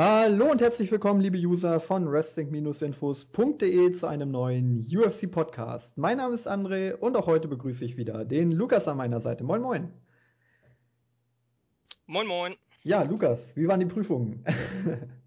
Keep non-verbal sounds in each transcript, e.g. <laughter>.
Hallo und herzlich willkommen, liebe User von Wrestling-Infos.de zu einem neuen UFC-Podcast. Mein Name ist André und auch heute begrüße ich wieder den Lukas an meiner Seite. Moin, moin. Moin, moin. Ja, Lukas, wie waren die Prüfungen? <laughs>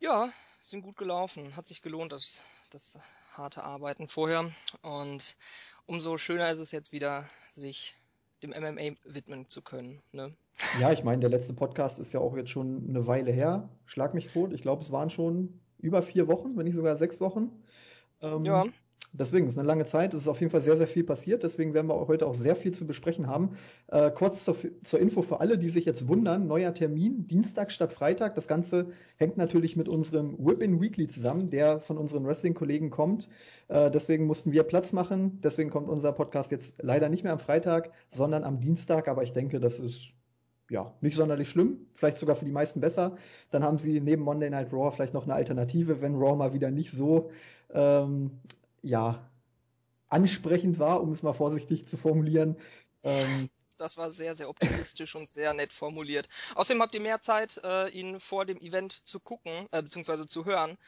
ja, sind gut gelaufen. Hat sich gelohnt, das, das harte Arbeiten vorher. Und umso schöner ist es jetzt wieder, sich dem MMA widmen zu können. Ne? Ja, ich meine, der letzte Podcast ist ja auch jetzt schon eine Weile her. Schlag mich tot. Ich glaube, es waren schon über vier Wochen, wenn nicht sogar sechs Wochen. Ähm, ja. Deswegen ist eine lange Zeit. Es ist auf jeden Fall sehr, sehr viel passiert. Deswegen werden wir heute auch sehr viel zu besprechen haben. Äh, kurz zur, zur, Info für alle, die sich jetzt wundern. Neuer Termin, Dienstag statt Freitag. Das Ganze hängt natürlich mit unserem Whip-In Weekly zusammen, der von unseren Wrestling-Kollegen kommt. Äh, deswegen mussten wir Platz machen. Deswegen kommt unser Podcast jetzt leider nicht mehr am Freitag, sondern am Dienstag. Aber ich denke, das ist ja, nicht sonderlich schlimm, vielleicht sogar für die meisten besser. Dann haben sie neben Monday Night Raw vielleicht noch eine Alternative, wenn Raw mal wieder nicht so ähm, ja, ansprechend war, um es mal vorsichtig zu formulieren. Ähm, das war sehr, sehr optimistisch und sehr nett formuliert. Außerdem habt ihr mehr Zeit, äh, ihn vor dem Event zu gucken, äh, beziehungsweise zu hören.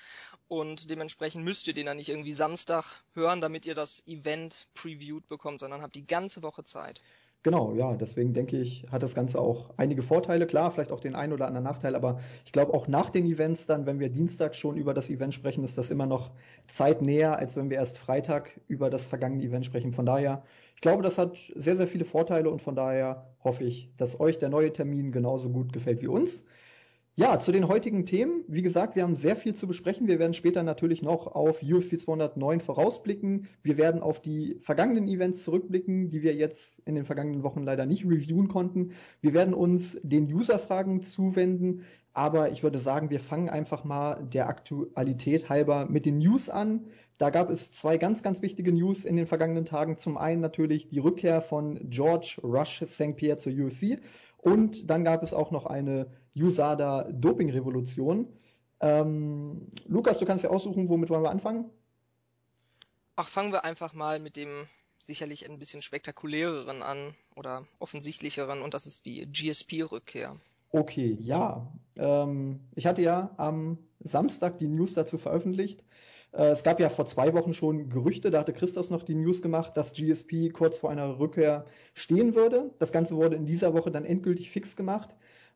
Und dementsprechend müsst ihr den dann nicht irgendwie Samstag hören, damit ihr das Event previewed bekommt, sondern habt die ganze Woche Zeit. Genau, ja, deswegen denke ich, hat das Ganze auch einige Vorteile, klar, vielleicht auch den einen oder anderen Nachteil, aber ich glaube auch nach den Events dann, wenn wir Dienstag schon über das Event sprechen, ist das immer noch zeitnäher, als wenn wir erst Freitag über das vergangene Event sprechen. Von daher, ich glaube, das hat sehr, sehr viele Vorteile und von daher hoffe ich, dass euch der neue Termin genauso gut gefällt wie uns. Ja, zu den heutigen Themen. Wie gesagt, wir haben sehr viel zu besprechen. Wir werden später natürlich noch auf UFC 209 vorausblicken. Wir werden auf die vergangenen Events zurückblicken, die wir jetzt in den vergangenen Wochen leider nicht reviewen konnten. Wir werden uns den User-Fragen zuwenden. Aber ich würde sagen, wir fangen einfach mal der Aktualität halber mit den News an. Da gab es zwei ganz, ganz wichtige News in den vergangenen Tagen. Zum einen natürlich die Rückkehr von George Rush St. Pierre zur UFC und dann gab es auch noch eine USADA Doping-Revolution. Ähm, Lukas, du kannst ja aussuchen, womit wollen wir anfangen? Ach, fangen wir einfach mal mit dem sicherlich ein bisschen spektakuläreren an oder offensichtlicheren und das ist die GSP-Rückkehr. Okay, ja. Ähm, ich hatte ja am Samstag die News dazu veröffentlicht. Äh, es gab ja vor zwei Wochen schon Gerüchte, da hatte Christos noch die News gemacht, dass GSP kurz vor einer Rückkehr stehen würde. Das Ganze wurde in dieser Woche dann endgültig fix gemacht.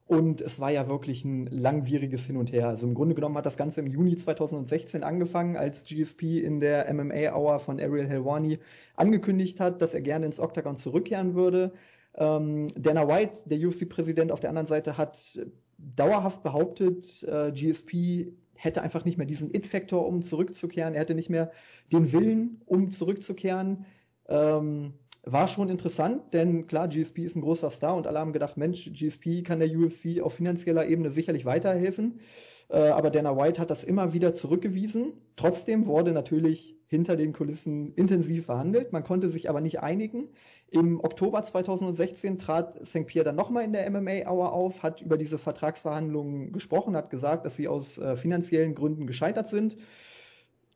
Und es war ja wirklich ein langwieriges Hin und Her. Also im Grunde genommen hat das Ganze im Juni 2016 angefangen, als GSP in der MMA Hour von Ariel Helwani angekündigt hat, dass er gerne ins Octagon zurückkehren würde. Ähm, Dana White, der UFC-Präsident auf der anderen Seite, hat dauerhaft behauptet, äh, GSP hätte einfach nicht mehr diesen It-Faktor, um zurückzukehren. Er hätte nicht mehr den Willen, um zurückzukehren. Ähm, war schon interessant, denn klar, GSP ist ein großer Star und alle haben gedacht, Mensch, GSP kann der UFC auf finanzieller Ebene sicherlich weiterhelfen. Äh, aber Dana White hat das immer wieder zurückgewiesen. Trotzdem wurde natürlich hinter den Kulissen intensiv verhandelt. Man konnte sich aber nicht einigen. Im Oktober 2016 trat St. Pierre dann nochmal in der MMA Hour auf, hat über diese Vertragsverhandlungen gesprochen, hat gesagt, dass sie aus äh, finanziellen Gründen gescheitert sind.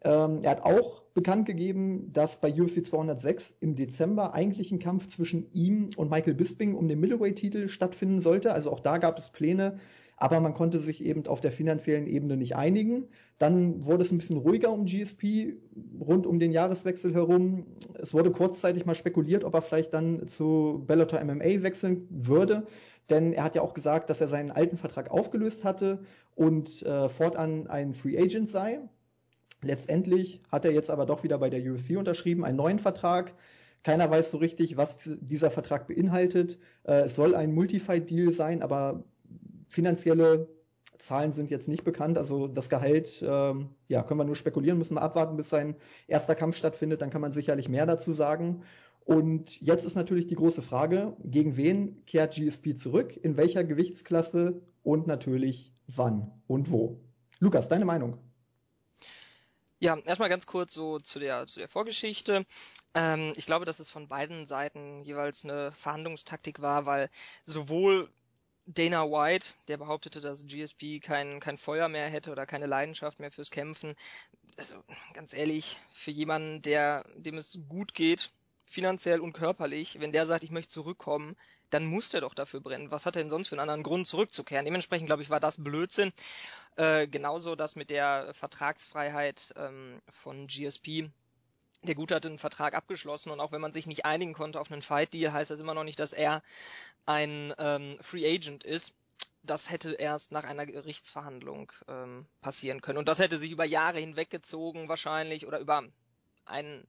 Ähm, er hat auch bekannt gegeben, dass bei UFC 206 im Dezember eigentlich ein Kampf zwischen ihm und Michael Bisping um den Middleweight-Titel stattfinden sollte. Also auch da gab es Pläne, aber man konnte sich eben auf der finanziellen Ebene nicht einigen. Dann wurde es ein bisschen ruhiger um GSP rund um den Jahreswechsel herum. Es wurde kurzzeitig mal spekuliert, ob er vielleicht dann zu Bellator MMA wechseln würde, denn er hat ja auch gesagt, dass er seinen alten Vertrag aufgelöst hatte und äh, fortan ein Free Agent sei. Letztendlich hat er jetzt aber doch wieder bei der UFC unterschrieben, einen neuen Vertrag. Keiner weiß so richtig, was dieser Vertrag beinhaltet. Äh, es soll ein Multifight-Deal sein, aber Finanzielle Zahlen sind jetzt nicht bekannt. Also das Gehalt, ähm, ja, können wir nur spekulieren, müssen wir abwarten, bis sein erster Kampf stattfindet. Dann kann man sicherlich mehr dazu sagen. Und jetzt ist natürlich die große Frage, gegen wen kehrt GSP zurück, in welcher Gewichtsklasse und natürlich wann und wo. Lukas, deine Meinung? Ja, erstmal ganz kurz so zu der, zu der Vorgeschichte. Ähm, ich glaube, dass es von beiden Seiten jeweils eine Verhandlungstaktik war, weil sowohl Dana White, der behauptete, dass GSP kein, kein Feuer mehr hätte oder keine Leidenschaft mehr fürs Kämpfen. Also ganz ehrlich, für jemanden, der, dem es gut geht, finanziell und körperlich, wenn der sagt, ich möchte zurückkommen, dann muss der doch dafür brennen. Was hat er denn sonst für einen anderen Grund zurückzukehren? Dementsprechend, glaube ich, war das Blödsinn. Äh, genauso das mit der Vertragsfreiheit ähm, von GSP. Der Gute hatte einen Vertrag abgeschlossen und auch wenn man sich nicht einigen konnte auf einen Fight-Deal, heißt das immer noch nicht, dass er ein ähm, Free Agent ist. Das hätte erst nach einer Gerichtsverhandlung ähm, passieren können. Und das hätte sich über Jahre hinweggezogen wahrscheinlich oder über einen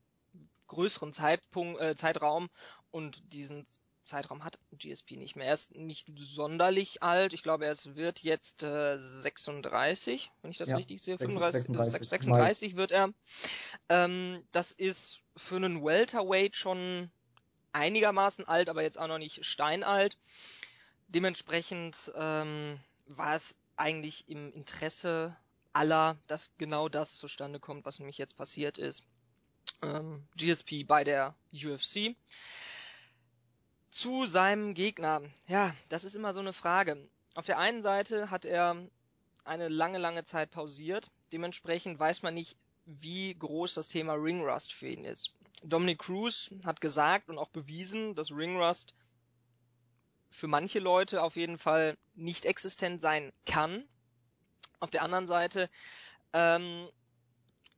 größeren Zeitpunkt, äh, Zeitraum und diesen Zeitraum hat GSP nicht mehr. Er ist nicht sonderlich alt. Ich glaube, er wird jetzt äh, 36, wenn ich das ja, richtig sehe. 35, 36, 36 wird er. Ähm, das ist für einen Welterweight schon einigermaßen alt, aber jetzt auch noch nicht steinalt. Dementsprechend ähm, war es eigentlich im Interesse aller, dass genau das zustande kommt, was nämlich jetzt passiert ist. Ähm, GSP bei der UFC. Zu seinem Gegner. Ja, das ist immer so eine Frage. Auf der einen Seite hat er eine lange, lange Zeit pausiert. Dementsprechend weiß man nicht, wie groß das Thema Ringrust für ihn ist. Dominic Cruz hat gesagt und auch bewiesen, dass Ringrust für manche Leute auf jeden Fall nicht existent sein kann. Auf der anderen Seite ähm,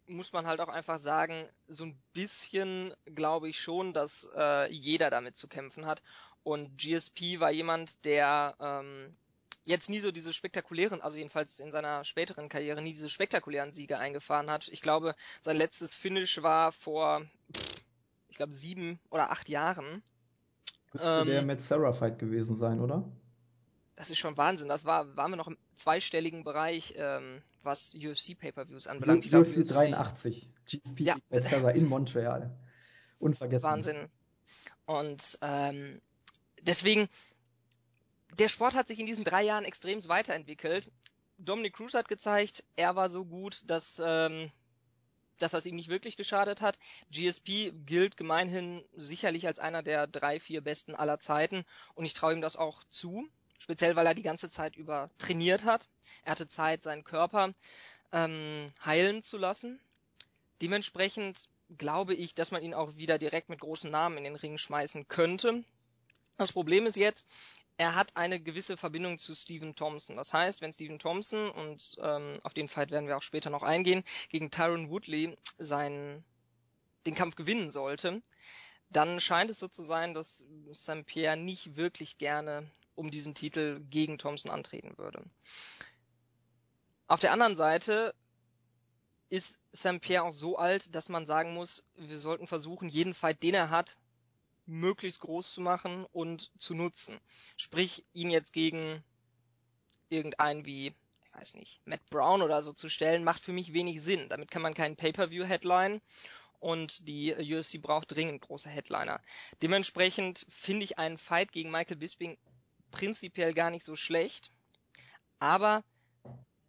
muss man halt auch einfach sagen, so ein bisschen glaube ich schon, dass äh, jeder damit zu kämpfen hat. Und GSP war jemand, der ähm, jetzt nie so diese spektakulären, also jedenfalls in seiner späteren Karriere nie diese spektakulären Siege eingefahren hat. Ich glaube, sein letztes Finish war vor, ich glaube, sieben oder acht Jahren. Müsste ähm, der mit Sarah Fight gewesen sein, oder? Das ist schon Wahnsinn. Das war, waren wir noch im zweistelligen Bereich, ähm, was UFC Pay-per-Views anbelangt. Ich glaub, UFC 83, GSP ja. Sarah in Montreal. Unvergessen. Wahnsinn. Und ähm, deswegen, der Sport hat sich in diesen drei Jahren extrem weiterentwickelt. Dominic Cruz hat gezeigt, er war so gut, dass ähm, dass das ihm nicht wirklich geschadet hat. GSP gilt gemeinhin sicherlich als einer der drei, vier besten aller Zeiten und ich traue ihm das auch zu, speziell weil er die ganze Zeit über trainiert hat. Er hatte Zeit, seinen Körper ähm, heilen zu lassen. Dementsprechend glaube ich, dass man ihn auch wieder direkt mit großen Namen in den Ring schmeißen könnte. Das Problem ist jetzt, er hat eine gewisse Verbindung zu Stephen Thompson. Das heißt, wenn Stephen Thompson, und ähm, auf den Fight werden wir auch später noch eingehen, gegen Tyron Woodley seinen, den Kampf gewinnen sollte, dann scheint es so zu sein, dass St. Pierre nicht wirklich gerne um diesen Titel gegen Thompson antreten würde. Auf der anderen Seite ist St. Pierre auch so alt, dass man sagen muss, wir sollten versuchen, jeden Fight, den er hat, möglichst groß zu machen und zu nutzen. Sprich, ihn jetzt gegen irgendeinen wie, ich weiß nicht, Matt Brown oder so zu stellen, macht für mich wenig Sinn. Damit kann man keinen Pay-per-view-Headline und die UFC braucht dringend große Headliner. Dementsprechend finde ich einen Fight gegen Michael Bisping prinzipiell gar nicht so schlecht, aber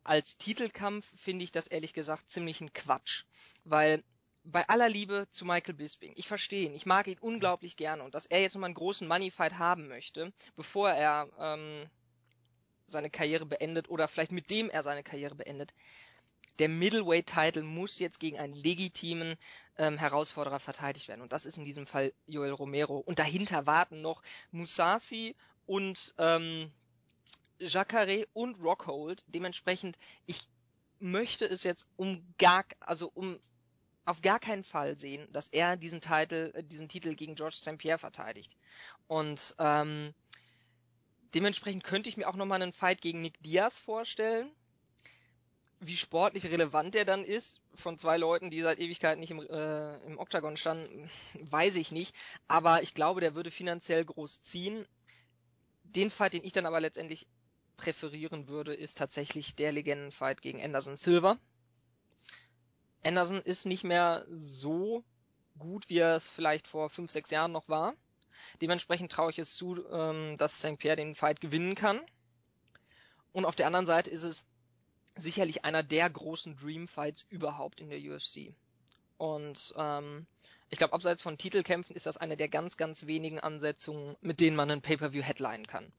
als Titelkampf finde ich das ehrlich gesagt ziemlich ein Quatsch, weil bei aller Liebe zu Michael Bisping, ich verstehe ihn, ich mag ihn unglaublich gerne und dass er jetzt nochmal einen großen Moneyfight haben möchte, bevor er ähm, seine Karriere beendet oder vielleicht mit dem er seine Karriere beendet. Der Middleweight-Title muss jetzt gegen einen legitimen ähm, Herausforderer verteidigt werden und das ist in diesem Fall Joel Romero. Und dahinter warten noch Musasi und ähm, Jacare und Rockhold. Dementsprechend, ich möchte es jetzt um gar, also um auf gar keinen Fall sehen, dass er diesen Titel, äh, diesen Titel gegen George St. Pierre verteidigt. Und ähm, dementsprechend könnte ich mir auch nochmal einen Fight gegen Nick Diaz vorstellen. Wie sportlich relevant der dann ist, von zwei Leuten, die seit Ewigkeit nicht im, äh, im Oktagon standen, weiß ich nicht. Aber ich glaube, der würde finanziell groß ziehen. Den Fight, den ich dann aber letztendlich präferieren würde, ist tatsächlich der Legendenfight gegen Anderson Silver Anderson ist nicht mehr so gut, wie er es vielleicht vor fünf, sechs Jahren noch war. Dementsprechend traue ich es zu, ähm, dass St. Pierre den Fight gewinnen kann. Und auf der anderen Seite ist es sicherlich einer der großen Dream Fights überhaupt in der UFC. Und ähm, ich glaube, abseits von Titelkämpfen ist das eine der ganz, ganz wenigen Ansetzungen, mit denen man einen Pay-per-view headline kann.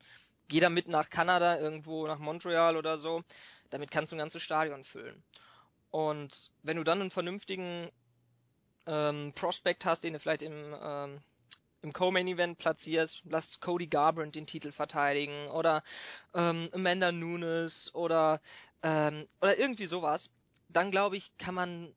Geh da mit nach Kanada, irgendwo nach Montreal oder so, damit kannst du ein ganzes Stadion füllen. Und wenn du dann einen vernünftigen ähm, Prospect hast, den du vielleicht im, ähm, im Co-Main-Event platzierst, lass Cody Garbrandt den Titel verteidigen oder ähm, Amanda Nunes oder, ähm, oder irgendwie sowas, dann glaube ich, kann man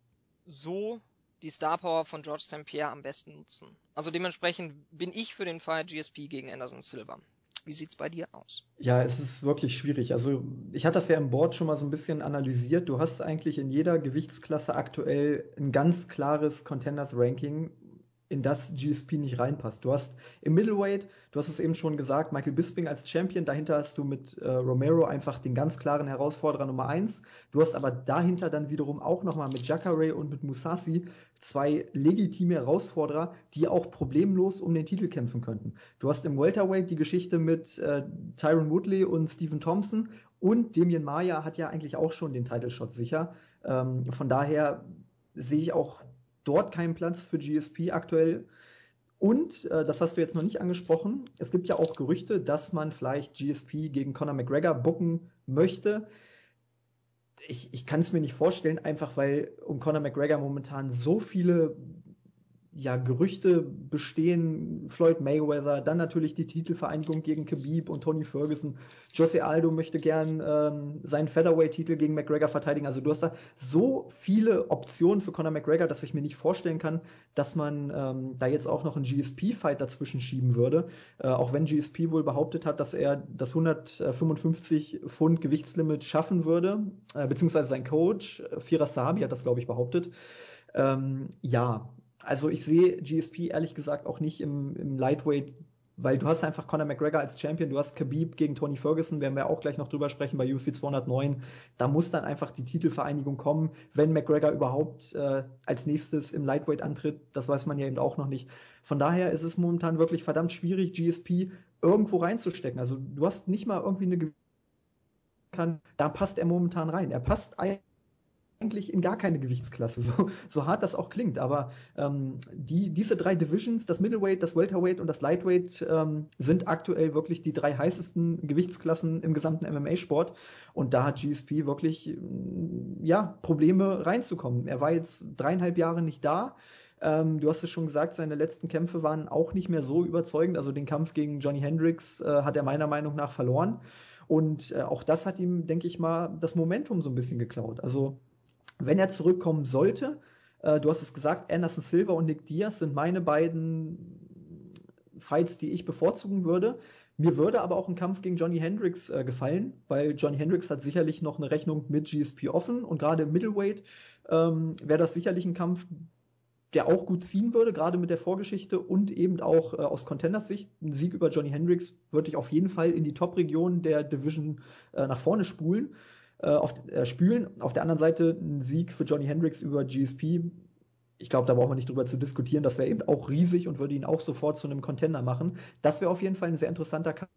so die Star Power von George St. Pierre am besten nutzen. Also dementsprechend bin ich für den Fight GSP gegen Anderson Silva. Wie sieht's bei dir aus? Ja, es ist wirklich schwierig. Also ich hatte das ja im Board schon mal so ein bisschen analysiert. Du hast eigentlich in jeder Gewichtsklasse aktuell ein ganz klares Contenders Ranking, in das GSP nicht reinpasst. Du hast im Middleweight, du hast es eben schon gesagt, Michael Bisping als Champion, dahinter hast du mit äh, Romero einfach den ganz klaren Herausforderer Nummer eins. Du hast aber dahinter dann wiederum auch nochmal mit Jacare und mit Musasi zwei legitime Herausforderer, die auch problemlos um den Titel kämpfen könnten. Du hast im Welterweight die Geschichte mit äh, Tyron Woodley und Stephen Thompson und Damien Maya hat ja eigentlich auch schon den Title Shot sicher. Ähm, von daher sehe ich auch dort keinen Platz für GSP aktuell. Und, äh, das hast du jetzt noch nicht angesprochen, es gibt ja auch Gerüchte, dass man vielleicht GSP gegen Conor McGregor bucken möchte. Ich, ich kann es mir nicht vorstellen, einfach weil um Conor McGregor momentan so viele ja, Gerüchte bestehen, Floyd Mayweather, dann natürlich die Titelvereinigung gegen Khabib und Tony Ferguson. Jose Aldo möchte gern ähm, seinen Featherweight-Titel gegen McGregor verteidigen. Also du hast da so viele Optionen für Conor McGregor, dass ich mir nicht vorstellen kann, dass man ähm, da jetzt auch noch einen GSP-Fight dazwischen schieben würde. Äh, auch wenn GSP wohl behauptet hat, dass er das 155 Pfund Gewichtslimit schaffen würde, äh, beziehungsweise sein Coach, äh, Firas Sahabi hat das, glaube ich, behauptet. Ähm, ja, also ich sehe GSP ehrlich gesagt auch nicht im, im Lightweight, weil du hast einfach Conor McGregor als Champion, du hast Khabib gegen Tony Ferguson, werden wir auch gleich noch drüber sprechen bei UFC 209. Da muss dann einfach die Titelvereinigung kommen, wenn McGregor überhaupt äh, als nächstes im Lightweight antritt. Das weiß man ja eben auch noch nicht. Von daher ist es momentan wirklich verdammt schwierig, GSP irgendwo reinzustecken. Also du hast nicht mal irgendwie eine kann, da passt er momentan rein. Er passt eigentlich in gar keine Gewichtsklasse, <laughs> so, so hart das auch klingt. Aber ähm, die, diese drei Divisions, das Middleweight, das Welterweight und das Lightweight, ähm, sind aktuell wirklich die drei heißesten Gewichtsklassen im gesamten MMA-Sport. Und da hat GSP wirklich mm, ja, Probleme reinzukommen. Er war jetzt dreieinhalb Jahre nicht da. Ähm, du hast es schon gesagt, seine letzten Kämpfe waren auch nicht mehr so überzeugend. Also den Kampf gegen Johnny Hendricks äh, hat er meiner Meinung nach verloren. Und äh, auch das hat ihm, denke ich mal, das Momentum so ein bisschen geklaut. Also wenn er zurückkommen sollte, äh, du hast es gesagt, Anderson Silva und Nick Diaz sind meine beiden Fights, die ich bevorzugen würde. Mir würde aber auch ein Kampf gegen Johnny Hendricks äh, gefallen, weil Johnny Hendricks hat sicherlich noch eine Rechnung mit GSP offen und gerade im Middleweight ähm, wäre das sicherlich ein Kampf, der auch gut ziehen würde, gerade mit der Vorgeschichte und eben auch äh, aus Contenders Sicht. Ein Sieg über Johnny Hendricks würde ich auf jeden Fall in die Top-Region der Division äh, nach vorne spulen äh, auf, äh, spülen. Auf der anderen Seite ein Sieg für Johnny Hendricks über GSP. Ich glaube, da braucht man nicht drüber zu diskutieren. Das wäre eben auch riesig und würde ihn auch sofort zu einem Contender machen. Das wäre auf jeden Fall ein sehr interessanter Kampf.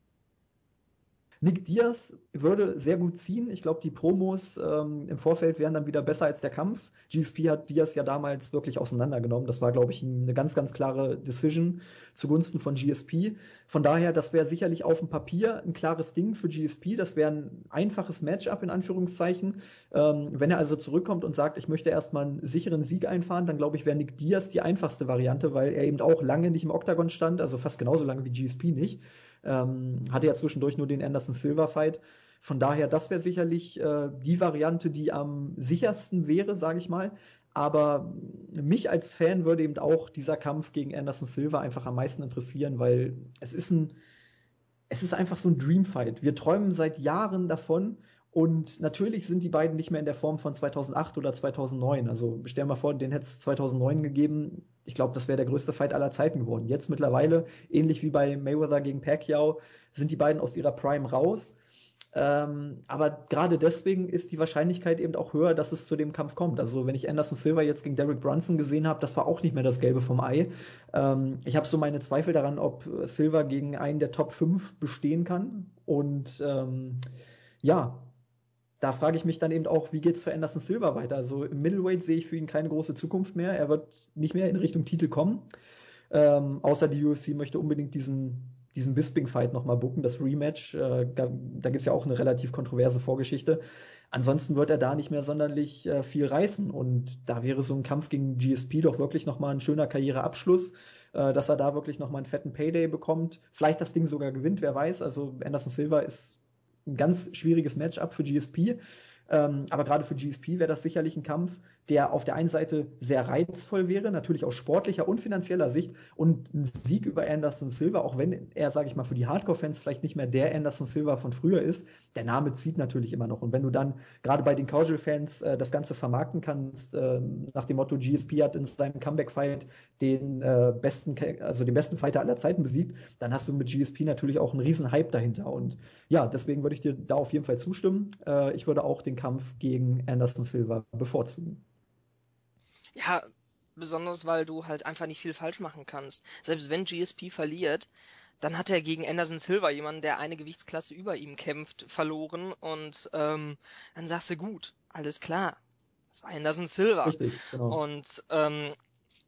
Nick Diaz würde sehr gut ziehen. Ich glaube, die Promos ähm, im Vorfeld wären dann wieder besser als der Kampf. GSP hat Diaz ja damals wirklich auseinandergenommen. Das war, glaube ich, eine ganz, ganz klare Decision zugunsten von GSP. Von daher, das wäre sicherlich auf dem Papier ein klares Ding für GSP. Das wäre ein einfaches Matchup in Anführungszeichen. Ähm, wenn er also zurückkommt und sagt, ich möchte erstmal einen sicheren Sieg einfahren, dann glaube ich, wäre Nick Diaz die einfachste Variante, weil er eben auch lange nicht im Oktagon stand, also fast genauso lange wie GSP nicht. Ähm, hatte ja zwischendurch nur den Anderson Silver Fight. Von daher, das wäre sicherlich äh, die Variante, die am sichersten wäre, sage ich mal. Aber mich als Fan würde eben auch dieser Kampf gegen Anderson Silva einfach am meisten interessieren, weil es ist ein, es ist einfach so ein Dreamfight. Wir träumen seit Jahren davon und natürlich sind die beiden nicht mehr in der Form von 2008 oder 2009. Also stell mal vor, den hätte es 2009 gegeben. Ich glaube, das wäre der größte Fight aller Zeiten geworden. Jetzt mittlerweile, ähnlich wie bei Mayweather gegen Pacquiao, sind die beiden aus ihrer Prime raus. Ähm, aber gerade deswegen ist die Wahrscheinlichkeit eben auch höher, dass es zu dem Kampf kommt. Also wenn ich Anderson Silva jetzt gegen Derek Brunson gesehen habe, das war auch nicht mehr das Gelbe vom Ei. Ähm, ich habe so meine Zweifel daran, ob Silva gegen einen der Top 5 bestehen kann. Und ähm, ja, da frage ich mich dann eben auch, wie geht's für Anderson Silva weiter? Also im Middleweight sehe ich für ihn keine große Zukunft mehr. Er wird nicht mehr in Richtung Titel kommen. Ähm, außer die UFC möchte unbedingt diesen, diesen Bisping-Fight nochmal bucken, das Rematch. Äh, da da gibt's ja auch eine relativ kontroverse Vorgeschichte. Ansonsten wird er da nicht mehr sonderlich äh, viel reißen. Und da wäre so ein Kampf gegen GSP doch wirklich nochmal ein schöner Karriereabschluss. äh, dass er da wirklich nochmal einen fetten Payday bekommt. Vielleicht das Ding sogar gewinnt, wer weiß. Also Anderson Silva ist ein ganz schwieriges Matchup für GSP. Ähm, aber gerade für GSP wäre das sicherlich ein Kampf, der auf der einen Seite sehr reizvoll wäre, natürlich aus sportlicher und finanzieller Sicht und ein Sieg über Anderson Silva, auch wenn er, sage ich mal, für die Hardcore-Fans vielleicht nicht mehr der Anderson Silva von früher ist, der Name zieht natürlich immer noch. Und wenn du dann gerade bei den Casual-Fans äh, das Ganze vermarkten kannst, äh, nach dem Motto GSP hat in seinem Comeback-Fight den äh, besten, also den besten Fighter aller Zeiten besiegt, dann hast du mit GSP natürlich auch einen riesen Hype dahinter. Und ja, deswegen würde ich dir da auf jeden Fall zustimmen. Äh, ich würde auch den Kampf gegen Anderson Silva bevorzugen. Ja, besonders weil du halt einfach nicht viel falsch machen kannst. Selbst wenn GSP verliert, dann hat er gegen Anderson Silva jemanden, der eine Gewichtsklasse über ihm kämpft, verloren und ähm, dann sagst du gut, alles klar. Das war Anderson Silva. Richtig, genau. Und ähm,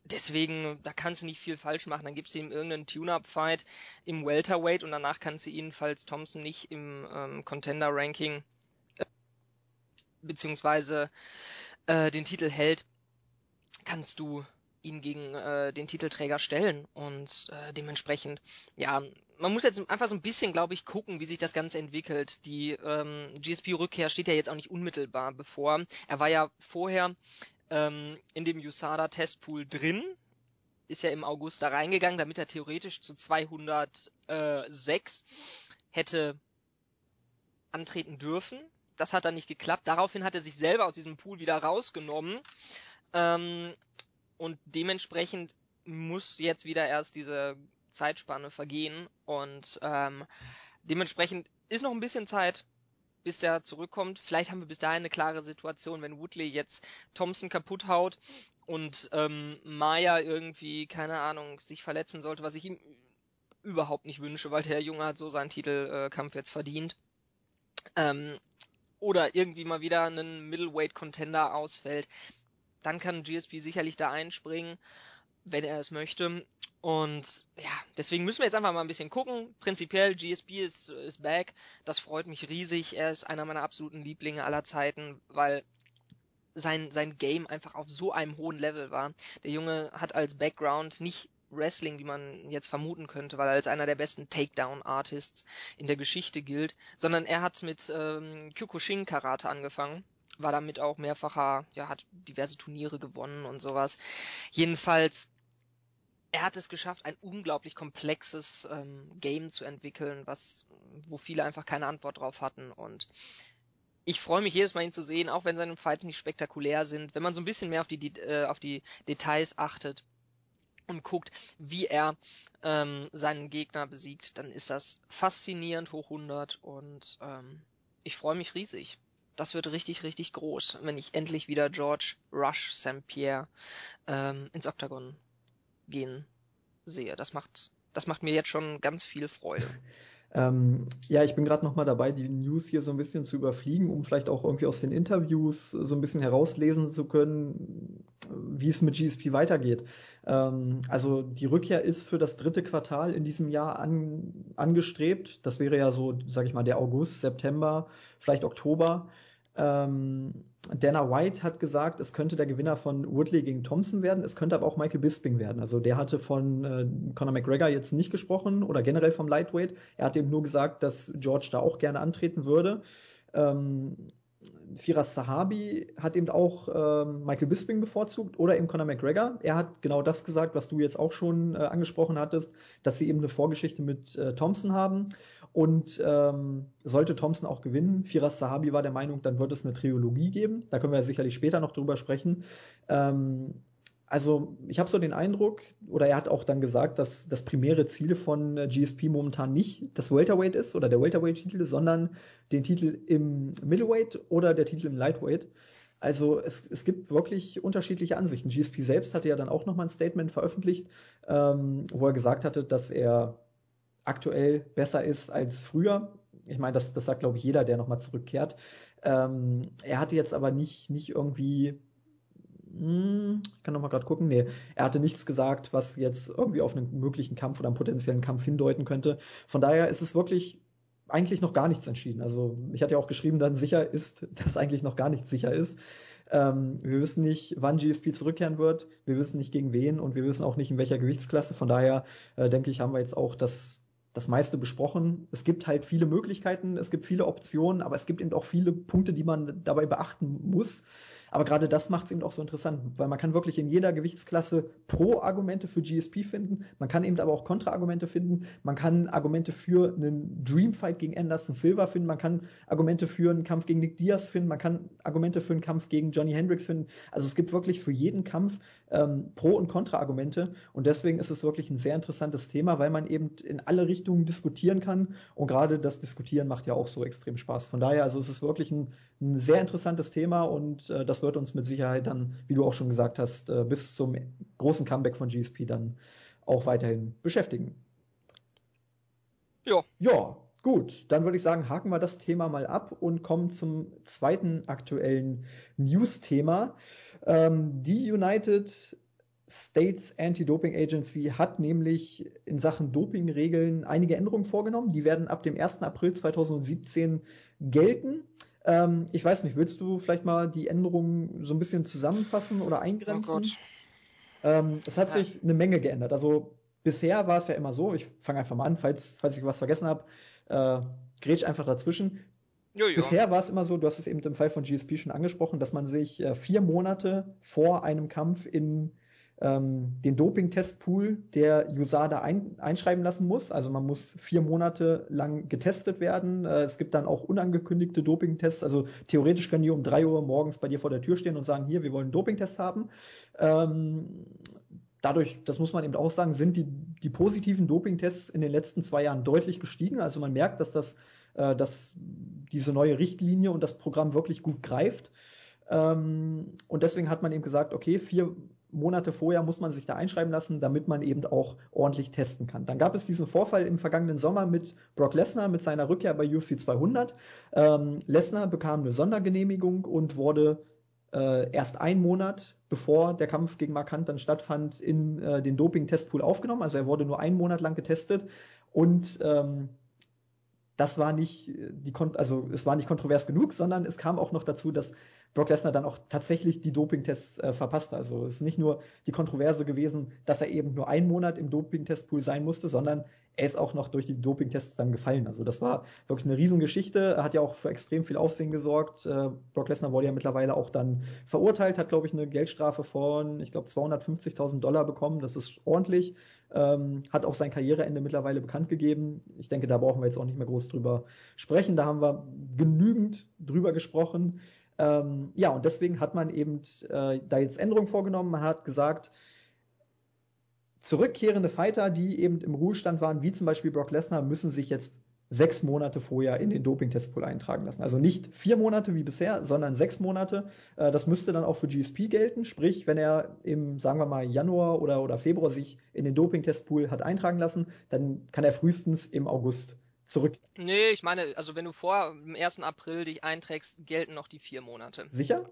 deswegen, da kannst du nicht viel falsch machen. Dann gibst du ihm irgendeinen Tune-Up-Fight im Welterweight und danach kannst du ihn, falls Thompson nicht im ähm, Contender-Ranking äh, beziehungsweise äh, den Titel hält, kannst du ihn gegen äh, den Titelträger stellen und äh, dementsprechend, ja, man muss jetzt einfach so ein bisschen, glaube ich, gucken, wie sich das Ganze entwickelt. Die ähm, GSP-Rückkehr steht ja jetzt auch nicht unmittelbar bevor. Er war ja vorher ähm, in dem USADA-Testpool drin, ist ja im August da reingegangen, damit er theoretisch zu 206 hätte antreten dürfen. Das hat dann nicht geklappt. Daraufhin hat er sich selber aus diesem Pool wieder rausgenommen ähm, und dementsprechend muss jetzt wieder erst diese Zeitspanne vergehen und ähm, dementsprechend ist noch ein bisschen Zeit, bis er zurückkommt. Vielleicht haben wir bis dahin eine klare Situation, wenn Woodley jetzt Thompson kaputt haut und ähm, Maya irgendwie, keine Ahnung, sich verletzen sollte, was ich ihm überhaupt nicht wünsche, weil der Junge hat so seinen Titelkampf jetzt verdient. Ähm, oder irgendwie mal wieder einen Middleweight-Contender ausfällt dann kann GSP sicherlich da einspringen, wenn er es möchte. Und ja, deswegen müssen wir jetzt einfach mal ein bisschen gucken. Prinzipiell, GSP ist, ist back. Das freut mich riesig. Er ist einer meiner absoluten Lieblinge aller Zeiten, weil sein, sein Game einfach auf so einem hohen Level war. Der Junge hat als Background nicht Wrestling, wie man jetzt vermuten könnte, weil er als einer der besten Takedown-Artists in der Geschichte gilt, sondern er hat mit ähm, Kyokushin Karate angefangen war damit auch mehrfacher, ja, hat diverse Turniere gewonnen und sowas. Jedenfalls, er hat es geschafft, ein unglaublich komplexes ähm, Game zu entwickeln, was, wo viele einfach keine Antwort drauf hatten und ich freue mich jedes Mal ihn zu sehen, auch wenn seine Fights nicht spektakulär sind, wenn man so ein bisschen mehr auf die, äh, auf die Details achtet und guckt, wie er ähm, seinen Gegner besiegt, dann ist das faszinierend hoch 100 und ähm, ich freue mich riesig das wird richtig, richtig groß, wenn ich endlich wieder George Rush St. Pierre ähm, ins Oktagon gehen sehe. Das macht, das macht mir jetzt schon ganz viel Freude. <laughs> Ähm, ja, ich bin gerade noch mal dabei, die News hier so ein bisschen zu überfliegen, um vielleicht auch irgendwie aus den Interviews so ein bisschen herauslesen zu können, wie es mit GSP weitergeht. Ähm, also die Rückkehr ist für das dritte Quartal in diesem Jahr an, angestrebt. Das wäre ja so, sage ich mal, der August, September, vielleicht Oktober. Ähm, Dana White hat gesagt, es könnte der Gewinner von Woodley gegen Thompson werden, es könnte aber auch Michael Bisping werden. Also der hatte von äh, Conor McGregor jetzt nicht gesprochen oder generell vom Lightweight. Er hat eben nur gesagt, dass George da auch gerne antreten würde. Ähm, Firas Sahabi hat eben auch ähm, Michael Bisping bevorzugt oder eben Conor McGregor. Er hat genau das gesagt, was du jetzt auch schon äh, angesprochen hattest, dass sie eben eine Vorgeschichte mit äh, Thompson haben. Und ähm, sollte Thompson auch gewinnen, Firas Sahabi war der Meinung, dann wird es eine Trilogie geben. Da können wir sicherlich später noch drüber sprechen. Ähm, also ich habe so den Eindruck, oder er hat auch dann gesagt, dass das primäre Ziel von äh, GSP momentan nicht das Welterweight ist oder der Welterweight-Titel, sondern den Titel im Middleweight oder der Titel im Lightweight. Also es, es gibt wirklich unterschiedliche Ansichten. GSP selbst hatte ja dann auch nochmal ein Statement veröffentlicht, ähm, wo er gesagt hatte, dass er aktuell besser ist als früher. Ich meine, das, das sagt, glaube ich, jeder, der nochmal zurückkehrt. Ähm, er hatte jetzt aber nicht, nicht irgendwie hm, ich kann noch mal gerade gucken. Nee, er hatte nichts gesagt, was jetzt irgendwie auf einen möglichen Kampf oder einen potenziellen Kampf hindeuten könnte. Von daher ist es wirklich eigentlich noch gar nichts entschieden. Also ich hatte ja auch geschrieben, dann sicher ist, <laughs> dass eigentlich noch gar nichts sicher ist. Ähm, wir wissen nicht, wann GSP zurückkehren wird. Wir wissen nicht gegen wen und wir wissen auch nicht in welcher Gewichtsklasse. Von daher äh, denke ich, haben wir jetzt auch das das meiste besprochen. Es gibt halt viele Möglichkeiten, es gibt viele Optionen, aber es gibt eben auch viele Punkte, die man dabei beachten muss. Aber gerade das macht es eben auch so interessant, weil man kann wirklich in jeder Gewichtsklasse Pro-Argumente für GSP finden. Man kann eben aber auch Kontra-Argumente finden. Man kann Argumente für einen Dreamfight gegen Anderson Silva finden. Man kann Argumente für einen Kampf gegen Nick Diaz finden. Man kann Argumente für einen Kampf gegen Johnny Hendricks finden. Also es gibt wirklich für jeden Kampf ähm, Pro- und Kontra-Argumente. Und deswegen ist es wirklich ein sehr interessantes Thema, weil man eben in alle Richtungen diskutieren kann. Und gerade das Diskutieren macht ja auch so extrem Spaß. Von daher, also es ist wirklich ein, ein sehr interessantes Thema und äh, das wird uns mit Sicherheit dann, wie du auch schon gesagt hast, äh, bis zum großen Comeback von GSP dann auch weiterhin beschäftigen. Ja. Ja, gut. Dann würde ich sagen, haken wir das Thema mal ab und kommen zum zweiten aktuellen News-Thema. Ähm, die United States Anti-Doping Agency hat nämlich in Sachen Dopingregeln einige Änderungen vorgenommen. Die werden ab dem 1. April 2017 gelten. Ähm, ich weiß nicht, willst du vielleicht mal die Änderungen so ein bisschen zusammenfassen oder eingrenzen? Oh ähm, es hat ja. sich eine Menge geändert. Also bisher war es ja immer so, ich fange einfach mal an, falls, falls ich was vergessen habe, äh, grätsch einfach dazwischen. Jojo. Bisher war es immer so, du hast es eben im Fall von GSP schon angesprochen, dass man sich äh, vier Monate vor einem Kampf in ähm, den Doping-Testpool der USADA ein, einschreiben lassen muss. Also man muss vier Monate lang getestet werden. Äh, es gibt dann auch unangekündigte Doping-Tests. Also theoretisch können die um drei Uhr morgens bei dir vor der Tür stehen und sagen, hier, wir wollen einen Doping-Test haben. Ähm, dadurch, das muss man eben auch sagen, sind die, die positiven Doping-Tests in den letzten zwei Jahren deutlich gestiegen. Also man merkt, dass das, äh, dass diese neue Richtlinie und das Programm wirklich gut greift. Ähm, und deswegen hat man eben gesagt, okay, vier Monate vorher muss man sich da einschreiben lassen, damit man eben auch ordentlich testen kann. Dann gab es diesen Vorfall im vergangenen Sommer mit Brock Lesnar mit seiner Rückkehr bei UFC 200. Ähm, Lesnar bekam eine Sondergenehmigung und wurde äh, erst einen Monat bevor der Kampf gegen Markant dann stattfand in äh, den Doping-Testpool aufgenommen. Also er wurde nur einen Monat lang getestet und ähm, das war nicht die also es war nicht kontrovers genug, sondern es kam auch noch dazu, dass Brock Lesnar dann auch tatsächlich die Dopingtests äh, verpasste. Also es ist nicht nur die Kontroverse gewesen, dass er eben nur einen Monat im Dopingtestpool sein musste, sondern er ist auch noch durch die Dopingtests dann gefallen. Also das war wirklich eine Riesengeschichte. Er hat ja auch für extrem viel Aufsehen gesorgt. Äh, Brock Lesnar wurde ja mittlerweile auch dann verurteilt, hat glaube ich eine Geldstrafe von, ich glaube 250.000 Dollar bekommen. Das ist ordentlich. Ähm, hat auch sein Karriereende mittlerweile bekannt gegeben. Ich denke, da brauchen wir jetzt auch nicht mehr groß drüber sprechen. Da haben wir genügend drüber gesprochen. Ähm, ja, und deswegen hat man eben äh, da jetzt Änderungen vorgenommen. Man hat gesagt, zurückkehrende Fighter, die eben im Ruhestand waren, wie zum Beispiel Brock Lesnar, müssen sich jetzt sechs Monate vorher in den Doping-Testpool eintragen lassen. Also nicht vier Monate wie bisher, sondern sechs Monate. Äh, das müsste dann auch für GSP gelten. Sprich, wenn er im, sagen wir mal, Januar oder, oder Februar sich in den Doping-Testpool hat eintragen lassen, dann kann er frühestens im August zurück. Nee, ich meine, also wenn du vor dem 1. April dich einträgst, gelten noch die vier Monate. Sicher?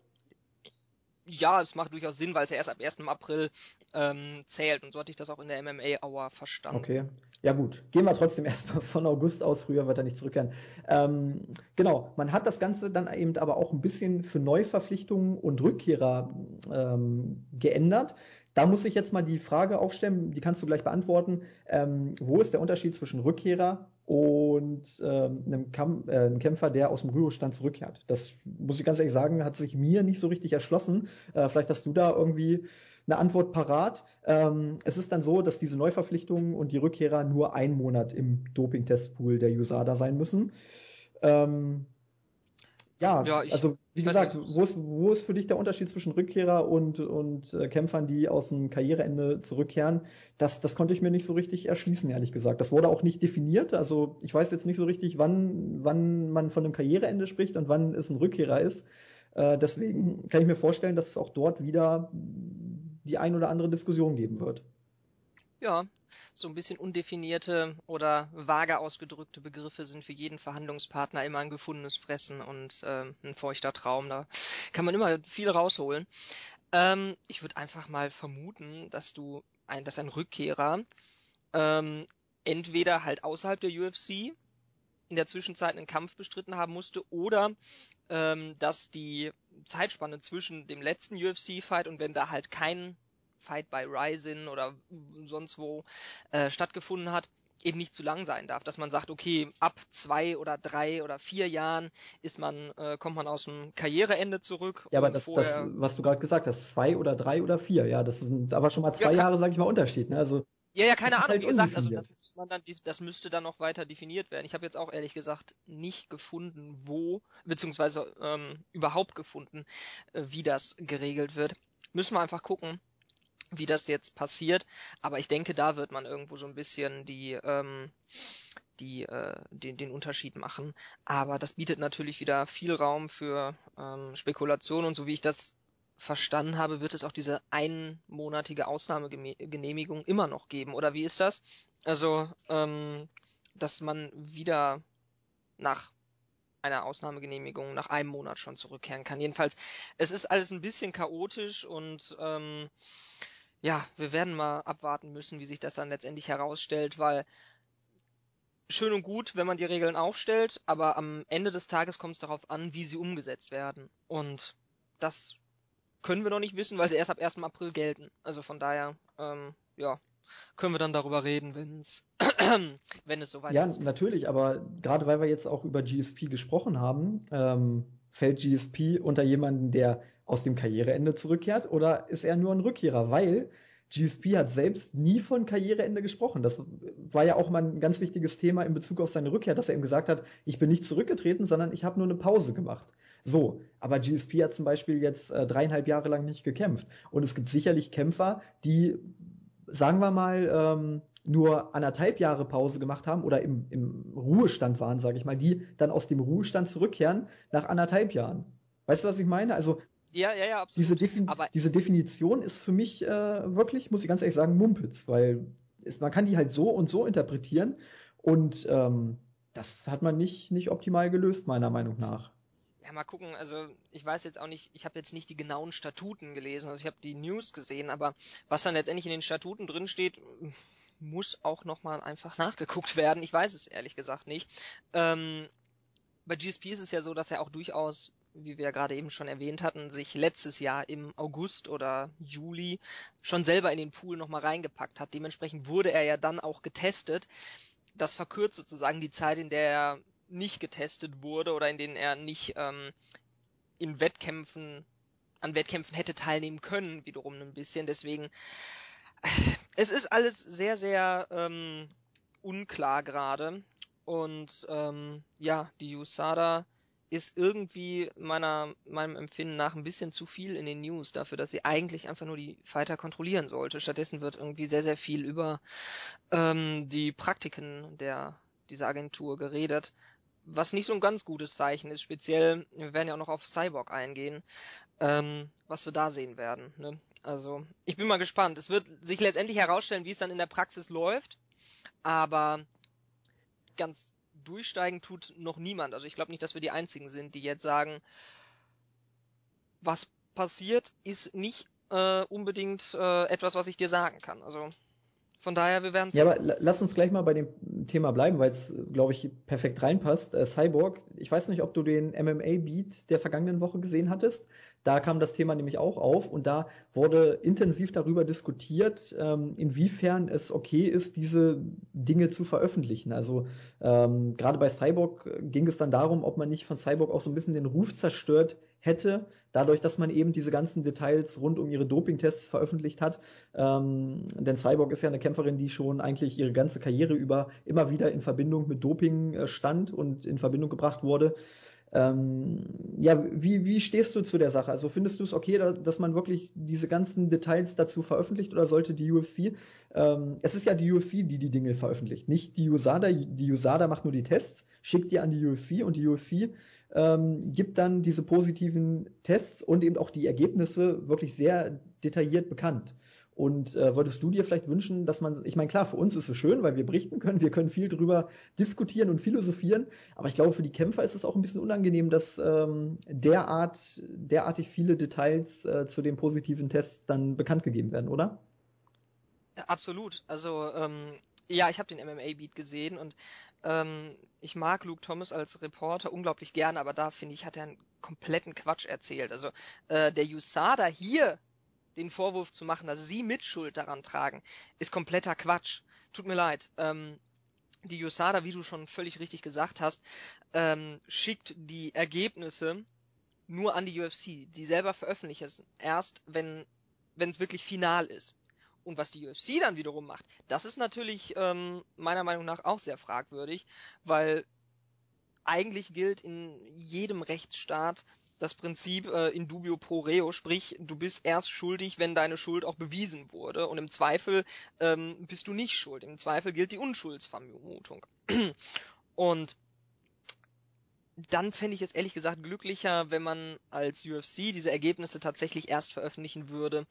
Ja, es macht durchaus Sinn, weil es ja erst ab 1. April ähm, zählt und so hatte ich das auch in der MMA-Hour verstanden. Okay. Ja gut, gehen wir trotzdem <laughs> erstmal von August aus, früher wird er nicht zurückkehren. Ähm, genau, man hat das Ganze dann eben aber auch ein bisschen für Neuverpflichtungen und Rückkehrer ähm, geändert. Da muss ich jetzt mal die Frage aufstellen, die kannst du gleich beantworten. Ähm, wo ist der Unterschied zwischen Rückkehrer und ähm, einem, Kamp äh, einem, Kämpfer, der aus dem Ruhestand zurückkehrt. Das muss ich ganz ehrlich sagen, hat sich mir nicht so richtig erschlossen. Äh, vielleicht hast du da irgendwie eine Antwort parat. Ähm, es ist dann so, dass diese Neuverpflichtungen und die Rückkehrer nur einen Monat im Doping-Testpool der USADA sein müssen. Ähm, ja, ja ich, also wie gesagt, wo ist, wo ist für dich der Unterschied zwischen Rückkehrer und, und äh, Kämpfern, die aus dem Karriereende zurückkehren? Das, das konnte ich mir nicht so richtig erschließen, ehrlich gesagt. Das wurde auch nicht definiert. Also ich weiß jetzt nicht so richtig, wann, wann man von einem Karriereende spricht und wann es ein Rückkehrer ist. Äh, deswegen kann ich mir vorstellen, dass es auch dort wieder die ein oder andere Diskussion geben wird. Ja, so ein bisschen undefinierte oder vage ausgedrückte Begriffe sind für jeden Verhandlungspartner immer ein gefundenes Fressen und äh, ein feuchter Traum. Da kann man immer viel rausholen. Ähm, ich würde einfach mal vermuten, dass du ein, dass ein Rückkehrer ähm, entweder halt außerhalb der UFC in der Zwischenzeit einen Kampf bestritten haben musste oder ähm, dass die Zeitspanne zwischen dem letzten UFC-Fight und wenn da halt kein Fight bei Ryzen oder sonst wo äh, stattgefunden hat, eben nicht zu lang sein darf, dass man sagt, okay, ab zwei oder drei oder vier Jahren ist man, äh, kommt man aus dem Karriereende zurück. Ja, aber das, das, was du gerade gesagt hast, zwei oder drei oder vier, ja, das sind aber schon mal zwei ja, Jahre, sag ich mal, Unterschied, ne? Also ja, ja, keine Ahnung, halt wie gesagt, also das, dann, das müsste dann noch weiter definiert werden. Ich habe jetzt auch ehrlich gesagt nicht gefunden, wo, beziehungsweise ähm, überhaupt gefunden, äh, wie das geregelt wird. Müssen wir einfach gucken, wie das jetzt passiert. Aber ich denke, da wird man irgendwo so ein bisschen die, ähm, die, äh, den, den Unterschied machen. Aber das bietet natürlich wieder viel Raum für ähm, Spekulation und so wie ich das verstanden habe, wird es auch diese einmonatige Ausnahmegenehmigung immer noch geben. Oder wie ist das? Also, ähm, dass man wieder nach einer Ausnahmegenehmigung nach einem Monat schon zurückkehren kann. Jedenfalls, es ist alles ein bisschen chaotisch und ähm, ja, wir werden mal abwarten müssen, wie sich das dann letztendlich herausstellt, weil schön und gut, wenn man die Regeln aufstellt, aber am Ende des Tages kommt es darauf an, wie sie umgesetzt werden. Und das können wir noch nicht wissen, weil sie erst ab 1. April gelten. Also von daher, ähm, ja, können wir dann darüber reden, wenn's, <clears throat> wenn es soweit ja, ist. Ja, natürlich, aber gerade weil wir jetzt auch über GSP gesprochen haben, ähm, fällt GSP unter jemanden, der aus dem Karriereende zurückkehrt oder ist er nur ein Rückkehrer? Weil GSP hat selbst nie von Karriereende gesprochen. Das war ja auch mal ein ganz wichtiges Thema in Bezug auf seine Rückkehr, dass er ihm gesagt hat, ich bin nicht zurückgetreten, sondern ich habe nur eine Pause gemacht. So, aber GSP hat zum Beispiel jetzt äh, dreieinhalb Jahre lang nicht gekämpft. Und es gibt sicherlich Kämpfer, die, sagen wir mal, ähm, nur anderthalb Jahre Pause gemacht haben oder im, im Ruhestand waren, sage ich mal, die dann aus dem Ruhestand zurückkehren nach anderthalb Jahren. Weißt du, was ich meine? Also ja, ja, ja, absolut. Diese, Defin Aber diese Definition ist für mich äh, wirklich, muss ich ganz ehrlich sagen, Mumpitz, weil es, man kann die halt so und so interpretieren und ähm, das hat man nicht, nicht optimal gelöst, meiner Meinung nach. Ja, mal gucken, also ich weiß jetzt auch nicht, ich habe jetzt nicht die genauen Statuten gelesen, also ich habe die News gesehen, aber was dann letztendlich in den Statuten drin steht, muss auch nochmal einfach nachgeguckt werden. Ich weiß es ehrlich gesagt nicht. Ähm, bei GSP ist es ja so, dass er auch durchaus wie wir ja gerade eben schon erwähnt hatten, sich letztes Jahr im August oder Juli schon selber in den Pool nochmal reingepackt hat. Dementsprechend wurde er ja dann auch getestet. Das verkürzt sozusagen die Zeit, in der er nicht getestet wurde oder in denen er nicht ähm, in Wettkämpfen, an Wettkämpfen hätte teilnehmen können, wiederum ein bisschen. Deswegen, es ist alles sehr, sehr ähm, unklar gerade. Und ähm, ja, die USADA ist irgendwie meiner, meinem Empfinden nach ein bisschen zu viel in den News dafür, dass sie eigentlich einfach nur die Fighter kontrollieren sollte. Stattdessen wird irgendwie sehr, sehr viel über ähm, die Praktiken der dieser Agentur geredet, was nicht so ein ganz gutes Zeichen ist. Speziell, wir werden ja auch noch auf Cyborg eingehen, ähm, was wir da sehen werden. Ne? Also ich bin mal gespannt. Es wird sich letztendlich herausstellen, wie es dann in der Praxis läuft, aber ganz durchsteigen tut noch niemand. Also ich glaube nicht, dass wir die einzigen sind, die jetzt sagen, was passiert, ist nicht äh, unbedingt äh, etwas, was ich dir sagen kann. Also von daher, wir werden Ja, aber lass uns gleich mal bei dem Thema bleiben, weil es, glaube ich, perfekt reinpasst. Äh, Cyborg, ich weiß nicht, ob du den MMA-Beat der vergangenen Woche gesehen hattest. Da kam das Thema nämlich auch auf und da wurde intensiv darüber diskutiert, ähm, inwiefern es okay ist, diese Dinge zu veröffentlichen. Also ähm, gerade bei Cyborg ging es dann darum, ob man nicht von Cyborg auch so ein bisschen den Ruf zerstört hätte, dadurch, dass man eben diese ganzen Details rund um ihre Dopingtests veröffentlicht hat. Ähm, denn Cyborg ist ja eine Kämpferin, die schon eigentlich ihre ganze Karriere über immer wieder in Verbindung mit Doping äh, stand und in Verbindung gebracht wurde. Ähm, ja, wie, wie stehst du zu der Sache? Also findest du es okay, da, dass man wirklich diese ganzen Details dazu veröffentlicht oder sollte die UFC, ähm, es ist ja die UFC, die die Dinge veröffentlicht, nicht die USADA. Die USADA macht nur die Tests, schickt die an die UFC und die UFC ähm, gibt dann diese positiven Tests und eben auch die Ergebnisse wirklich sehr detailliert bekannt. Und äh, würdest du dir vielleicht wünschen, dass man, ich meine, klar, für uns ist es schön, weil wir berichten können, wir können viel drüber diskutieren und philosophieren, aber ich glaube, für die Kämpfer ist es auch ein bisschen unangenehm, dass ähm, derart, derartig viele Details äh, zu den positiven Tests dann bekannt gegeben werden, oder? Absolut. Also ähm, Ja, ich habe den MMA-Beat gesehen und ähm, ich mag Luke Thomas als Reporter unglaublich gerne, aber da finde ich, hat er einen kompletten Quatsch erzählt. Also äh, der USADA hier den Vorwurf zu machen, dass sie Mitschuld daran tragen, ist kompletter Quatsch. Tut mir leid. Ähm, die USADA, wie du schon völlig richtig gesagt hast, ähm, schickt die Ergebnisse nur an die UFC. Die selber veröffentlichen es erst, wenn wenn es wirklich final ist. Und was die UFC dann wiederum macht, das ist natürlich ähm, meiner Meinung nach auch sehr fragwürdig, weil eigentlich gilt in jedem Rechtsstaat das Prinzip äh, in dubio pro reo, sprich, du bist erst schuldig, wenn deine Schuld auch bewiesen wurde und im Zweifel ähm, bist du nicht schuld. Im Zweifel gilt die Unschuldsvermutung. <clears throat> und dann fände ich es ehrlich gesagt glücklicher, wenn man als UFC diese Ergebnisse tatsächlich erst veröffentlichen würde,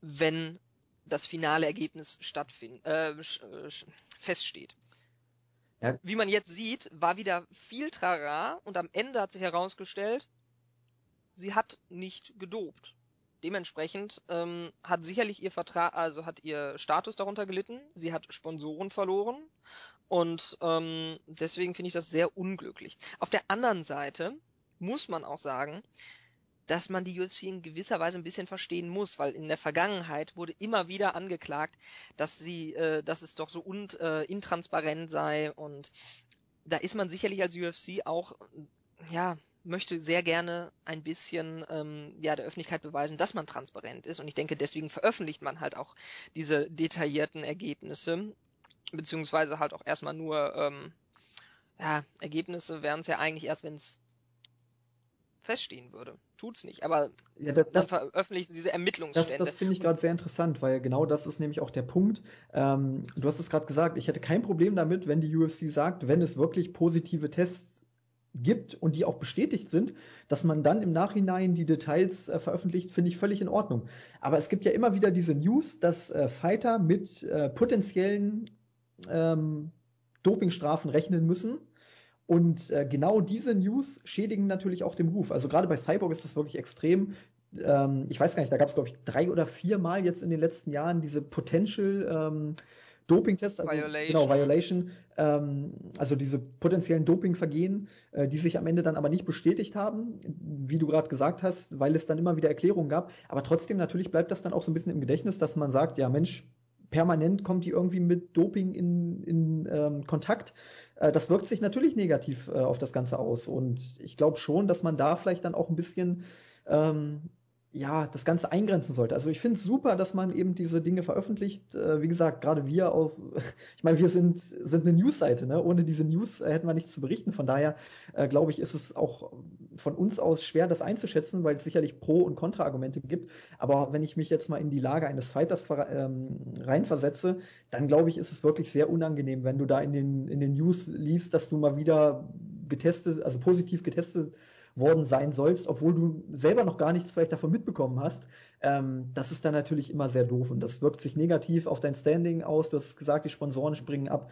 wenn das finale Ergebnis stattfind äh, äh feststeht. Ja. Wie man jetzt sieht, war wieder viel Trara und am Ende hat sich herausgestellt, sie hat nicht gedopt. Dementsprechend ähm, hat sicherlich ihr Vertrag, also hat ihr Status darunter gelitten. Sie hat Sponsoren verloren und ähm, deswegen finde ich das sehr unglücklich. Auf der anderen Seite muss man auch sagen, dass man die UFC in gewisser Weise ein bisschen verstehen muss, weil in der Vergangenheit wurde immer wieder angeklagt, dass sie, äh, dass es doch so un, äh, intransparent sei und da ist man sicherlich als UFC auch ja möchte sehr gerne ein bisschen ähm, ja der Öffentlichkeit beweisen, dass man transparent ist und ich denke, deswegen veröffentlicht man halt auch diese detaillierten Ergebnisse beziehungsweise halt auch erstmal nur ähm, ja Ergebnisse wären es ja eigentlich erst, wenn es feststehen würde. Tut's nicht, aber ja, das, dann veröffentlicht diese Ermittlungsstände. Das, das finde ich gerade sehr interessant, weil genau das ist nämlich auch der Punkt. Ähm, du hast es gerade gesagt, ich hätte kein Problem damit, wenn die UFC sagt, wenn es wirklich positive Tests gibt und die auch bestätigt sind, dass man dann im Nachhinein die Details äh, veröffentlicht, finde ich völlig in Ordnung. Aber es gibt ja immer wieder diese News, dass äh, Fighter mit äh, potenziellen ähm, Dopingstrafen rechnen müssen. Und äh, genau diese News schädigen natürlich auch den Ruf. Also gerade bei Cyborg ist das wirklich extrem. Ähm, ich weiß gar nicht, da gab es, glaube ich, drei oder vier Mal jetzt in den letzten Jahren diese Potential ähm, Dopingtests, also Violation. genau, Violation, ähm, also diese potenziellen Dopingvergehen, äh, die sich am Ende dann aber nicht bestätigt haben, wie du gerade gesagt hast, weil es dann immer wieder Erklärungen gab. Aber trotzdem natürlich bleibt das dann auch so ein bisschen im Gedächtnis, dass man sagt, ja Mensch, permanent kommt die irgendwie mit Doping in, in ähm, Kontakt. Äh, das wirkt sich natürlich negativ äh, auf das Ganze aus. Und ich glaube schon, dass man da vielleicht dann auch ein bisschen ähm, ja, das Ganze eingrenzen sollte. Also ich finde es super, dass man eben diese Dinge veröffentlicht. Äh, wie gesagt, gerade wir auf, <laughs> ich meine, wir sind, sind eine Newsseite, ne? Ohne diese News äh, hätten wir nichts zu berichten. Von daher äh, glaube ich, ist es auch von uns aus schwer, das einzuschätzen, weil es sicherlich Pro- und Kontra-Argumente gibt. Aber wenn ich mich jetzt mal in die Lage eines Fighters ähm, reinversetze, dann glaube ich, ist es wirklich sehr unangenehm, wenn du da in den, in den News liest, dass du mal wieder getestet, also positiv getestet worden sein sollst, obwohl du selber noch gar nichts vielleicht davon mitbekommen hast, ähm, das ist dann natürlich immer sehr doof und das wirkt sich negativ auf dein Standing aus. Du hast gesagt, die Sponsoren springen ab.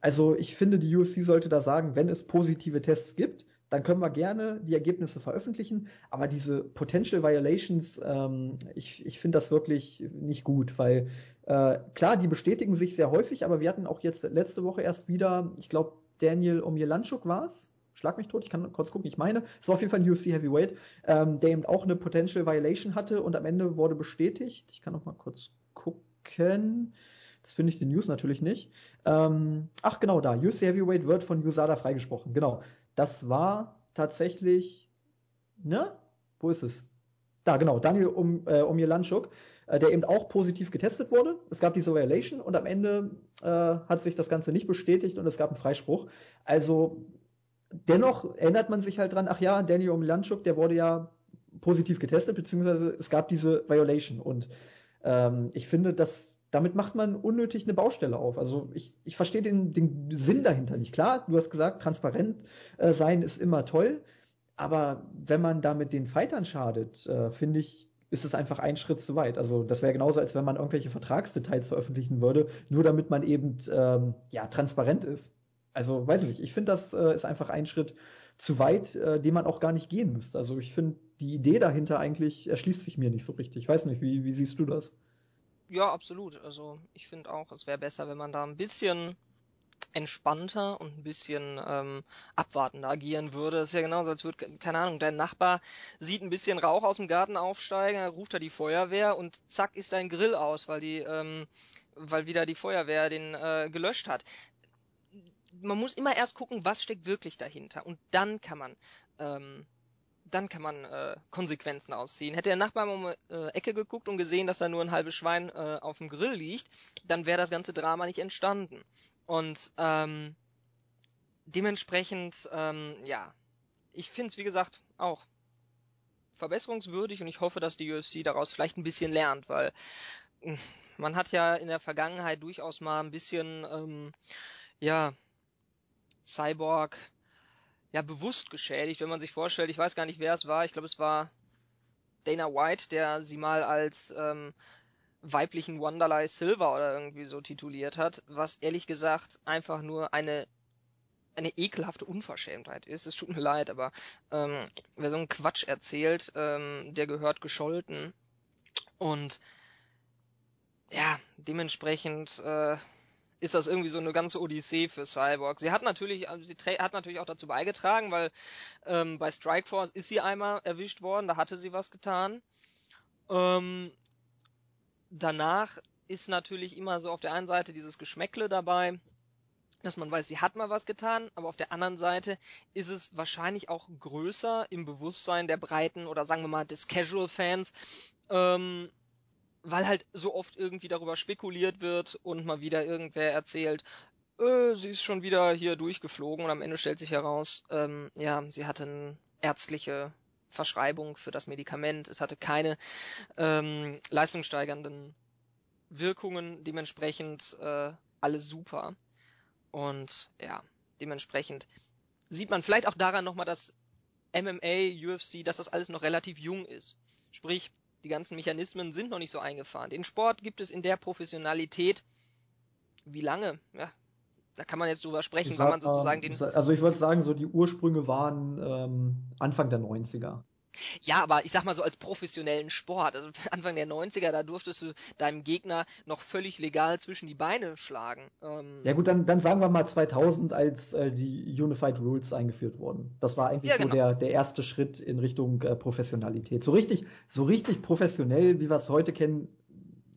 Also ich finde, die UFC sollte da sagen, wenn es positive Tests gibt, dann können wir gerne die Ergebnisse veröffentlichen. Aber diese Potential Violations, ähm, ich, ich finde das wirklich nicht gut, weil äh, klar, die bestätigen sich sehr häufig, aber wir hatten auch jetzt letzte Woche erst wieder, ich glaube, Daniel Omielanchuk war es, schlag mich tot, ich kann kurz gucken, ich meine, es war auf jeden Fall ein UFC Heavyweight, ähm, der eben auch eine Potential Violation hatte und am Ende wurde bestätigt. Ich kann noch mal kurz gucken. Das finde ich die News natürlich nicht. Ähm, ach genau, da. UFC Heavyweight wird von USADA freigesprochen. Genau. Das war tatsächlich, ne? Wo ist es? Da, genau. Daniel um, äh, Omielanchuk, äh, der eben auch positiv getestet wurde. Es gab diese Violation und am Ende äh, hat sich das Ganze nicht bestätigt und es gab einen Freispruch. Also dennoch erinnert man sich halt dran, ach ja, Daniel Omlanchuk, der wurde ja positiv getestet, beziehungsweise es gab diese Violation. Und ähm, ich finde, dass damit macht man unnötig eine Baustelle auf. Also ich, ich verstehe den, den Sinn dahinter nicht. Klar, du hast gesagt, transparent äh, sein ist immer toll, aber wenn man damit den Fightern schadet, äh, finde ich, ist es einfach ein Schritt zu weit. Also das wäre genauso, als wenn man irgendwelche Vertragsdetails veröffentlichen würde, nur damit man eben ähm, ja transparent ist. Also weiß nicht, ich finde, das äh, ist einfach ein Schritt zu weit, äh, den man auch gar nicht gehen müsste. Also ich finde, die Idee dahinter eigentlich erschließt sich mir nicht so richtig. Ich weiß nicht, wie, wie siehst du das? Ja, absolut. Also ich finde auch, es wäre besser, wenn man da ein bisschen entspannter und ein bisschen ähm, abwartender agieren würde. Das ist ja genauso, als würde, keine Ahnung, dein Nachbar sieht ein bisschen Rauch aus dem Garten aufsteigen, ruft er die Feuerwehr und zack ist dein Grill aus, weil die, ähm, weil wieder die Feuerwehr den äh, gelöscht hat. Man muss immer erst gucken, was steckt wirklich dahinter und dann kann man ähm, dann kann man äh, Konsequenzen ausziehen. Hätte der Nachbar mal um äh, Ecke geguckt und gesehen, dass da nur ein halbes Schwein äh, auf dem Grill liegt, dann wäre das ganze Drama nicht entstanden. Und ähm, dementsprechend, ähm, ja, ich finde es, wie gesagt, auch verbesserungswürdig und ich hoffe, dass die UFC daraus vielleicht ein bisschen lernt, weil hm, man hat ja in der Vergangenheit durchaus mal ein bisschen, ähm, ja, Cyborg, ja, bewusst geschädigt, wenn man sich vorstellt, ich weiß gar nicht, wer es war, ich glaube, es war Dana White, der sie mal als ähm, weiblichen Wonderlei Silver oder irgendwie so tituliert hat, was ehrlich gesagt einfach nur eine eine ekelhafte Unverschämtheit ist. Es tut mir leid, aber ähm, wer so einen Quatsch erzählt, ähm, der gehört gescholten. Und ja, dementsprechend äh, ist das irgendwie so eine ganze Odyssee für Cyborg. Sie hat natürlich, also sie hat natürlich auch dazu beigetragen, weil ähm, bei Strikeforce ist sie einmal erwischt worden, da hatte sie was getan. Ähm, danach ist natürlich immer so auf der einen Seite dieses Geschmäckle dabei, dass man weiß, sie hat mal was getan, aber auf der anderen Seite ist es wahrscheinlich auch größer im Bewusstsein der breiten oder sagen wir mal des Casual-Fans, ähm, weil halt so oft irgendwie darüber spekuliert wird und mal wieder irgendwer erzählt, äh, sie ist schon wieder hier durchgeflogen und am Ende stellt sich heraus, ähm, ja, sie hatte eine ärztliche Verschreibung für das Medikament. Es hatte keine ähm, leistungssteigernden Wirkungen, dementsprechend äh, alles super. Und ja, dementsprechend sieht man vielleicht auch daran nochmal, dass MMA, UFC, dass das alles noch relativ jung ist. Sprich, die ganzen Mechanismen sind noch nicht so eingefahren. Den Sport gibt es in der Professionalität wie lange? Ja, da kann man jetzt drüber sprechen, weil man sozusagen den. Also ich würde sagen, so die Ursprünge waren ähm, Anfang der 90er. Ja, aber ich sag mal so als professionellen Sport, also <laughs> Anfang der 90er, da durftest du deinem Gegner noch völlig legal zwischen die Beine schlagen. Ähm ja gut, dann, dann sagen wir mal 2000, als äh, die Unified Rules eingeführt wurden. Das war eigentlich ja, genau. so der, der erste Schritt in Richtung äh, Professionalität. So richtig, so richtig professionell, wie wir es heute kennen,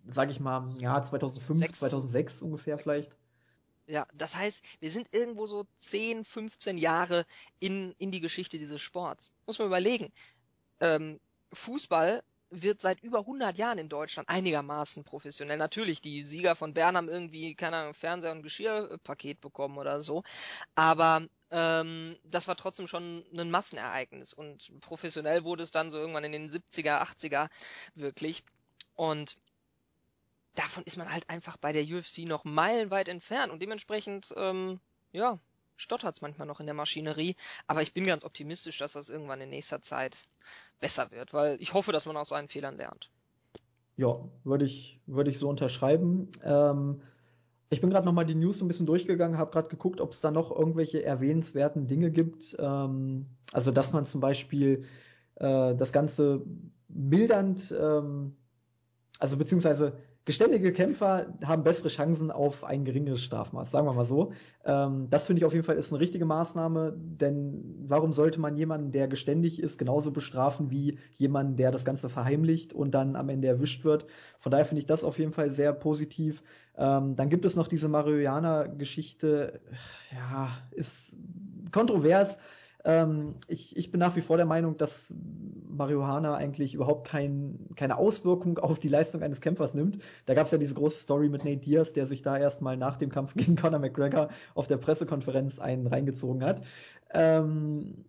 sage ich mal, ja, 2005, 6, 2006 ungefähr 6. vielleicht. Ja, das heißt, wir sind irgendwo so 10, 15 Jahre in, in die Geschichte dieses Sports. Muss man überlegen. Ähm, Fußball wird seit über 100 Jahren in Deutschland einigermaßen professionell. Natürlich, die Sieger von Bern haben irgendwie, keine Ahnung, Fernseher und Geschirrpaket bekommen oder so. Aber ähm, das war trotzdem schon ein Massenereignis. Und professionell wurde es dann so irgendwann in den 70er, 80er wirklich. Und davon ist man halt einfach bei der UFC noch meilenweit entfernt und dementsprechend, ähm, ja, stottert es manchmal noch in der Maschinerie, aber ich bin ganz optimistisch, dass das irgendwann in nächster Zeit besser wird, weil ich hoffe, dass man aus seinen Fehlern lernt. Ja, würde ich, würde ich so unterschreiben. Ähm, ich bin gerade nochmal die News so ein bisschen durchgegangen, habe gerade geguckt, ob es da noch irgendwelche erwähnenswerten Dinge gibt. Ähm, also, dass man zum Beispiel äh, das Ganze mildernd, ähm, also beziehungsweise geständige Kämpfer haben bessere Chancen auf ein geringeres Strafmaß, sagen wir mal so. Ähm, das finde ich auf jeden Fall ist eine richtige Maßnahme, denn warum sollte man jemanden, der geständig ist, genauso bestrafen wie jemanden, der das Ganze verheimlicht und dann am Ende erwischt wird? Von daher finde ich das auf jeden Fall sehr positiv. Ähm, dann gibt es noch diese Marihuana-Geschichte, ja, ist kontrovers. Ähm, ich, ich bin nach wie vor der Meinung, dass Marihuana eigentlich überhaupt kein, keine Auswirkung auf die Leistung eines Kämpfers nimmt. Da gab es ja diese große Story mit Nate Diaz, der sich da erstmal nach dem Kampf <laughs> gegen Conor McGregor auf der Pressekonferenz einen reingezogen hat. Ähm,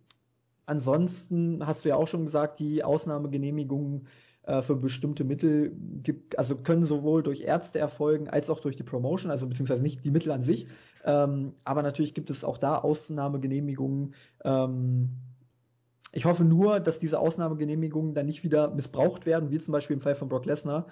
ansonsten hast du ja auch schon gesagt, die Ausnahmegenehmigungen äh, für bestimmte Mittel gibt, also können sowohl durch Ärzte erfolgen als auch durch die Promotion, also beziehungsweise nicht die Mittel an sich. Ähm, aber natürlich gibt es auch da Ausnahmegenehmigungen. Ähm, ich hoffe nur, dass diese Ausnahmegenehmigungen dann nicht wieder missbraucht werden, wie zum Beispiel im Fall von Brock Lesnar,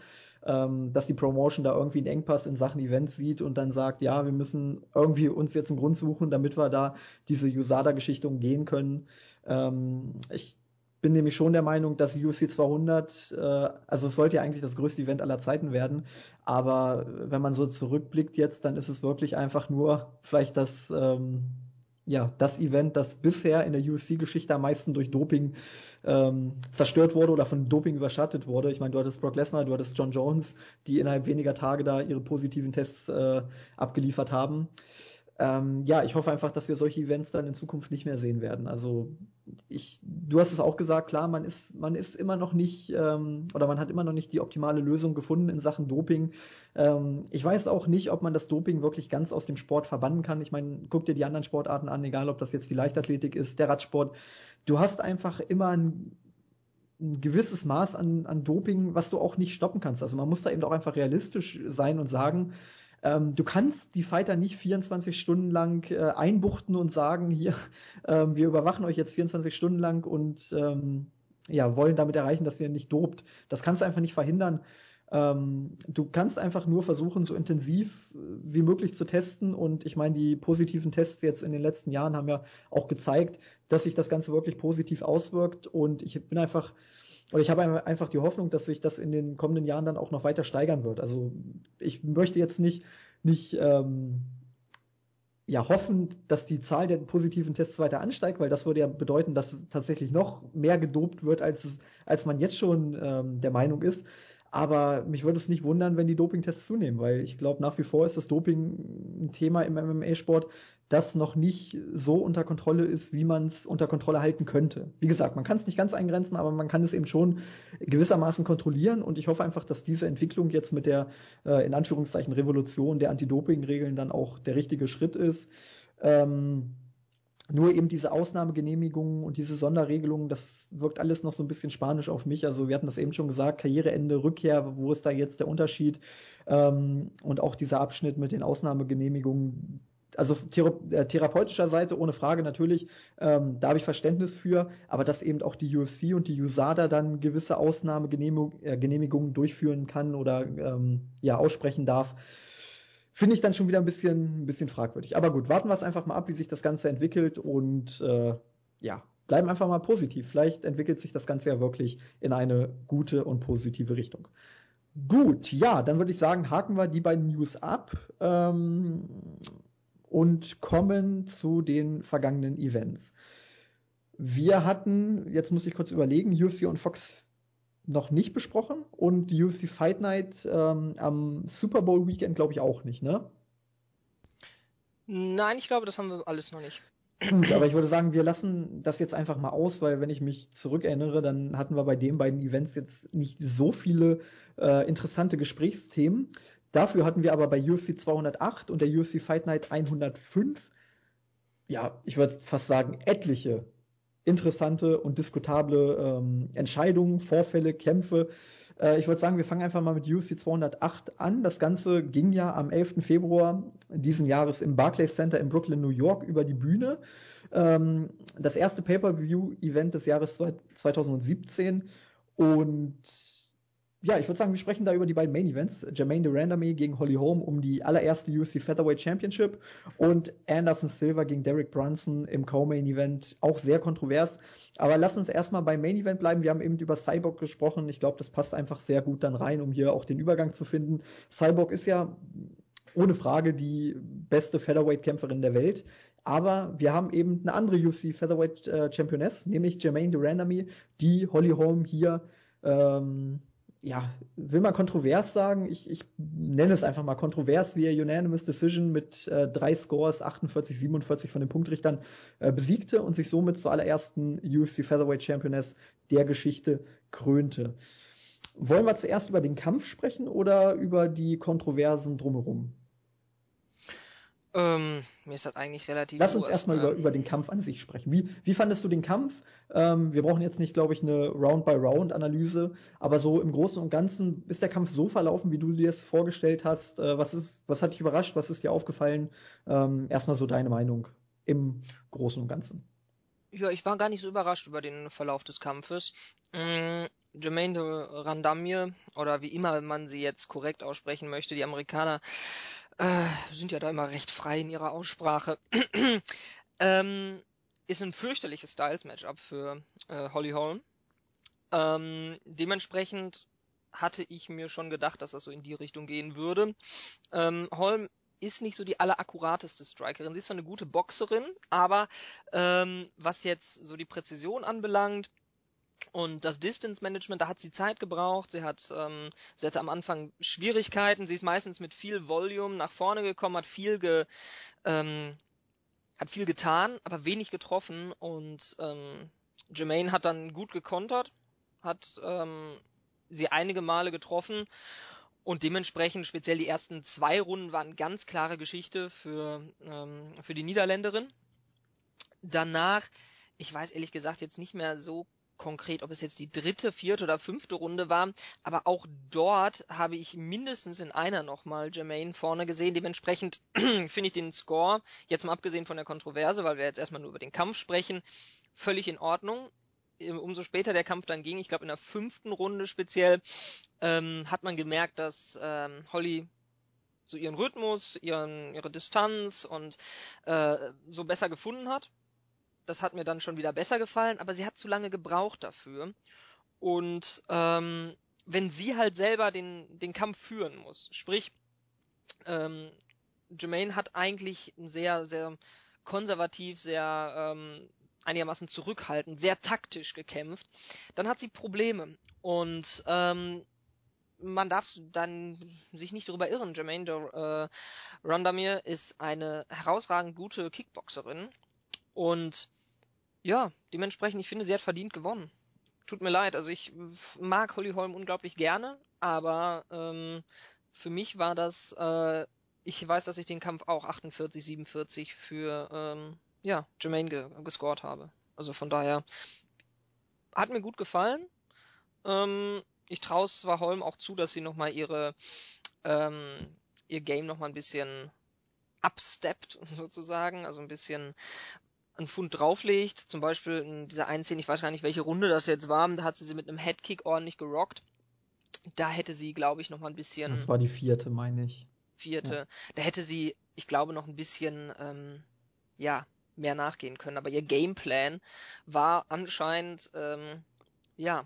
ähm, dass die Promotion da irgendwie einen Engpass in Sachen Events sieht und dann sagt, ja, wir müssen irgendwie uns jetzt einen Grund suchen, damit wir da diese USADA-Geschichte umgehen können. Ähm, ich bin nämlich schon der Meinung, dass UFC 200, äh, also es sollte ja eigentlich das größte Event aller Zeiten werden, aber wenn man so zurückblickt jetzt, dann ist es wirklich einfach nur vielleicht das, ähm, ja, das Event, das bisher in der UFC-Geschichte am meisten durch Doping ähm, zerstört wurde oder von Doping überschattet wurde. Ich meine, du hattest Brock Lesnar, du hattest John Jones, die innerhalb weniger Tage da ihre positiven Tests äh, abgeliefert haben ähm, ja, ich hoffe einfach, dass wir solche Events dann in Zukunft nicht mehr sehen werden. Also ich, du hast es auch gesagt, klar, man ist, man ist immer noch nicht ähm, oder man hat immer noch nicht die optimale Lösung gefunden in Sachen Doping. Ähm, ich weiß auch nicht, ob man das Doping wirklich ganz aus dem Sport verbannen kann. Ich meine, guck dir die anderen Sportarten an, egal ob das jetzt die Leichtathletik ist, der Radsport. Du hast einfach immer ein ein gewisses Maß an, an Doping, was du auch nicht stoppen kannst. Also man muss da eben auch einfach realistisch sein und sagen, ähm, du kannst die Fighter nicht 24 Stunden lang äh, einbuchten und sagen, hier, ähm, wir überwachen euch jetzt 24 Stunden lang und ähm, ja, wollen damit erreichen, dass ihr nicht dopt. Das kannst du einfach nicht verhindern. Ähm, du kannst einfach nur versuchen, so intensiv äh, wie möglich zu testen. Und ich meine, die positiven Tests jetzt in den letzten Jahren haben ja auch gezeigt, dass sich das Ganze wirklich positiv auswirkt. Und ich bin einfach und ich habe einfach die Hoffnung, dass sich das in den kommenden Jahren dann auch noch weiter steigern wird. Also ich möchte jetzt nicht, nicht ähm, ja, hoffen, dass die Zahl der positiven Tests weiter ansteigt, weil das würde ja bedeuten, dass tatsächlich noch mehr gedopt wird, als, es, als man jetzt schon ähm, der Meinung ist. Aber mich würde es nicht wundern, wenn die Dopingtests zunehmen, weil ich glaube, nach wie vor ist das Doping ein Thema im MMA-Sport, das noch nicht so unter Kontrolle ist, wie man es unter Kontrolle halten könnte. Wie gesagt, man kann es nicht ganz eingrenzen, aber man kann es eben schon gewissermaßen kontrollieren und ich hoffe einfach, dass diese Entwicklung jetzt mit der äh, in Anführungszeichen Revolution der Anti-Doping-Regeln dann auch der richtige Schritt ist. Ähm, nur eben diese Ausnahmegenehmigungen und diese Sonderregelungen, das wirkt alles noch so ein bisschen spanisch auf mich. Also wir hatten das eben schon gesagt, Karriereende, Rückkehr, wo ist da jetzt der Unterschied? Ähm, und auch dieser Abschnitt mit den Ausnahmegenehmigungen, also äh, therapeutischer Seite ohne Frage natürlich, ähm, da habe ich Verständnis für, aber dass eben auch die UFC und die USADA dann gewisse Ausnahmegenehmigungen äh, durchführen kann oder ähm, ja aussprechen darf, finde ich dann schon wieder ein bisschen, ein bisschen fragwürdig. Aber gut, warten wir es einfach mal ab, wie sich das Ganze entwickelt und äh, ja, bleiben einfach mal positiv. Vielleicht entwickelt sich das Ganze ja wirklich in eine gute und positive Richtung. Gut, ja, dann würde ich sagen, haken wir die beiden News ab. Ähm, und kommen zu den vergangenen Events. Wir hatten, jetzt muss ich kurz überlegen, UFC und Fox noch nicht besprochen und die UFC Fight Night ähm, am Super Bowl Weekend glaube ich auch nicht, ne? Nein, ich glaube, das haben wir alles noch nicht. Gut, aber ich würde sagen, wir lassen das jetzt einfach mal aus, weil wenn ich mich zurückerinnere, dann hatten wir bei den beiden Events jetzt nicht so viele äh, interessante Gesprächsthemen. Dafür hatten wir aber bei UFC 208 und der UFC Fight Night 105, ja, ich würde fast sagen, etliche interessante und diskutable ähm, Entscheidungen, Vorfälle, Kämpfe. Äh, ich würde sagen, wir fangen einfach mal mit UFC 208 an. Das Ganze ging ja am 11. Februar diesen Jahres im Barclays Center in Brooklyn, New York über die Bühne. Ähm, das erste Pay-per-view-Event des Jahres 2017 und ja, ich würde sagen, wir sprechen da über die beiden Main Events. Jermaine Durandamy gegen Holly Holm um die allererste UFC Featherweight Championship und Anderson Silva gegen Derek Brunson im Co-Main Event. Auch sehr kontrovers. Aber lass uns erstmal beim Main Event bleiben. Wir haben eben über Cyborg gesprochen. Ich glaube, das passt einfach sehr gut dann rein, um hier auch den Übergang zu finden. Cyborg ist ja ohne Frage die beste Featherweight-Kämpferin der Welt. Aber wir haben eben eine andere UFC Featherweight äh, Championess, nämlich Jermaine Durandamy, die Holly Holm hier ähm, ja, will man kontrovers sagen, ich, ich nenne es einfach mal kontrovers, wie er Unanimous Decision mit äh, drei Scores, 48, 47 von den Punktrichtern äh, besiegte und sich somit zur allerersten UFC Featherweight Championess der Geschichte krönte. Wollen wir zuerst über den Kampf sprechen oder über die Kontroversen drumherum? Ähm, mir ist das eigentlich relativ. Lass uns erstmal über, über den Kampf an sich sprechen. Wie, wie fandest du den Kampf? Ähm, wir brauchen jetzt nicht, glaube ich, eine Round-by-Round-Analyse, aber so im Großen und Ganzen ist der Kampf so verlaufen, wie du dir es vorgestellt hast. Äh, was, ist, was hat dich überrascht? Was ist dir aufgefallen? Ähm, erstmal so deine Meinung im Großen und Ganzen. Ja, ich war gar nicht so überrascht über den Verlauf des Kampfes. Ähm, Jermaine Randamir, oder wie immer man sie jetzt korrekt aussprechen möchte, die Amerikaner, äh, sind ja da immer recht frei in ihrer Aussprache. <clears throat> ähm, ist ein fürchterliches Styles-Matchup für äh, Holly Holm. Ähm, dementsprechend hatte ich mir schon gedacht, dass das so in die Richtung gehen würde. Ähm, Holm ist nicht so die allerakkurateste Strikerin. Sie ist zwar eine gute Boxerin, aber ähm, was jetzt so die Präzision anbelangt, und das Distance Management, da hat sie Zeit gebraucht. Sie hat, ähm, sie hatte am Anfang Schwierigkeiten. Sie ist meistens mit viel Volume nach vorne gekommen, hat viel ge, ähm, hat viel getan, aber wenig getroffen. Und ähm, Jermaine hat dann gut gekontert, hat ähm, sie einige Male getroffen und dementsprechend speziell die ersten zwei Runden waren ganz klare Geschichte für, ähm, für die Niederländerin. Danach, ich weiß ehrlich gesagt jetzt nicht mehr so konkret, ob es jetzt die dritte, vierte oder fünfte Runde war, aber auch dort habe ich mindestens in einer nochmal Jermaine vorne gesehen. Dementsprechend <clears throat> finde ich den Score, jetzt mal abgesehen von der Kontroverse, weil wir jetzt erstmal nur über den Kampf sprechen, völlig in Ordnung umso später der Kampf dann ging, ich glaube in der fünften Runde speziell, ähm, hat man gemerkt, dass ähm, Holly so ihren Rhythmus, ihren, ihre Distanz und äh, so besser gefunden hat. Das hat mir dann schon wieder besser gefallen, aber sie hat zu lange gebraucht dafür. Und ähm, wenn sie halt selber den, den Kampf führen muss, sprich, ähm, Jermaine hat eigentlich sehr, sehr konservativ, sehr ähm, einigermaßen zurückhaltend, sehr taktisch gekämpft, dann hat sie Probleme. Und ähm, man darf dann sich nicht darüber irren. Jermaine äh, Rondamir ist eine herausragend gute Kickboxerin und ja, dementsprechend, ich finde, sie hat verdient gewonnen. Tut mir leid, also ich mag Holly Holm unglaublich gerne, aber ähm, für mich war das, äh, ich weiß, dass ich den Kampf auch 48, 47 für ähm, ja, Jermaine ge gescored habe. Also von daher hat mir gut gefallen. Ähm, ich traue zwar Holm auch zu, dass sie nochmal ihre ähm, ihr Game nochmal ein bisschen upsteppt <laughs> sozusagen, also ein bisschen einen Pfund drauflegt. Zum Beispiel in dieser einen Szene, ich weiß gar nicht, welche Runde das jetzt war, da hat sie sie mit einem Headkick ordentlich gerockt. Da hätte sie, glaube ich, noch mal ein bisschen. Das war die vierte, meine ich. Vierte. Ja. Da hätte sie, ich glaube, noch ein bisschen, ähm, ja, mehr nachgehen können. Aber ihr Gameplan war anscheinend ähm, ja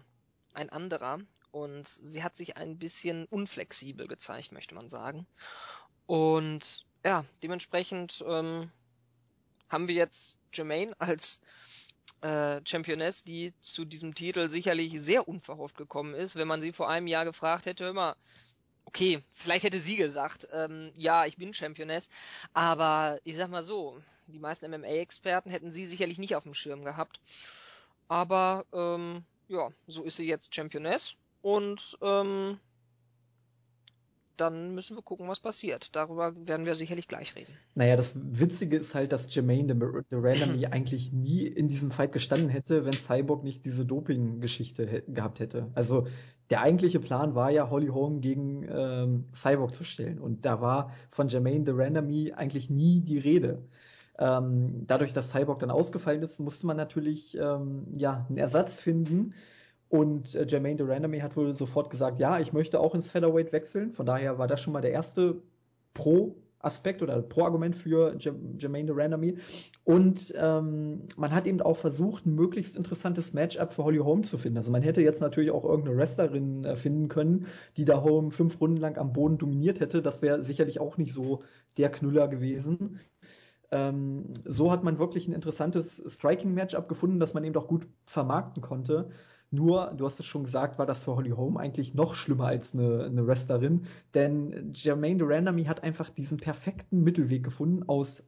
ein anderer und sie hat sich ein bisschen unflexibel gezeigt, möchte man sagen. Und ja, dementsprechend ähm, haben wir jetzt Jermaine als äh, Championess, die zu diesem Titel sicherlich sehr unverhofft gekommen ist. Wenn man sie vor einem Jahr gefragt hätte, mal, okay, vielleicht hätte sie gesagt, ähm, ja, ich bin Championess, aber ich sag mal so, die meisten MMA-Experten hätten sie sicherlich nicht auf dem Schirm gehabt. Aber ähm, ja, so ist sie jetzt Championess und ähm, dann müssen wir gucken, was passiert. Darüber werden wir sicherlich gleich reden. Naja, das Witzige ist halt, dass Jermaine de Randomy <laughs> eigentlich nie in diesem Fight gestanden hätte, wenn Cyborg nicht diese Doping-Geschichte gehabt hätte. Also der eigentliche Plan war ja, Holly Holm gegen ähm, Cyborg zu stellen. Und da war von Jermaine de Randomy eigentlich nie die Rede. Ähm, dadurch, dass Cyborg dann ausgefallen ist, musste man natürlich ähm, ja einen Ersatz finden. Und äh, Jermaine Durandamy hat wohl sofort gesagt, ja, ich möchte auch ins Featherweight wechseln. Von daher war das schon mal der erste Pro-Aspekt oder Pro-Argument für Jermaine Durandamy. Und ähm, man hat eben auch versucht, ein möglichst interessantes Matchup für Holly Holm zu finden. Also man hätte jetzt natürlich auch irgendeine Wrestlerin äh, finden können, die da Holm fünf Runden lang am Boden dominiert hätte. Das wäre sicherlich auch nicht so der Knüller gewesen. Ähm, so hat man wirklich ein interessantes Striking-Matchup gefunden, das man eben auch gut vermarkten konnte. Nur, du hast es schon gesagt, war das für Holly Holm eigentlich noch schlimmer als eine, eine Wrestlerin, denn Jermaine Durandamy hat einfach diesen perfekten Mittelweg gefunden aus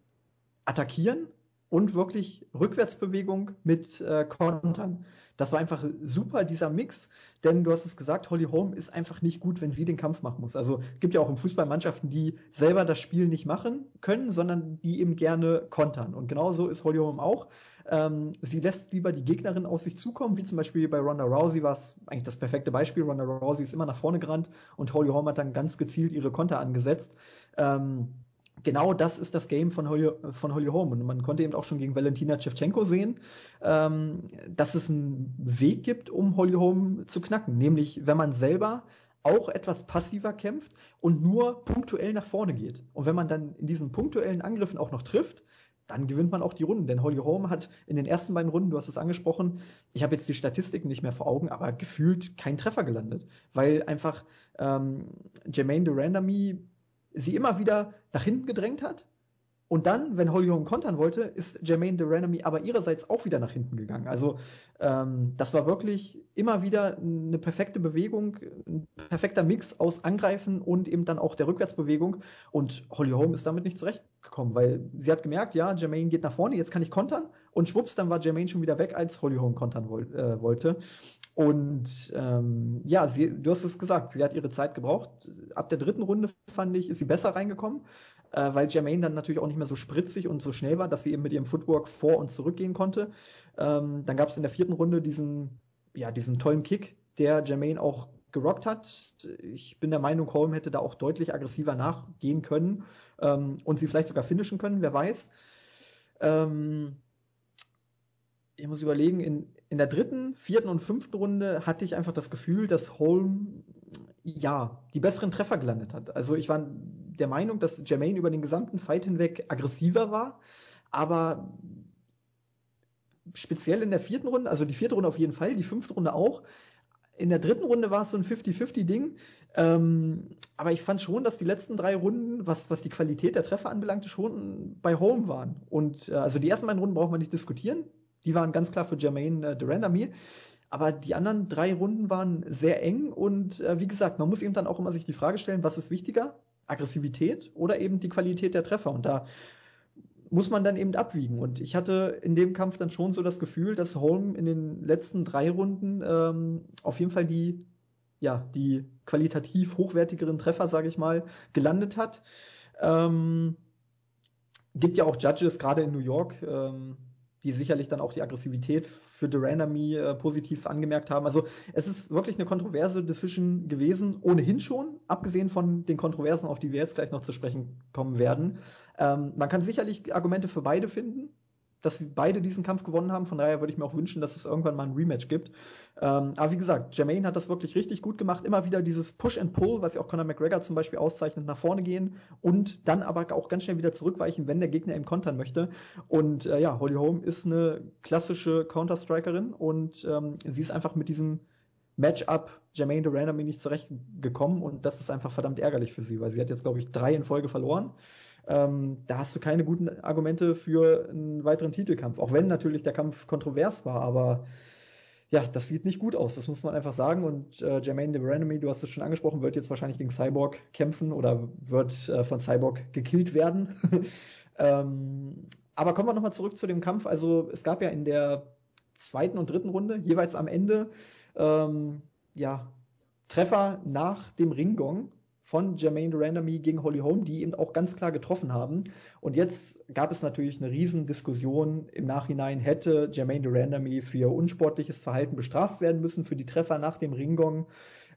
attackieren und wirklich Rückwärtsbewegung mit äh, Kontern. Das war einfach super, dieser Mix, denn du hast es gesagt, Holly Holm ist einfach nicht gut, wenn sie den Kampf machen muss. Also gibt ja auch im Fußball Mannschaften, die selber das Spiel nicht machen können, sondern die eben gerne kontern. Und genauso ist Holly Holm auch. Ähm, sie lässt lieber die Gegnerin aus sich zukommen, wie zum Beispiel bei Ronda Rousey war es eigentlich das perfekte Beispiel. Ronda Rousey ist immer nach vorne gerannt und Holly Holm hat dann ganz gezielt ihre Konter angesetzt. Ähm, genau das ist das Game von Holly, von Holly Holm. Und man konnte eben auch schon gegen Valentina Shevchenko sehen, ähm, dass es einen Weg gibt, um Holly Holm zu knacken. Nämlich, wenn man selber auch etwas passiver kämpft und nur punktuell nach vorne geht. Und wenn man dann in diesen punktuellen Angriffen auch noch trifft, dann gewinnt man auch die Runden. Denn Holly Holm hat in den ersten beiden Runden, du hast es angesprochen, ich habe jetzt die Statistiken nicht mehr vor Augen, aber gefühlt kein Treffer gelandet, weil einfach ähm, Jermaine Durandamy sie immer wieder nach hinten gedrängt hat und dann, wenn Holly Holm kontern wollte, ist Jermaine Duranomy aber ihrerseits auch wieder nach hinten gegangen. Also ähm, das war wirklich immer wieder eine perfekte Bewegung, ein perfekter Mix aus Angreifen und eben dann auch der Rückwärtsbewegung. Und Holly Holm ist damit nicht zurechtgekommen, weil sie hat gemerkt, ja, Jermaine geht nach vorne, jetzt kann ich kontern. Und schwupps, dann war Jermaine schon wieder weg, als Holly Holm kontern woll äh, wollte. Und ähm, ja, sie, du hast es gesagt, sie hat ihre Zeit gebraucht. Ab der dritten Runde, fand ich, ist sie besser reingekommen äh, weil Jermaine dann natürlich auch nicht mehr so spritzig und so schnell war, dass sie eben mit ihrem Footwork vor und zurückgehen konnte. Ähm, dann gab es in der vierten Runde diesen, ja, diesen tollen Kick, der Jermaine auch gerockt hat. Ich bin der Meinung, Holm hätte da auch deutlich aggressiver nachgehen können ähm, und sie vielleicht sogar finishen können, wer weiß. Ähm, ich muss überlegen, in, in der dritten, vierten und fünften Runde hatte ich einfach das Gefühl, dass Holm ja die besseren Treffer gelandet hat. Also ich war der Meinung, dass Jermaine über den gesamten Fight hinweg aggressiver war, aber speziell in der vierten Runde, also die vierte Runde auf jeden Fall, die fünfte Runde auch. In der dritten Runde war es so ein 50-50-Ding. Ähm, aber ich fand schon, dass die letzten drei Runden, was, was die Qualität der Treffer anbelangte, schon bei Home waren. Und äh, also die ersten beiden Runden braucht man nicht diskutieren. Die waren ganz klar für Jermaine äh, Durandamy. Aber die anderen drei Runden waren sehr eng und äh, wie gesagt, man muss eben dann auch immer sich die Frage stellen, was ist wichtiger? Aggressivität oder eben die Qualität der Treffer. Und da muss man dann eben abwiegen. Und ich hatte in dem Kampf dann schon so das Gefühl, dass Holm in den letzten drei Runden ähm, auf jeden Fall die, ja, die qualitativ hochwertigeren Treffer, sage ich mal, gelandet hat. Ähm, gibt ja auch Judges, gerade in New York, ähm, die sicherlich dann auch die Aggressivität für Duranami äh, positiv angemerkt haben. Also es ist wirklich eine kontroverse Decision gewesen, ohnehin schon, abgesehen von den Kontroversen, auf die wir jetzt gleich noch zu sprechen kommen werden. Ähm, man kann sicherlich Argumente für beide finden dass sie beide diesen Kampf gewonnen haben. Von daher würde ich mir auch wünschen, dass es irgendwann mal ein Rematch gibt. Ähm, aber wie gesagt, Jermaine hat das wirklich richtig gut gemacht. Immer wieder dieses Push and Pull, was ja auch Conor McGregor zum Beispiel auszeichnet, nach vorne gehen und dann aber auch ganz schnell wieder zurückweichen, wenn der Gegner eben kontern möchte. Und äh, ja, Holly Holm ist eine klassische Counter-Strikerin und ähm, sie ist einfach mit diesem Matchup Jermaine Durandamy nicht zurechtgekommen und das ist einfach verdammt ärgerlich für sie, weil sie hat jetzt, glaube ich, drei in Folge verloren. Ähm, da hast du keine guten Argumente für einen weiteren Titelkampf, auch wenn natürlich der Kampf kontrovers war, aber ja, das sieht nicht gut aus, das muss man einfach sagen. Und äh, Jermaine Duranamy, du hast es schon angesprochen, wird jetzt wahrscheinlich gegen Cyborg kämpfen oder wird äh, von Cyborg gekillt werden. <laughs> ähm, aber kommen wir nochmal zurück zu dem Kampf. Also es gab ja in der zweiten und dritten Runde jeweils am Ende ähm, ja, Treffer nach dem Ringgong von Jermaine Durandamy gegen Holly Holm, die eben auch ganz klar getroffen haben. Und jetzt gab es natürlich eine Riesendiskussion im Nachhinein, hätte Jermaine Durandamy für unsportliches Verhalten bestraft werden müssen, für die Treffer nach dem Ringgong.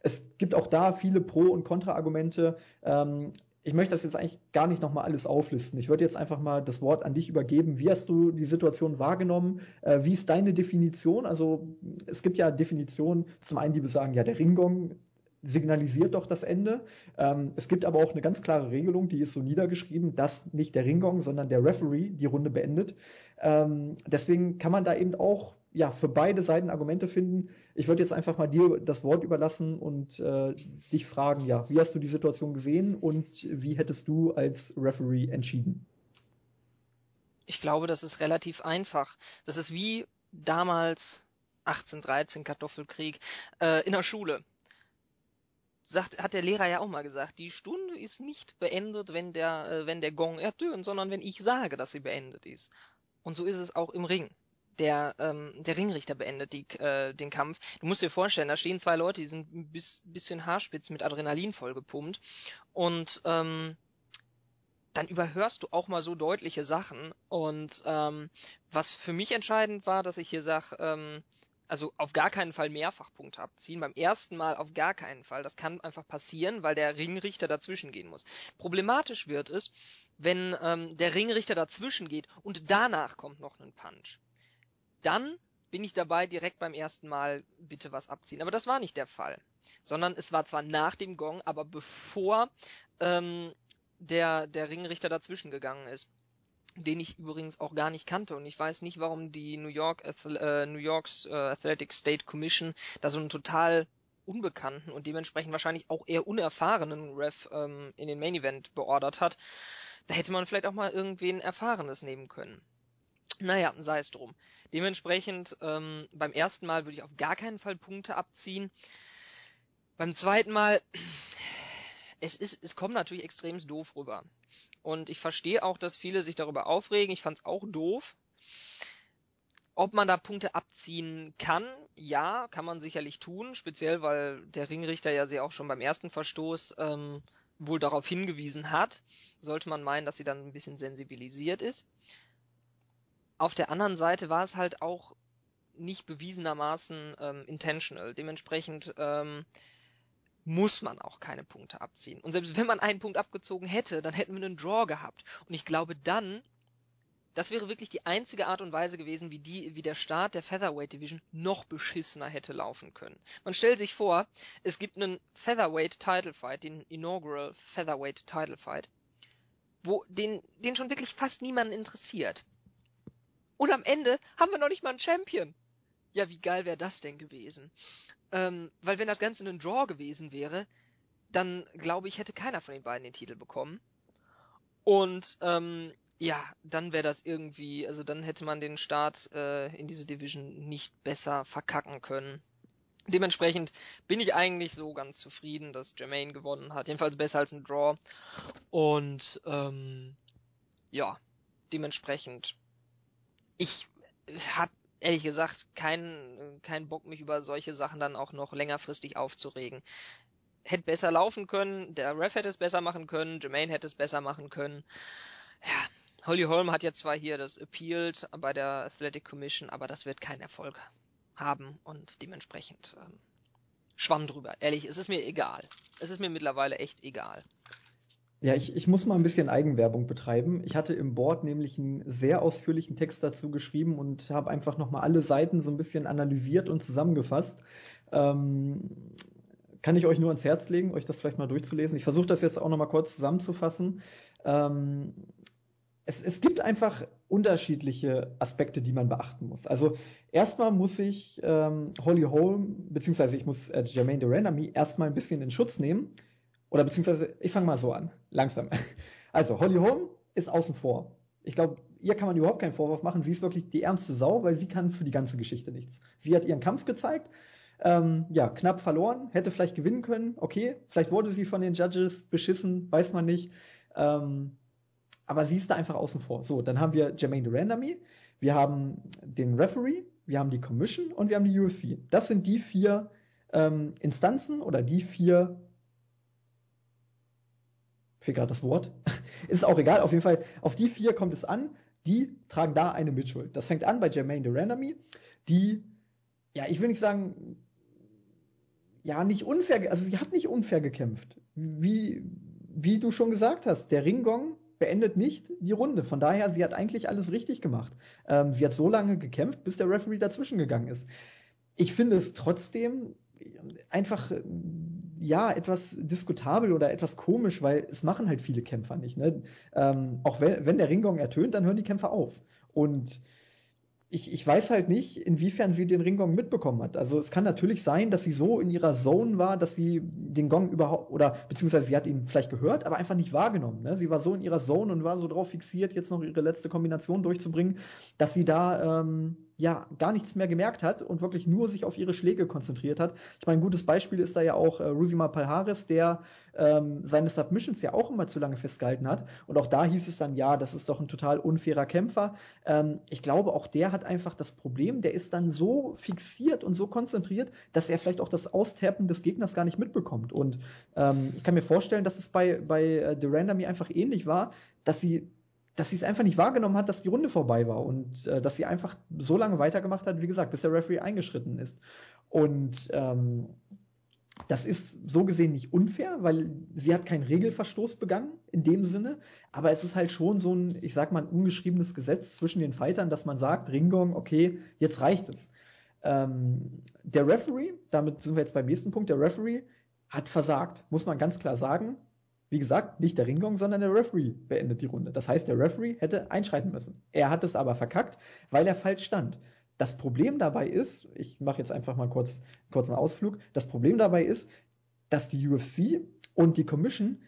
Es gibt auch da viele Pro- und Kontra-Argumente. Ähm, ich möchte das jetzt eigentlich gar nicht nochmal alles auflisten. Ich würde jetzt einfach mal das Wort an dich übergeben. Wie hast du die Situation wahrgenommen? Äh, wie ist deine Definition? Also es gibt ja Definitionen, zum einen, die besagen, ja, der Ringgong signalisiert doch das Ende. Ähm, es gibt aber auch eine ganz klare Regelung, die ist so niedergeschrieben, dass nicht der Ringgong, sondern der Referee die Runde beendet. Ähm, deswegen kann man da eben auch ja für beide Seiten Argumente finden. Ich würde jetzt einfach mal dir das Wort überlassen und äh, dich fragen, ja, wie hast du die Situation gesehen und wie hättest du als Referee entschieden? Ich glaube, das ist relativ einfach. Das ist wie damals 1813 Kartoffelkrieg äh, in der Schule sagt, hat der Lehrer ja auch mal gesagt, die Stunde ist nicht beendet, wenn der, äh, wenn der Gong ertönt, sondern wenn ich sage, dass sie beendet ist. Und so ist es auch im Ring. Der, ähm, der Ringrichter beendet die, äh, den Kampf. Du musst dir vorstellen, da stehen zwei Leute, die sind ein bis, bisschen haarspitz mit Adrenalin vollgepumpt. Und ähm, dann überhörst du auch mal so deutliche Sachen. Und ähm, was für mich entscheidend war, dass ich hier sage, ähm, also auf gar keinen Fall Mehrfachpunkt abziehen. Beim ersten Mal auf gar keinen Fall. Das kann einfach passieren, weil der Ringrichter dazwischen gehen muss. Problematisch wird es, wenn ähm, der Ringrichter dazwischen geht und danach kommt noch ein Punch. Dann bin ich dabei, direkt beim ersten Mal bitte was abziehen. Aber das war nicht der Fall. Sondern es war zwar nach dem Gong, aber bevor ähm, der, der Ringrichter dazwischen gegangen ist. Den ich übrigens auch gar nicht kannte und ich weiß nicht, warum die New York äh, New York's äh, Athletic State Commission da so einen total unbekannten und dementsprechend wahrscheinlich auch eher unerfahrenen Ref ähm, in den Main Event beordert hat. Da hätte man vielleicht auch mal irgendwen Erfahrenes nehmen können. Naja, sei es drum. Dementsprechend ähm, beim ersten Mal würde ich auf gar keinen Fall Punkte abziehen. Beim zweiten Mal, es ist, es kommt natürlich extrem doof rüber. Und ich verstehe auch, dass viele sich darüber aufregen. Ich fand es auch doof. Ob man da Punkte abziehen kann, ja, kann man sicherlich tun, speziell weil der Ringrichter ja sie auch schon beim ersten Verstoß ähm, wohl darauf hingewiesen hat. Sollte man meinen, dass sie dann ein bisschen sensibilisiert ist. Auf der anderen Seite war es halt auch nicht bewiesenermaßen ähm, intentional. Dementsprechend ähm, muss man auch keine Punkte abziehen. Und selbst wenn man einen Punkt abgezogen hätte, dann hätten wir einen Draw gehabt. Und ich glaube dann, das wäre wirklich die einzige Art und Weise gewesen, wie die, wie der Start der Featherweight Division noch beschissener hätte laufen können. Man stellt sich vor, es gibt einen Featherweight Title Fight, den Inaugural Featherweight Title Fight, wo den, den schon wirklich fast niemanden interessiert. Und am Ende haben wir noch nicht mal einen Champion. Ja, wie geil wäre das denn gewesen? Ähm, weil wenn das Ganze ein Draw gewesen wäre, dann glaube ich, hätte keiner von den beiden den Titel bekommen. Und ähm, ja, dann wäre das irgendwie, also dann hätte man den Start äh, in diese Division nicht besser verkacken können. Dementsprechend bin ich eigentlich so ganz zufrieden, dass Jermaine gewonnen hat. Jedenfalls besser als ein Draw. Und ähm, ja, dementsprechend. Ich habe ehrlich gesagt keinen keinen Bock, mich über solche Sachen dann auch noch längerfristig aufzuregen. Hätte besser laufen können, der Ref hätte es besser machen können, Jermaine hätte es besser machen können. Ja, Holly Holm hat jetzt zwar hier das appealed bei der Athletic Commission, aber das wird keinen Erfolg haben und dementsprechend ähm, schwamm drüber. Ehrlich, es ist mir egal. Es ist mir mittlerweile echt egal. Ja, ich, ich muss mal ein bisschen Eigenwerbung betreiben. Ich hatte im Board nämlich einen sehr ausführlichen Text dazu geschrieben und habe einfach nochmal alle Seiten so ein bisschen analysiert und zusammengefasst. Ähm, kann ich euch nur ans Herz legen, euch das vielleicht mal durchzulesen. Ich versuche das jetzt auch nochmal kurz zusammenzufassen. Ähm, es, es gibt einfach unterschiedliche Aspekte, die man beachten muss. Also erstmal muss ich ähm, Holly Holm, beziehungsweise ich muss äh, Jermaine Duranami erstmal ein bisschen in Schutz nehmen oder beziehungsweise, ich fange mal so an, langsam. <laughs> Also, Holly Holm ist außen vor. Ich glaube, ihr kann man überhaupt keinen Vorwurf machen. Sie ist wirklich die ärmste Sau, weil sie kann für die ganze Geschichte nichts. Sie hat ihren Kampf gezeigt, ähm, ja, knapp verloren, hätte vielleicht gewinnen können. Okay, vielleicht wurde sie von den Judges beschissen, weiß man nicht. Ähm, aber sie ist da einfach außen vor. So, dann haben wir Jermaine Durandamy, wir haben den Referee, wir haben die Commission und wir haben die UFC. Das sind die vier ähm, Instanzen oder die vier fehlt gerade das Wort. <laughs> ist auch egal, auf jeden Fall, auf die vier kommt es an, die tragen da eine Mitschuld. Das fängt an bei Jermaine Durandamy, die, ja, ich will nicht sagen, ja, nicht unfair, also sie hat nicht unfair gekämpft. Wie, wie du schon gesagt hast, der Ringgong beendet nicht die Runde. Von daher, sie hat eigentlich alles richtig gemacht. Ähm, sie hat so lange gekämpft, bis der Referee dazwischen gegangen ist. Ich finde es trotzdem einfach ja etwas diskutabel oder etwas komisch, weil es machen halt viele Kämpfer nicht. Ne? Ähm, auch wenn, wenn der Ringgong ertönt, dann hören die Kämpfer auf. Und ich, ich weiß halt nicht, inwiefern sie den Ringgong mitbekommen hat. Also es kann natürlich sein, dass sie so in ihrer Zone war, dass sie den Gong überhaupt, oder beziehungsweise sie hat ihn vielleicht gehört, aber einfach nicht wahrgenommen. Ne? Sie war so in ihrer Zone und war so drauf fixiert, jetzt noch ihre letzte Kombination durchzubringen, dass sie da ähm, ja gar nichts mehr gemerkt hat und wirklich nur sich auf ihre Schläge konzentriert hat. Ich meine, ein gutes Beispiel ist da ja auch äh, Rusima Palhares, der ähm, seine Submissions ja auch immer zu lange festgehalten hat. Und auch da hieß es dann, ja, das ist doch ein total unfairer Kämpfer. Ähm, ich glaube, auch der hat einfach das Problem, der ist dann so fixiert und so konzentriert, dass er vielleicht auch das Austappen des Gegners gar nicht mitbekommt. Und ähm, ich kann mir vorstellen, dass es bei, bei äh, Durandamy einfach ähnlich war, dass sie dass sie es einfach nicht wahrgenommen hat, dass die Runde vorbei war und äh, dass sie einfach so lange weitergemacht hat, wie gesagt, bis der Referee eingeschritten ist. Und ähm, das ist so gesehen nicht unfair, weil sie hat keinen Regelverstoß begangen in dem Sinne, aber es ist halt schon so ein, ich sag mal, ein ungeschriebenes Gesetz zwischen den Fightern, dass man sagt, Ringgong, okay, jetzt reicht es. Ähm, der Referee, damit sind wir jetzt beim nächsten Punkt, der Referee hat versagt, muss man ganz klar sagen. Wie gesagt, nicht der Ringgong, sondern der Referee beendet die Runde. Das heißt, der Referee hätte einschreiten müssen. Er hat es aber verkackt, weil er falsch stand. Das Problem dabei ist, ich mache jetzt einfach mal kurz, kurz einen Ausflug, das Problem dabei ist, dass die UFC und die Commission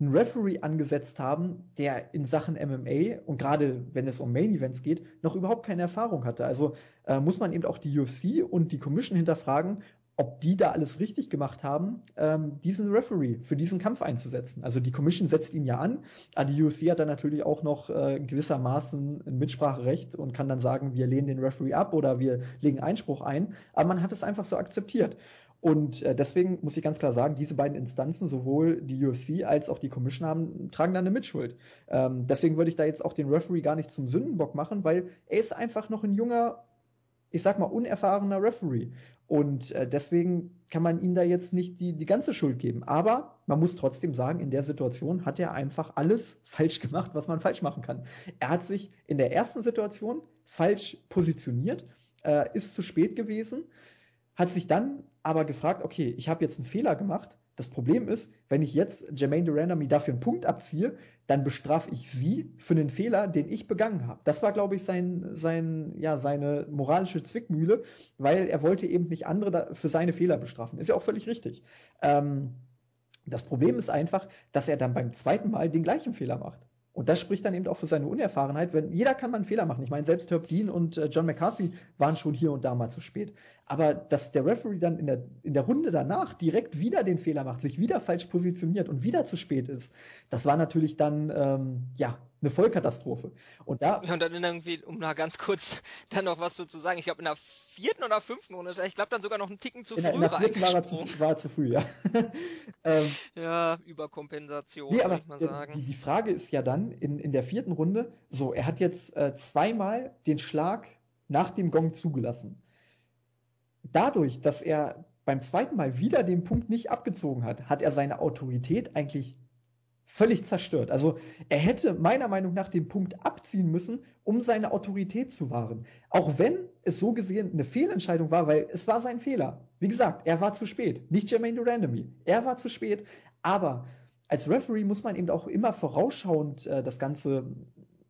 einen Referee angesetzt haben, der in Sachen MMA und gerade wenn es um Main Events geht, noch überhaupt keine Erfahrung hatte. Also äh, muss man eben auch die UFC und die Commission hinterfragen, ob die da alles richtig gemacht haben, ähm, diesen Referee für diesen Kampf einzusetzen. Also die Commission setzt ihn ja an, aber die UFC hat dann natürlich auch noch äh, gewissermaßen ein Mitspracherecht und kann dann sagen, wir lehnen den Referee ab oder wir legen Einspruch ein. Aber man hat es einfach so akzeptiert. Und äh, deswegen muss ich ganz klar sagen, diese beiden Instanzen, sowohl die UFC als auch die Commission haben, tragen da eine Mitschuld. Ähm, deswegen würde ich da jetzt auch den Referee gar nicht zum Sündenbock machen, weil er ist einfach noch ein junger, ich sag mal, unerfahrener Referee. Und äh, deswegen kann man ihm da jetzt nicht die, die ganze Schuld geben. Aber man muss trotzdem sagen, in der Situation hat er einfach alles <laughs> falsch gemacht, was man falsch machen kann. Er hat sich in der ersten Situation falsch positioniert, äh, ist zu spät gewesen, hat sich dann aber gefragt, okay, ich habe jetzt einen Fehler gemacht. Das Problem ist, wenn ich jetzt Jermaine Duranda mir dafür einen Punkt abziehe, dann bestrafe ich sie für einen Fehler, den ich begangen habe. Das war, glaube ich, sein, sein, ja, seine moralische Zwickmühle, weil er wollte eben nicht andere für seine Fehler bestrafen. Ist ja auch völlig richtig. Ähm, das Problem ist einfach, dass er dann beim zweiten Mal den gleichen Fehler macht. Und das spricht dann eben auch für seine Unerfahrenheit, wenn jeder kann mal einen Fehler machen. Ich meine, selbst Herb Dean und äh, John McCarthy waren schon hier und da mal zu spät. Aber dass der Referee dann in der, in der Runde danach direkt wieder den Fehler macht, sich wieder falsch positioniert und wieder zu spät ist, das war natürlich dann, ähm, ja, eine Vollkatastrophe. Und da. Ja, und dann irgendwie, um da ganz kurz <laughs> dann noch was so zu sagen, ich glaube in der vierten oder fünften Runde, ich glaube dann sogar noch einen Ticken zu in früh in der vierten war er zu, <laughs> war zu früh, ja. <laughs> ähm, ja, Überkompensation, nee, würde ich mal sagen. Die, die, Frage ist ja dann in, in der vierten Runde, so, er hat jetzt äh, zweimal den Schlag nach dem Gong zugelassen. Dadurch, dass er beim zweiten Mal wieder den Punkt nicht abgezogen hat, hat er seine Autorität eigentlich völlig zerstört. Also er hätte meiner Meinung nach den Punkt abziehen müssen, um seine Autorität zu wahren. Auch wenn es so gesehen eine Fehlentscheidung war, weil es war sein Fehler. Wie gesagt, er war zu spät. Nicht Jermaine Durandamy. Er war zu spät. Aber als Referee muss man eben auch immer vorausschauend äh, das Ganze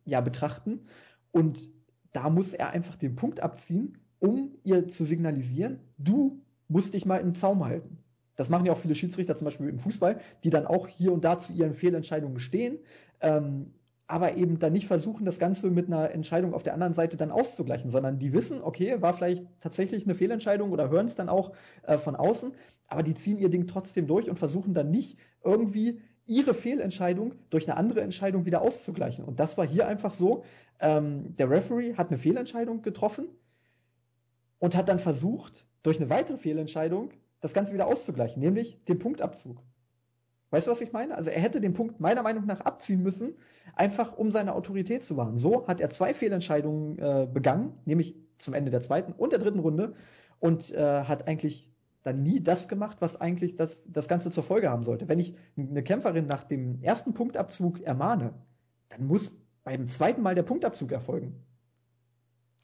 ja betrachten. Und da muss er einfach den Punkt abziehen, um ihr zu signalisieren, du musst dich mal im Zaum halten. Das machen ja auch viele Schiedsrichter zum Beispiel im Fußball, die dann auch hier und da zu ihren Fehlentscheidungen stehen, ähm, aber eben dann nicht versuchen, das Ganze mit einer Entscheidung auf der anderen Seite dann auszugleichen, sondern die wissen, okay, war vielleicht tatsächlich eine Fehlentscheidung oder hören es dann auch äh, von außen, aber die ziehen ihr Ding trotzdem durch und versuchen dann nicht irgendwie ihre Fehlentscheidung durch eine andere Entscheidung wieder auszugleichen. Und das war hier einfach so, ähm, der Referee hat eine Fehlentscheidung getroffen und hat dann versucht, durch eine weitere Fehlentscheidung das Ganze wieder auszugleichen, nämlich den Punktabzug. Weißt du, was ich meine? Also er hätte den Punkt meiner Meinung nach abziehen müssen, einfach um seine Autorität zu wahren. So hat er zwei Fehlentscheidungen äh, begangen, nämlich zum Ende der zweiten und der dritten Runde und äh, hat eigentlich dann nie das gemacht, was eigentlich das, das Ganze zur Folge haben sollte. Wenn ich eine Kämpferin nach dem ersten Punktabzug ermahne, dann muss beim zweiten Mal der Punktabzug erfolgen.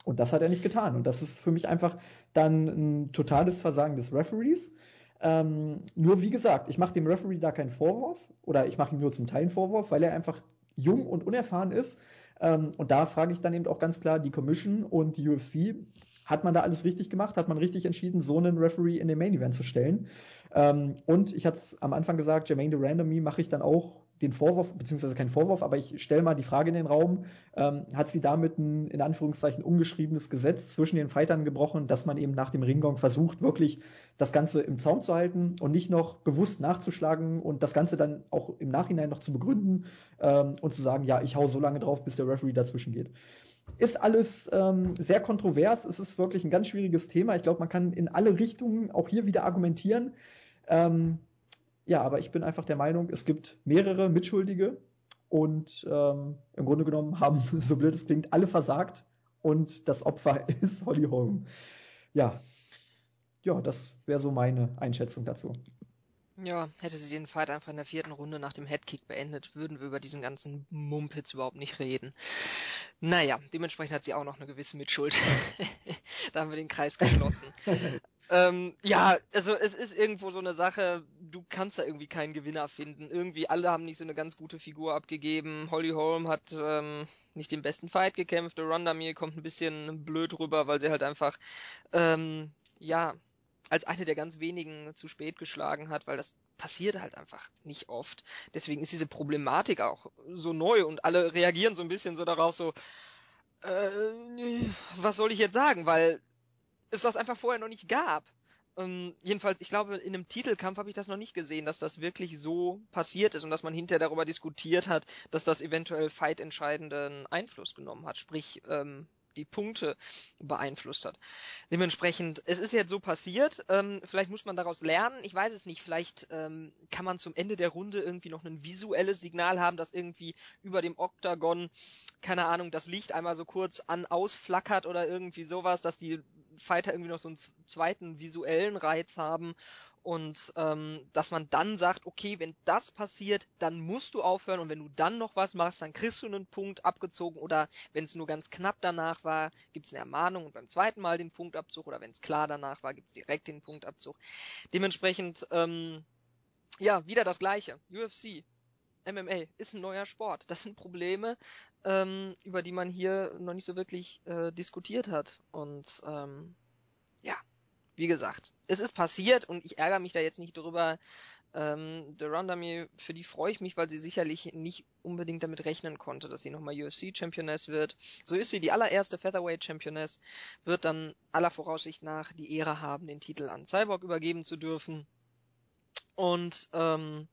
Und das hat er nicht getan. Und das ist für mich einfach dann ein totales Versagen des Referees. Ähm, nur wie gesagt, ich mache dem Referee da keinen Vorwurf oder ich mache ihm nur zum Teil einen Vorwurf, weil er einfach jung und unerfahren ist. Ähm, und da frage ich dann eben auch ganz klar die Commission und die UFC, hat man da alles richtig gemacht? Hat man richtig entschieden, so einen Referee in den Main Event zu stellen? Ähm, und ich hatte es am Anfang gesagt, Jermaine Durandamy mache ich dann auch den Vorwurf, beziehungsweise keinen Vorwurf, aber ich stelle mal die Frage in den Raum, ähm, hat sie damit ein, in Anführungszeichen, ungeschriebenes Gesetz zwischen den Fightern gebrochen, dass man eben nach dem Ringgong versucht, wirklich das Ganze im Zaum zu halten und nicht noch bewusst nachzuschlagen und das Ganze dann auch im Nachhinein noch zu begründen ähm, und zu sagen, ja, ich hau so lange drauf, bis der Referee dazwischen geht. Ist alles ähm, sehr kontrovers, es ist wirklich ein ganz schwieriges Thema. Ich glaube, man kann in alle Richtungen auch hier wieder argumentieren. Ähm, ja, aber ich bin einfach der Meinung, es gibt mehrere Mitschuldige und ähm, im Grunde genommen haben, <laughs> so blöd es klingt, alle versagt und das Opfer <laughs> ist Holly Holm. Ja, ja, das wäre so meine Einschätzung dazu. Ja, hätte sie den Fight einfach in der vierten Runde nach dem Headkick beendet, würden wir über diesen ganzen Mumpitz überhaupt nicht reden. Naja, dementsprechend hat sie auch noch eine gewisse Mitschuld. <laughs> da haben wir den Kreis geschlossen. Ähm, ja, also es ist irgendwo so eine Sache, du kannst da irgendwie keinen Gewinner finden. Irgendwie alle haben nicht so eine ganz gute Figur abgegeben. Holly Holm hat ähm, nicht den besten Fight gekämpft. Ronda Mir kommt ein bisschen blöd rüber, weil sie halt einfach ähm, ja als eine der ganz wenigen zu spät geschlagen hat, weil das passiert halt einfach nicht oft. Deswegen ist diese Problematik auch so neu und alle reagieren so ein bisschen so darauf so, äh, was soll ich jetzt sagen, weil es das einfach vorher noch nicht gab. Ähm, jedenfalls, ich glaube, in einem Titelkampf habe ich das noch nicht gesehen, dass das wirklich so passiert ist und dass man hinterher darüber diskutiert hat, dass das eventuell fight-entscheidenden Einfluss genommen hat. Sprich, ähm, die Punkte beeinflusst hat. Dementsprechend, es ist jetzt so passiert, ähm, vielleicht muss man daraus lernen, ich weiß es nicht, vielleicht ähm, kann man zum Ende der Runde irgendwie noch ein visuelles Signal haben, dass irgendwie über dem Oktagon, keine Ahnung, das Licht einmal so kurz an ausflackert oder irgendwie sowas, dass die Fighter irgendwie noch so einen zweiten visuellen Reiz haben und ähm, dass man dann sagt, okay, wenn das passiert, dann musst du aufhören und wenn du dann noch was machst, dann kriegst du einen Punkt abgezogen oder wenn es nur ganz knapp danach war, gibt es eine Ermahnung und beim zweiten Mal den Punktabzug oder wenn es klar danach war, gibt es direkt den Punktabzug. Dementsprechend, ähm, ja, wieder das gleiche. UFC, MMA ist ein neuer Sport. Das sind Probleme, ähm, über die man hier noch nicht so wirklich äh, diskutiert hat. Und ähm, ja, wie gesagt, es ist passiert und ich ärgere mich da jetzt nicht drüber. Ähm, der Rondami, für die freue ich mich, weil sie sicherlich nicht unbedingt damit rechnen konnte, dass sie nochmal UFC-Championess wird. So ist sie die allererste Featherweight-Championess, wird dann aller Voraussicht nach die Ehre haben, den Titel an Cyborg übergeben zu dürfen. Und ähm,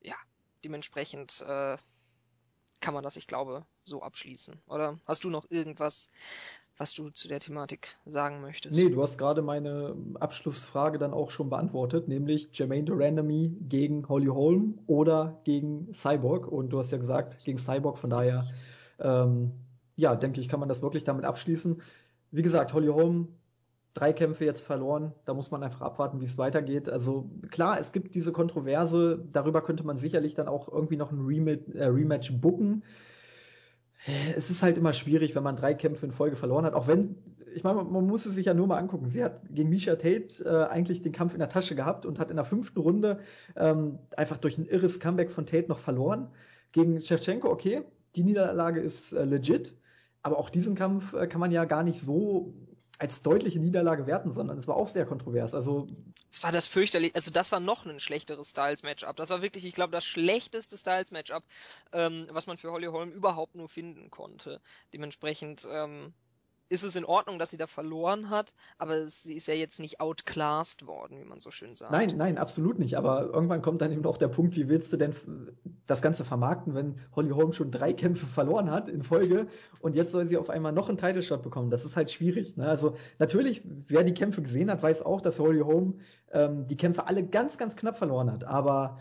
ja, dementsprechend äh, kann man das, ich glaube, so abschließen. Oder hast du noch irgendwas, was du zu der Thematik sagen möchtest. Nee, du hast gerade meine Abschlussfrage dann auch schon beantwortet, nämlich Jermaine Durandamy gegen Holly Holm oder gegen Cyborg. Und du hast ja gesagt, gegen Cyborg, von daher, ähm, ja, denke ich, kann man das wirklich damit abschließen. Wie gesagt, Holly Holm, drei Kämpfe jetzt verloren, da muss man einfach abwarten, wie es weitergeht. Also klar, es gibt diese Kontroverse, darüber könnte man sicherlich dann auch irgendwie noch ein Rematch, äh, Rematch booken es ist halt immer schwierig, wenn man drei Kämpfe in Folge verloren hat. Auch wenn, ich meine, man muss es sich ja nur mal angucken. Sie hat gegen Misha Tate äh, eigentlich den Kampf in der Tasche gehabt und hat in der fünften Runde ähm, einfach durch ein irres Comeback von Tate noch verloren. Gegen Shevchenko, okay, die Niederlage ist äh, legit. Aber auch diesen Kampf äh, kann man ja gar nicht so als deutliche Niederlage werten, sondern es war auch sehr kontrovers. Also es war das fürchterlich, also das war noch ein schlechteres Styles-Matchup. Das war wirklich, ich glaube, das schlechteste Styles-Matchup, ähm, was man für Holly Holm überhaupt nur finden konnte. Dementsprechend ähm, ist es in Ordnung, dass sie da verloren hat, aber sie ist ja jetzt nicht outclassed worden, wie man so schön sagt. Nein, nein, absolut nicht. Aber irgendwann kommt dann eben auch der Punkt, wie willst du denn das Ganze vermarkten, wenn Holly Holm schon drei Kämpfe verloren hat in Folge und jetzt soll sie auf einmal noch einen Title bekommen. Das ist halt schwierig. Ne? Also natürlich, wer die Kämpfe gesehen hat, weiß auch, dass Holly Holm ähm, die Kämpfe alle ganz, ganz knapp verloren hat. Aber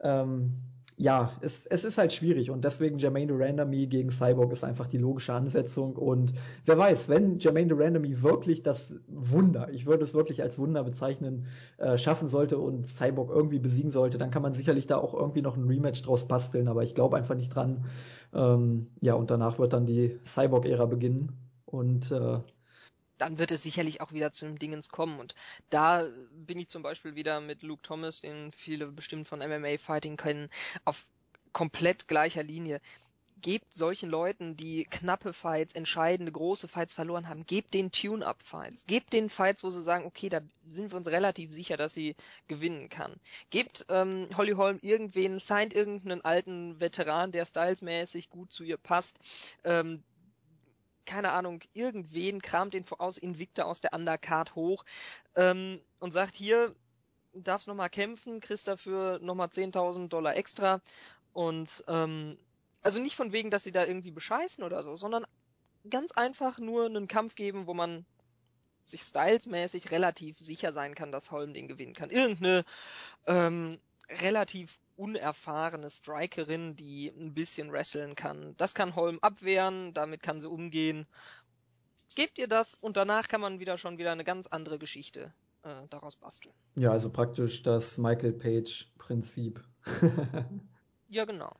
ähm, ja, es, es ist halt schwierig und deswegen Jermaine Durandamy gegen Cyborg ist einfach die logische Ansetzung und wer weiß, wenn Jermaine Durandamy wirklich das Wunder, ich würde es wirklich als Wunder bezeichnen, äh, schaffen sollte und Cyborg irgendwie besiegen sollte, dann kann man sicherlich da auch irgendwie noch ein Rematch draus basteln, aber ich glaube einfach nicht dran. Ähm, ja, und danach wird dann die Cyborg-Ära beginnen und äh, dann wird es sicherlich auch wieder zu einem Dingens kommen. Und da bin ich zum Beispiel wieder mit Luke Thomas, den viele bestimmt von MMA Fighting kennen, auf komplett gleicher Linie. Gebt solchen Leuten, die knappe Fights, entscheidende große Fights verloren haben, gebt den Tune-Up-Fights. Gebt den Fights, wo sie sagen, okay, da sind wir uns relativ sicher, dass sie gewinnen kann. Gebt ähm, Holly Holm irgendwen, signed irgendeinen alten Veteran, der stylesmäßig gut zu ihr passt. Ähm, keine Ahnung, irgendwen kramt den aus Invicta aus der Undercard hoch ähm, und sagt, hier, darfst nochmal kämpfen, kriegst dafür nochmal 10.000 Dollar extra und ähm, also nicht von wegen, dass sie da irgendwie bescheißen oder so, sondern ganz einfach nur einen Kampf geben, wo man sich stylesmäßig relativ sicher sein kann, dass Holm den gewinnen kann. Irgendeine ähm, relativ unerfahrene Strikerin, die ein bisschen wresteln kann. Das kann Holm abwehren, damit kann sie umgehen. Gebt ihr das und danach kann man wieder schon wieder eine ganz andere Geschichte äh, daraus basteln. Ja, also praktisch das Michael Page Prinzip. <laughs> ja, genau.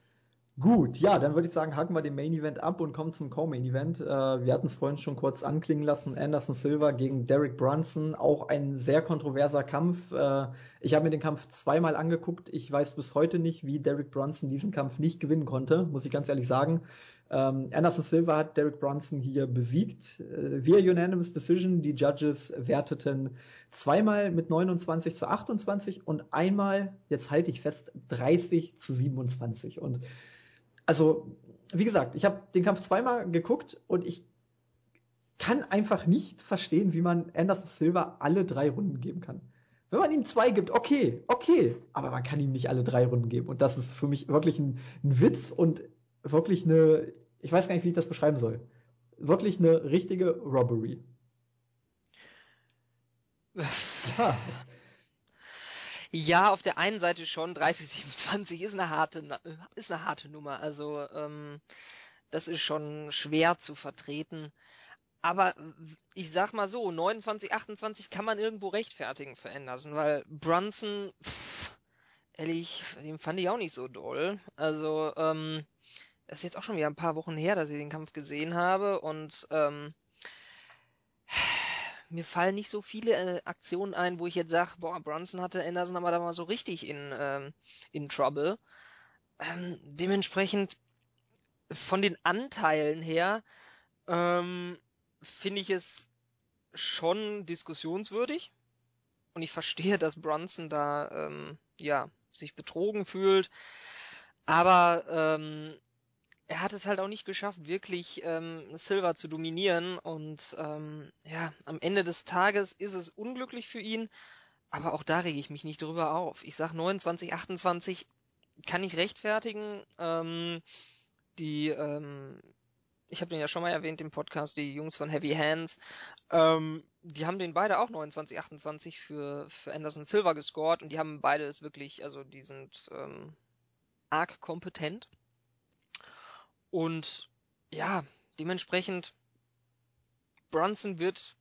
Gut, ja, dann würde ich sagen, haken wir den Main Event ab und kommen zum Co-Main Event. Äh, wir hatten es vorhin schon kurz anklingen lassen. Anderson Silva gegen Derek Brunson, auch ein sehr kontroverser Kampf. Äh, ich habe mir den Kampf zweimal angeguckt. Ich weiß bis heute nicht, wie Derek Brunson diesen Kampf nicht gewinnen konnte, muss ich ganz ehrlich sagen. Ähm, Anderson Silva hat Derek Brunson hier besiegt. Äh, via Unanimous Decision. Die Judges werteten zweimal mit 29 zu 28 und einmal, jetzt halte ich fest, 30 zu 27. Und also, wie gesagt, ich habe den Kampf zweimal geguckt und ich kann einfach nicht verstehen, wie man Anderson Silva alle drei Runden geben kann. Wenn man ihm zwei gibt, okay, okay, aber man kann ihm nicht alle drei Runden geben. Und das ist für mich wirklich ein, ein Witz und wirklich eine, ich weiß gar nicht, wie ich das beschreiben soll. Wirklich eine richtige Robbery. <laughs> Ja. Ja, auf der einen Seite schon, 3027 ist eine harte, ist eine harte Nummer. Also ähm, das ist schon schwer zu vertreten. Aber ich sag mal so, 29, 28 kann man irgendwo rechtfertigen für Anderson, weil Brunson, pff, ehrlich, den fand ich auch nicht so doll. Also, ähm, das ist jetzt auch schon wieder ein paar Wochen her, dass ich den Kampf gesehen habe und ähm, mir fallen nicht so viele äh, Aktionen ein, wo ich jetzt sage, boah, Brunson hatte Anderson aber da mal so richtig in, ähm, in Trouble. Ähm, dementsprechend von den Anteilen her ähm, finde ich es schon diskussionswürdig. Und ich verstehe, dass Brunson da ähm, ja sich betrogen fühlt. Aber ähm, er hat es halt auch nicht geschafft, wirklich ähm, Silver zu dominieren. Und ähm, ja, am Ende des Tages ist es unglücklich für ihn. Aber auch da rege ich mich nicht drüber auf. Ich sag 29, 28 kann ich rechtfertigen. Ähm, die, ähm, ich habe den ja schon mal erwähnt im Podcast, die Jungs von Heavy Hands, ähm, die haben den beide auch 29, 28 für, für Anderson Silver gescored und die haben beide es wirklich, also die sind ähm, arg kompetent. Und ja, dementsprechend, Brunson wird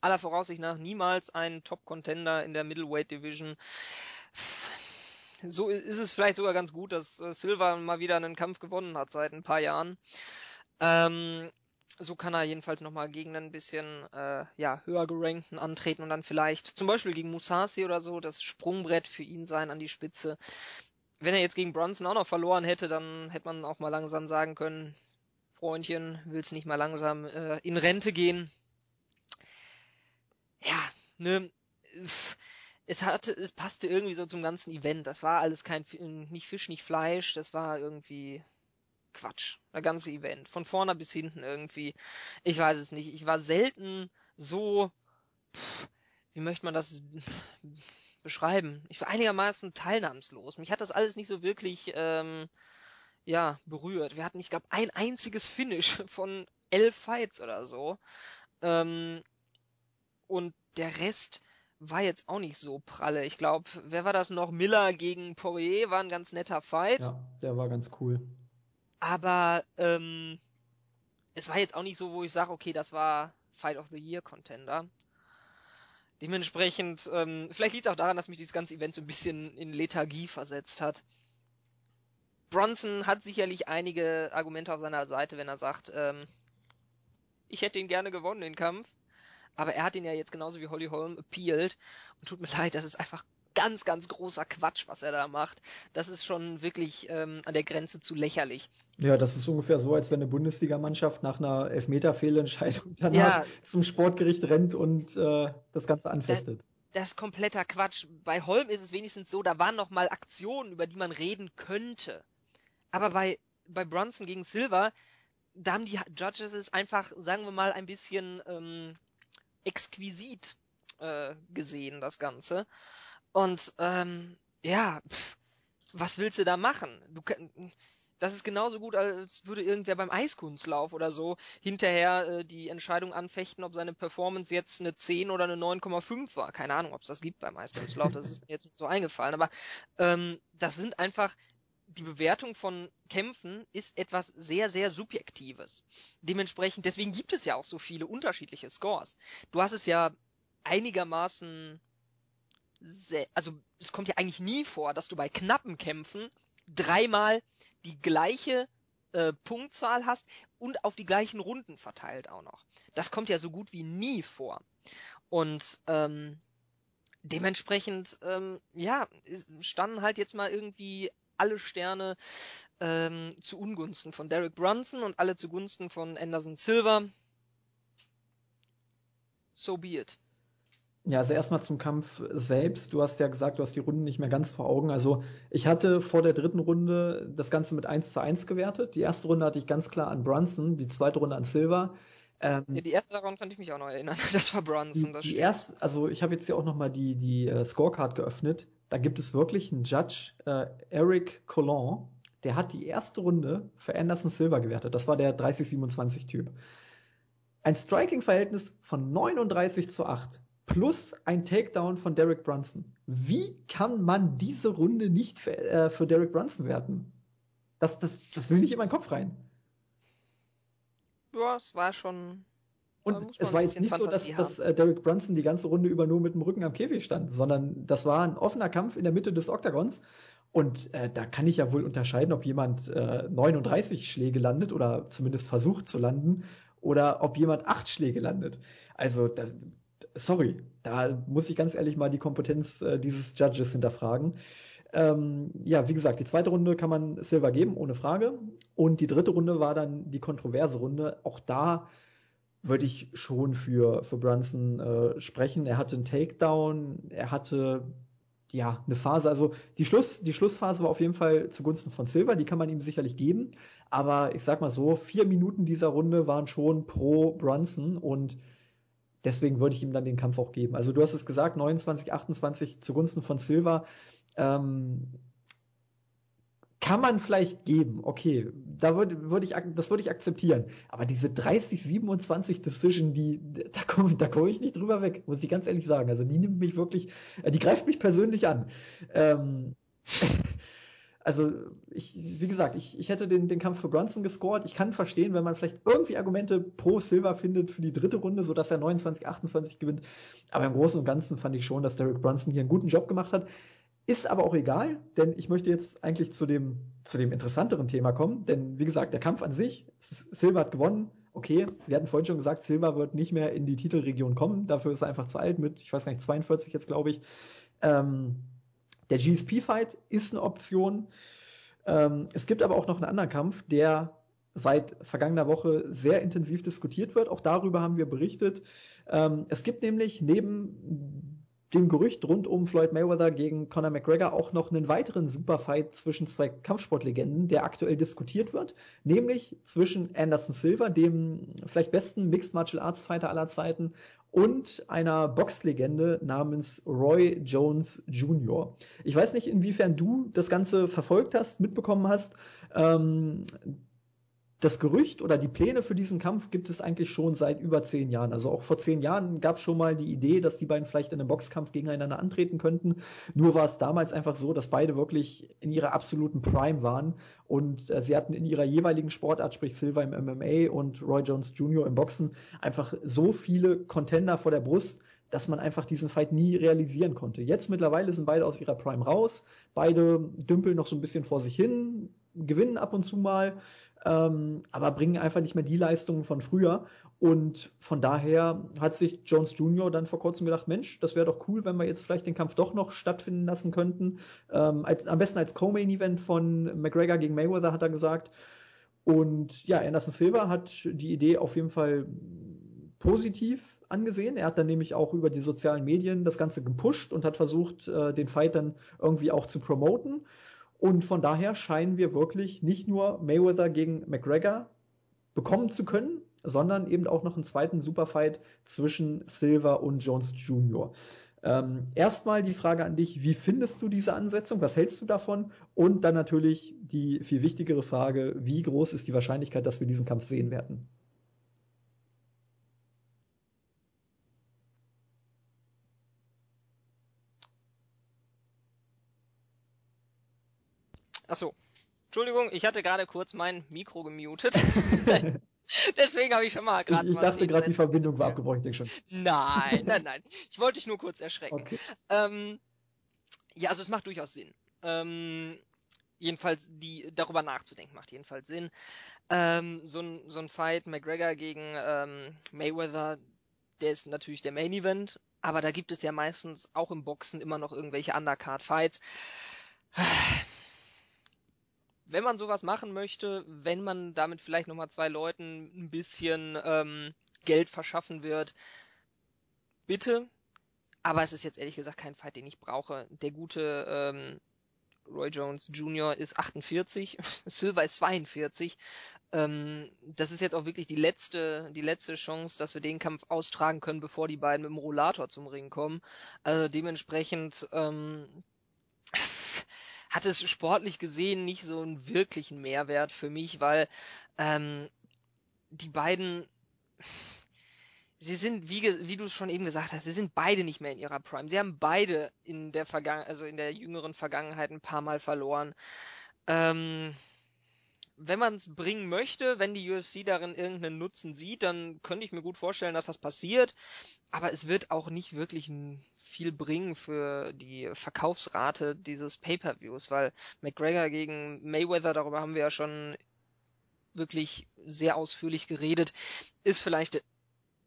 aller Voraussicht nach niemals ein Top-Contender in der Middleweight Division. So ist es vielleicht sogar ganz gut, dass äh, Silva mal wieder einen Kampf gewonnen hat seit ein paar Jahren. Ähm, so kann er jedenfalls nochmal gegen ein bisschen äh, ja, höher gerankten antreten und dann vielleicht zum Beispiel gegen Musasi oder so das Sprungbrett für ihn sein an die Spitze wenn er jetzt gegen Bronson auch noch verloren hätte, dann hätte man auch mal langsam sagen können, Freundchen, willst nicht mal langsam äh, in Rente gehen? Ja, ne, es hatte, es passte irgendwie so zum ganzen Event. Das war alles kein, nicht Fisch, nicht Fleisch, das war irgendwie Quatsch. Der ganze Event. Von vorne bis hinten irgendwie. Ich weiß es nicht. Ich war selten so, pff, wie möchte man das beschreiben. Ich war einigermaßen teilnahmslos. Mich hat das alles nicht so wirklich ähm, ja berührt. Wir hatten, ich glaube, ein einziges Finish <laughs> von elf Fights oder so. Ähm, und der Rest war jetzt auch nicht so pralle. Ich glaube, wer war das noch? Miller gegen Poirier war ein ganz netter Fight. Ja, der war ganz cool. Aber ähm, es war jetzt auch nicht so, wo ich sage, okay, das war Fight of the Year Contender. Dementsprechend, ähm, vielleicht liegt es auch daran, dass mich dieses ganze Event so ein bisschen in Lethargie versetzt hat. Bronson hat sicherlich einige Argumente auf seiner Seite, wenn er sagt, ähm, ich hätte ihn gerne gewonnen, den Kampf. Aber er hat ihn ja jetzt genauso wie Holly Holm appealed. Und tut mir leid, das ist einfach ganz, ganz großer Quatsch, was er da macht. Das ist schon wirklich ähm, an der Grenze zu lächerlich. Ja, das ist ungefähr so, als wenn eine Bundesligamannschaft nach einer Elfmeter-Fehlentscheidung <laughs> danach ja, zum Sportgericht rennt und äh, das Ganze anfechtet. Das, das ist kompletter Quatsch. Bei Holm ist es wenigstens so, da waren noch mal Aktionen, über die man reden könnte. Aber bei, bei Bronson gegen Silver, da haben die Judges es einfach, sagen wir mal, ein bisschen ähm, exquisit äh, gesehen, das Ganze. Und ähm, ja, pff, was willst du da machen? Du das ist genauso gut, als würde irgendwer beim Eiskunstlauf oder so hinterher äh, die Entscheidung anfechten, ob seine Performance jetzt eine 10 oder eine 9,5 war. Keine Ahnung, ob es das gibt beim Eiskunstlauf, das ist mir jetzt nicht so eingefallen. Aber ähm, das sind einfach, die Bewertung von Kämpfen ist etwas sehr, sehr Subjektives. Dementsprechend, deswegen gibt es ja auch so viele unterschiedliche Scores. Du hast es ja einigermaßen also es kommt ja eigentlich nie vor, dass du bei knappen Kämpfen dreimal die gleiche äh, Punktzahl hast und auf die gleichen Runden verteilt auch noch. Das kommt ja so gut wie nie vor. Und ähm, dementsprechend, ähm, ja, standen halt jetzt mal irgendwie alle Sterne ähm, zu Ungunsten von Derek Brunson und alle zugunsten von Anderson Silver. So be it. Ja, also erstmal zum Kampf selbst. Du hast ja gesagt, du hast die Runden nicht mehr ganz vor Augen. Also ich hatte vor der dritten Runde das Ganze mit 1 zu 1 gewertet. Die erste Runde hatte ich ganz klar an Brunson, die zweite Runde an Silver. Ähm, ja, die erste daran konnte ich mich auch noch erinnern. <laughs> Das war Brunson. Das die erste, also ich habe jetzt hier auch noch mal die, die uh, Scorecard geöffnet. Da gibt es wirklich einen Judge, äh, Eric Collin, der hat die erste Runde für Anderson Silver gewertet. Das war der 30-27-Typ. Ein Striking-Verhältnis von 39 zu 8 plus ein Takedown von Derek Brunson. Wie kann man diese Runde nicht für, äh, für Derek Brunson werten? Das, das, das will nicht in meinen Kopf rein. Ja, es war schon. Und es war jetzt nicht Fantasie so, dass, dass äh, Derek Brunson die ganze Runde über nur mit dem Rücken am Käfig stand, sondern das war ein offener Kampf in der Mitte des Oktagons. Und äh, da kann ich ja wohl unterscheiden, ob jemand äh, 39 Schläge landet oder zumindest versucht zu landen oder ob jemand acht Schläge landet. Also das, sorry, da muss ich ganz ehrlich mal die Kompetenz äh, dieses Judges hinterfragen. Ähm, ja, wie gesagt, die zweite Runde kann man Silver geben, ohne Frage. Und die dritte Runde war dann die kontroverse Runde. Auch da würde ich schon für, für Brunson äh, sprechen. Er hatte einen Takedown, er hatte ja eine Phase, also die, Schluss, die Schlussphase war auf jeden Fall zugunsten von Silver, die kann man ihm sicherlich geben. Aber ich sag mal so, vier Minuten dieser Runde waren schon pro Brunson und deswegen würde ich ihm dann den Kampf auch geben. Also du hast es gesagt, 29, 28 zugunsten von Silva. Ähm, kann man vielleicht geben, okay, da würde würd ich, das würde ich akzeptieren. Aber diese 30, 27 Decision, die, da komme da komm ich nicht drüber weg, muss ich ganz ehrlich sagen. Also die nimmt mich wirklich, äh, die greift mich persönlich an. Ähm, <laughs> also ich, wie gesagt, ich, ich hätte den, den Kampf für Brunson gescored. Ich kann verstehen, wenn man vielleicht irgendwie Argumente pro Silver findet für die dritte Runde, sodass er 29, 28 gewinnt. Aber im Großen und Ganzen fand ich schon, dass Derek Brunson hier einen guten Job gemacht hat. Ist aber auch egal, denn ich möchte jetzt eigentlich zu dem, zu dem interessanteren Thema kommen. Denn wie gesagt, der Kampf an sich, Silver hat gewonnen. Okay, wir hatten vorhin schon gesagt, Silver wird nicht mehr in die Titelregion kommen. Dafür ist er einfach zu alt mit, ich weiß gar nicht, 42 jetzt, glaube ich. Ähm, der GSP-Fight ist eine Option. Ähm, es gibt aber auch noch einen anderen Kampf, der seit vergangener Woche sehr intensiv diskutiert wird. Auch darüber haben wir berichtet. Ähm, es gibt nämlich neben dem Gerücht rund um Floyd Mayweather gegen Conor McGregor auch noch einen weiteren Superfight zwischen zwei Kampfsportlegenden, der aktuell diskutiert wird, nämlich zwischen Anderson Silva, dem vielleicht besten Mixed Martial Arts Fighter aller Zeiten, und einer Boxlegende namens Roy Jones Jr. Ich weiß nicht, inwiefern du das Ganze verfolgt hast, mitbekommen hast. Ähm, das Gerücht oder die Pläne für diesen Kampf gibt es eigentlich schon seit über zehn Jahren. Also auch vor zehn Jahren gab es schon mal die Idee, dass die beiden vielleicht in einem Boxkampf gegeneinander antreten könnten. Nur war es damals einfach so, dass beide wirklich in ihrer absoluten Prime waren und äh, sie hatten in ihrer jeweiligen Sportart, sprich Silver im MMA und Roy Jones Jr. im Boxen, einfach so viele Contender vor der Brust, dass man einfach diesen Fight nie realisieren konnte. Jetzt mittlerweile sind beide aus ihrer Prime raus, beide dümpeln noch so ein bisschen vor sich hin, gewinnen ab und zu mal ähm, aber bringen einfach nicht mehr die Leistungen von früher. Und von daher hat sich Jones Jr. dann vor kurzem gedacht, Mensch, das wäre doch cool, wenn wir jetzt vielleicht den Kampf doch noch stattfinden lassen könnten. Ähm, als, am besten als Co-Main-Event von McGregor gegen Mayweather, hat er gesagt. Und ja, Anderson Silva hat die Idee auf jeden Fall positiv angesehen. Er hat dann nämlich auch über die sozialen Medien das Ganze gepusht und hat versucht, äh, den Fight dann irgendwie auch zu promoten. Und von daher scheinen wir wirklich nicht nur Mayweather gegen McGregor bekommen zu können, sondern eben auch noch einen zweiten Superfight zwischen Silver und Jones Jr. Ähm, erstmal die Frage an dich, wie findest du diese Ansetzung? Was hältst du davon? Und dann natürlich die viel wichtigere Frage, wie groß ist die Wahrscheinlichkeit, dass wir diesen Kampf sehen werden? Achso. Entschuldigung, ich hatte gerade kurz mein Mikro gemutet. <laughs> Deswegen habe ich schon mal gerade. Ich, ich dachte gerade, die Verbindung war abgebrochen, ich denke schon. Nein, <laughs> nein, nein. Ich wollte dich nur kurz erschrecken. Okay. Ähm, ja, also es macht durchaus Sinn. Ähm, jedenfalls die darüber nachzudenken macht jedenfalls Sinn. Ähm, so ein so ein Fight McGregor gegen ähm, Mayweather, der ist natürlich der Main Event, aber da gibt es ja meistens auch im Boxen immer noch irgendwelche Undercard Fights. Wenn man sowas machen möchte, wenn man damit vielleicht nochmal zwei Leuten ein bisschen ähm, Geld verschaffen wird, bitte. Aber es ist jetzt ehrlich gesagt kein Fight, den ich brauche. Der gute ähm, Roy Jones Jr. ist 48, <laughs> Silver ist 42. Ähm, das ist jetzt auch wirklich die letzte, die letzte Chance, dass wir den Kampf austragen können, bevor die beiden mit dem Rollator zum Ring kommen. Also dementsprechend ähm, hat es sportlich gesehen nicht so einen wirklichen Mehrwert für mich, weil ähm, die beiden sie sind, wie, wie du es schon eben gesagt hast, sie sind beide nicht mehr in ihrer Prime. Sie haben beide in der Vergangenheit, also in der jüngeren Vergangenheit ein paar Mal verloren. Ähm, wenn man es bringen möchte, wenn die UFC darin irgendeinen Nutzen sieht, dann könnte ich mir gut vorstellen, dass das passiert. Aber es wird auch nicht wirklich viel bringen für die Verkaufsrate dieses Pay-per-Views, weil McGregor gegen Mayweather, darüber haben wir ja schon wirklich sehr ausführlich geredet, ist vielleicht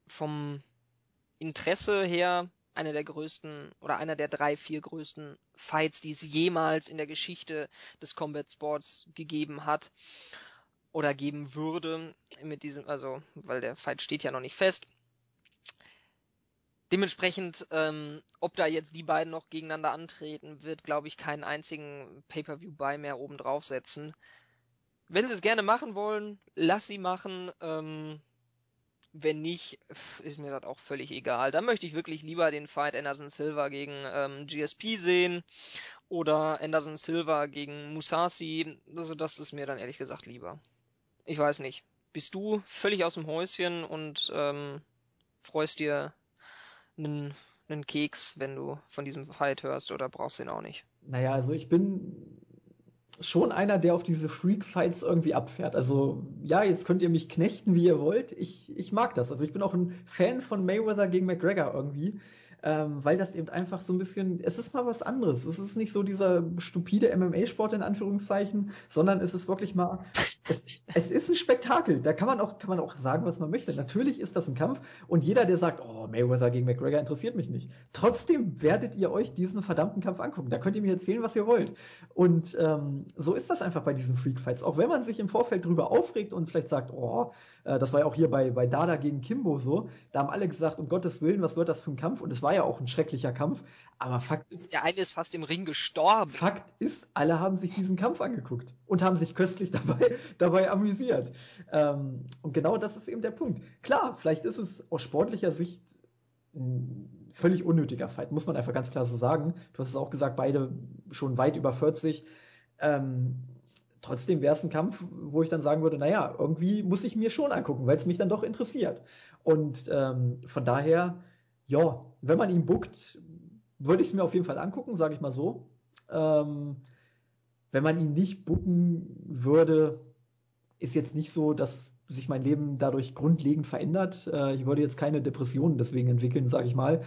vom Interesse her einer der größten oder einer der drei, vier größten Fights, die es jemals in der Geschichte des Combat Sports gegeben hat oder geben würde mit diesem, also weil der Fight steht ja noch nicht fest. Dementsprechend, ähm, ob da jetzt die beiden noch gegeneinander antreten, wird, glaube ich, keinen einzigen Pay-per-view-Buy mehr oben draufsetzen. Wenn sie es gerne machen wollen, lass sie machen. Ähm, wenn nicht, ist mir das auch völlig egal. Da möchte ich wirklich lieber den Fight Anderson Silva gegen ähm, GSP sehen oder Anderson Silva gegen Musashi. Also das ist mir dann ehrlich gesagt lieber. Ich weiß nicht. Bist du völlig aus dem Häuschen und ähm, freust dir einen, einen Keks, wenn du von diesem Fight hörst oder brauchst du ihn auch nicht? Naja, also ich bin schon einer, der auf diese Freak-Fights irgendwie abfährt. Also ja, jetzt könnt ihr mich knechten, wie ihr wollt. Ich, ich mag das. Also ich bin auch ein Fan von Mayweather gegen McGregor irgendwie ähm, weil das eben einfach so ein bisschen, es ist mal was anderes. Es ist nicht so dieser stupide MMA-Sport in Anführungszeichen, sondern es ist wirklich mal, es, es ist ein Spektakel. Da kann man auch, kann man auch sagen, was man möchte. Natürlich ist das ein Kampf und jeder, der sagt, oh, Mayweather gegen McGregor interessiert mich nicht. Trotzdem werdet ihr euch diesen verdammten Kampf angucken. Da könnt ihr mir erzählen, was ihr wollt. Und ähm, so ist das einfach bei diesen Freak-Fights. Auch wenn man sich im Vorfeld drüber aufregt und vielleicht sagt, oh, äh, das war ja auch hier bei, bei Dada gegen Kimbo so, da haben alle gesagt, um Gottes Willen, was wird das für ein Kampf? Und es war ja auch ein schrecklicher Kampf. Aber Fakt ist. Der eine ist fast im Ring gestorben. Fakt ist, alle haben sich diesen Kampf angeguckt und haben sich köstlich <laughs> dabei, dabei amüsiert. Ähm, und genau das ist eben der Punkt. Klar, vielleicht ist es aus sportlicher Sicht ein völlig unnötiger Fight, muss man einfach ganz klar so sagen. Du hast es auch gesagt, beide schon weit über 40. Ähm, trotzdem wäre es ein Kampf, wo ich dann sagen würde, naja, irgendwie muss ich mir schon angucken, weil es mich dann doch interessiert. Und ähm, von daher, ja, wenn man ihn buckt, würde ich es mir auf jeden Fall angucken, sage ich mal so. Ähm, wenn man ihn nicht bucken würde, ist jetzt nicht so, dass sich mein Leben dadurch grundlegend verändert. Äh, ich würde jetzt keine Depressionen deswegen entwickeln, sage ich mal.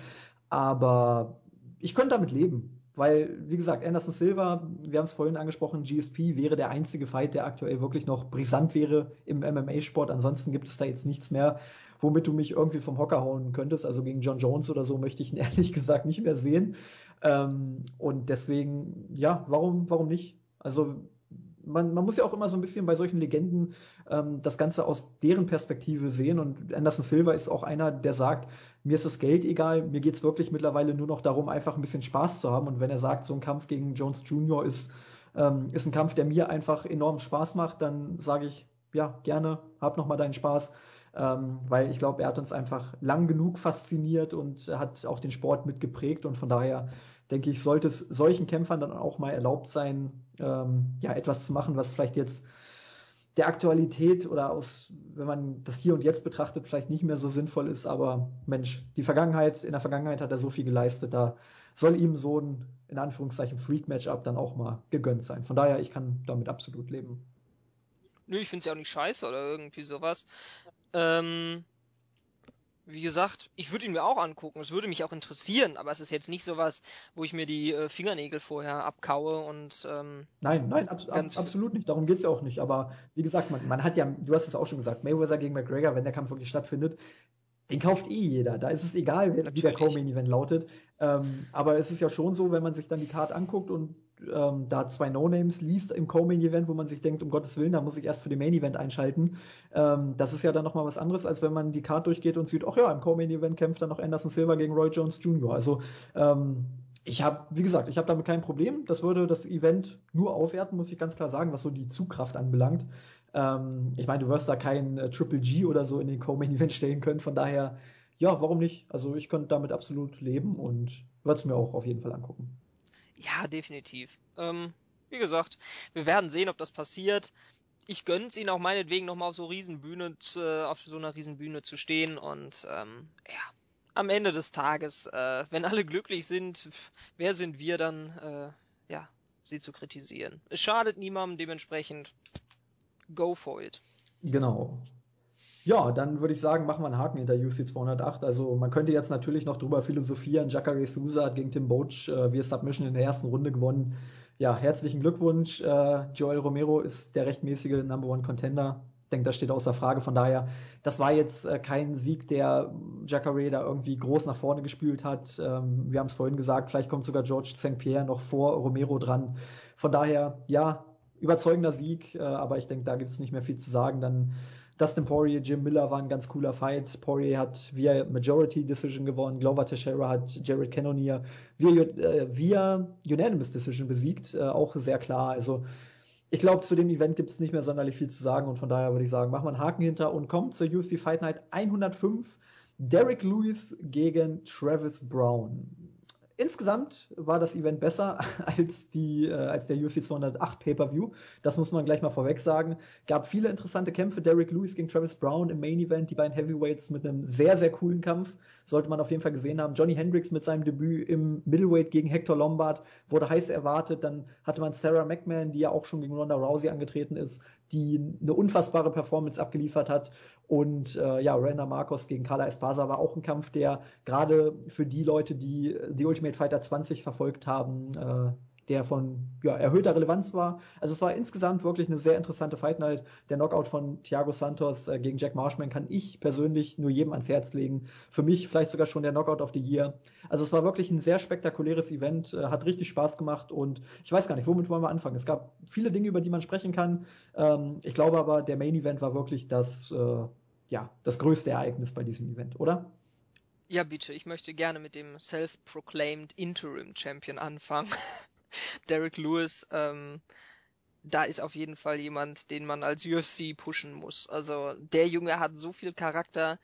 Aber ich könnte damit leben. Weil, wie gesagt, Anderson Silva, wir haben es vorhin angesprochen, GSP wäre der einzige Fight, der aktuell wirklich noch brisant wäre im MMA-Sport. Ansonsten gibt es da jetzt nichts mehr, womit du mich irgendwie vom Hocker hauen könntest. Also gegen John Jones oder so möchte ich ihn <laughs> ehrlich gesagt nicht mehr sehen. Ähm, und deswegen, ja, warum, warum nicht? Also man, man muss ja auch immer so ein bisschen bei solchen Legenden ähm, das Ganze aus deren Perspektive sehen. Und Anderson Silva ist auch einer, der sagt, mir ist das Geld egal, mir geht's wirklich mittlerweile nur noch darum, einfach ein bisschen Spaß zu haben. Und wenn er sagt, so ein Kampf gegen Jones Jr. ist, ähm, ist ein Kampf, der mir einfach enorm Spaß macht, dann sage ich, ja, gerne, hab noch mal deinen Spaß. Ähm, weil ich glaube, er hat uns einfach lang genug fasziniert und hat auch den Sport mitgeprägt und von daher denke ich, sollte es solchen Kämpfern dann auch mal erlaubt sein, ähm, ja, etwas zu machen, was vielleicht jetzt der Aktualität oder aus, wenn man das hier und jetzt betrachtet, vielleicht nicht mehr so sinnvoll ist, aber Mensch, die Vergangenheit, in der Vergangenheit hat er so viel geleistet, da soll ihm so ein, in Anführungszeichen, Freak-Matchup dann auch mal gegönnt sein. Von daher, ich kann damit absolut leben. Nö, ich finde es ja auch nicht scheiße oder irgendwie sowas. Ähm, wie gesagt, ich würde ihn mir auch angucken. Es würde mich auch interessieren, aber es ist jetzt nicht sowas, wo ich mir die äh, Fingernägel vorher abkaue und ähm, Nein, nein, ab, ab, absolut nicht. Darum geht's ja auch nicht. Aber wie gesagt, man, man hat ja, du hast es auch schon gesagt, Mayweather gegen McGregor, wenn der Kampf wirklich stattfindet, den kauft eh jeder. Da ist es egal, wie, wie der Co-Main-Event lautet. Ähm, aber es ist ja schon so, wenn man sich dann die Card anguckt und ähm, da zwei No-Names liest im Co-Main-Event, wo man sich denkt, um Gottes Willen, da muss ich erst für den Main-Event einschalten. Ähm, das ist ja dann nochmal was anderes, als wenn man die Card durchgeht und sieht, ach ja, im Co-Main-Event kämpft dann noch Anderson Silva gegen Roy Jones Jr. Also ähm, ich habe, wie gesagt, ich habe damit kein Problem. Das würde das Event nur aufwerten, muss ich ganz klar sagen, was so die Zugkraft anbelangt. Ähm, ich meine, du wirst da kein äh, Triple G oder so in den Co-Main-Event stellen können, von daher, ja, warum nicht? Also ich könnte damit absolut leben und würde es mir auch auf jeden Fall angucken. Ja, definitiv. Ähm, wie gesagt, wir werden sehen, ob das passiert. Ich gönn's ihnen auch meinetwegen nochmal auf so Riesenbühne, äh, auf so einer Riesenbühne zu stehen und ähm, ja, am Ende des Tages, äh, wenn alle glücklich sind, wer sind wir dann, äh, ja, sie zu kritisieren? Es schadet niemandem, dementsprechend go for it. Genau. Ja, dann würde ich sagen, machen wir einen Haken hinter UC 208. Also man könnte jetzt natürlich noch drüber philosophieren. Jacare Souza hat gegen Tim Boach äh, via Submission in der ersten Runde gewonnen. Ja, herzlichen Glückwunsch. Äh, Joel Romero ist der rechtmäßige Number One Contender. Ich denke, das steht außer Frage. Von daher, das war jetzt äh, kein Sieg, der Jacare da irgendwie groß nach vorne gespült hat. Ähm, wir haben es vorhin gesagt, vielleicht kommt sogar George St. Pierre noch vor Romero dran. Von daher, ja, überzeugender Sieg, äh, aber ich denke, da gibt es nicht mehr viel zu sagen. Dann Dustin Poirier, Jim Miller war ein ganz cooler Fight. Poirier hat via Majority Decision gewonnen. Glover Teixeira hat Jared Cannonier via, äh, via Unanimous Decision besiegt. Äh, auch sehr klar. Also ich glaube, zu dem Event gibt es nicht mehr sonderlich viel zu sagen und von daher würde ich sagen, machen wir einen Haken hinter und kommt zur UFC Fight Night 105. Derek Lewis gegen Travis Brown. Insgesamt war das Event besser <laughs> als die äh, als der UFC 208 Pay-per-View. Das muss man gleich mal vorweg sagen. Gab viele interessante Kämpfe. Derek Lewis gegen Travis Brown im Main Event, die beiden Heavyweights mit einem sehr sehr coolen Kampf. Sollte man auf jeden Fall gesehen haben. Johnny Hendricks mit seinem Debüt im Middleweight gegen Hector Lombard wurde heiß erwartet. Dann hatte man Sarah McMahon, die ja auch schon gegen Ronda Rousey angetreten ist, die eine unfassbare Performance abgeliefert hat. Und äh, ja, Randa Marcos gegen Carla Espasa war auch ein Kampf, der gerade für die Leute, die die Ultimate Fighter 20 verfolgt haben, äh, der von ja, erhöhter Relevanz war. Also es war insgesamt wirklich eine sehr interessante Fight Night. Der Knockout von Thiago Santos äh, gegen Jack Marshman kann ich persönlich nur jedem ans Herz legen. Für mich vielleicht sogar schon der Knockout of the Year. Also es war wirklich ein sehr spektakuläres Event, äh, hat richtig Spaß gemacht und ich weiß gar nicht, womit wollen wir anfangen? Es gab viele Dinge, über die man sprechen kann. Ähm, ich glaube aber, der Main Event war wirklich das äh, ja, das größte Ereignis bei diesem Event, oder? Ja, bitte. Ich möchte gerne mit dem self-proclaimed Interim Champion anfangen. <laughs> <laughs> Derek Lewis, ähm, da ist auf jeden Fall jemand, den man als UFC pushen muss. Also der Junge hat so viel Charakter.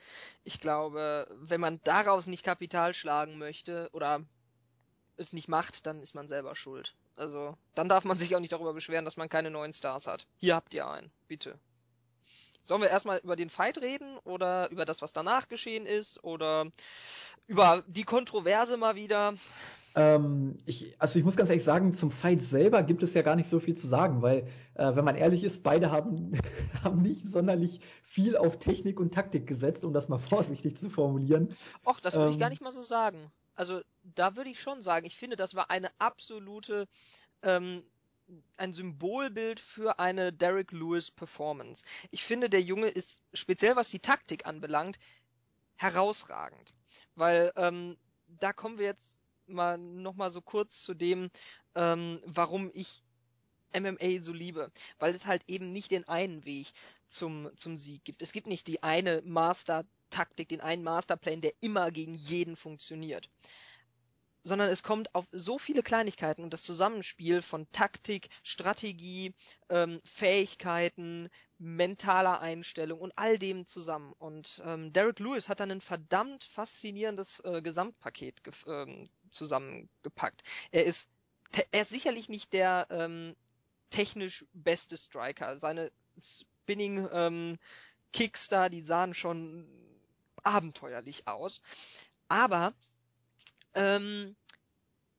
Ich glaube, wenn man daraus nicht Kapital schlagen möchte oder es nicht macht, dann ist man selber schuld. Also dann darf man sich auch nicht darüber beschweren, dass man keine neuen Stars hat. Hier habt ihr einen. Bitte. Sollen wir erstmal über den Fight reden oder über das, was danach geschehen ist oder über die Kontroverse mal wieder? Ähm, ich, also ich muss ganz ehrlich sagen, zum Fight selber gibt es ja gar nicht so viel zu sagen, weil, äh, wenn man ehrlich ist, beide haben, <laughs> haben nicht sonderlich viel auf Technik und Taktik gesetzt, um das mal <laughs> vorsichtig zu formulieren. Och, das würde ähm, ich gar nicht mal so sagen. Also da würde ich schon sagen, ich finde, das war eine absolute ähm, ein Symbolbild für eine Derek Lewis Performance. Ich finde, der Junge ist speziell was die Taktik anbelangt herausragend, weil ähm, da kommen wir jetzt mal noch mal so kurz zu dem, ähm, warum ich MMA so liebe, weil es halt eben nicht den einen Weg zum zum Sieg gibt. Es gibt nicht die eine Master Taktik, den einen Masterplan, der immer gegen jeden funktioniert sondern es kommt auf so viele Kleinigkeiten und das Zusammenspiel von Taktik, Strategie, ähm, Fähigkeiten, mentaler Einstellung und all dem zusammen. Und ähm, Derek Lewis hat dann ein verdammt faszinierendes äh, Gesamtpaket ähm, zusammengepackt. Er ist, er ist sicherlich nicht der ähm, technisch beste Striker. Seine Spinning ähm, Kicks da, die sahen schon abenteuerlich aus. Aber ähm,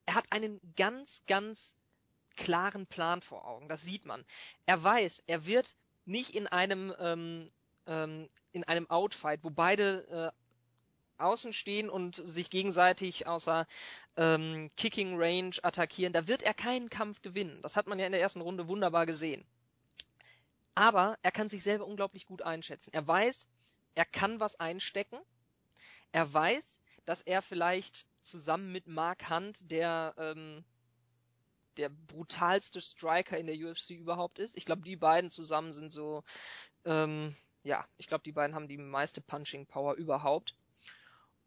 er hat einen ganz, ganz klaren Plan vor Augen. Das sieht man. Er weiß, er wird nicht in einem ähm, ähm, in einem Outfight, wo beide außen stehen und sich gegenseitig außer ähm, Kicking Range attackieren, da wird er keinen Kampf gewinnen. Das hat man ja in der ersten Runde wunderbar gesehen. Aber er kann sich selber unglaublich gut einschätzen. Er weiß, er kann was einstecken. Er weiß, dass er vielleicht zusammen mit Mark Hunt der ähm, der brutalste Striker in der UFC überhaupt ist. Ich glaube, die beiden zusammen sind so, ähm, ja, ich glaube, die beiden haben die meiste Punching Power überhaupt.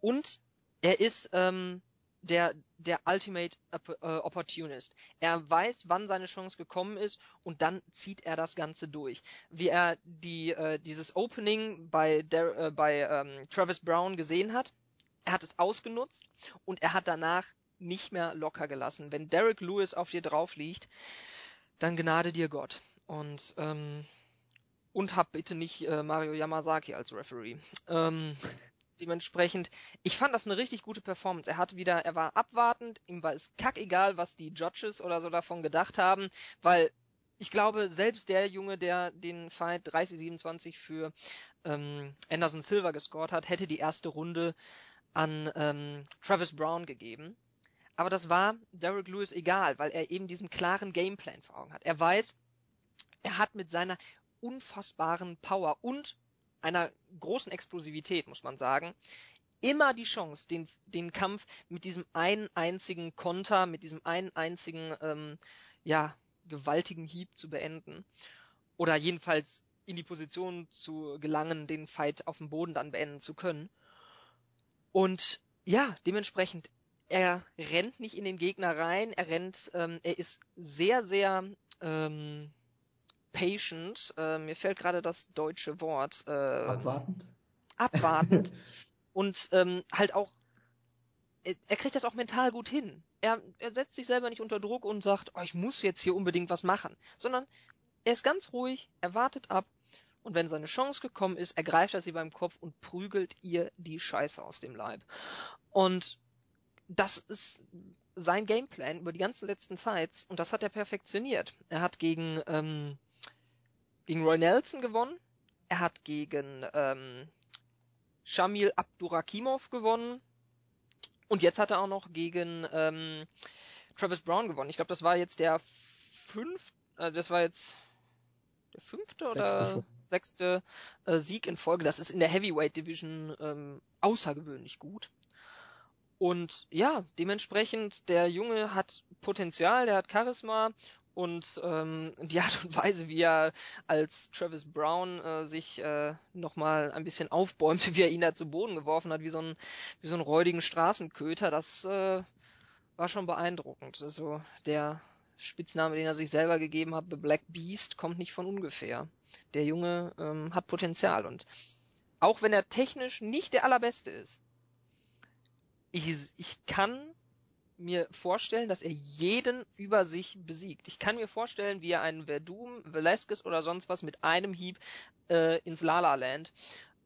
Und er ist ähm, der der Ultimate äh, Opportunist. Er weiß, wann seine Chance gekommen ist und dann zieht er das Ganze durch. Wie er die äh, dieses Opening bei der, äh, bei ähm, Travis Brown gesehen hat, er hat es ausgenutzt und er hat danach nicht mehr locker gelassen. Wenn Derek Lewis auf dir drauf liegt, dann gnade dir Gott. Und ähm, und hab bitte nicht äh, Mario Yamazaki als Referee. Ähm, dementsprechend, ich fand das eine richtig gute Performance. Er hat wieder, er war abwartend, ihm war es kackegal, was die Judges oder so davon gedacht haben, weil ich glaube, selbst der Junge, der den Fight 30-27 für ähm, Anderson Silva gescored hat, hätte die erste Runde an ähm, Travis Brown gegeben. Aber das war Derek Lewis egal, weil er eben diesen klaren Gameplan vor Augen hat. Er weiß, er hat mit seiner unfassbaren Power und einer großen Explosivität, muss man sagen, immer die Chance, den, den Kampf mit diesem einen einzigen Konter, mit diesem einen einzigen, ähm, ja, gewaltigen Hieb zu beenden. Oder jedenfalls in die Position zu gelangen, den Fight auf dem Boden dann beenden zu können. Und ja, dementsprechend er rennt nicht in den Gegner rein, er rennt, ähm, er ist sehr, sehr ähm, patient. Äh, mir fällt gerade das deutsche Wort. Äh, abwartend. Abwartend. <laughs> und ähm, halt auch, er, er kriegt das auch mental gut hin. Er, er setzt sich selber nicht unter Druck und sagt, oh, ich muss jetzt hier unbedingt was machen, sondern er ist ganz ruhig, er wartet ab und wenn seine Chance gekommen ist, ergreift er sie beim Kopf und prügelt ihr die Scheiße aus dem Leib. Und das ist sein Gameplan über die ganzen letzten Fights und das hat er perfektioniert. Er hat gegen, ähm, gegen Roy Nelson gewonnen, er hat gegen ähm, Shamil Abdurakimov gewonnen und jetzt hat er auch noch gegen ähm, Travis Brown gewonnen. Ich glaube, das war jetzt der fünfte, äh, das war jetzt der fünfte oder sechste äh, Sieg in Folge. Das ist in der Heavyweight Division ähm, außergewöhnlich gut. Und ja, dementsprechend, der Junge hat Potenzial, der hat Charisma und ähm, die Art und Weise, wie er als Travis Brown äh, sich äh, nochmal ein bisschen aufbäumte, wie er ihn da zu Boden geworfen hat, wie so ein, wie so ein räudigen Straßenköter, das äh, war schon beeindruckend. Also der Spitzname, den er sich selber gegeben hat, The Black Beast, kommt nicht von ungefähr. Der Junge ähm, hat Potenzial und auch wenn er technisch nicht der allerbeste ist, ich, ich kann mir vorstellen, dass er jeden über sich besiegt. Ich kann mir vorstellen, wie er einen Verdum, Velasquez oder sonst was mit einem Hieb äh, ins Lala Land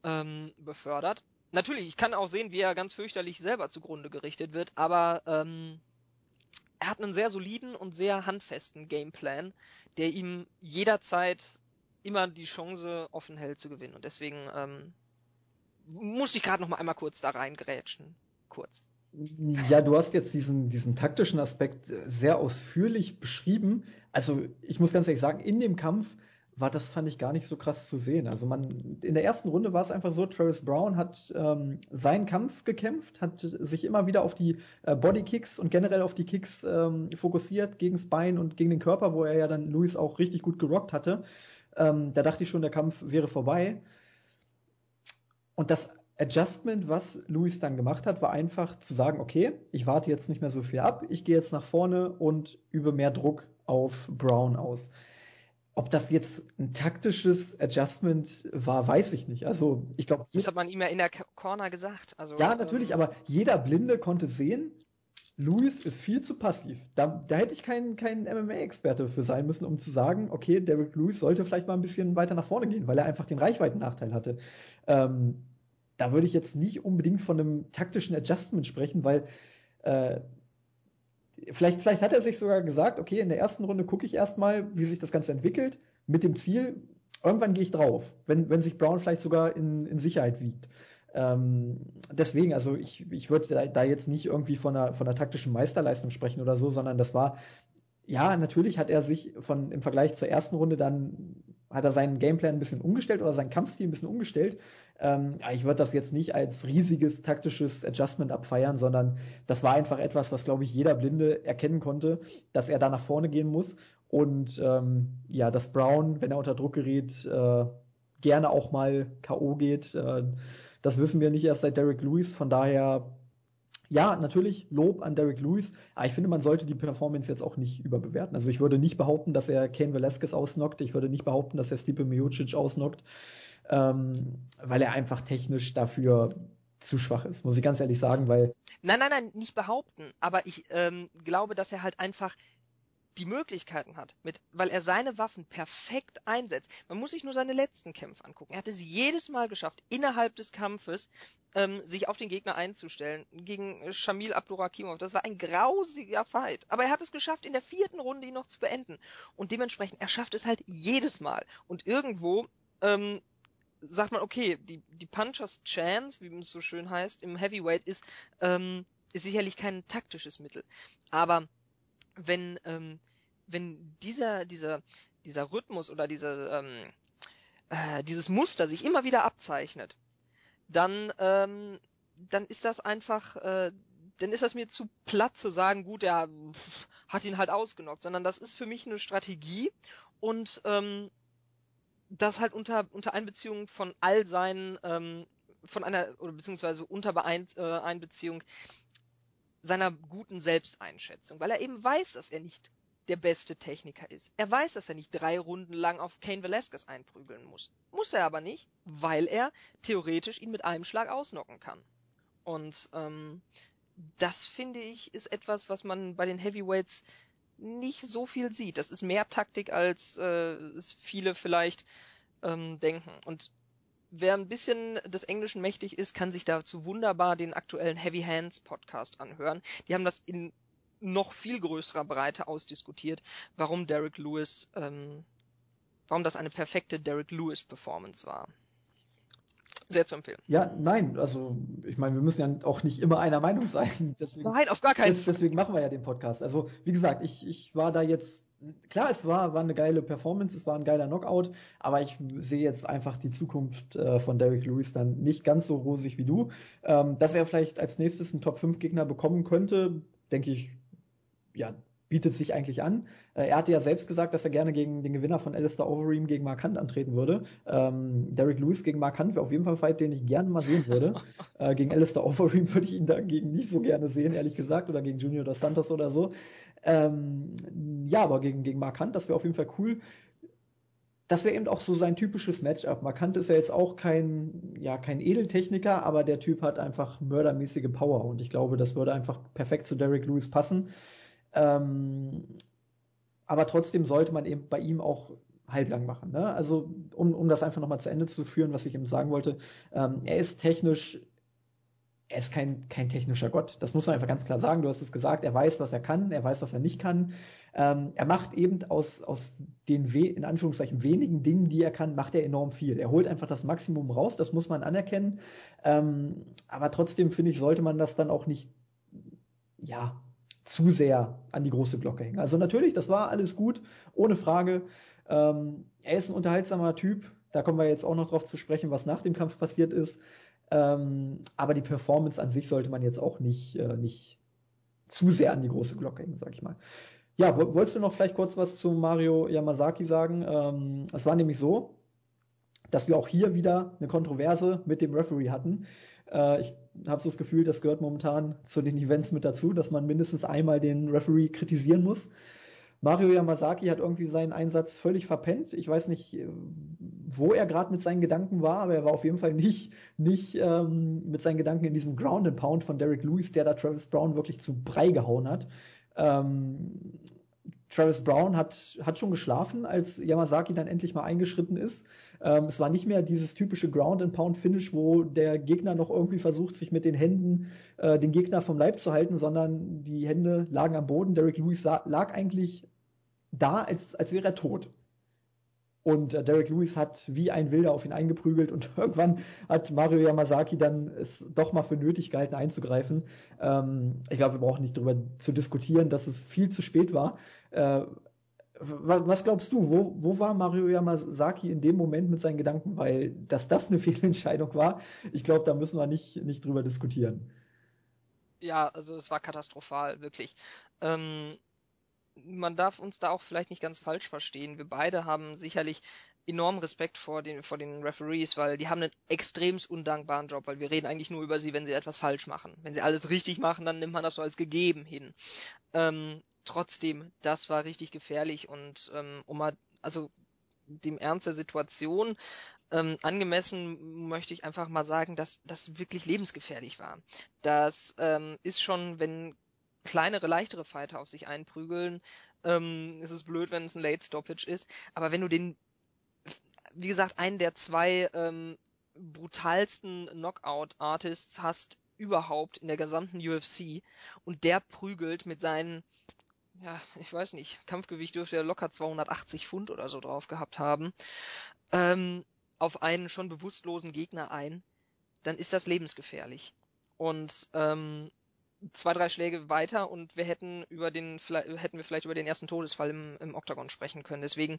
ähm, befördert. Natürlich, ich kann auch sehen, wie er ganz fürchterlich selber zugrunde gerichtet wird, aber ähm, er hat einen sehr soliden und sehr handfesten Gameplan, der ihm jederzeit immer die Chance offen hält zu gewinnen. Und deswegen ähm, muss ich gerade noch mal einmal kurz da reingrätschen kurz. Ja, du hast jetzt diesen, diesen taktischen Aspekt sehr ausführlich beschrieben. Also ich muss ganz ehrlich sagen, in dem Kampf war das, fand ich, gar nicht so krass zu sehen. Also man, in der ersten Runde war es einfach so, Travis Brown hat ähm, seinen Kampf gekämpft, hat sich immer wieder auf die äh, Bodykicks und generell auf die Kicks ähm, fokussiert, gegen das Bein und gegen den Körper, wo er ja dann Luis auch richtig gut gerockt hatte. Ähm, da dachte ich schon, der Kampf wäre vorbei. Und das Adjustment, was Luis dann gemacht hat, war einfach zu sagen, okay, ich warte jetzt nicht mehr so viel ab, ich gehe jetzt nach vorne und übe mehr Druck auf Brown aus. Ob das jetzt ein taktisches Adjustment war, weiß ich nicht. Also ich glaube. Das hat man ihm ja in der Corner gesagt. Also, ja, natürlich, ähm, aber jeder Blinde konnte sehen, Luis ist viel zu passiv. Da, da hätte ich kein, kein MMA-Experte für sein müssen, um zu sagen, okay, Derek Lewis sollte vielleicht mal ein bisschen weiter nach vorne gehen, weil er einfach den Reichweitennachteil hatte. Ähm, da würde ich jetzt nicht unbedingt von einem taktischen Adjustment sprechen, weil äh, vielleicht, vielleicht hat er sich sogar gesagt, okay, in der ersten Runde gucke ich erstmal, wie sich das Ganze entwickelt, mit dem Ziel, irgendwann gehe ich drauf, wenn, wenn sich Brown vielleicht sogar in, in Sicherheit wiegt. Ähm, deswegen, also ich, ich würde da, da, jetzt nicht irgendwie von einer, von einer taktischen Meisterleistung sprechen oder so, sondern das war, ja, natürlich hat er sich von, im Vergleich zur ersten Runde dann, hat er seinen Gameplan ein bisschen umgestellt oder seinen Kampfstil ein bisschen umgestellt. Ähm, ich würde das jetzt nicht als riesiges taktisches Adjustment abfeiern, sondern das war einfach etwas, was, glaube ich, jeder Blinde erkennen konnte, dass er da nach vorne gehen muss. Und ähm, ja, dass Brown, wenn er unter Druck gerät, äh, gerne auch mal K.O. geht. Äh, das wissen wir nicht erst seit Derek Lewis. Von daher, ja, natürlich Lob an Derek Lewis. Aber ich finde, man sollte die Performance jetzt auch nicht überbewerten. Also ich würde nicht behaupten, dass er Kane Velasquez ausnockt. Ich würde nicht behaupten, dass er Stipe Miocic ausnockt, ähm, weil er einfach technisch dafür zu schwach ist, muss ich ganz ehrlich sagen, weil. Nein, nein, nein, nicht behaupten. Aber ich ähm, glaube, dass er halt einfach die Möglichkeiten hat, mit, weil er seine Waffen perfekt einsetzt. Man muss sich nur seine letzten Kämpfe angucken. Er hat es jedes Mal geschafft, innerhalb des Kampfes ähm, sich auf den Gegner einzustellen. Gegen Shamil Abdurakimov. Das war ein grausiger Fight. Aber er hat es geschafft, in der vierten Runde ihn noch zu beenden. Und dementsprechend, er schafft es halt jedes Mal. Und irgendwo ähm, sagt man, okay, die, die Punchers Chance, wie es so schön heißt, im Heavyweight ist, ähm, ist sicherlich kein taktisches Mittel. Aber wenn, ähm, wenn dieser, dieser, dieser Rhythmus oder diese, ähm, äh, dieses Muster sich immer wieder abzeichnet, dann, ähm, dann ist das einfach, äh, dann ist das mir zu platt zu sagen, gut, er hat ihn halt ausgenockt, sondern das ist für mich eine Strategie und ähm, das halt unter, unter Einbeziehung von all seinen, ähm, von einer, oder beziehungsweise unter Einbeziehung seiner guten Selbsteinschätzung, weil er eben weiß, dass er nicht der beste Techniker ist. Er weiß, dass er nicht drei Runden lang auf Kane Velasquez einprügeln muss. Muss er aber nicht, weil er theoretisch ihn mit einem Schlag ausnocken kann. Und ähm, das finde ich ist etwas, was man bei den Heavyweights nicht so viel sieht. Das ist mehr Taktik, als äh, es viele vielleicht ähm, denken. Und wer ein bisschen des Englischen mächtig ist, kann sich dazu wunderbar den aktuellen Heavy Hands Podcast anhören. Die haben das in noch viel größerer Breite ausdiskutiert, warum Derek Lewis, ähm, warum das eine perfekte Derek Lewis Performance war. Sehr zu empfehlen. Ja, nein, also ich meine, wir müssen ja auch nicht immer einer Meinung sein. Deswegen, nein, auf gar keinen Fall. Deswegen machen wir ja den Podcast. Also wie gesagt, ich, ich war da jetzt klar, es war, war eine geile Performance, es war ein geiler Knockout, aber ich sehe jetzt einfach die Zukunft äh, von Derek Lewis dann nicht ganz so rosig wie du. Ähm, dass er vielleicht als nächstes einen Top-5-Gegner bekommen könnte, denke ich, ja, bietet sich eigentlich an. Äh, er hatte ja selbst gesagt, dass er gerne gegen den Gewinner von Alistair Overeem gegen Mark Hunt antreten würde. Ähm, Derek Lewis gegen Mark Hunt wäre auf jeden Fall ein Fight, den ich gerne mal sehen würde. <laughs> äh, gegen Alistair Overeem würde ich ihn dagegen nicht so gerne sehen, ehrlich gesagt, oder gegen Junior dos Santos oder so. Ähm, ja, aber gegen, gegen Mark Hunt, das wäre auf jeden Fall cool. Das wäre eben auch so sein typisches Matchup. Mark Hunt ist ja jetzt auch kein, ja, kein Edeltechniker, aber der Typ hat einfach mördermäßige Power und ich glaube, das würde einfach perfekt zu Derek Lewis passen. Ähm, aber trotzdem sollte man eben bei ihm auch halblang machen. Ne? Also um, um das einfach nochmal zu Ende zu führen, was ich eben sagen wollte, ähm, er ist technisch er ist kein, kein technischer Gott. Das muss man einfach ganz klar sagen. Du hast es gesagt, er weiß, was er kann, er weiß, was er nicht kann. Ähm, er macht eben aus, aus den we in Anführungszeichen wenigen Dingen, die er kann, macht er enorm viel. Er holt einfach das Maximum raus, das muss man anerkennen. Ähm, aber trotzdem finde ich, sollte man das dann auch nicht, ja, zu sehr an die große Glocke hängen. Also natürlich, das war alles gut, ohne Frage. Ähm, er ist ein unterhaltsamer Typ. Da kommen wir jetzt auch noch drauf zu sprechen, was nach dem Kampf passiert ist. Ähm, aber die Performance an sich sollte man jetzt auch nicht, äh, nicht zu sehr an die große Glocke hängen, sag ich mal. Ja, wolltest du noch vielleicht kurz was zu Mario Yamazaki sagen? Ähm, es war nämlich so, dass wir auch hier wieder eine Kontroverse mit dem Referee hatten. Äh, ich habe so das Gefühl, das gehört momentan zu den Events mit dazu, dass man mindestens einmal den Referee kritisieren muss. Mario Yamazaki hat irgendwie seinen Einsatz völlig verpennt. Ich weiß nicht, äh, wo er gerade mit seinen Gedanken war, aber er war auf jeden Fall nicht, nicht ähm, mit seinen Gedanken in diesem Ground and Pound von Derek Lewis, der da Travis Brown wirklich zu Brei gehauen hat. Ähm, Travis Brown hat, hat schon geschlafen, als Yamazaki dann endlich mal eingeschritten ist. Ähm, es war nicht mehr dieses typische Ground and Pound Finish, wo der Gegner noch irgendwie versucht, sich mit den Händen äh, den Gegner vom Leib zu halten, sondern die Hände lagen am Boden. Derek Lewis lag eigentlich da, als, als wäre er tot. Und äh, Derek Lewis hat wie ein Wilder auf ihn eingeprügelt und <laughs> irgendwann hat Mario Yamazaki dann es doch mal für nötig gehalten einzugreifen. Ähm, ich glaube, wir brauchen nicht darüber zu diskutieren, dass es viel zu spät war. Äh, was glaubst du, wo, wo war Mario Yamazaki in dem Moment mit seinen Gedanken? Weil, dass das eine <laughs> Fehlentscheidung war, ich glaube, da müssen wir nicht, nicht drüber diskutieren. Ja, also es war katastrophal, wirklich. Ähm, man darf uns da auch vielleicht nicht ganz falsch verstehen. Wir beide haben sicherlich enormen Respekt vor den, vor den Referees, weil die haben einen extremst undankbaren Job, weil wir reden eigentlich nur über sie, wenn sie etwas falsch machen. Wenn sie alles richtig machen, dann nimmt man das so als gegeben hin. Ähm, trotzdem, das war richtig gefährlich und ähm, um mal, also dem Ernst der Situation ähm, angemessen möchte ich einfach mal sagen, dass das wirklich lebensgefährlich war. Das ähm, ist schon, wenn kleinere, leichtere Fighter auf sich einprügeln, ähm, ist es blöd, wenn es ein Late Stoppage ist. Aber wenn du den, wie gesagt, einen der zwei ähm, brutalsten Knockout-Artists hast überhaupt in der gesamten UFC und der prügelt mit seinen, ja, ich weiß nicht, Kampfgewicht dürfte er locker 280 Pfund oder so drauf gehabt haben, ähm, auf einen schon bewusstlosen Gegner ein, dann ist das lebensgefährlich. Und ähm, zwei, drei Schläge weiter und wir hätten über den, hätten wir vielleicht über den ersten Todesfall im, im Oktagon sprechen können. Deswegen,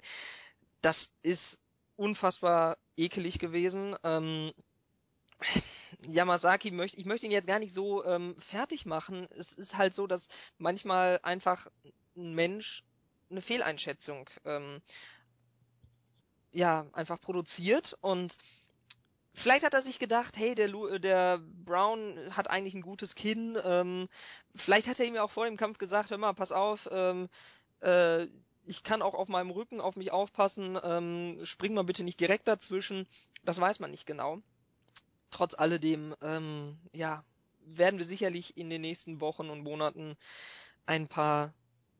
das ist unfassbar ekelig gewesen. Ähm, Yamazaki möchte, ich möchte ihn jetzt gar nicht so ähm, fertig machen. Es ist halt so, dass manchmal einfach ein Mensch eine Fehleinschätzung ähm, ja einfach produziert und Vielleicht hat er sich gedacht, hey, der, Lu der Brown hat eigentlich ein gutes Kinn. Ähm, vielleicht hat er ihm ja auch vor dem Kampf gesagt, hör mal, pass auf, ähm, äh, ich kann auch auf meinem Rücken auf mich aufpassen, ähm, spring mal bitte nicht direkt dazwischen. Das weiß man nicht genau. Trotz alledem, ähm, ja, werden wir sicherlich in den nächsten Wochen und Monaten ein paar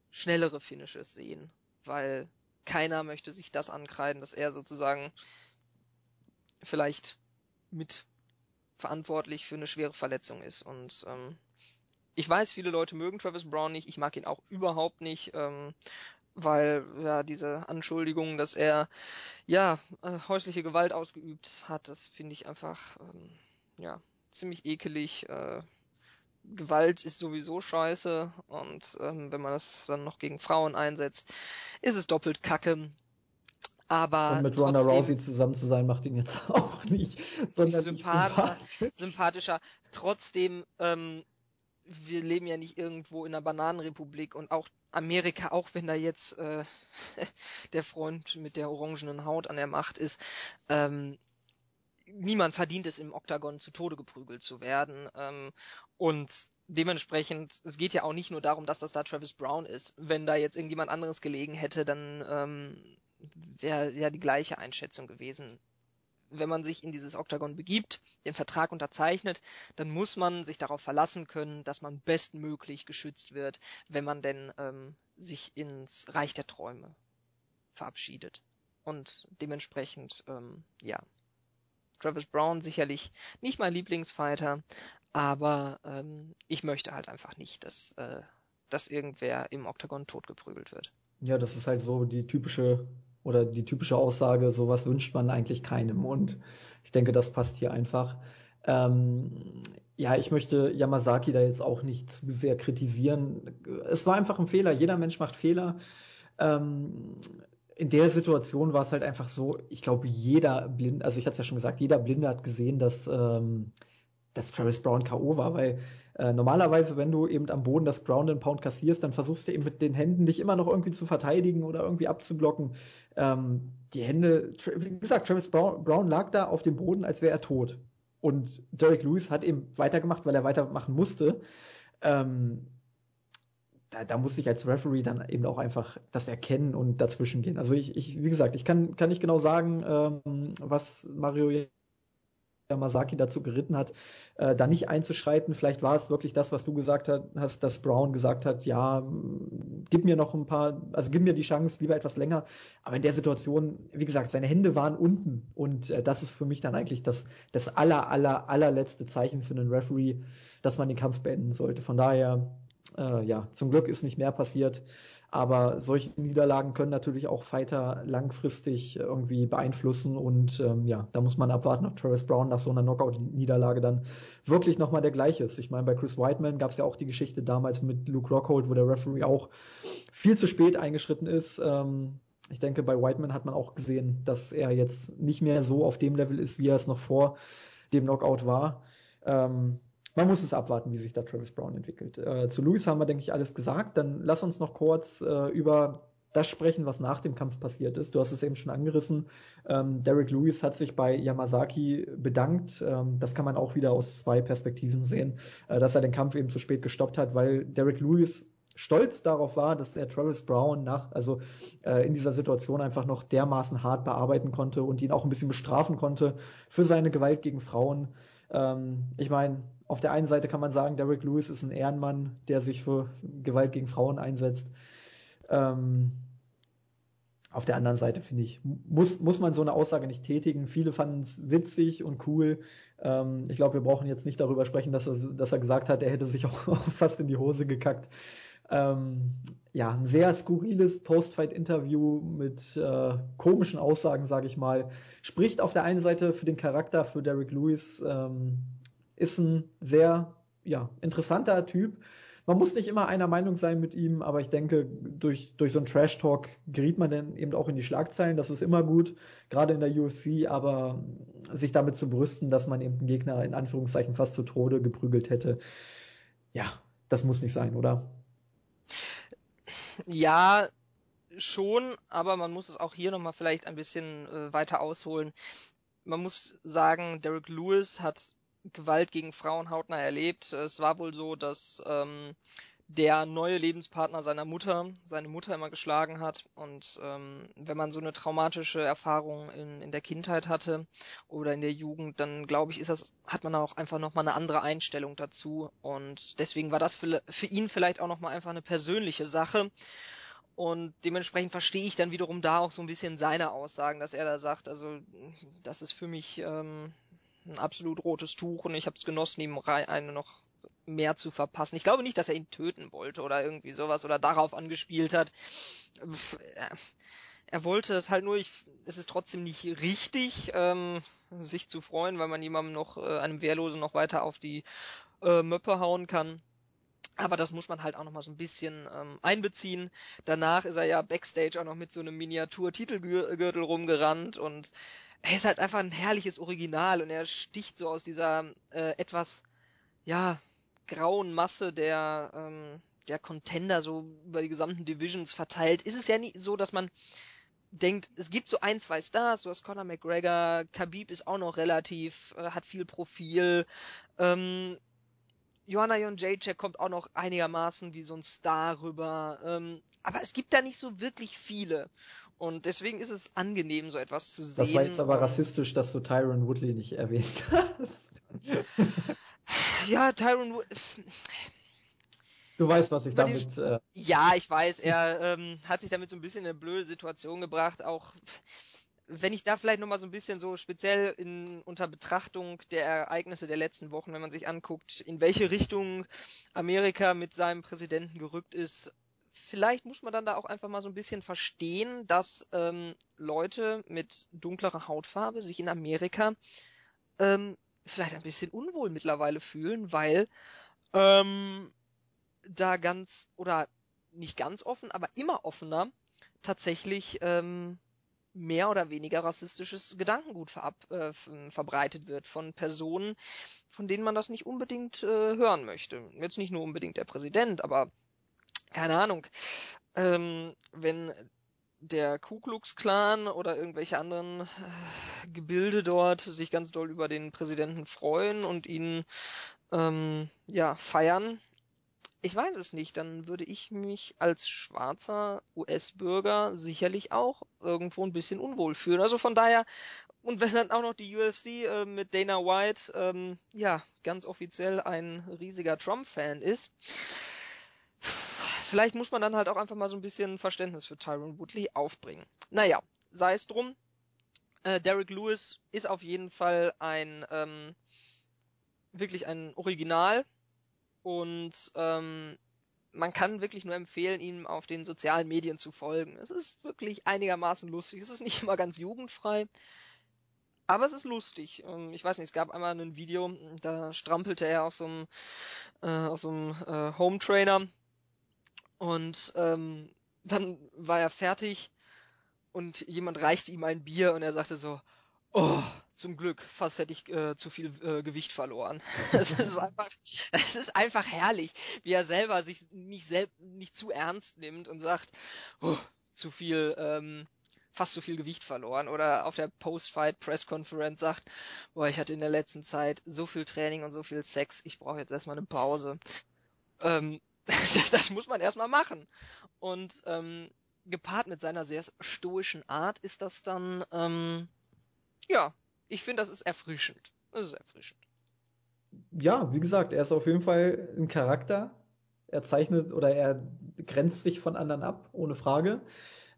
schnellere Finishes sehen, weil keiner möchte sich das ankreiden, dass er sozusagen vielleicht mit verantwortlich für eine schwere Verletzung ist. Und ähm, ich weiß, viele Leute mögen Travis Brown nicht, ich mag ihn auch überhaupt nicht, ähm, weil ja diese Anschuldigungen, dass er ja äh, häusliche Gewalt ausgeübt hat, das finde ich einfach ähm, ja ziemlich ekelig. Äh, Gewalt ist sowieso scheiße und ähm, wenn man das dann noch gegen Frauen einsetzt, ist es doppelt kacke. Aber und mit Ronda Rousey zusammen zu sein, macht ihn jetzt <laughs> auch nicht sondern sympathischer. sympathischer. Trotzdem, ähm, wir leben ja nicht irgendwo in einer Bananenrepublik und auch Amerika, auch wenn da jetzt äh, <laughs> der Freund mit der orangenen Haut an der Macht ist, ähm, niemand verdient es im Oktagon zu Tode geprügelt zu werden. Ähm, und dementsprechend, es geht ja auch nicht nur darum, dass das da Travis Brown ist. Wenn da jetzt irgendjemand anderes gelegen hätte, dann ähm, wäre ja die gleiche Einschätzung gewesen. Wenn man sich in dieses Oktagon begibt, den Vertrag unterzeichnet, dann muss man sich darauf verlassen können, dass man bestmöglich geschützt wird, wenn man denn ähm, sich ins Reich der Träume verabschiedet. Und dementsprechend, ähm, ja, Travis Brown sicherlich nicht mein Lieblingsfighter, aber ähm, ich möchte halt einfach nicht, dass, äh, dass irgendwer im Oktagon totgeprügelt wird. Ja, das ist halt so die typische oder die typische Aussage, sowas wünscht man eigentlich keinem. Und ich denke, das passt hier einfach. Ähm, ja, ich möchte Yamazaki da jetzt auch nicht zu sehr kritisieren. Es war einfach ein Fehler. Jeder Mensch macht Fehler. Ähm, in der Situation war es halt einfach so, ich glaube, jeder Blind, also ich hatte es ja schon gesagt, jeder Blinde hat gesehen, dass, ähm, dass Travis Brown K.O. war, weil äh, normalerweise, wenn du eben am Boden das Ground and Pound kassierst, dann versuchst du eben mit den Händen dich immer noch irgendwie zu verteidigen oder irgendwie abzublocken. Ähm, die Hände, wie gesagt, Travis Brown, Brown lag da auf dem Boden, als wäre er tot. Und Derek Lewis hat eben weitergemacht, weil er weitermachen musste. Ähm, da, da muss ich als Referee dann eben auch einfach das erkennen und dazwischen gehen. Also ich, ich wie gesagt, ich kann, kann nicht genau sagen, ähm, was Mario Yamazaki dazu geritten hat, äh, da nicht einzuschreiten. Vielleicht war es wirklich das, was du gesagt hast, dass Brown gesagt hat, ja, gib mir noch ein paar, also gib mir die Chance, lieber etwas länger. Aber in der Situation, wie gesagt, seine Hände waren unten und äh, das ist für mich dann eigentlich das, das aller, aller, allerletzte Zeichen für einen Referee, dass man den Kampf beenden sollte. Von daher, äh, ja, zum Glück ist nicht mehr passiert. Aber solche Niederlagen können natürlich auch Fighter langfristig irgendwie beeinflussen und ähm, ja, da muss man abwarten, ob Travis Brown nach so einer Knockout-Niederlage dann wirklich nochmal der gleiche ist. Ich meine, bei Chris Whiteman gab es ja auch die Geschichte damals mit Luke Rockhold, wo der Referee auch viel zu spät eingeschritten ist. Ähm, ich denke, bei Whiteman hat man auch gesehen, dass er jetzt nicht mehr so auf dem Level ist, wie er es noch vor dem Knockout war. Ähm, man muss es abwarten, wie sich da Travis Brown entwickelt. Äh, zu Lewis haben wir, denke ich, alles gesagt. Dann lass uns noch kurz äh, über das sprechen, was nach dem Kampf passiert ist. Du hast es eben schon angerissen. Ähm, Derek Lewis hat sich bei Yamazaki bedankt. Ähm, das kann man auch wieder aus zwei Perspektiven sehen, äh, dass er den Kampf eben zu spät gestoppt hat, weil Derek Lewis stolz darauf war, dass er Travis Brown nach, also äh, in dieser Situation einfach noch dermaßen hart bearbeiten konnte und ihn auch ein bisschen bestrafen konnte für seine Gewalt gegen Frauen. Ähm, ich meine, auf der einen Seite kann man sagen, Derek Lewis ist ein Ehrenmann, der sich für Gewalt gegen Frauen einsetzt. Ähm, auf der anderen Seite finde ich, muss, muss man so eine Aussage nicht tätigen. Viele fanden es witzig und cool. Ähm, ich glaube, wir brauchen jetzt nicht darüber sprechen, dass er, dass er gesagt hat, er hätte sich <laughs> auch fast in die Hose gekackt. Ähm, ja, ein sehr skurriles Post-Fight-Interview mit äh, komischen Aussagen, sage ich mal. Spricht auf der einen Seite für den Charakter, für Derek Lewis, ähm, ist ein sehr ja, interessanter Typ. Man muss nicht immer einer Meinung sein mit ihm, aber ich denke, durch, durch so einen Trash-Talk geriet man dann eben auch in die Schlagzeilen. Das ist immer gut, gerade in der UFC, aber sich damit zu brüsten, dass man eben einen Gegner in Anführungszeichen fast zu Tode geprügelt hätte, ja, das muss nicht sein, oder? Ja, schon, aber man muss es auch hier nochmal vielleicht ein bisschen äh, weiter ausholen. Man muss sagen, Derek Lewis hat Gewalt gegen Frauen hautnah erlebt. Es war wohl so, dass ähm, der neue Lebenspartner seiner Mutter seine Mutter immer geschlagen hat. Und ähm, wenn man so eine traumatische Erfahrung in, in der Kindheit hatte oder in der Jugend, dann glaube ich, ist das, hat man auch einfach nochmal eine andere Einstellung dazu. Und deswegen war das für, für ihn vielleicht auch nochmal einfach eine persönliche Sache. Und dementsprechend verstehe ich dann wiederum da auch so ein bisschen seine Aussagen, dass er da sagt, also das ist für mich ähm, ein absolut rotes Tuch und ich habe es genossen, ihm eine noch mehr zu verpassen. Ich glaube nicht, dass er ihn töten wollte oder irgendwie sowas oder darauf angespielt hat. Er wollte es halt nur, ich, es ist trotzdem nicht richtig, ähm, sich zu freuen, weil man jemandem noch, äh, einem Wehrlosen noch weiter auf die äh, Möppe hauen kann. Aber das muss man halt auch noch mal so ein bisschen ähm, einbeziehen. Danach ist er ja backstage auch noch mit so einem Miniatur-Titelgürtel rumgerannt und er ist halt einfach ein herrliches Original und er sticht so aus dieser äh, etwas, ja, grauen Masse der, ähm, der Contender so über die gesamten Divisions verteilt. Ist es ja nicht so, dass man denkt, es gibt so ein, zwei Stars, du hast Conor McGregor, Khabib ist auch noch relativ, äh, hat viel Profil, ähm, Joanna Jonjacek kommt auch noch einigermaßen wie so ein Star rüber, ähm, aber es gibt da nicht so wirklich viele. Und deswegen ist es angenehm, so etwas zu sehen. Das war jetzt aber rassistisch, dass du Tyron Woodley nicht erwähnt hast. <laughs> ja, Tyron Woodley. Du weißt, was ich damit. Äh... Ja, ich weiß. Er ähm, hat sich damit so ein bisschen in eine blöde Situation gebracht. Auch wenn ich da vielleicht nochmal so ein bisschen so speziell in, unter Betrachtung der Ereignisse der letzten Wochen, wenn man sich anguckt, in welche Richtung Amerika mit seinem Präsidenten gerückt ist, vielleicht muss man dann da auch einfach mal so ein bisschen verstehen, dass ähm, Leute mit dunklerer Hautfarbe sich in Amerika ähm, vielleicht ein bisschen unwohl mittlerweile fühlen, weil ähm, da ganz oder nicht ganz offen, aber immer offener tatsächlich ähm, mehr oder weniger rassistisches Gedankengut verab, äh, verbreitet wird von Personen, von denen man das nicht unbedingt äh, hören möchte. Jetzt nicht nur unbedingt der Präsident, aber keine Ahnung, ähm, wenn der Ku Klux Klan oder irgendwelche anderen äh, Gebilde dort sich ganz doll über den Präsidenten freuen und ihn ähm, ja feiern. Ich weiß es nicht, dann würde ich mich als schwarzer US-Bürger sicherlich auch irgendwo ein bisschen unwohl fühlen. Also von daher, und wenn dann auch noch die UFC äh, mit Dana White ähm, ja ganz offiziell ein riesiger Trump-Fan ist, vielleicht muss man dann halt auch einfach mal so ein bisschen Verständnis für Tyron Woodley aufbringen. Naja, sei es drum. Äh, Derek Lewis ist auf jeden Fall ein ähm, wirklich ein Original und ähm, man kann wirklich nur empfehlen, ihm auf den sozialen Medien zu folgen. Es ist wirklich einigermaßen lustig. Es ist nicht <laughs> immer ganz jugendfrei, aber es ist lustig. Ähm, ich weiß nicht, es gab einmal ein Video, da strampelte er auf so einem, äh, auf so einem äh, Home Trainer und ähm, dann war er fertig und jemand reichte ihm ein Bier und er sagte so, oh, zum Glück, fast hätte ich äh, zu viel äh, Gewicht verloren. <laughs> es ist einfach, es ist einfach herrlich, wie er selber sich nicht selb nicht zu ernst nimmt und sagt, oh, zu viel, ähm, fast zu viel Gewicht verloren oder auf der Post-Fight-Press-Conference sagt, boah, ich hatte in der letzten Zeit so viel Training und so viel Sex, ich brauche jetzt erstmal eine Pause. Ähm, das, <laughs> das muss man erstmal machen. Und ähm, gepaart mit seiner sehr stoischen Art ist das dann, ähm, ja, ich finde, das ist erfrischend. Das ist erfrischend. Ja, wie gesagt, er ist auf jeden Fall ein Charakter. Er zeichnet oder er grenzt sich von anderen ab, ohne Frage.